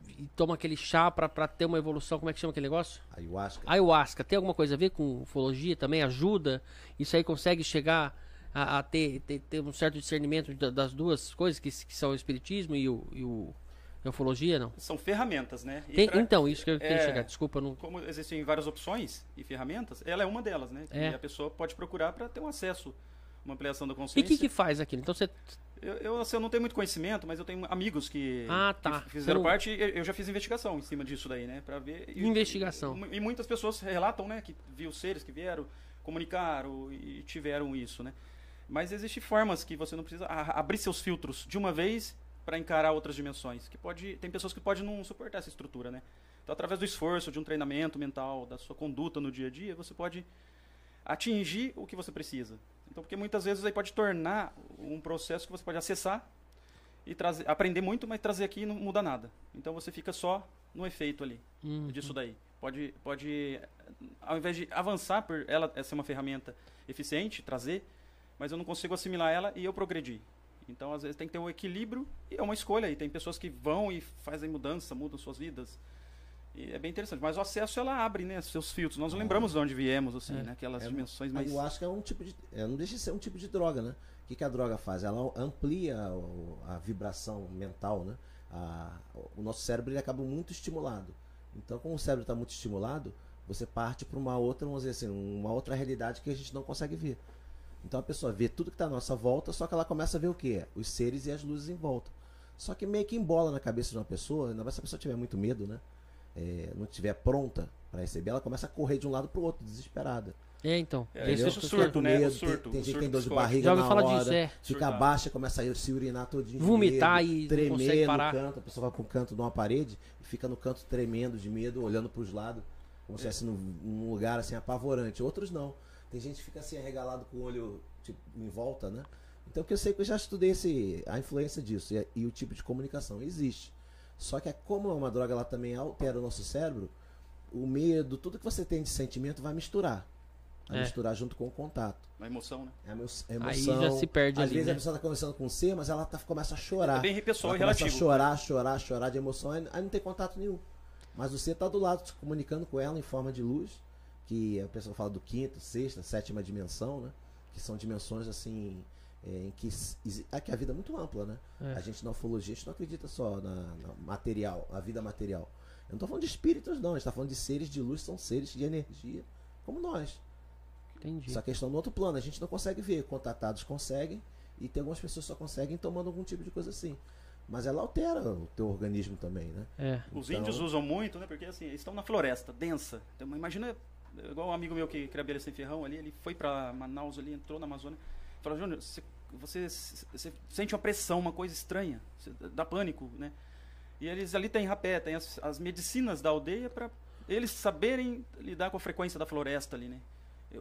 e toma aquele chá pra, pra ter uma evolução. Como é que chama aquele negócio? Ayahuasca. Ayahuasca tem alguma coisa a ver com ufologia também? Ajuda? Isso aí consegue chegar a, a ter, ter, ter um certo discernimento da- das duas coisas, que, que são o espiritismo e, o, e, o, e a ufologia, não? São ferramentas, né? E Tem- pra- então, isso que eu queria é, chegar. Desculpa, não. Como existem várias opções e ferramentas, ela é uma delas, né? Que É. a pessoa pode procurar para ter um acesso, uma ampliação da E consciência. o que, que faz aquilo? Então você. Eu, eu, assim, eu não tenho muito conhecimento, mas eu tenho amigos que, Ah, tá. que fizeram não- parte eu eu já fiz investigação em cima disso daí, né? Pra ver. e- Investigação. E, e muitas pessoas relatam, né? Que viu seres que vieram, comunicaram e tiveram isso, né? Mas existem formas que você não precisa abrir seus filtros de uma vez para encarar outras dimensões. Que pode, tem pessoas que podem não suportar essa estrutura, né? Então, através do esforço, de um treinamento mental, da sua conduta no dia a dia, você pode atingir o que você precisa. Então, porque muitas vezes aí pode tornar um processo que você pode acessar e trazer, aprender muito, mas trazer aqui não muda nada. Então você fica só no efeito ali Hum, disso daí. Pode, pode, ao invés de avançar por ela ser uma ferramenta eficiente, trazer, mas eu não consigo assimilar ela e eu progredir. Então, às vezes, tem que ter um equilíbrio e é uma escolha. E tem pessoas que vão e fazem mudança, mudam suas vidas. E é bem interessante. Mas o acesso, ela abre, né? Seus filtros. Nós não lembramos de onde viemos, assim, né? Aquelas É, dimensões A mais... ayahuasca é um tipo de. é, não deixa de ser um tipo de droga, né? O que, que a droga faz? Ela amplia o- a vibração mental, né? A- o nosso cérebro ele acaba muito estimulado. Então, como o cérebro está muito estimulado, você parte para uma outra, vamos dizer assim, uma outra realidade que a gente não consegue ver. Então a pessoa vê tudo que está à nossa volta, só que ela começa a ver o quê? Os seres e as luzes em volta. Só que meio que embola na cabeça de uma pessoa, ainda mais se a pessoa tiver muito medo, né? É, não estiver pronta para receber, ela começa a correr de um lado para o outro, desesperada. É, então. É, Tem isso esse é que eu surto, né? medo, O surto, tem, tem o gente que surto tem dor de barriga Já na falar hora, disso, é. fica Surtar. baixa, começa a se urinar todinho Vomitar medo, e não tremer no canto, a pessoa vai para um canto de uma parede e fica no canto tremendo de medo, olhando para os lados, como se estivesse num, num lugar assim apavorante. Outros não. Tem gente que fica assim arregalado com o olho tipo, em volta, né? Então, porque eu sei que eu já estudei esse, a influência disso e, e o tipo de comunicação existe. Só que é como é uma droga, ela também altera o nosso cérebro, o medo, tudo que você tem de sentimento vai misturar. Vai É. misturar junto com o contato. A emoção, né? É a é Aí emoção. já se perde Às ali, vezes né? a pessoa tá conversando com você, mas ela tá, começa a chorar. É bem pessoal e começa relativo. a chorar, chorar, chorar de emoção, aí aí não tem contato nenhum. Mas você tá do lado se comunicando com ela em forma de luz, que a pessoa fala do quinto, sexta, sétima dimensão, né? Que são dimensões assim em que, é que a vida é muito ampla, né? É. A gente na ufologia, a gente não acredita só na, na material, na vida material. Eu não tô falando de espíritos, não. A gente tá falando de seres de luz, são seres de energia, como nós. Entendi. Só que eles estão no outro plano, a gente não consegue ver. Contatados conseguem, e tem algumas pessoas que só conseguem tomando algum tipo de coisa assim. Mas ela altera o teu organismo também, né? É. Os Então- índios usam muito, né? Porque assim, eles estão na floresta, densa. Então, imagina, igual um amigo meu que cria abelha sem ferrão ali, ele foi pra Manaus ali, entrou na Amazônia. Falou, Júnior, você, você, você sente uma pressão, uma coisa estranha, dá pânico, né? E eles ali têm rapé, tem as, as medicinas da aldeia para eles saberem lidar com a frequência da floresta ali, né?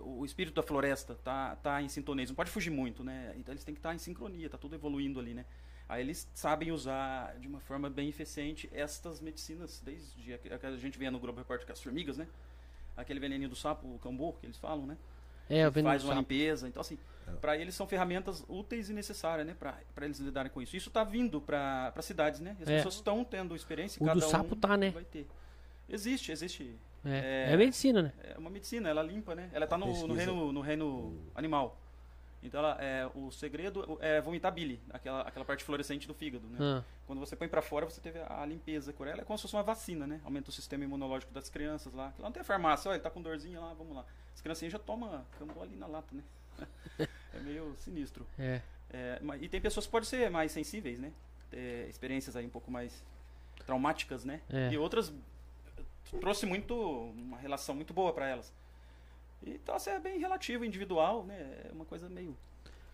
O espírito da floresta tá, tá em sintonia, não pode fugir muito, né? Então eles têm que estar tá em sincronia, tá tudo evoluindo ali, né? Aí eles sabem usar de uma forma bem eficiente estas medicinas, desde a que a gente vê no Globo Repórter com as formigas, né? Aquele veneninho do sapo, o cambô, que eles falam, né? É, o faz uma limpeza. Então, assim, para eles são ferramentas úteis e necessárias, né? Para eles lidarem com isso. Isso está vindo para cidades, né? As É. pessoas estão tendo experiência. O cada do sapo um tá, né? Vai ter. Existe, existe. É, É. é medicina, né? É uma medicina, ela limpa, né? Ela está no, no reino, no reino animal. Então, ela, é, o segredo é vomitar bile, aquela, aquela parte fluorescente do fígado, né? Ah, Quando você põe pra fora, você teve a limpeza por ela. É como se fosse uma vacina, né? Aumenta o sistema imunológico das crianças lá. Lá não tem farmácia, olha, ele tá com dorzinha lá, vamos lá. As criancinhas já tomam na lata, né? é meio sinistro. é. É, e tem pessoas que podem ser mais sensíveis, né? Ter experiências aí um pouco mais traumáticas, né? É. E outras trouxe muito uma relação muito boa pra elas. Então, assim, é bem relativo, individual, né? É uma coisa meio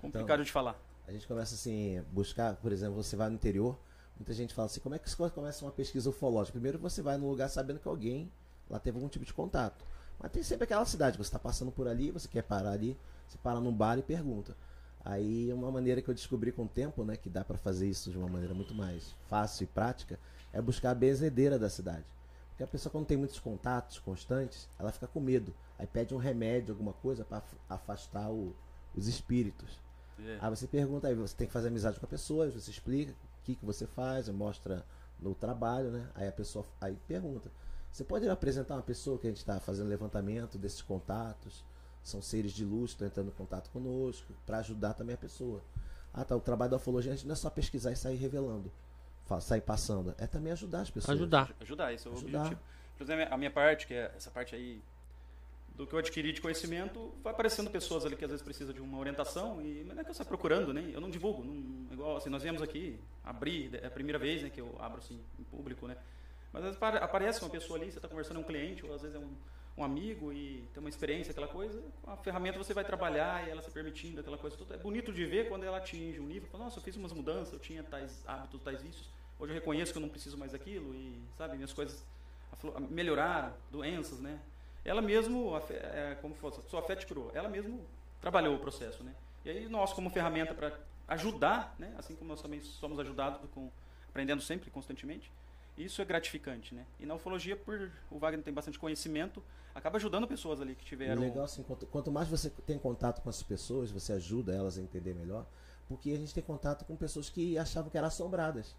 complicada de falar. A gente começa assim, buscar, por exemplo, você vai no interior, muita gente fala assim, como é que você começa uma pesquisa ufológica? Primeiro você vai num lugar sabendo que alguém lá teve algum tipo de contato. Mas tem sempre aquela cidade, você está passando por ali, você quer parar ali, você para num bar e pergunta. Aí uma maneira que eu descobri com o tempo, né, que dá para fazer isso de uma maneira muito mais fácil e prática, é buscar a benzedeira da cidade. Porque a pessoa quando tem muitos contatos constantes, ela fica com medo. Aí pede um remédio, alguma coisa para afastar o- os espíritos. É. Aí você pergunta, aí você tem que fazer amizade com a pessoa, você explica o que, que você faz, mostra no trabalho, né? Aí a pessoa aí pergunta. Você pode apresentar uma pessoa que a gente está fazendo levantamento desses contatos? São seres de luz que estão entrando em contato conosco, para ajudar também a pessoa. Ah, tá. O trabalho da ufologia a gente não é só pesquisar e sair revelando, sair passando. É também ajudar as pessoas. Ajudar. Ajudar, esse é o Ajudar. objetivo. Inclusive, a minha- a minha parte, que é essa parte aí do que eu adquiri de conhecimento, vai aparecendo pessoas ali que às vezes precisam de uma orientação e não é que eu saio procurando, né? Eu não divulgo, não, igual assim, nós viemos aqui abrir, é a primeira vez, né, que eu abro assim em público, né? Mas às vezes apare- aparece uma pessoa ali, você está conversando com um cliente, ou às vezes é um, um amigo e tem uma experiência, aquela coisa, com a ferramenta você vai trabalhar e ela se permitindo, aquela coisa toda. É bonito de ver quando ela atinge um nível, fala, nossa, eu fiz umas mudanças, eu tinha tais hábitos, tais vícios, hoje eu reconheço que eu não preciso mais daquilo e, sabe, minhas coisas melhoraram, doenças, né? Ela mesmo, é, como fosse, sua fé te curou, ela mesmo trabalhou o processo, né? E aí nós, como ferramenta para ajudar, né? Assim como nós também somos ajudados com aprendendo sempre, constantemente, isso é gratificante, né? E na ufologia, por o Wagner tem bastante conhecimento, acaba ajudando pessoas ali que tiveram. legal assim, quanto, quanto mais você tem contato com as pessoas, você ajuda elas a entender melhor, porque a gente tem contato com pessoas que achavam que eram assombradas.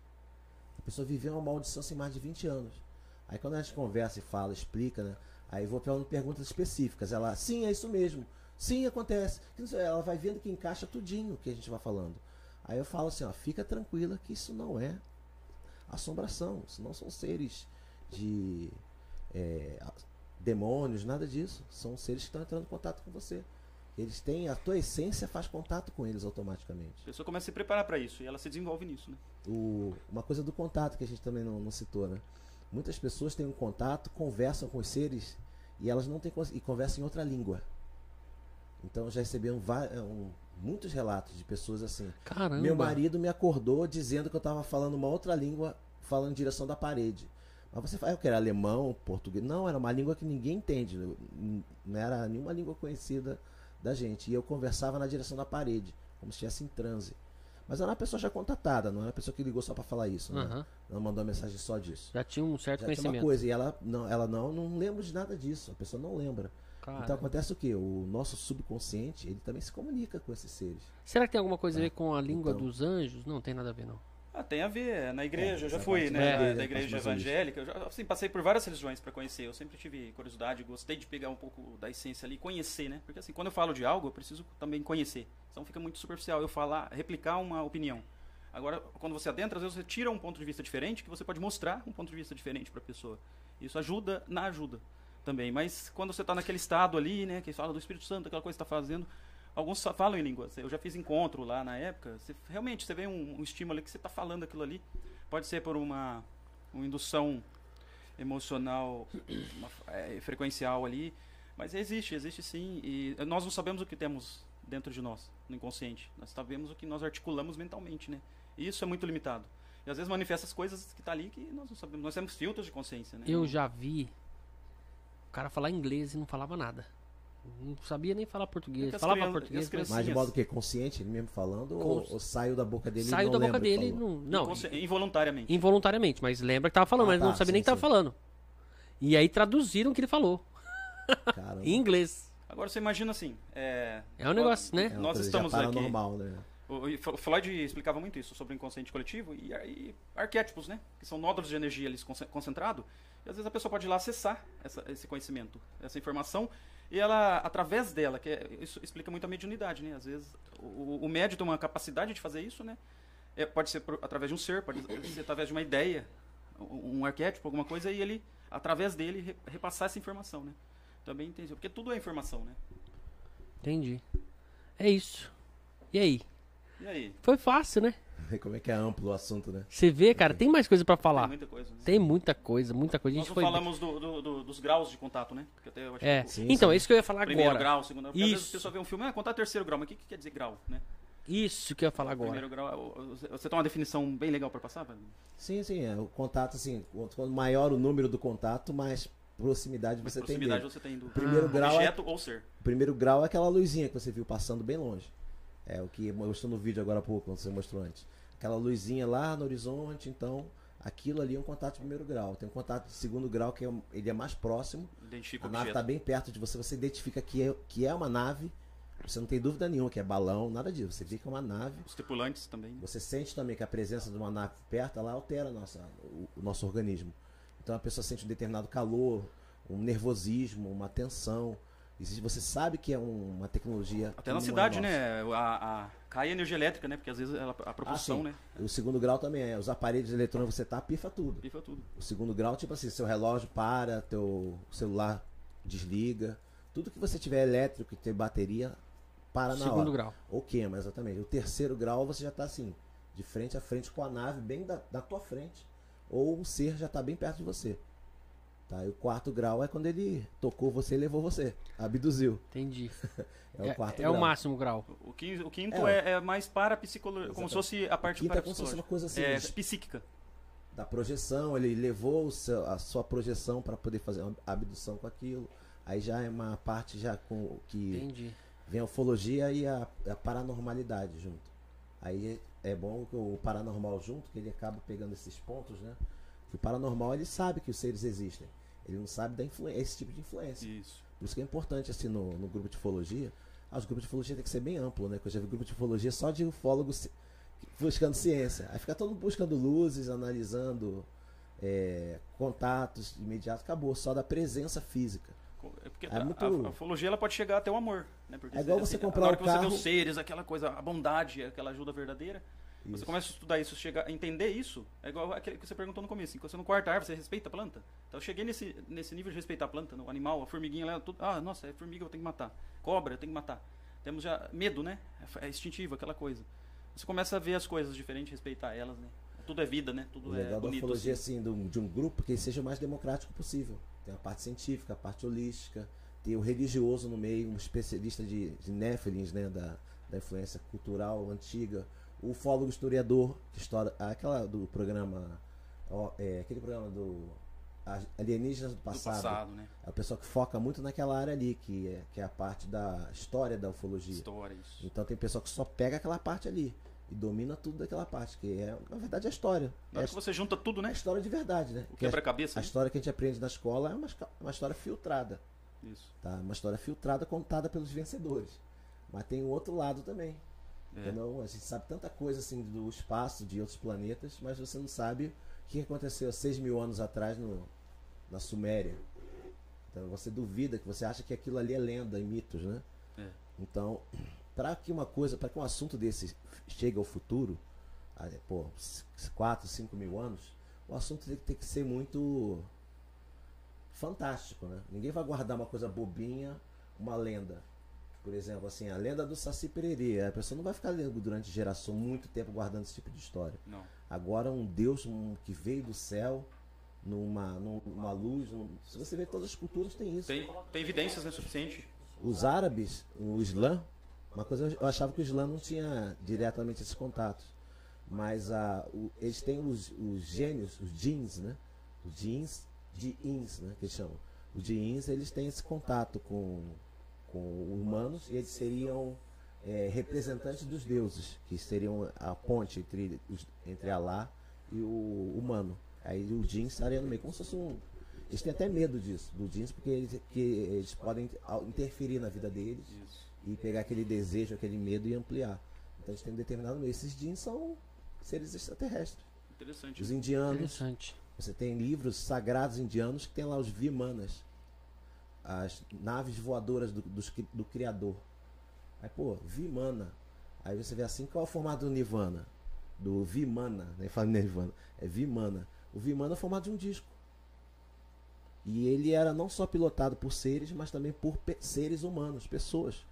A pessoa viveu uma maldição assim mais de 20 anos. Aí quando a gente conversa e fala, explica, né? Aí eu vou perguntando perguntas específicas. Ela, sim, é isso mesmo. Sim, acontece. Ela vai vendo que encaixa tudinho o que a gente vai falando. Aí eu falo assim, ó, fica tranquila que isso não é assombração. Isso não são seres de é, demônios, nada disso. São seres que estão entrando em contato com você. Eles têm, a tua essência faz contato com eles automaticamente. A pessoa começa a se preparar para isso e ela se desenvolve nisso, né? O, uma coisa do contato que a gente também não, não citou, né? Muitas pessoas têm um contato, conversam com os seres e elas não têm e conversam em outra língua. Então já receberam va- é, um- muitos relatos de pessoas assim. Caramba. Meu marido me acordou dizendo que eu estava falando uma outra língua, falando em direção da parede. Mas você fala, eu quero alemão, português. Não, era uma língua que ninguém entende. Não era nenhuma língua conhecida da gente. E eu conversava na direção da parede, como se estivesse em transe. Mas era uma pessoa já contatada, não era uma pessoa que ligou só para falar isso. Né? Aham. Ela mandou uma mensagem só disso. Já tinha um certo Já tinha uma conhecimento. coisa. E ela não, ela não, não lembra de nada disso. A pessoa não lembra. Cara. Então acontece o quê? O nosso subconsciente, ele também se comunica com esses seres. Será que tem alguma coisa a ver com a língua Então. dos anjos? Não tem nada a ver, não. Ah, tem a ver. Na igreja, É, eu já essa fui, né? mais da- igreja evangélica. Eu já assim, passei por várias religiões para conhecer. Eu sempre tive curiosidade, gostei de pegar um pouco da essência ali, conhecer, né? Porque assim, quando eu falo de algo, eu preciso também conhecer. Senão fica muito superficial eu falar, replicar uma opinião. Agora, quando você adentra, às vezes você tira um ponto de vista diferente, que você pode mostrar um ponto de vista diferente para a pessoa. Isso ajuda na ajuda também. Mas quando você está naquele estado ali, né, que fala do Espírito Santo, aquela coisa que está fazendo, alguns falam em línguas. Eu já fiz encontro lá na época. Você, realmente, você vê um, um estímulo ali que você está falando aquilo ali. Pode ser por uma, uma indução emocional, uma, é, frequencial ali. Mas existe, existe sim. E nós não sabemos o que temos dentro de nós, no inconsciente. Nós sabemos o que nós articulamos mentalmente, né? E isso é muito limitado. E às vezes manifesta as coisas que tá ali que nós não sabemos. Nós temos filtros de consciência, né? Eu já vi o cara falar inglês e não falava nada. Não sabia nem falar É português. Falava crianças- português, mas Mas de modo que consciente, ele mesmo falando, Com- ou, ou saiu da boca dele e saiu não da boca dele. Não, não, Inconsci- involuntariamente. involuntariamente, mas lembra que tava falando, Ah, mas não tá, sabia nem sim, que tava sim. falando. E aí traduziram o que ele falou, em inglês. Agora você imagina assim. É, É um negócio, né? É Nós estamos aqui. paranormal, né? O o F- Freud explicava muito isso sobre o inconsciente coletivo e, e arquétipos, né? Que são nódulos de energia ali conce- concentrado. Às vezes a pessoa pode ir lá acessar essa- esse conhecimento, essa informação, e ela, através dela, que é- isso explica muito a mediunidade, né? Às vezes o, o médium tem uma capacidade de fazer isso, né? É, pode ser por- através de um ser, pode ser através de uma ideia, um, um arquétipo, alguma coisa, e ele, através dele, re- repassar essa informação, né? Também tem porque tudo é informação, né? Entendi. É isso. E aí? E aí? Foi fácil, né? Como é que é amplo o assunto, né? Você vê, cara, tem mais coisa pra Tem falar. muita coisa. né? Tem muita coisa, muita coisa. A Nós gente foi. falamos do- do- do- dos graus de contato, né? Porque até eu acho É. que Sim, então, sim. é isso que eu ia falar primeiro agora. grau, segundo grau. Porque às vezes Isso. a pessoa vê um filme, ah, contar terceiro grau, mas o que, que quer dizer grau, né? Isso que eu ia falar agora. Primeiro grau, é você tem uma definição bem legal para passar? Wagner? Sim, sim. É, o contato, assim, quanto maior o número do contato, mais proximidade você tem proximidade você tem do Primeiro grau é- objeto ou ser. O primeiro grau é aquela luzinha que você viu passando bem longe. É o que mostrou no vídeo agora há pouco, quando você mostrou antes. Aquela luzinha lá no horizonte, então aquilo ali é um contato de primeiro grau. Tem um contato de segundo grau que é, ele é mais próximo. Identifica A nave está bem perto de você, você identifica que é, que é uma nave. Você não tem dúvida nenhuma que é balão, nada disso. Você vê que é uma nave. Os tripulantes também. Você sente também que a presença de uma nave perto, ela altera nossa, o, o nosso organismo. Então a pessoa sente um determinado calor, um nervosismo, uma tensão. Existe, você sabe que é um- uma tecnologia. Até na é cidade, nossa. né? A, a, cai a energia elétrica, né? Porque às vezes ela, a propulsão, sim. né? O segundo grau também é. Os aparelhos eletrônicos você tá, pifa tudo. Pifa tudo. O segundo grau, tipo assim, seu relógio para, teu celular desliga. Tudo que você tiver elétrico e ter bateria, para na Segundo hora. grau. Ou queima, exatamente. O terceiro grau você já tá assim, de frente a frente com a nave bem da, da tua frente. Ou um ser já tá bem perto de você. Tá? E o quarto grau é quando ele tocou você e levou você. Abduziu. Entendi. É, o quarto é grau. o máximo grau. O quinto, o quinto É, é, é mais para psicologia, como se fosse a parte Quinto é como se fosse uma coisa assim, É psíquica. da projeção, ele levou o seu- a sua projeção para poder fazer uma abdução com aquilo. Aí já é uma parte já com o que Entendi. vem a ufologia e a, a paranormalidade junto. Aí é bom que o paranormal junto, que ele acaba pegando esses pontos, né? Que o paranormal ele sabe que os seres existem. Ele não sabe da influência, esse tipo de influência. Isso. Por isso que é importante assim no, no grupo de ufologia. Ah, os grupos de ufologia tem que ser bem amplo, né? Porque eu já vi grupo de ufologia só de ufólogos buscando ciência. Aí fica todo mundo buscando luzes, analisando é, contatos imediatos. Acabou, só da presença física. É porque É a, muito- a- a ufologia ela pode chegar até o amor, né? Porque É igual você comprar um que você vê carro- os seres, aquela coisa, a bondade, aquela ajuda verdadeira. Você Isso. começa a estudar isso, chegar a entender isso, é igual aquele que você perguntou no começo. Assim, quando você não corta a árvore, você respeita a planta? Então eu cheguei nesse, nesse nível de respeitar a planta, o animal, a formiguinha lá, tudo. Ah, nossa, é formiga, eu tenho que matar. Cobra, eu tenho que matar. Temos já medo, né? É, é instintivo, aquela coisa. Você começa a ver as coisas diferentes, respeitar elas, né? Tudo é vida, né? O Tudo legal é da bonito. ufologia assim. assim, de, um, de um grupo que seja o mais democrático possível. Tem a parte científica, a parte holística, tem o religioso no meio, um especialista de, de Néfilins, né, da, da influência cultural antiga, o ufólogo historiador, que história, aquela do programa, ó, é, aquele programa do Alienígenas do Do passado. passado, né? É o pessoal que foca muito naquela área ali, que é, que é a parte da história da ufologia. História, isso. Então tem pessoal que só pega aquela parte ali e domina tudo daquela parte, que é, na verdade, é a história. Na É que você junta tudo, é a né? história de verdade, né? O Que a, quebra-cabeça. a né? história que a gente aprende na escola é uma, uma história filtrada, Isso. tá? Uma história filtrada contada pelos vencedores. Mas tem o outro lado também. É. Entendeu? A gente sabe tanta coisa assim do espaço, de outros planetas, mas você não sabe o que aconteceu há 6 mil anos atrás no, na Suméria. Então você duvida, que você acha que aquilo ali é lenda e mitos, né? É. Então, para que uma coisa, para que um assunto desse chegue ao futuro, pô, 4, 5 mil anos, o assunto tem que, tem que ser muito fantástico, né? Ninguém vai guardar uma coisa bobinha, uma lenda. Por exemplo, assim, a lenda do Saci Pererê. A pessoa não vai ficar lendo durante geração muito tempo guardando esse tipo de história. Não. Agora um Deus um, que veio do céu, numa, numa luz. num- se você vê todas as culturas tem isso. Tem, tem evidências, né? Suficiente. Os árabes, o Islã, uma coisa eu achava que o Islã não tinha diretamente esses contatos. Mas a, o- eles têm os, os gênios, os jeans, né? Os jeans de ins, né? Que eles chamam. Os jeans, eles têm esse contato com, com humanos e eles seriam é, representantes dos deuses, que seriam a ponte entre, entre Alá e o humano. Aí o jeans estaria no meio, como se fosse um. Eles têm até medo disso, do jeans, porque eles, que eles podem interferir na vida deles Isso. e pegar aquele desejo, aquele medo e ampliar. Então eles têm um determinado meio. Esses jeans são seres extraterrestres. Interessante. Os indianos, Interessante. você tem livros sagrados indianos que tem lá os Vimanas, as naves voadoras do, cri- do Criador. Aí, pô, Vimana. Aí você vê assim, qual é o formato do Nirvana? Do Vimana, nem fala Nirvana, é Vimana. O Vimana é o formato de um disco. E ele era não só pilotado por seres, mas também por seres humanos, pessoas.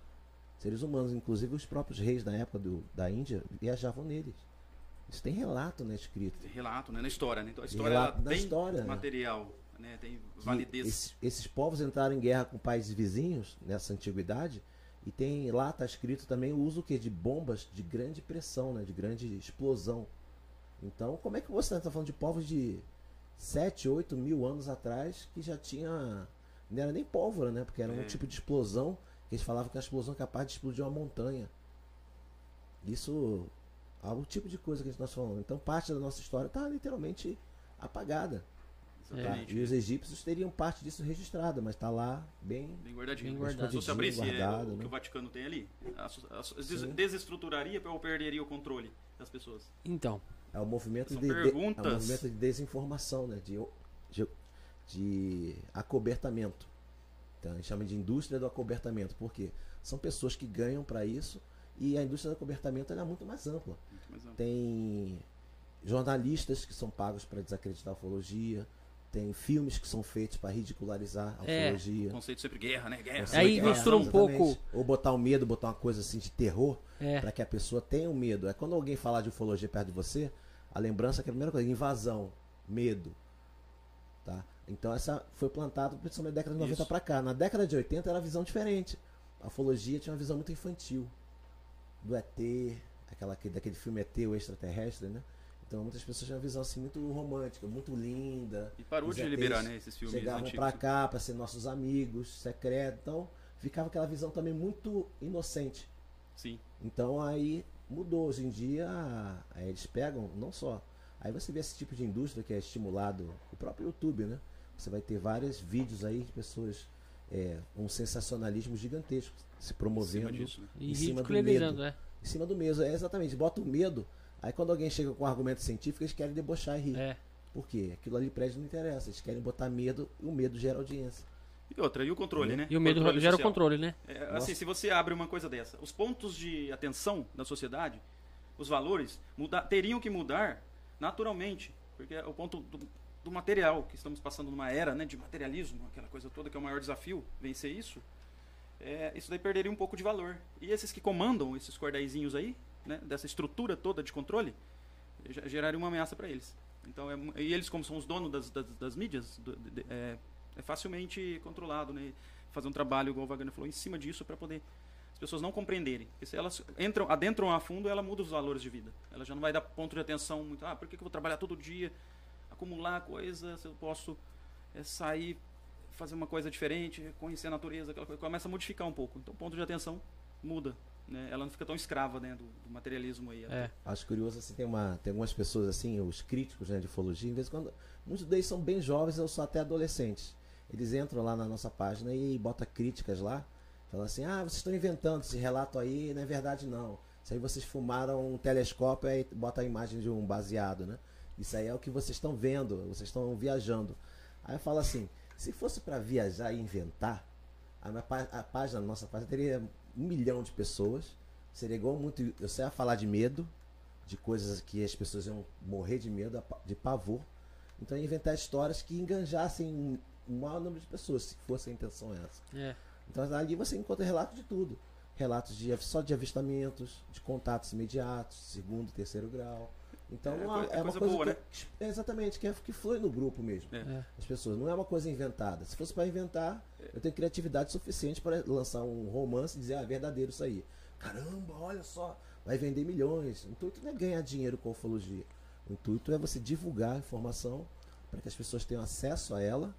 Seres humanos, inclusive os próprios reis da época do, da Índia viajavam neles. Isso tem relato, né, escrito. Tem Relato, né? Na história, né? Então a história Relato tem história, né? material, né? Tem que validez. Esses, esses povos entraram em guerra com países vizinhos nessa antiguidade e tem lá está escrito também o uso que de bombas de grande pressão, né, de grande explosão. Então, como é que você está falando de povos de 7, 8 mil anos atrás que já tinha não era nem pólvora, né, porque era um É. tipo de explosão que eles falavam que a explosão é capaz de explodir uma montanha. Isso é o tipo de coisa que a gente está falando. Então, parte da nossa história está literalmente apagada. Tá? E os egípcios teriam parte disso registrada, mas está lá bem. Bem guardadinho. Bem guardado. Se você abrisse é, Guardado, o né? que o Vaticano tem ali, a- a- des- Sim. desestruturaria ou perderia o controle das pessoas? Então, É o movimento, de, de- perguntas. é o movimento de desinformação, né? de, de, de acobertamento. Então, a gente chama de indústria do acobertamento. Por quê? São pessoas que ganham para isso e a indústria do acobertamento ela é muito mais ampla. Muito mais amplo. Tem jornalistas que são pagos para desacreditar a ufologia. Tem filmes que são feitos para ridicularizar a É. ufologia. O conceito sempre guerra, né? Guerra. Essa Aí guerra, mistura um pouco- Ou botar um medo, botar uma coisa assim de terror, é. para que a pessoa tenha um medo. É quando alguém falar de ufologia perto de você, a lembrança é que a primeira coisa, invasão, medo. Tá? Então essa foi plantada principalmente na década de 90 Isso. para cá. Na década de 80 era uma visão diferente. A ufologia tinha uma visão muito infantil. Do ET, aquela, aquele- daquele filme ET, o extraterrestre, né? Então muitas pessoas tinham uma visão assim muito romântica, muito linda. E parou Os de ETs liberar, né? Esses filmes chegavam antigos. pra cá para ser nossos amigos, secretos. Então ficava aquela visão também muito inocente. Sim. Então aí mudou. Hoje em dia aí eles pegam, não só. Aí você vê esse tipo de indústria que é estimulado, o próprio YouTube, né? Você vai ter vários vídeos aí de pessoas é, um sensacionalismo gigantesco se Em promovendo cima disso, né? E em cima do medo. é. em cima do mesmo. É exatamente, bota o medo. Aí quando alguém chega com um argumento científico, eles querem debochar e rir. É. Por quê? Aquilo ali eles não interessa. Eles querem botar medo e o medo gera audiência. E outra, e o controle, né? E o medo Controle gera o social. controle, né? É, Nossa. assim, se você abre uma coisa dessa, os pontos de atenção da sociedade, os valores, muda- teriam que mudar naturalmente. Porque é o ponto do, do material, que estamos passando numa era né, de materialismo, aquela coisa toda que é o maior desafio, vencer isso, é, isso daí perderia um pouco de valor. E esses que comandam esses cordaizinhos aí, né, dessa estrutura toda de controle, ge- geraria uma ameaça para eles. Então, é, e eles, como são os donos das, das, das mídias, do- de- é, é facilmente controlado, né? Fazer um trabalho, igual o Wagner falou, em cima disso para poder as pessoas não compreenderem. Porque se elas entram, adentram a fundo, ela muda os valores de vida. Ela já não vai dar ponto de atenção muito. Ah, por que, que eu vou trabalhar todo dia, acumular coisa, se eu posso é, sair, fazer uma coisa diferente, conhecer a natureza, aquela coisa. Começa a modificar um pouco. Então o ponto de atenção muda. Né? Ela não fica tão escrava né, do, do materialismo aí. É. Acho curioso assim, tem, uma, tem algumas pessoas assim, os críticos né, de ufologia, em vez de quando. Muitos deles são bem jovens, ou são até adolescentes. Eles entram lá na nossa página e botam críticas lá. Falam assim, ah, vocês estão inventando esse relato aí, não é verdade não. Isso aí vocês fumaram um telescópio e bota a imagem de um baseado, né? Isso aí é o que vocês estão vendo, vocês estão viajando. Aí eu falo assim, se fosse para viajar e inventar, a, minha a página, a nossa página teria um milhão de pessoas. Seria igual muito. Eu sei a falar de medo, de coisas que as pessoas iam morrer de medo, de pavor. Então inventar histórias que enganjassem um, um maior número de pessoas, se fosse a intenção essa. É. Então ali você encontra relatos de tudo. Relatos de, só de avistamentos, de contatos imediatos, segundo, terceiro grau. Então É coi- é é, uma coisa coisa boa, que, né? é exatamente que, é, que flui no grupo mesmo. É. É. As pessoas, não é uma coisa inventada. Se fosse para inventar, eu tenho criatividade suficiente para lançar um romance e dizer, ah, é verdadeiro isso aí. Caramba, olha só, vai vender milhões. O intuito não é ganhar dinheiro com ufologia. O intuito é você divulgar a informação para que as pessoas tenham acesso a ela,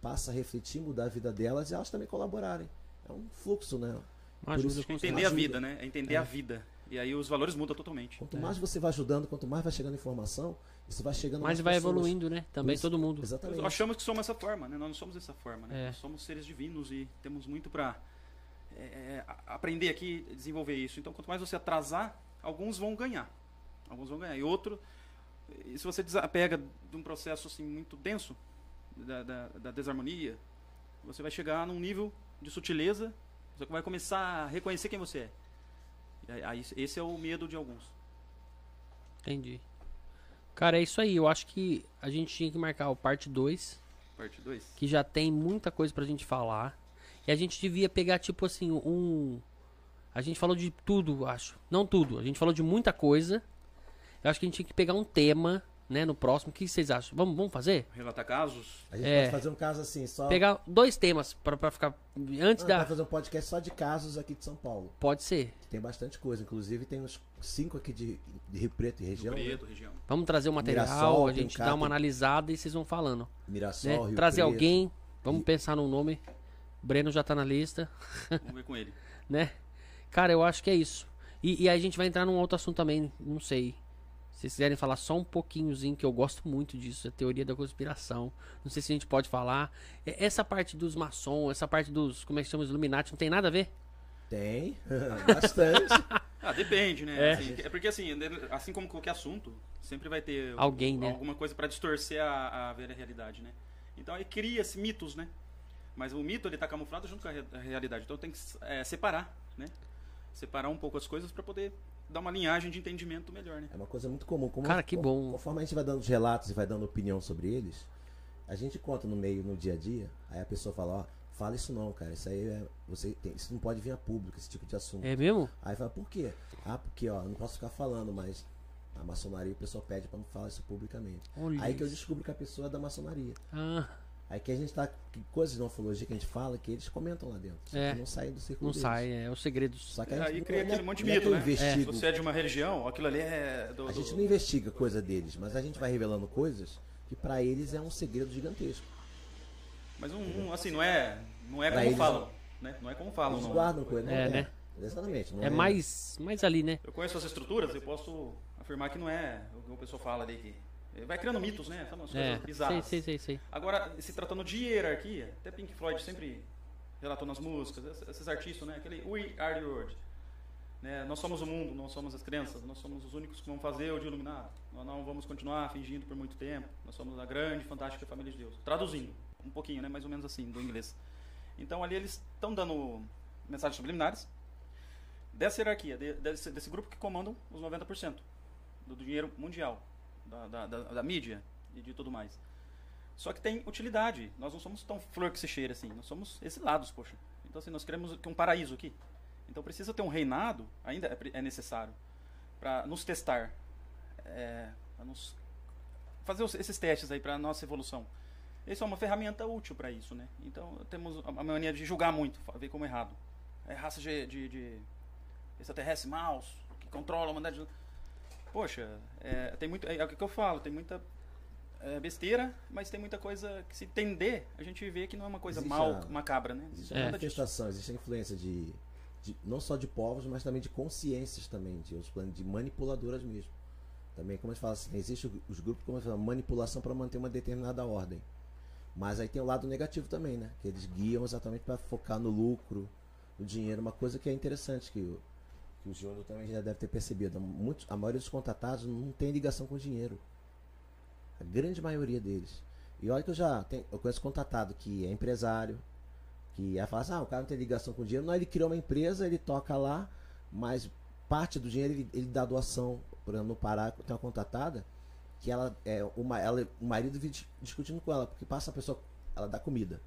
passe a refletir, mudar a vida delas e elas também colaborarem. É um fluxo, né? Uma que Entender a vida, né? É entender a vida. E aí os valores mudam totalmente. Quanto mais você vai ajudando, quanto mais vai chegando informação, isso vai chegando Mas nas vai pessoas. evoluindo, né? Também Isso, todo mundo. Exatamente. Nós achamos que somos essa forma, né? Nós não somos dessa forma, né? É. Nós somos seres divinos e temos muito para aprender aqui, desenvolver isso. Então, quanto mais você atrasar, alguns vão ganhar. Alguns vão ganhar. E outro, e se você desapega de um processo assim muito denso da, da, da desarmonia, você vai chegar num nível de sutileza, você vai começar a reconhecer quem você é. Aí, esse é o medo de alguns. Entendi. Cara, é isso aí. Eu acho que a gente tinha que marcar o parte 2, Parte 2. que já tem muita coisa pra gente falar. E a gente devia pegar, tipo assim, um. A gente falou de tudo, eu acho. Não tudo, a gente falou de muita coisa. Eu acho que a gente tinha que pegar um tema, né, no próximo. O que vocês acham? Vamos, vamos fazer? Relatar casos. A gente É. pode fazer um caso assim, só. Pegar dois temas pra, pra ficar. Antes Ah, da. vai fazer um podcast só de casos aqui de São Paulo. Pode ser. Tem bastante coisa. Inclusive tem uns cinco aqui de, de Rio Preto e região. né? Preto, região. Vamos trazer o material, Mirassol, a gente um dá uma analisada e vocês vão falando. Mirassol, né? Rio Trazer Preto. alguém. Vamos pensar num nome. Breno já tá na lista, Vamos ver com ele. né? Cara, eu acho que é isso. E, e aí a gente vai entrar num outro assunto também, não sei. Se vocês quiserem falar só um pouquinhozinho, que eu gosto muito disso, é a teoria da conspiração. Não sei se a gente pode falar. É- Essa parte dos maçons, essa parte dos, como é que chama, os Illuminati, não tem nada a ver? Tem, bastante. Ah, depende, né? É. Assim, é porque assim, assim como qualquer assunto, sempre vai ter Alguém, né? alguma coisa para distorcer a, a ver a realidade, né? Então aí cria-se mitos, né? Mas o mito ele tá camuflado junto com a, re- a realidade. Então tem que é, separar, né? Separar um pouco as coisas para poder dar uma linhagem de entendimento melhor, né? É uma coisa muito comum. Como- Cara, que bom. Conforme a gente vai dando os relatos e vai dando opinião sobre eles, a gente conta no meio, no dia a dia, aí a pessoa fala, ó, fala isso não, cara, isso aí é, você tem, isso não pode vir a público, esse tipo de assunto. É mesmo? Aí fala, por quê? Ah, porque, ó, eu não posso ficar falando, mas na maçonaria o pessoal pede pra não falar isso publicamente. Olha Aí que eu isso. descubro que a pessoa é da maçonaria. Ah, Aí que a gente tá, que coisas de ufologia que a gente fala, que eles comentam lá dentro. É. não saem do círculo não deles. sai, é os segredos. Só que a gente Aí não- cria é- aquele monte de é eu né? investigo. Se você é de uma religião, aquilo ali é do, A gente não investiga coisa deles, mas a gente vai revelando coisas que pra eles é um segredo gigantesco. Mas um, um, assim, não é, não é Pra como eles, falam, né? Não é como falam, Eles não. guardam coisa. não É, né? Exatamente. Não É mais, mais ali, né? Eu conheço as estruturas, eu posso afirmar que não é o que o pessoal fala ali que vai criando mitos, né? São umas É, coisas bizarras. sei, sei, sei, sei. Agora, se tratando de hierarquia, até Pink Floyd sempre relatou nas músicas, esses- artistas, né? Aquele We Are the World. Né? Nós somos o mundo, nós somos as crianças, nós somos os únicos que vão fazer o dia iluminado. Nós não vamos continuar fingindo por muito tempo. Nós somos a grande, fantástica família de Deus. Traduzindo um pouquinho, né? Mais ou menos assim, do inglês. Então ali eles estão dando mensagens subliminares dessa hierarquia, de- desse, desse grupo que comandam os 90% do, do dinheiro mundial, da, da, da, da mídia e de tudo mais. Só que tem utilidade. Nós não somos tão flor que se cheira assim. Nós somos exilados, poxa. Então, assim, nós queremos que um paraíso aqui. Então, precisa ter um reinado, ainda é, é necessário, para nos testar, é, para nos fazer esses testes aí para nossa evolução. Isso é uma ferramenta útil para isso, né? Então, temos a mania de julgar muito, ver como errado. É raça de, de, de extraterrestre maus, que controla a humanidade. Poxa, é, tem muito, é, é o que eu falo, tem muita é, besteira, mas tem muita coisa que se entender, a gente vê que não é uma coisa Existe mal, a- macabra, né? Existe é manifestação, existe a influência de, de- não só de povos, mas também de consciências também, de outros planos, de manipuladoras mesmo. Também, como a gente fala assim, existe os grupos como a manipulação para manter uma determinada ordem. Mas aí tem o lado negativo também, né? Que eles guiam exatamente para focar no lucro, no dinheiro, uma coisa que é interessante que que o Júnior também já deve ter percebido. Muitos, a maioria dos contratados não tem ligação com dinheiro. A grande maioria deles. E olha que eu já tenho, eu conheço contratado que é empresário, que aí fala assim, ah, o cara não tem ligação com dinheiro. Não, ele criou uma empresa, ele toca lá, mas parte do dinheiro ele, ele dá doação. Por exemplo, no Pará tem uma contratada que ela é uma, ela, o marido vive dis- discutindo com ela, porque passa a pessoa, ela dá comida.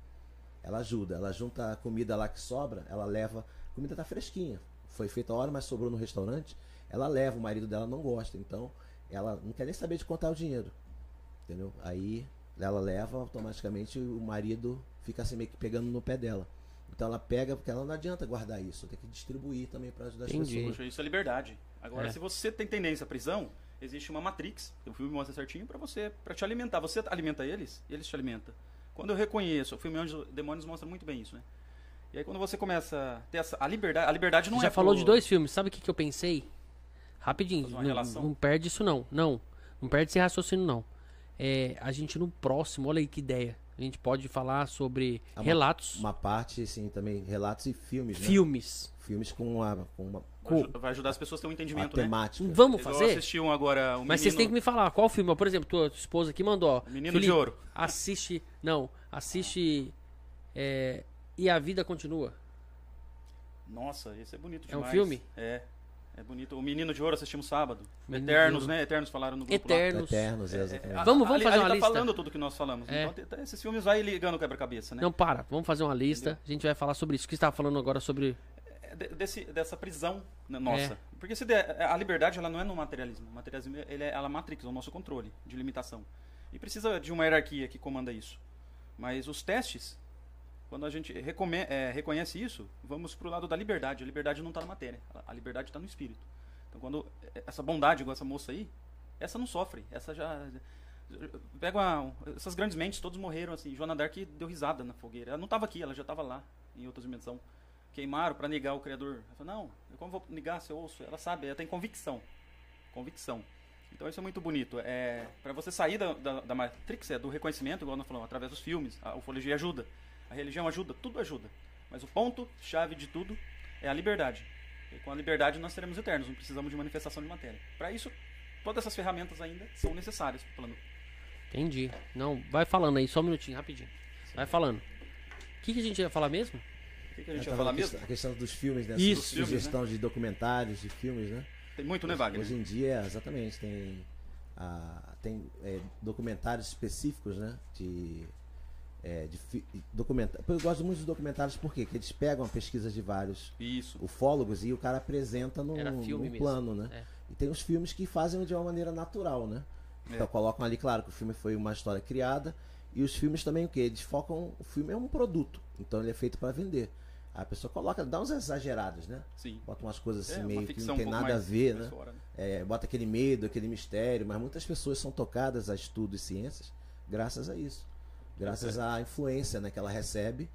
Ela ajuda, ela junta a comida lá que sobra, ela leva. A comida tá fresquinha. Foi feita a hora, mas sobrou no restaurante. Ela leva, o marido dela não gosta. Então, ela não quer nem saber de contar o dinheiro. Entendeu? Aí ela leva, automaticamente o marido fica assim meio que pegando no pé dela. Então ela pega, porque ela não adianta guardar isso, tem que distribuir também para ajudar as Entendi. pessoas. Poxa, isso é liberdade. Agora, É. se você tem tendência à prisão, existe uma matrix, o filme mostra certinho, pra você, para te alimentar. Você alimenta eles, e eles te alimentam. Quando eu reconheço, o filme Anjos Demônios mostra muito bem isso, né? E aí quando você começa a ter essa, a liberdade, a liberdade não Você já é falou pro- de dois filmes, sabe o que, que eu pensei? Rapidinho, não, não perde isso não. Não, não perde esse raciocínio não. É, a gente no próximo, olha aí que ideia. A gente pode falar sobre É uma- relatos, Uma parte, assim, também, relatos e filmes, né? filmes. Filmes com uma, com uma, Vai aju- Vai ajudar as pessoas a ter um entendimento, né? temática. Vamos fazer? assisti um agora, um Mas vocês têm menino- que me falar qual filme. Por exemplo, tua esposa aqui mandou. Menino Felipe, de Ouro. Assiste. Não, assiste. é, e a vida continua. Nossa, esse é bonito É um demais. filme? É. É bonito. O Menino de Ouro assistimos sábado. Menino Eternos, né? Eternos falaram no grupo lá. Eternos. Eternos, é, É, Vamos- vamos ali- fazer ali uma tá lista? falando tudo que nós falamos. É. Então, esses filmes vai ligando o quebra-cabeça, né? Não, para. Vamos fazer uma lista. A gente vai falar sobre isso. O que você estava falando agora sobre. É de- desse- dessa prisão né, nossa. É. Porque se der- a liberdade ela não é no materialismo. O materialismo ele é, ela é matrix, é o nosso controle de limitação. E precisa de uma hierarquia que comanda isso. Mas os testes, quando a gente é, reconhece isso, vamos pro lado da liberdade. A liberdade não está na matéria, a- liberdade está no espírito. Então quando é, essa bondade, igual essa moça aí, essa não sofre. Essa já. Pega uma, essas grandes mentes, todos morreram assim. Joana Dark deu risada na fogueira. Ela não estava aqui, ela já estava lá, em outra dimensão queimaram para negar o Criador. Ela falou, não, eu como vou negar seu osso? Ela sabe, ela tem convicção. Convicção. Então isso é muito bonito. É, para você sair da, da, da Matrix, é do reconhecimento, igual nós falamos, através dos filmes, a ufologia ajuda, a religião ajuda, tudo ajuda. Mas o ponto-chave de tudo é a liberdade. E com a liberdade nós seremos eternos, não precisamos de manifestação de matéria. Para isso, todas essas ferramentas ainda são necessárias para o plano. Entendi. Não, vai falando aí, só um minutinho, rapidinho. Vai falando. O que, que a gente ia falar mesmo? O que, que a gente vai falar mesmo? questão- A questão dos filmes, né? Isso. Su- Sugestão de documentários, de filmes, né? Tem muito, né, Wagner? Hoje em dia, exatamente, tem, ah, tem é, documentários específicos, né? De, é, de Eu gosto muito dos documentários porque eles pegam pesquisas de vários Isso. ufólogos e o cara apresenta num plano, né? É. E tem os filmes que fazem de uma maneira natural, né? É. Então colocam ali, claro, que o filme foi uma história criada. E os filmes também o que? Eles focam. O filme é um produto. Então ele é feito para vender. A pessoa coloca, dá uns exagerados, né? Sim. Bota umas coisas assim É, meio que não um tem pouco nada a ver, né? né? É, bota aquele medo, aquele mistério, mas muitas pessoas são tocadas a estudos e ciências graças a isso. Graças à influência né, que ela recebe.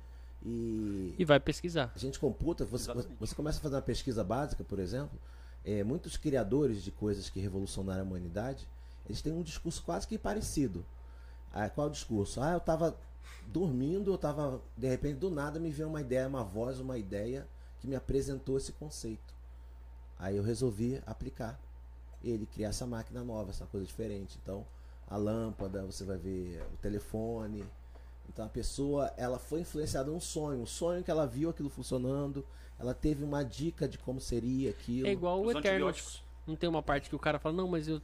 E E vai pesquisar. a gente computa, você, você começa a fazer uma pesquisa básica, por exemplo, é, muitos criadores de coisas que revolucionaram a humanidade, eles têm um discurso quase que parecido. Ah, qual é o discurso? Ah, eu estava dormindo, eu estava, de repente, do nada me veio uma ideia, uma voz, uma ideia que me apresentou esse conceito. Aí eu resolvi aplicar ele, criar essa máquina nova, essa coisa diferente. Então, a lâmpada, você vai ver o telefone. Então a pessoa, ela foi influenciada num sonho, um sonho que ela viu aquilo funcionando, ela teve uma dica de como seria aquilo. É igual o Os Eternos. Não tem uma parte que o cara fala, não, mas eu.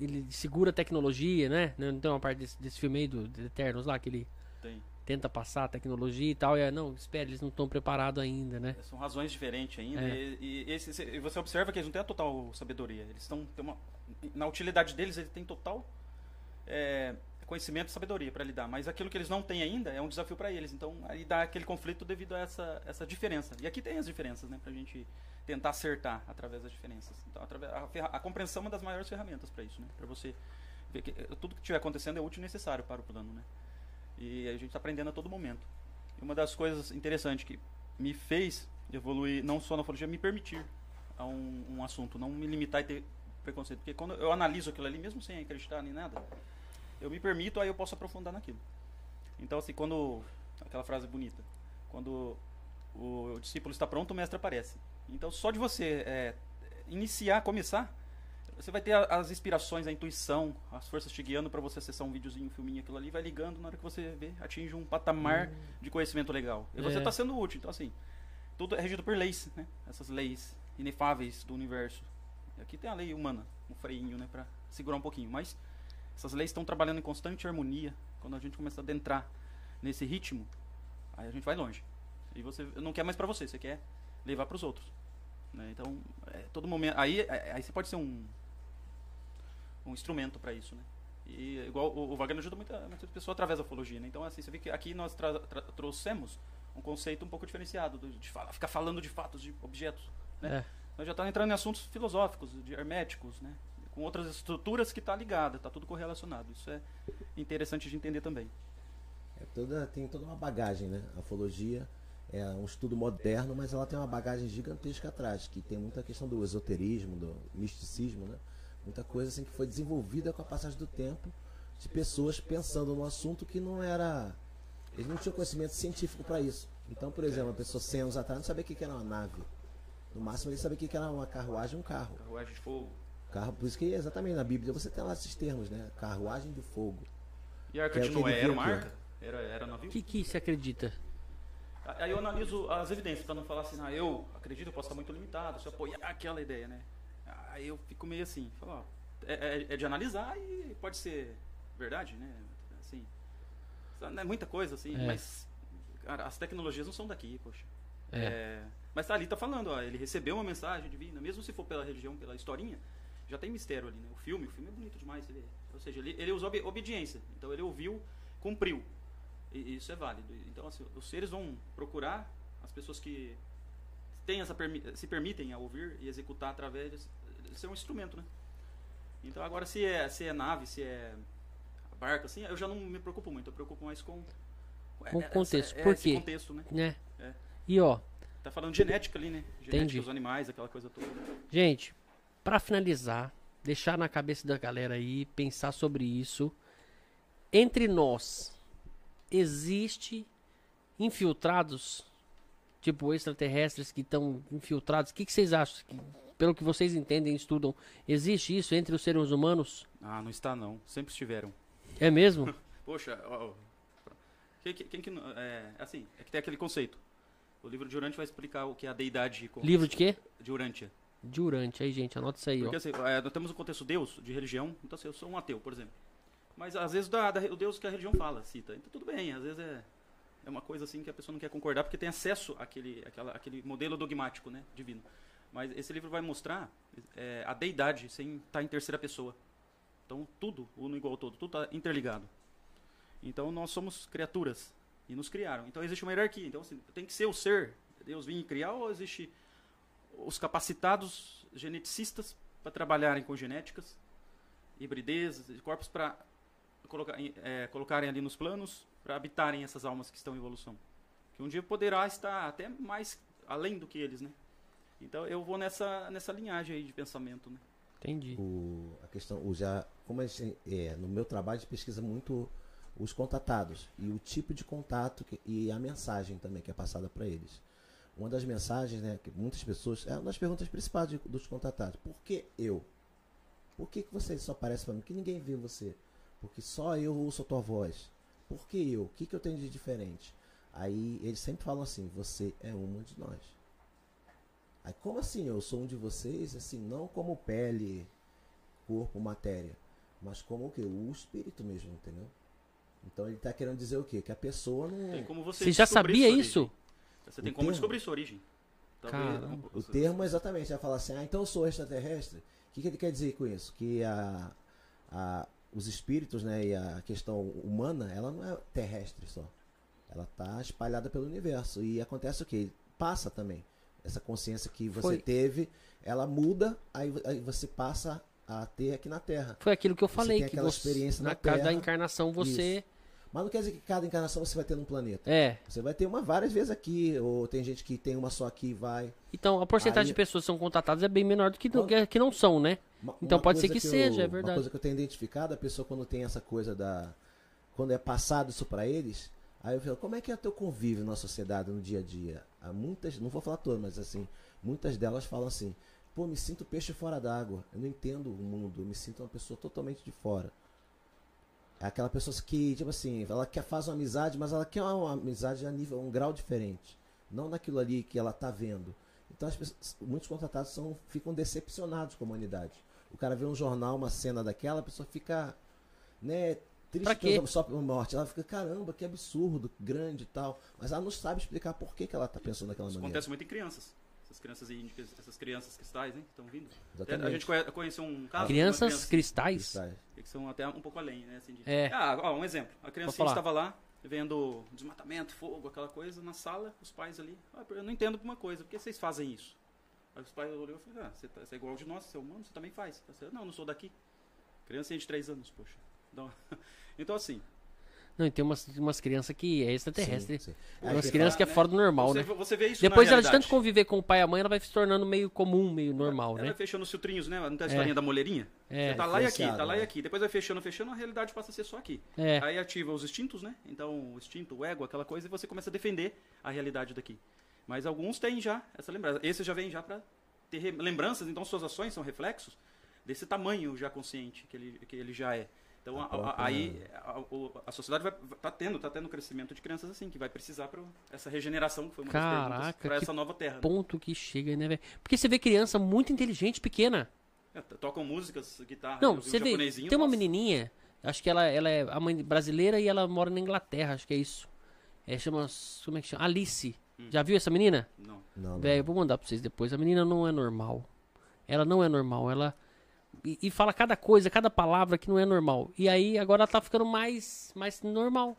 Ele segura a tecnologia, né? Não tem uma parte desse, desse filme aí do, do Eternos lá, que ele Tem. tenta passar a tecnologia e tal. E é, não, espera, eles não estão preparados ainda, né? São razões diferentes ainda. É. E, e esse- e você observa que eles não têm a total sabedoria. Eles estão. têm uma- Na utilidade deles, eles têm total é, conhecimento e sabedoria para lidar. Mas aquilo que eles não têm ainda é um desafio para eles. Então, aí dá aquele conflito devido a essa, essa diferença. E aqui tem as diferenças, né? Pra gente tentar acertar através das diferenças. Então, através, a, a compreensão é uma das maiores ferramentas para isso, né? Para você ver que eh, tudo que estiver acontecendo é útil e necessário para o plano, né? E a gente está aprendendo a todo momento. E uma das coisas interessantes que me fez evoluir, não só na ufologia, me permitir a um, um assunto, não me limitar e ter preconceito. Porque quando eu analiso aquilo ali, mesmo sem acreditar nem nada, eu me permito, aí eu posso aprofundar naquilo. Então, assim, quando. Aquela frase bonita. Quando o discípulo está pronto, o mestre aparece. Então, só de você é, iniciar, começar, você vai ter a- as inspirações, a intuição, as forças te guiando para você acessar um videozinho, um filminho, aquilo ali, vai ligando, na hora que você vê, atinge um patamar de conhecimento legal. E você É. está sendo útil. Então, assim, tudo é regido por leis, né? Essas leis inefáveis do universo. Aqui tem a lei humana, um freinho, né, para segurar um pouquinho. Mas essas leis estão trabalhando em constante harmonia. Quando a gente começa a adentrar nesse ritmo, aí a gente vai longe. E você não quer mais para você, você quer levar para os outros. né? Então, é, todo momento. Aí, é, aí você pode ser um, um instrumento para isso, né? E igual o, o Wagner ajuda muita, muita pessoa através da ufologia, né? Então, assim, você vê que aqui nós trouxemos um conceito um pouco diferenciado do- de falar, ficar falando de fatos, de objetos. Né? É. Nós já está entrando em assuntos filosóficos, de herméticos, né? Com outras estruturas que está ligada, está tudo correlacionado. Isso é interessante de entender também. É toda, tem toda uma bagagem, né? A ufologia é um estudo moderno, mas ela tem uma bagagem gigantesca atrás, que tem muita questão do esoterismo, do misticismo, né? Muita coisa assim que foi desenvolvida com a passagem do tempo de pessoas pensando no assunto que não era. Eles não tinham conhecimento científico para isso. Então, por exemplo, uma pessoa 100 anos atrás não sabia o que que era uma nave. No máximo ele sabia o que que era uma carruagem e um carro. Carruagem de fogo. Carro, por isso que exatamente na Bíblia você tem lá esses termos, né? Carruagem do fogo. E a Arca Que é de Noé era uma arca? Era, era navio? O que, que você acredita? Aí eu analiso as evidências, para não falar assim, ah, eu acredito, eu posso estar muito limitado, se eu apoiar aquela ideia, né? Aí eu fico meio assim, falo, ó, é, é- é de analisar e pode ser verdade, né? Assim, não é muita coisa, assim, É. mas, cara, as tecnologias não são daqui, poxa. É. É, mas tá ali, tá falando, ó, ele recebeu uma mensagem divina, mesmo se for pela religião, pela historinha, já tem mistério ali, né? O filme, o filme é bonito demais, ele- ou seja, ele, ele usou obe- obediência, então ele ouviu, cumpriu. E isso é válido. Então, assim, os seres vão procurar as pessoas que têm essa se permitem a ouvir e executar através de ser um instrumento, né? Então, agora, se é, se é nave, se é barca, assim, eu já não me preocupo muito. Eu preocupo mais com... Com o essa- contexto. é, Por quê? contexto, né? Né? É. E ó, Tá falando genética ali, né? Genética Entendi. dos animais, aquela coisa toda. gente, pra finalizar, deixar na cabeça da galera aí, pensar sobre isso. Entre nós, existe infiltrados, tipo extraterrestres que estão infiltrados? O que, que vocês acham? Pelo que vocês entendem, estudam, existe isso entre os seres humanos? Ah, não está não. Sempre estiveram. É mesmo? Poxa, ó, ó, quem, que- quem que é, assim, é que tem aquele conceito. O livro de Urântia vai explicar o que é a deidade Livro de quê? de Urântia. De Urante. Aí, gente, anota isso aí, ó. Porque assim, é, nós temos um contexto Deus, de religião, então assim, eu sou um ateu, por exemplo. Mas às vezes dá, dá o Deus que a religião fala, cita. Então tudo bem, às vezes é, é uma coisa assim que a pessoa não quer concordar porque tem acesso àquele, àquela, àquele modelo dogmático, né, divino. Mas esse livro vai mostrar é, a deidade sem estar em terceira pessoa. Então tudo, uno igual ao todo, tudo está interligado. Então nós somos criaturas e nos criaram. Então existe uma hierarquia. Então assim, tem que ser o ser, Deus vir criar ou existe os capacitados geneticistas para trabalharem com genéticas, hibridez, de corpos para colocar, é, colocarem ali nos planos para habitarem essas almas que estão em evolução. Que um dia poderá estar até mais além do que eles, né? Então eu vou nessa nessa linhagem aí de pensamento, né? Entendi. o, a questão, o já, como gente, é, no meu trabalho a gente pesquisa muito os contatados e o tipo de contato que- e a mensagem também que é passada para eles. Uma das mensagens, né, que muitas pessoas, é uma das perguntas principais de- dos contatados. Por que eu? Por que, que você só aparece para mim? Que ninguém vê você? Porque só eu ouço a tua voz. Por que eu? O que, que eu tenho de diferente? Aí eles sempre falam assim: você é uma de nós. Aí, como assim? Eu sou um de vocês? Assim, não como pele, corpo, matéria, mas como o que? O espírito mesmo, entendeu? Então ele está querendo dizer o quê? Que a pessoa não. Tem como você Você já sabia isso? Você tem O como termo? descobrir sua origem. Caramba. O termo é exatamente, vai falar assim, ah, então eu sou extraterrestre. O que, que ele quer dizer com isso? Que a, a, os espíritos, né, e a questão humana, ela não é terrestre só. Ela está espalhada pelo universo. E acontece o quê? Passa também. Essa consciência que você Foi. teve, ela muda, aí, aí você passa a ter aqui na Terra. Foi aquilo que eu Você falei, tem que aquela você, experiência na na Terra. encarnação você. Mas não quer dizer que cada encarnação você vai ter num planeta. É. Você vai ter uma várias vezes aqui, ou tem gente que tem uma só aqui e vai. Então a porcentagem Aí- de pessoas que são contatadas é bem menor do que, não- Quando- que não são, né? Uma- Então uma pode ser que seja, eu- é verdade. Uma coisa que eu tenho identificado, a pessoa quando tem essa coisa da. Quando é passado isso pra eles, aí eu falo, como é que é o teu convívio na sociedade, no dia a dia? Há muitas, não vou falar todas, mas assim, muitas delas falam assim, pô, me sinto peixe fora d'água, eu não entendo o mundo, eu me sinto uma pessoa totalmente de fora. É aquela pessoa que, tipo assim, ela quer fazer uma amizade, mas ela quer uma amizade a nível, um grau diferente. Não naquilo ali que ela tá vendo. Então as pessoas, muitos contratados são, ficam decepcionados com a humanidade. O cara vê um jornal, uma cena daquela, a pessoa fica, né, triste só pela morte. Ela fica, caramba, que absurdo, grande e tal. Mas ela não sabe explicar por que, que ela tá pensando daquela Isso maneira. acontece muito em crianças. Essas crianças índicas, essas crianças cristais, hein? Estão vindo. Exatamente. A gente conhe- conheceu um caso. uma Crianças criança cristais? Cristais. que são até um pouco além, né? Assim, de- É. Ah, ó, um exemplo. A criança estava lá vendo desmatamento, fogo, aquela coisa, na sala, os pais ali, ah, eu não entendo uma coisa, por que vocês fazem isso? Aí os pais olhou e falaram, ah, você, tá, você é igual de nós, você é humano, você também faz. Eu falei, não, eu não sou daqui. Criança de 3 anos, poxa. Então, então assim, Não, e tem umas, umas crianças que é extraterrestre. Sim, sim. Umas que crianças que é né? fora do normal, você, né? você vê isso Depois ela de tanto conviver com o pai e a mãe, ela vai se tornando meio comum, meio normal, Ela né? vai fechando os filtrinhos, né? Não tem a historinha da moleirinha? É. Você tá lá e aqui, tá lá e né? aqui. Depois vai fechando, fechando, a realidade passa a ser só aqui. É. Aí ativa os instintos, né? Então, o instinto, o ego, aquela coisa, e você começa a defender a realidade daqui. Mas alguns têm já essa lembrança. Esse já vem já pra ter lembranças, então suas ações são reflexos desse tamanho já consciente que ele, que ele já é. Então, A a- aí a, a sociedade vai, tá tendo, tá tendo crescimento de crianças assim, que vai precisar para essa regeneração, que foi uma das perguntas, Caraca, para essa nova terra. né? Ponto que chega, né, velho? Porque você vê criança muito inteligente, pequena. É, tocam músicas, guitarra, Não, você vê, japonesinho, tem uma nossa. menininha, acho que ela, ela é a mãe brasileira e ela mora na Inglaterra, acho que é isso. É, chama, como é que chama? Alice. Hum. Já viu essa menina? Não. Não, não. Velho, eu vou mandar pra vocês depois. A menina não é normal. Ela não é normal. Ela. E, e fala cada coisa, cada palavra que não é normal. E aí agora ela tá ficando mais, mais normal.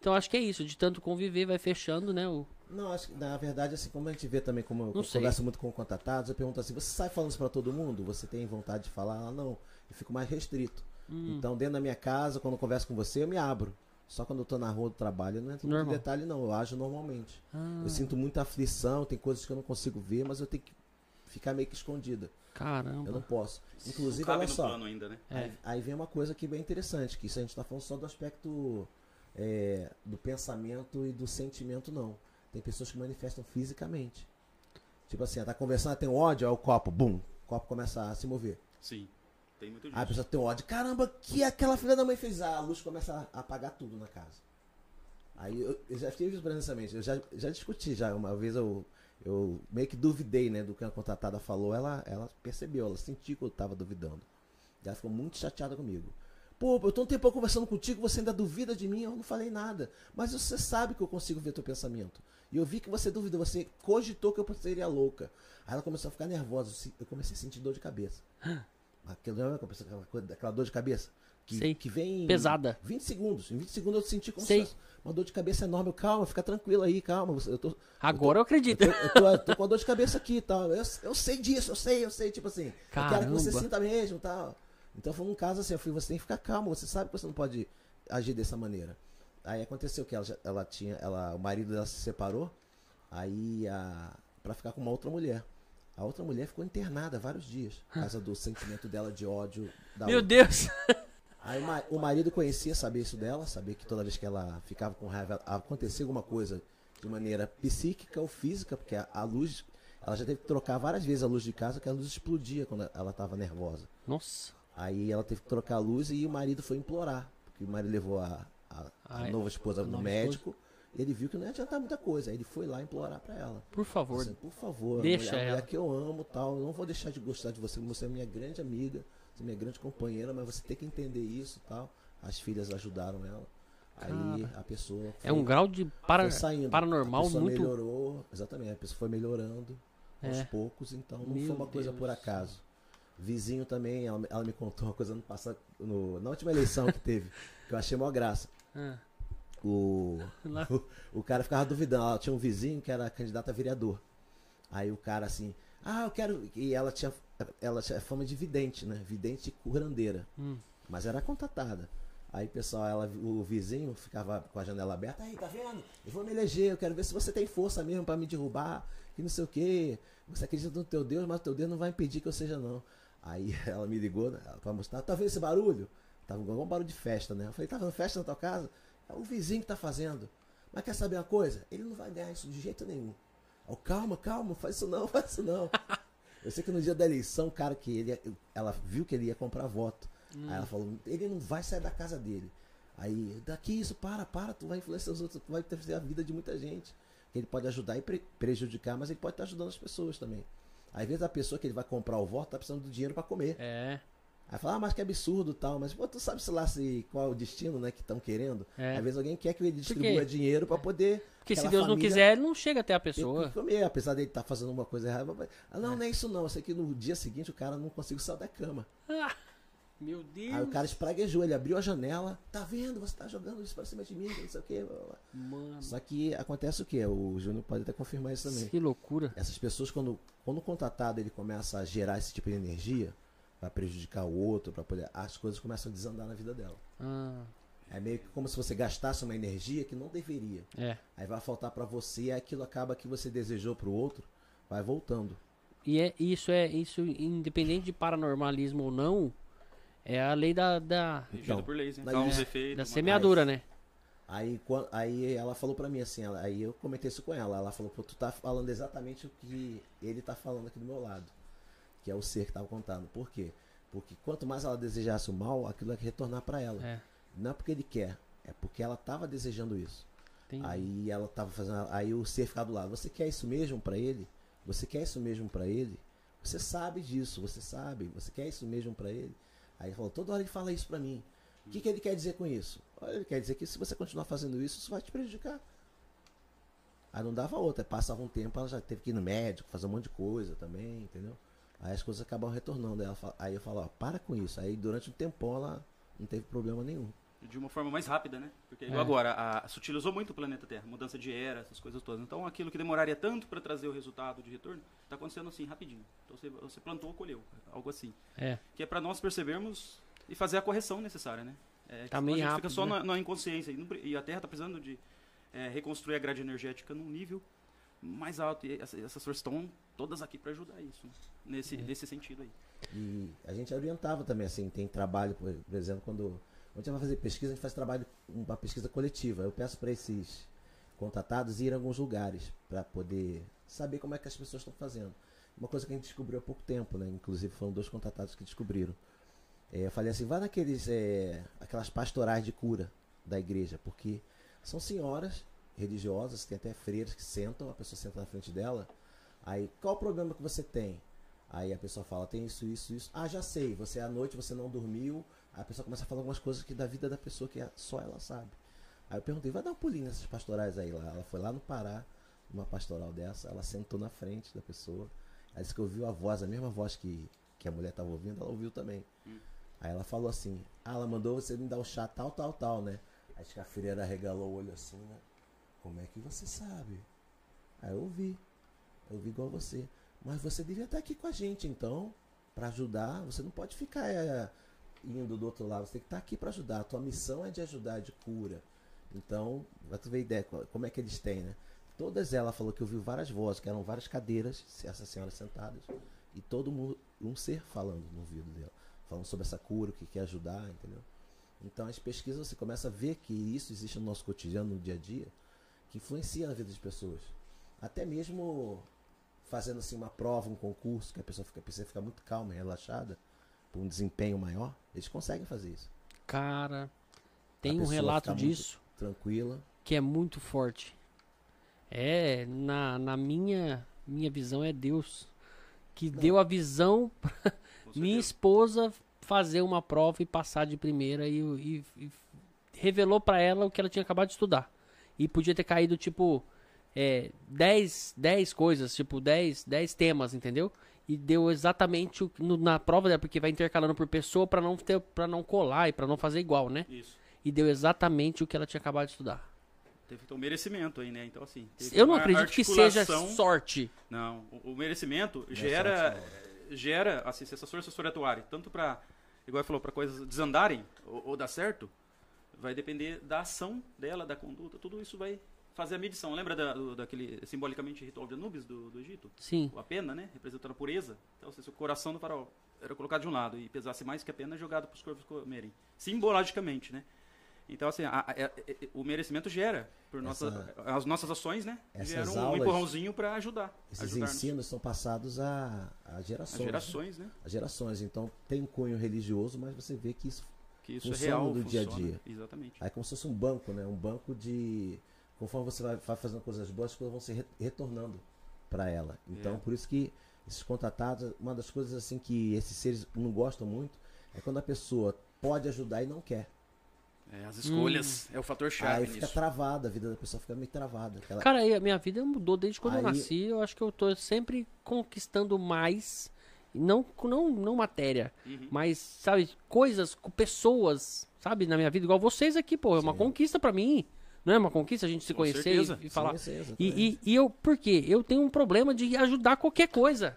Então acho que é isso. De tanto conviver, vai fechando, né? O... Não, acho que na verdade, assim como a gente vê também, como eu Não sei. converso muito com contatados, eu pergunto assim, você sai falando isso pra todo mundo? Você tem vontade de falar? Ah, não. Eu fico mais restrito. Hum. Então, dentro da minha casa, quando eu converso com você, eu me abro. Só quando eu tô na rua do trabalho, eu não entro muito detalhe, não. Eu ajo normalmente. Ah, Eu sinto muita aflição, tem coisas que eu não consigo ver, mas eu tenho que ficar meio que escondida. Eu não caramba. posso. Inclusive, olha no só. plano ainda, né? É. Aí, aí vem uma coisa que é bem interessante, que isso a gente está falando só do aspecto é, do pensamento e do sentimento, não. Tem pessoas que manifestam fisicamente. Tipo assim, ela tá conversando, ela tem um ódio, aí o copo, bum, o copo começa a se mover. Sim. Tem muito disso. Aí a pessoa tem um ódio, caramba, que aquela filha da mãe fez? Ah, a luz começa a apagar tudo na casa. Aí eu, eu já tive isso presencialmente, eu já, já discuti já, uma vez eu, eu meio que duvidei, né, do que a contratada falou, ela, ela percebeu, ela sentiu que eu tava duvidando. Ela ficou muito chateada comigo. Pô, eu tô um tempo conversando contigo, você ainda duvida de mim, eu não falei nada. Mas você sabe que eu consigo ver teu pensamento. E eu vi que você duvidou, você cogitou que eu seria louca. Aí ela começou a ficar nervosa, eu comecei a sentir dor de cabeça. Aquela, aquela dor de cabeça que, Sei. que vem em Pesada. 20 segundos. Em 20 segundos eu senti como Sei. se uma dor de cabeça enorme. Eu, calma, fica tranquilo aí, calma. Eu tô, Agora eu eu acredito. tô, eu tô- eu tô com a dor de cabeça aqui e tal. Eu, eu sei disso, eu sei, eu sei. Tipo assim, eu quero que você Caramba. sinta mesmo tal. Então foi um caso assim, eu fui, você tem que ficar calmo, você sabe que você não pode agir dessa maneira. Aí aconteceu que ela, ela tinha, ela, o marido dela se separou, aí a, pra ficar com uma outra mulher. A outra mulher ficou internada vários dias, por causa do sentimento dela de ódio Meu outra. Deus. Aí o ma- o marido conhecia, sabia isso dela, sabia que toda vez que ela ficava com raiva, acontecia alguma coisa de maneira psíquica ou física, porque a, a luz, ela já teve que trocar várias vezes a luz de casa, porque a luz explodia quando ela estava nervosa. Nossa. Aí ela teve que trocar a luz e o marido foi implorar, porque o marido levou a, a- a Ai, nova esposa no médico, e ele viu que não ia adiantar muita coisa, aí ele foi lá implorar pra ela. Por favor. Assim, por favor, Deixa mulher, a mulher ela. que eu amo tal, eu não vou deixar de gostar de você, você é minha grande amiga, minha grande companheira, mas você tem que entender isso tal. As filhas ajudaram ela. Aí a pessoa É um grau de para, foi saindo. paranormal a pessoa muito. melhorou, exatamente, a pessoa foi melhorando aos É. poucos, então não Meu foi uma coisa Deus. por acaso. Vizinho também, ela, ela me contou uma coisa no passado, no- na última eleição que teve, que eu achei mó graça. Ah, O, lá. o cara ficava duvidando. Ela tinha um vizinho que era candidato a vereador. Aí o cara assim, ah, eu quero. E ela tinha, ela tinha fama de vidente, né? Vidente curandeira. Hum. Mas era contatada. Aí pessoal, ela, o vizinho ficava com a janela aberta, aí, tá vendo? Eu vou me eleger, eu quero ver se você tem força mesmo pra me derrubar, que não sei o quê. Você acredita no teu Deus, mas o teu Deus não vai impedir que eu seja, não. Aí ela me ligou né, pra mostrar, tá vendo esse barulho? Tava igual um barulho de festa, né? Eu falei, tá vendo festa na tua casa? É o vizinho que tá fazendo. Mas quer saber uma coisa? Ele não vai ganhar isso de jeito nenhum. Eu, calma, calma, faz isso não, faz isso não. Eu sei que no dia da eleição, o cara que ele, ela viu que ele ia comprar voto. Aí ela falou, ele não vai sair da casa dele. Aí, daqui isso, para, para, tu vai influenciar os outros, tu vai ter a vida de muita gente. Que ele pode ajudar e pre- prejudicar, mas ele pode estar ajudando as pessoas também. Às vezes a pessoa que ele vai comprar o voto tá precisando do dinheiro para comer. É. Aí fala, ah, mas que absurdo tal. Mas, pô, tu sabe se lá se, qual é o destino, né, que estão querendo? É. Às vezes alguém quer que ele distribua dinheiro para poder. Porque se Deus não quiser, ele não chega até a pessoa. comer, apesar dele estar fazendo uma coisa errada. mas- Ah, não, não é isso não. Sei que no dia seguinte o cara não conseguiu sair da cama. Ah, Meu Deus. Aí o cara espraguejou, ele abriu a janela, tá vendo? Você tá jogando isso pra cima de mim, não sei o quê. Mano, Só que acontece o quê? O Júnior pode até confirmar isso também. que loucura. Essas pessoas, quando, quando o contratado ele começa a gerar esse tipo de energia, vai prejudicar o outro, para poder. As coisas começam a desandar na vida dela. Ah, É meio que como se você gastasse uma energia que não deveria. é. Aí vai faltar pra você e aquilo acaba que você desejou pro outro, vai voltando. E é, isso é isso, independente de paranormalismo ou não, é a lei da, da, Então, por leis, Causa, é, efeito. da semeadura, né? Aí, aí ela falou pra mim assim, ela- aí eu comentei isso com ela. Ela falou, pô, tu tá falando exatamente o que ele tá falando aqui do meu lado. Que é o ser que tava contando. Por quê? Porque quanto mais ela desejasse o mal, aquilo ia retornar pra ela. É. Não é porque ele quer, é porque ela tava desejando isso. Aí ela tava fazendo, aí o ser ficar do lado. Você quer isso mesmo pra ele? Você quer isso mesmo pra ele? Você sabe disso, você sabe. Você quer isso mesmo pra ele? Aí ele falou, toda hora ele fala isso pra mim. O que, que ele quer dizer com isso? Olha, Ele quer dizer que se você continuar fazendo isso, isso vai te prejudicar. Aí não dava outra. Passava um tempo, ela já teve que ir no médico, fazer um monte de coisa também, entendeu? Aí as coisas acabam retornando. Aí, ela fala- aí eu falo, ó, para com isso. Aí durante um tempão ela não teve problema nenhum. De uma forma mais rápida, né? Porque É. agora, a, sutilizou muito o planeta Terra, mudança de era, essas coisas todas. Então aquilo que demoraria tanto para trazer o resultado de retorno, está acontecendo assim, rapidinho. Então você, você plantou, colheu, algo assim. É. Que é para nós percebermos e fazer a correção necessária, né? É, Tá meio a gente rápido, fica só né? na, na inconsciência. E, não e a Terra está precisando de é, reconstruir a grade energética num nível mais alto. E essa- essas forças estão todas aqui para ajudar isso, né? nesse, É. nesse sentido aí. E a gente orientava também, assim, tem trabalho, por exemplo, quando, quando a gente vai fazer pesquisa, a gente faz trabalho, uma pesquisa coletiva. Eu peço para esses contratados ir a alguns lugares para poder saber como é que as pessoas estão fazendo. Uma coisa que a gente descobriu há pouco tempo, né? Inclusive foram dois contratados que descobriram. É, eu falei assim, vai naqueles, é, aquelas pastorais de cura da igreja, porque são senhoras religiosas, tem até freiras que sentam, a pessoa senta na frente dela. Aí, qual o problema que você tem? Aí a pessoa fala, tem isso, isso, isso. Ah, já sei, você à noite você não dormiu. Aí a pessoa começa a falar algumas coisas que da vida da pessoa que é- só ela sabe. Aí eu perguntei, vai dar um pulinho nessas pastorais aí lá. Ela foi lá no Pará, numa pastoral dessa, ela sentou na frente da pessoa. Aí disse que ouviu a voz, a mesma voz que, que a mulher estava ouvindo, ela ouviu também. Aí ela falou assim, ah, ela mandou você me dar o chá tal, tal, tal, né? Aí a freira regalou o olho assim, né? Como é que você sabe? Aí eu ouvi. Eu ouvi igual você. Mas você devia estar aqui com a gente, então, para ajudar. Você não pode ficar é, indo do outro lado. Você tem que estar aqui para ajudar. A tua missão é de ajudar, de cura. Então, vai tu ver ideia co- como é que eles têm, né? Todas elas falou que ouviu várias vozes, que eram várias cadeiras, essas senhoras sentadas, e todo mundo, um ser falando no ouvido dela, falando sobre essa cura, o que quer ajudar, entendeu? Então, as pesquisas você começa a ver que isso existe no nosso cotidiano, no dia a dia, que influencia na vida das pessoas. Até mesmo fazendo assim uma prova, um concurso, que a pessoa fica, precisa ficar muito calma e relaxada, para um desempenho maior, eles conseguem fazer isso. Cara, tem A um relato fica muito- disso Tranquila. que é muito forte. É, na, na minha, minha visão, é Deus que deu a visão Com minha esposa fazer uma prova e passar de primeira e, e- e revelou pra ela o que ela tinha acabado de estudar. E podia ter caído, tipo, é, 10, 10 coisas, tipo, 10, 10 temas, entendeu? E deu exatamente o, no- na prova dela, porque vai intercalando por pessoa pra não, ter, pra não colar e pra não fazer igual, né? Isso. E deu exatamente o que ela tinha acabado de estudar. Teve que ter um merecimento aí, né? Então, assim. Eu não acredito que seja sorte. Não, o, o merecimento é gera, sorte, gera assim, se essa força for atuar, tanto para, igual ele falou, para coisas desandarem ou, ou dar certo, vai depender da ação dela, da conduta, tudo isso vai fazer a medição. Lembra da, do, daquele simbolicamente ritual de Anubis do, do Egito? Sim. A pena, né? Representando a pureza. Então, se o coração do faraó era colocado de um lado e pesasse mais que a pena, jogado para os corpos comerem. Simbologicamente, né? Então, assim, a- a- a- o merecimento gera, por nossa, Essa- as nossas ações, né? Essas Geram um aulas- empurrãozinho para ajudar. Esses ensinos são passados a, a As gerações. gerações, né? As gerações. Então tem um cunho religioso, mas você vê que isso Que isso Funciona é real, no dia a funciona. dia. Exatamente. Aí é como se fosse um banco, né? Um banco de. Conforme você vai, vai fazendo coisas boas, as coisas vão se re- retornando para ela. Então, É. por isso que esses contratados, uma das coisas assim que esses seres não gostam muito é quando a pessoa pode ajudar e não quer. É, as escolhas é o fator chave Aí fica nisso. travada, a vida da pessoa fica meio travada. Ela- Cara, aí a minha vida mudou desde quando eu Aí- nasci. Eu acho que eu tô sempre conquistando mais Não, não, não matéria, mas, sabe, coisas, com pessoas, sabe, na minha vida, igual vocês aqui, pô, é uma conquista pra mim. Não é uma conquista a gente se Com conhecer certeza. e, e falar. Sim, sim. E, e, e eu, por quê? Eu tenho um problema de ajudar qualquer coisa.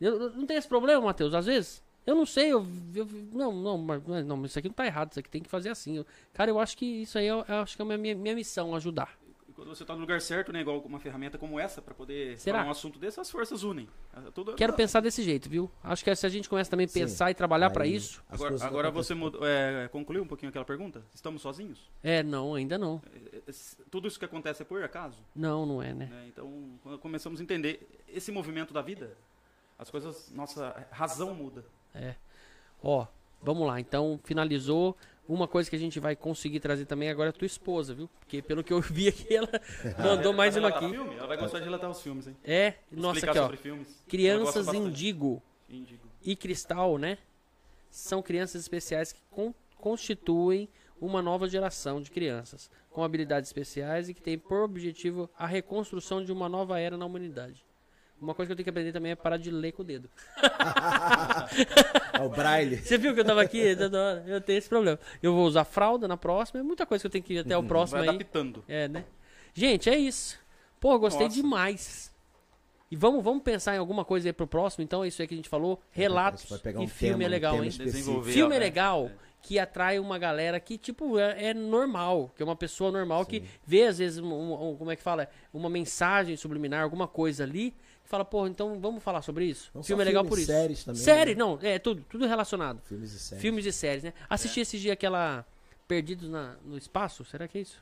Eu, eu não tenho esse problema, Matheus, às vezes. Eu não sei, eu, eu- não, não, não, isso aqui não tá errado, isso aqui tem que fazer assim. Eu- cara, eu acho que isso aí eu, eu acho que é a minha, minha missão, ajudar. Quando você tá no lugar certo, né? Igual uma ferramenta como essa, pra poder Será? falar um assunto desse, as forças unem. É Tudo, Quero pensar desse jeito, viu? Acho que se a gente começa também a Sim. pensar e trabalhar pra Aí- isso. Agora, agora você mudou, é, concluiu um pouquinho aquela pergunta? Estamos sozinhos? É, não, ainda não. É, é, Tudo isso que acontece é por acaso? Não, não é, né? né? Então, quando começamos a entender esse movimento da vida, as coisas, nossa razão muda. Ó, vamos lá. Então, finalizou. Uma coisa que a gente vai conseguir trazer também agora é a tua esposa, viu? Porque pelo que eu vi aqui, ela mandou mais uma Relatar aqui. Filme? Ela vai gostar de relatar os filmes, hein? É, nossa, Explicar aqui, ó. Crianças. Indigo Índigo. e Cristal, né? São crianças especiais que con- constituem uma nova geração de crianças com habilidades especiais e que tem por objetivo a reconstrução de uma nova era na humanidade. Uma coisa que eu tenho que aprender também é parar de ler com o dedo. É o Braille. Você viu que eu tava aqui? Toda hora. Eu tenho esse problema. Eu vou usar fralda na próxima. É muita coisa que eu tenho que ir até o próximo Vai aí. adaptando. É, né? Gente, é isso. Pô, gostei Nossa. demais. E vamos, vamos pensar em alguma coisa aí pro próximo. Então, é isso aí que a gente falou. Relatos Vai pegar e um filme tema, é um legal, tema hein? Filme é é, legal que atrai uma galera que, tipo, é, é normal. Que é uma pessoa normal que vê, às vezes, um, um- um- como é que fala? Uma mensagem subliminar, alguma coisa ali. Fala, pô, então vamos falar sobre isso? Não filme é legal por isso. séries também, Série, né? não, é tudo, tudo relacionado. Filmes e séries. Filmes e séries, né? Assisti esse dia aquela Perdidos na- no Espaço, será que é isso?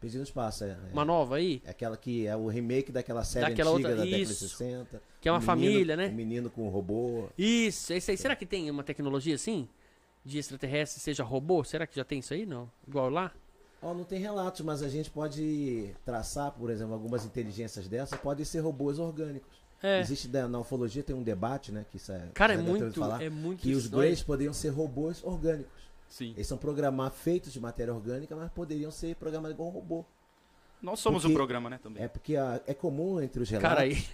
Pedindo espaço, é. é. Uma nova aí? É aquela que é o remake daquela série Daquela antiga outra- da década isso. de 60. Que é uma menino- família, né? O menino com o robô. Isso, esse aí. Será que tem uma tecnologia assim? De extraterrestre seja robô? Será que já tem isso aí? Não. Igual lá? Ó, não tem relatos, mas a gente pode traçar, por exemplo, algumas inteligências dessas, podem ser robôs orgânicos. É. Existe da- na ufologia tem um debate, né, que isso é, Cara, é ter muito. falar, É muito que os isso. Greys poderiam ser robôs orgânicos. Sim. Eles são programados feitos de matéria orgânica, mas poderiam ser programados igual um robô. Nós somos Porque- um programa, né, também. É porque a- é comum entre os relatos Cara, aí.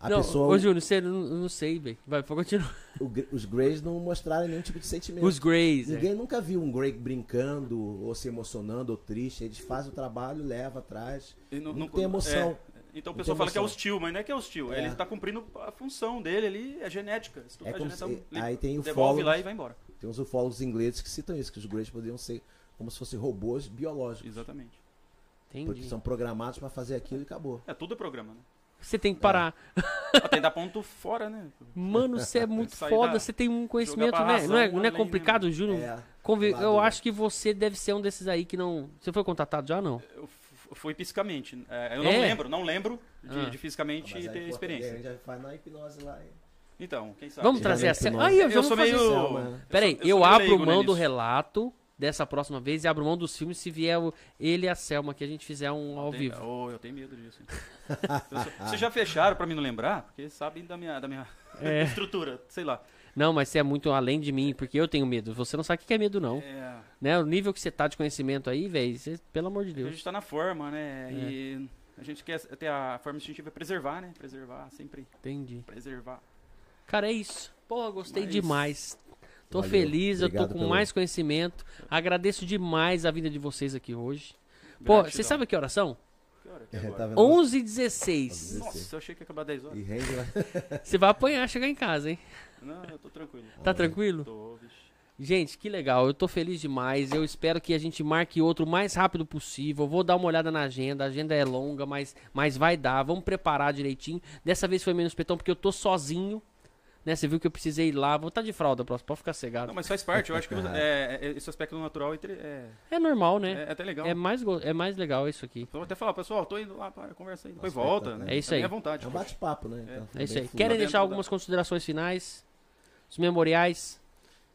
A não, pessoa, ô Júnior, você não, não sei, velho. Vai, pode continuar. o os Greys não mostrarem nenhum tipo de sentimento. Os Greys. é. Ninguém nunca viu um Grey brincando, ou se emocionando, ou triste. Eles fazem o trabalho, levam atrás. E Não, tem emoção. é, então o Não pessoal fala que é hostil, mas não é que é hostil. É. Ele está cumprindo a função dele ali, é genética. Se tu É faz como genética, se- ele aí tem devolve lá e vai embora. Tem uns ufólogos ingleses que citam isso, que os Greys poderiam ser como se fossem robôs biológicos. Exatamente. Porque Entendi. são programados para fazer aquilo e acabou. É tudo é programa, né? Você tem que parar. Até dar ponto fora, né? Mano, você é muito foda, da- você tem um conhecimento, né? Não é, não é né, complicado, mano? Júnior? É, Convi- Eu acho que você deve ser um desses aí que não. Você foi contatado já não? Eu f- fui fisicamente. É, eu não É? lembro, não lembro de, Ah. de fisicamente aí, ter pô, experiência. A gente já faz na hipnose lá. hein? Então, quem sabe? Vamos trazer a nome. Aí, eu, Eu vamos sou fazer meio-? Peraí, Eu sou- eu, eu sou meio abro mão do nisso. relato dessa próxima vez e abro mão dos filmes se vier o- ele e a Selma, que a gente fizer um ao vivo. Oh, eu tenho medo disso. Vocês já fecharam pra mim não lembrar? Porque sabem da minha, da minha É. estrutura, sei lá. Não, mas você é muito além de mim, porque eu tenho medo. Você não sabe o que é medo, não. É, Né? O nível que você tá de conhecimento aí, velho, pelo amor de a Deus. gente tá na forma, né? É. E a gente quer ter a forma instintiva é preservar, né? Preservar, sempre Entendi. preservar. Cara, é isso. Porra, gostei Mas- demais. Tô Valeu. feliz, eu tô Obrigado com pelo- mais conhecimento. Agradeço demais a vinda de vocês aqui hoje. Pô, você sabe que oração? Que hora que é É, tá vendo? 11 h 16 Nossa, eu achei que ia acabar 10 horas. E rende lá. Você vai apanhar chegar em casa, hein? Não, eu tô tranquilo. Tá tranquilo? Tô, vixe. Gente, que legal. Eu tô feliz demais. Eu espero que a gente marque outro o mais rápido possível. Vou dar uma olhada na agenda. A agenda é longa, mas, mas vai dar. Vamos preparar direitinho. Dessa vez foi menos petão porque eu tô sozinho. Né? Você viu que eu precisei ir lá. Vou estar de fralda próximo. Pode ficar cegado. Não, mas faz parte. Eu acho que é, é- esse aspecto natural é, é, É normal, né? é até legal. É mais, é mais legal isso aqui. Vou até falar, pessoal, tô indo lá, para, conversa aí. Depois Aspecto, volta, né? né? É isso aí. à vontade. É um bate-papo, né? Então, foi É isso aí. fluido. Querem dentro deixar algumas considerações finais? Os memoriais?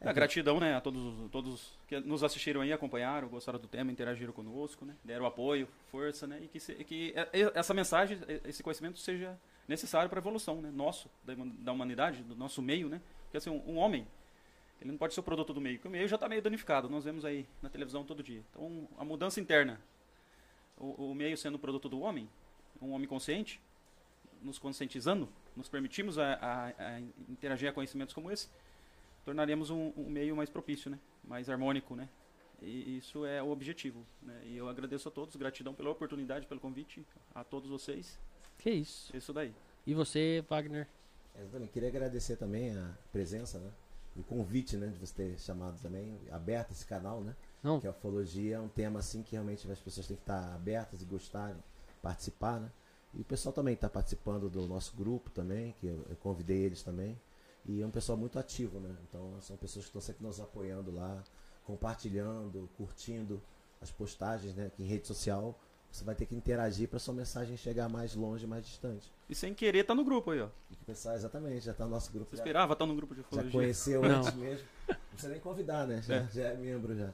A gratidão, né, a todos, todos que nos assistiram aí, acompanharam, gostaram do tema, interagiram conosco, né, deram apoio, força, né, e que, se- que é- é- essa mensagem, é- esse conhecimento seja necessário para a evolução, né, nosso, da, human- da humanidade, do nosso meio, né, porque assim, um, um homem, ele não pode ser o produto do meio, porque o meio já está meio danificado, nós vemos aí na televisão todo dia. Então, a mudança interna, o, o meio sendo o produto do homem, um homem consciente, nos conscientizando, nos permitimos a, a- a interagir a conhecimentos como esse, tornaríamos um, um meio mais propício, né? mais harmônico. Né? E isso é o objetivo. Né? E eu agradeço a todos, gratidão pela oportunidade, pelo convite, a todos vocês. Que isso. Isso daí. E você, Wagner? Eu também queria agradecer também a presença, né? O convite, né? De você ter chamado também, aberto esse canal, né? Não. Que a ufologia é um tema assim que realmente as pessoas têm que estar abertas e gostarem, participar, né? E o pessoal também está participando do nosso grupo também, que eu, eu convidei eles também. E é um pessoal muito ativo, né? Então são pessoas que estão sempre nos apoiando lá, compartilhando, curtindo as postagens, né? Que em rede social você vai ter que interagir para sua mensagem chegar mais longe, mais distante. E sem querer, tá no grupo aí, ó. E pessoal, exatamente, já está no nosso grupo. Você já- esperava estar no grupo de já ufologia. conheceu Não. antes mesmo. Não precisa nem convidar, né? Já É. já é membro já.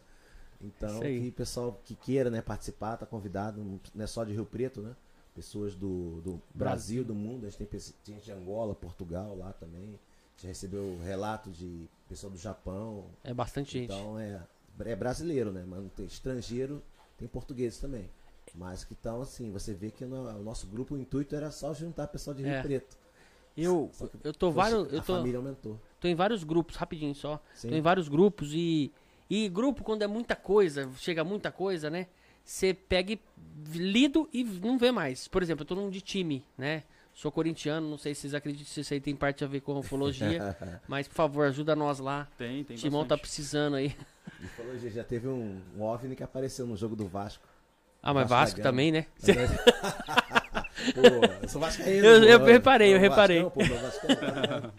Então, que o pessoal que queira né, participar, tá convidado. Não é só de Rio Preto, né? Pessoas do, do Brasil, do mundo. A gente tem gente de Angola, Portugal lá também. A gente recebeu relatos de pessoal do Japão. É bastante gente. Então é, é brasileiro, né? Mas não tem estrangeiro, tem português também. Mas que estão assim, você vê que no, o nosso grupo, o intuito era só juntar pessoal de Rio É. Preto. eu, eu tô vários. Eu a tô, família aumentou. tô em vários grupos, rapidinho só. Sim. Tô em vários grupos e. E grupo, quando é muita coisa, chega muita coisa, né? Você pega e lido e não vê mais. Por exemplo, eu tô num de time, né? Sou corintiano, não sei se vocês acreditam se isso aí tem parte a ver com ufologia. mas, por favor, ajuda nós lá. Tem, tem Timão tá bastante. precisando aí. Ufologia já teve um, um OVNI que apareceu no jogo do Vasco. Ah, mas Vasco também, né? pô, eu sou vascaíno. Eu- eu reparei, eu reparei. Vascão, pô, meu Vascão.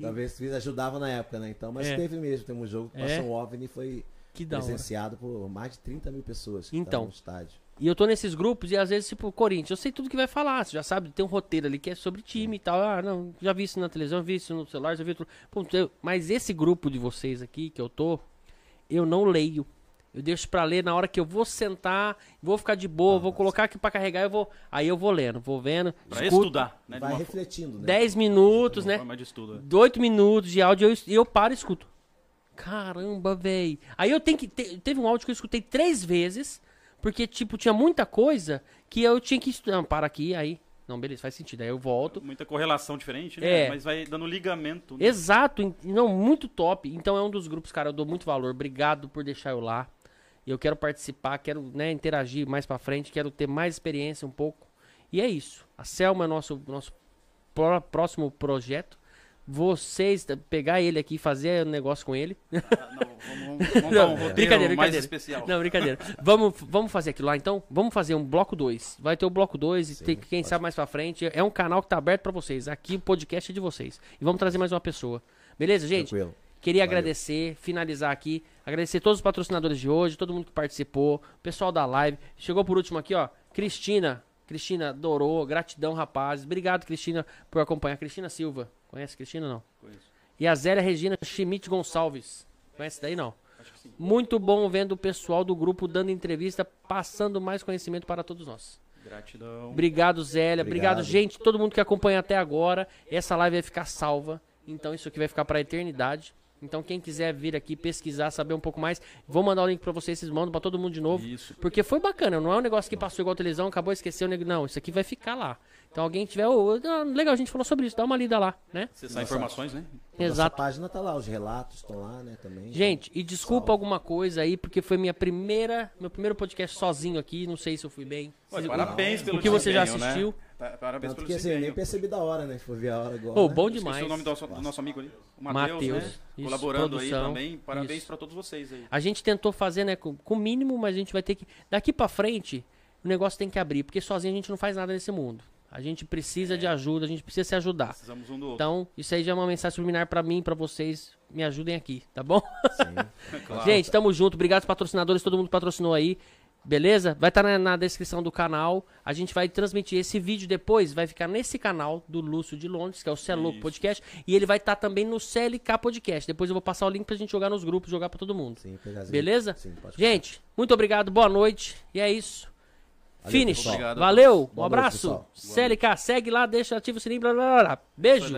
Talvez fiz ajudava na época, né? Então, mas É. teve mesmo, tem um jogo que É. passou um OVNI e foi presenciado por mais de 30 mil pessoas que Então. no estádio. E eu tô nesses grupos e às vezes, tipo, Corinthians, eu sei tudo que vai falar, você já sabe, tem um roteiro ali que é sobre time e tal. Ah, não, já vi isso na televisão, vi isso no celular, já vi tudo. Mas esse grupo de vocês aqui que eu tô, eu não leio. Eu deixo pra ler na hora que eu vou sentar, vou ficar de boa, vou colocar aqui pra carregar, eu vou. Aí eu vou lendo, vou vendo. Pra escuto estudar, né? Vai refletindo, né? 10 minutos, uma né? forma de estudo. é. 8 minutos de áudio e eu, eu paro e escuto. Caramba, velho. Aí eu tenho que. te- teve um áudio que eu escutei três vezes, porque, tipo, tinha muita coisa que eu tinha que estudar. Não, para aqui, aí. Não, beleza, faz sentido. Aí eu volto. Muita correlação diferente, né? É. Mas vai dando ligamento. né? Exato, não, muito top. Então é um dos grupos, cara, eu dou muito valor. Obrigado por deixar eu lá. Eu quero participar, quero né, interagir mais pra frente, quero ter mais experiência um pouco. E é isso. A Selma é nosso, nosso pró- próximo projeto. Vocês, pegar ele aqui e fazer um negócio com ele. Ah, não, vamos, vamos, dar um Não, roteiro brincadeira, mais brincadeira. especial. Não, brincadeira. vamos, vamos fazer aquilo lá então? Vamos fazer um bloco 2. Vai ter o bloco 2 e Sim, tem, quem pode. sabe mais pra frente. É um canal que tá aberto pra vocês. Aqui o podcast é de vocês. E vamos trazer mais uma pessoa. Beleza, gente? Tranquilo. Queria Valeu. agradecer, finalizar aqui, agradecer todos os patrocinadores de hoje, todo mundo que participou, pessoal da live. Chegou por último aqui, ó, Cristina. Cristina adorou, gratidão, rapazes. Obrigado, Cristina, por acompanhar. Cristina Silva. Conhece Cristina ou não? Conheço. E a Zélia Regina Schmidt Gonçalves. Conhece daí não? Acho que sim. Muito bom vendo o pessoal do grupo dando entrevista, passando mais conhecimento para todos nós. Gratidão. Obrigado, Zélia. Obrigado, Obrigado. gente, todo mundo que acompanha até agora. Essa live vai ficar salva. Então isso aqui vai ficar para a eternidade. Então quem quiser vir aqui pesquisar, saber um pouco mais, vou mandar o link para vocês, vocês mandam para todo mundo de novo. Isso. Porque foi bacana, não é um negócio que passou igual a televisão, acabou, esqueceu, nego- não, isso aqui vai ficar lá. Então alguém tiver, ah, legal, a gente falou sobre isso, dá uma lida lá, né? Acessar informações, né? Exato. Nossa página tá lá, os relatos estão lá, né, também. Gente, e desculpa Salve. alguma coisa aí, porque foi minha primeira, meu primeiro podcast sozinho aqui, não sei se eu fui bem. Olha, Se- parabéns pelo o que você já né? assistiu. Pa- Parabéns Tanto pelo que assim, eu nem percebi da hora, né? Se for ver a hora agora. Pô, né? bom Esqueci demais. o nome do nosso, do nosso amigo ali. O Matheus, Mateus, né? isso, Colaborando aí produção, também. Parabéns pra todos vocês aí. A gente tentou fazer, né, com com o mínimo, mas a gente vai ter que. Daqui pra frente, o negócio tem que abrir, porque sozinho a gente não faz nada nesse mundo. A gente precisa de ajuda, a gente precisa se ajudar. Precisamos um do outro. Então, isso aí já é uma mensagem subliminar pra mim, pra vocês. Me ajudem aqui, tá bom? Sim. Claro. Gente, tamo junto. Obrigado aos patrocinadores, todo mundo que patrocinou aí. Beleza? Vai estar na, na descrição do canal. A gente vai transmitir esse vídeo depois. Vai ficar nesse canal do Lúcio de Londres, que é o Cé Louco Isso. Podcast. E ele vai estar também no CLK Podcast. Depois eu vou passar o link pra gente jogar nos grupos, jogar pra todo mundo. Sim, pegazinho. Beleza? Sim, pode Gente, muito obrigado. Boa noite. E é isso. Valeu, Finish. Obrigado Valeu. Um noite, abraço. pessoal. CLK, segue lá, deixa ativo o sininho. Blá, blá, blá. Beijo.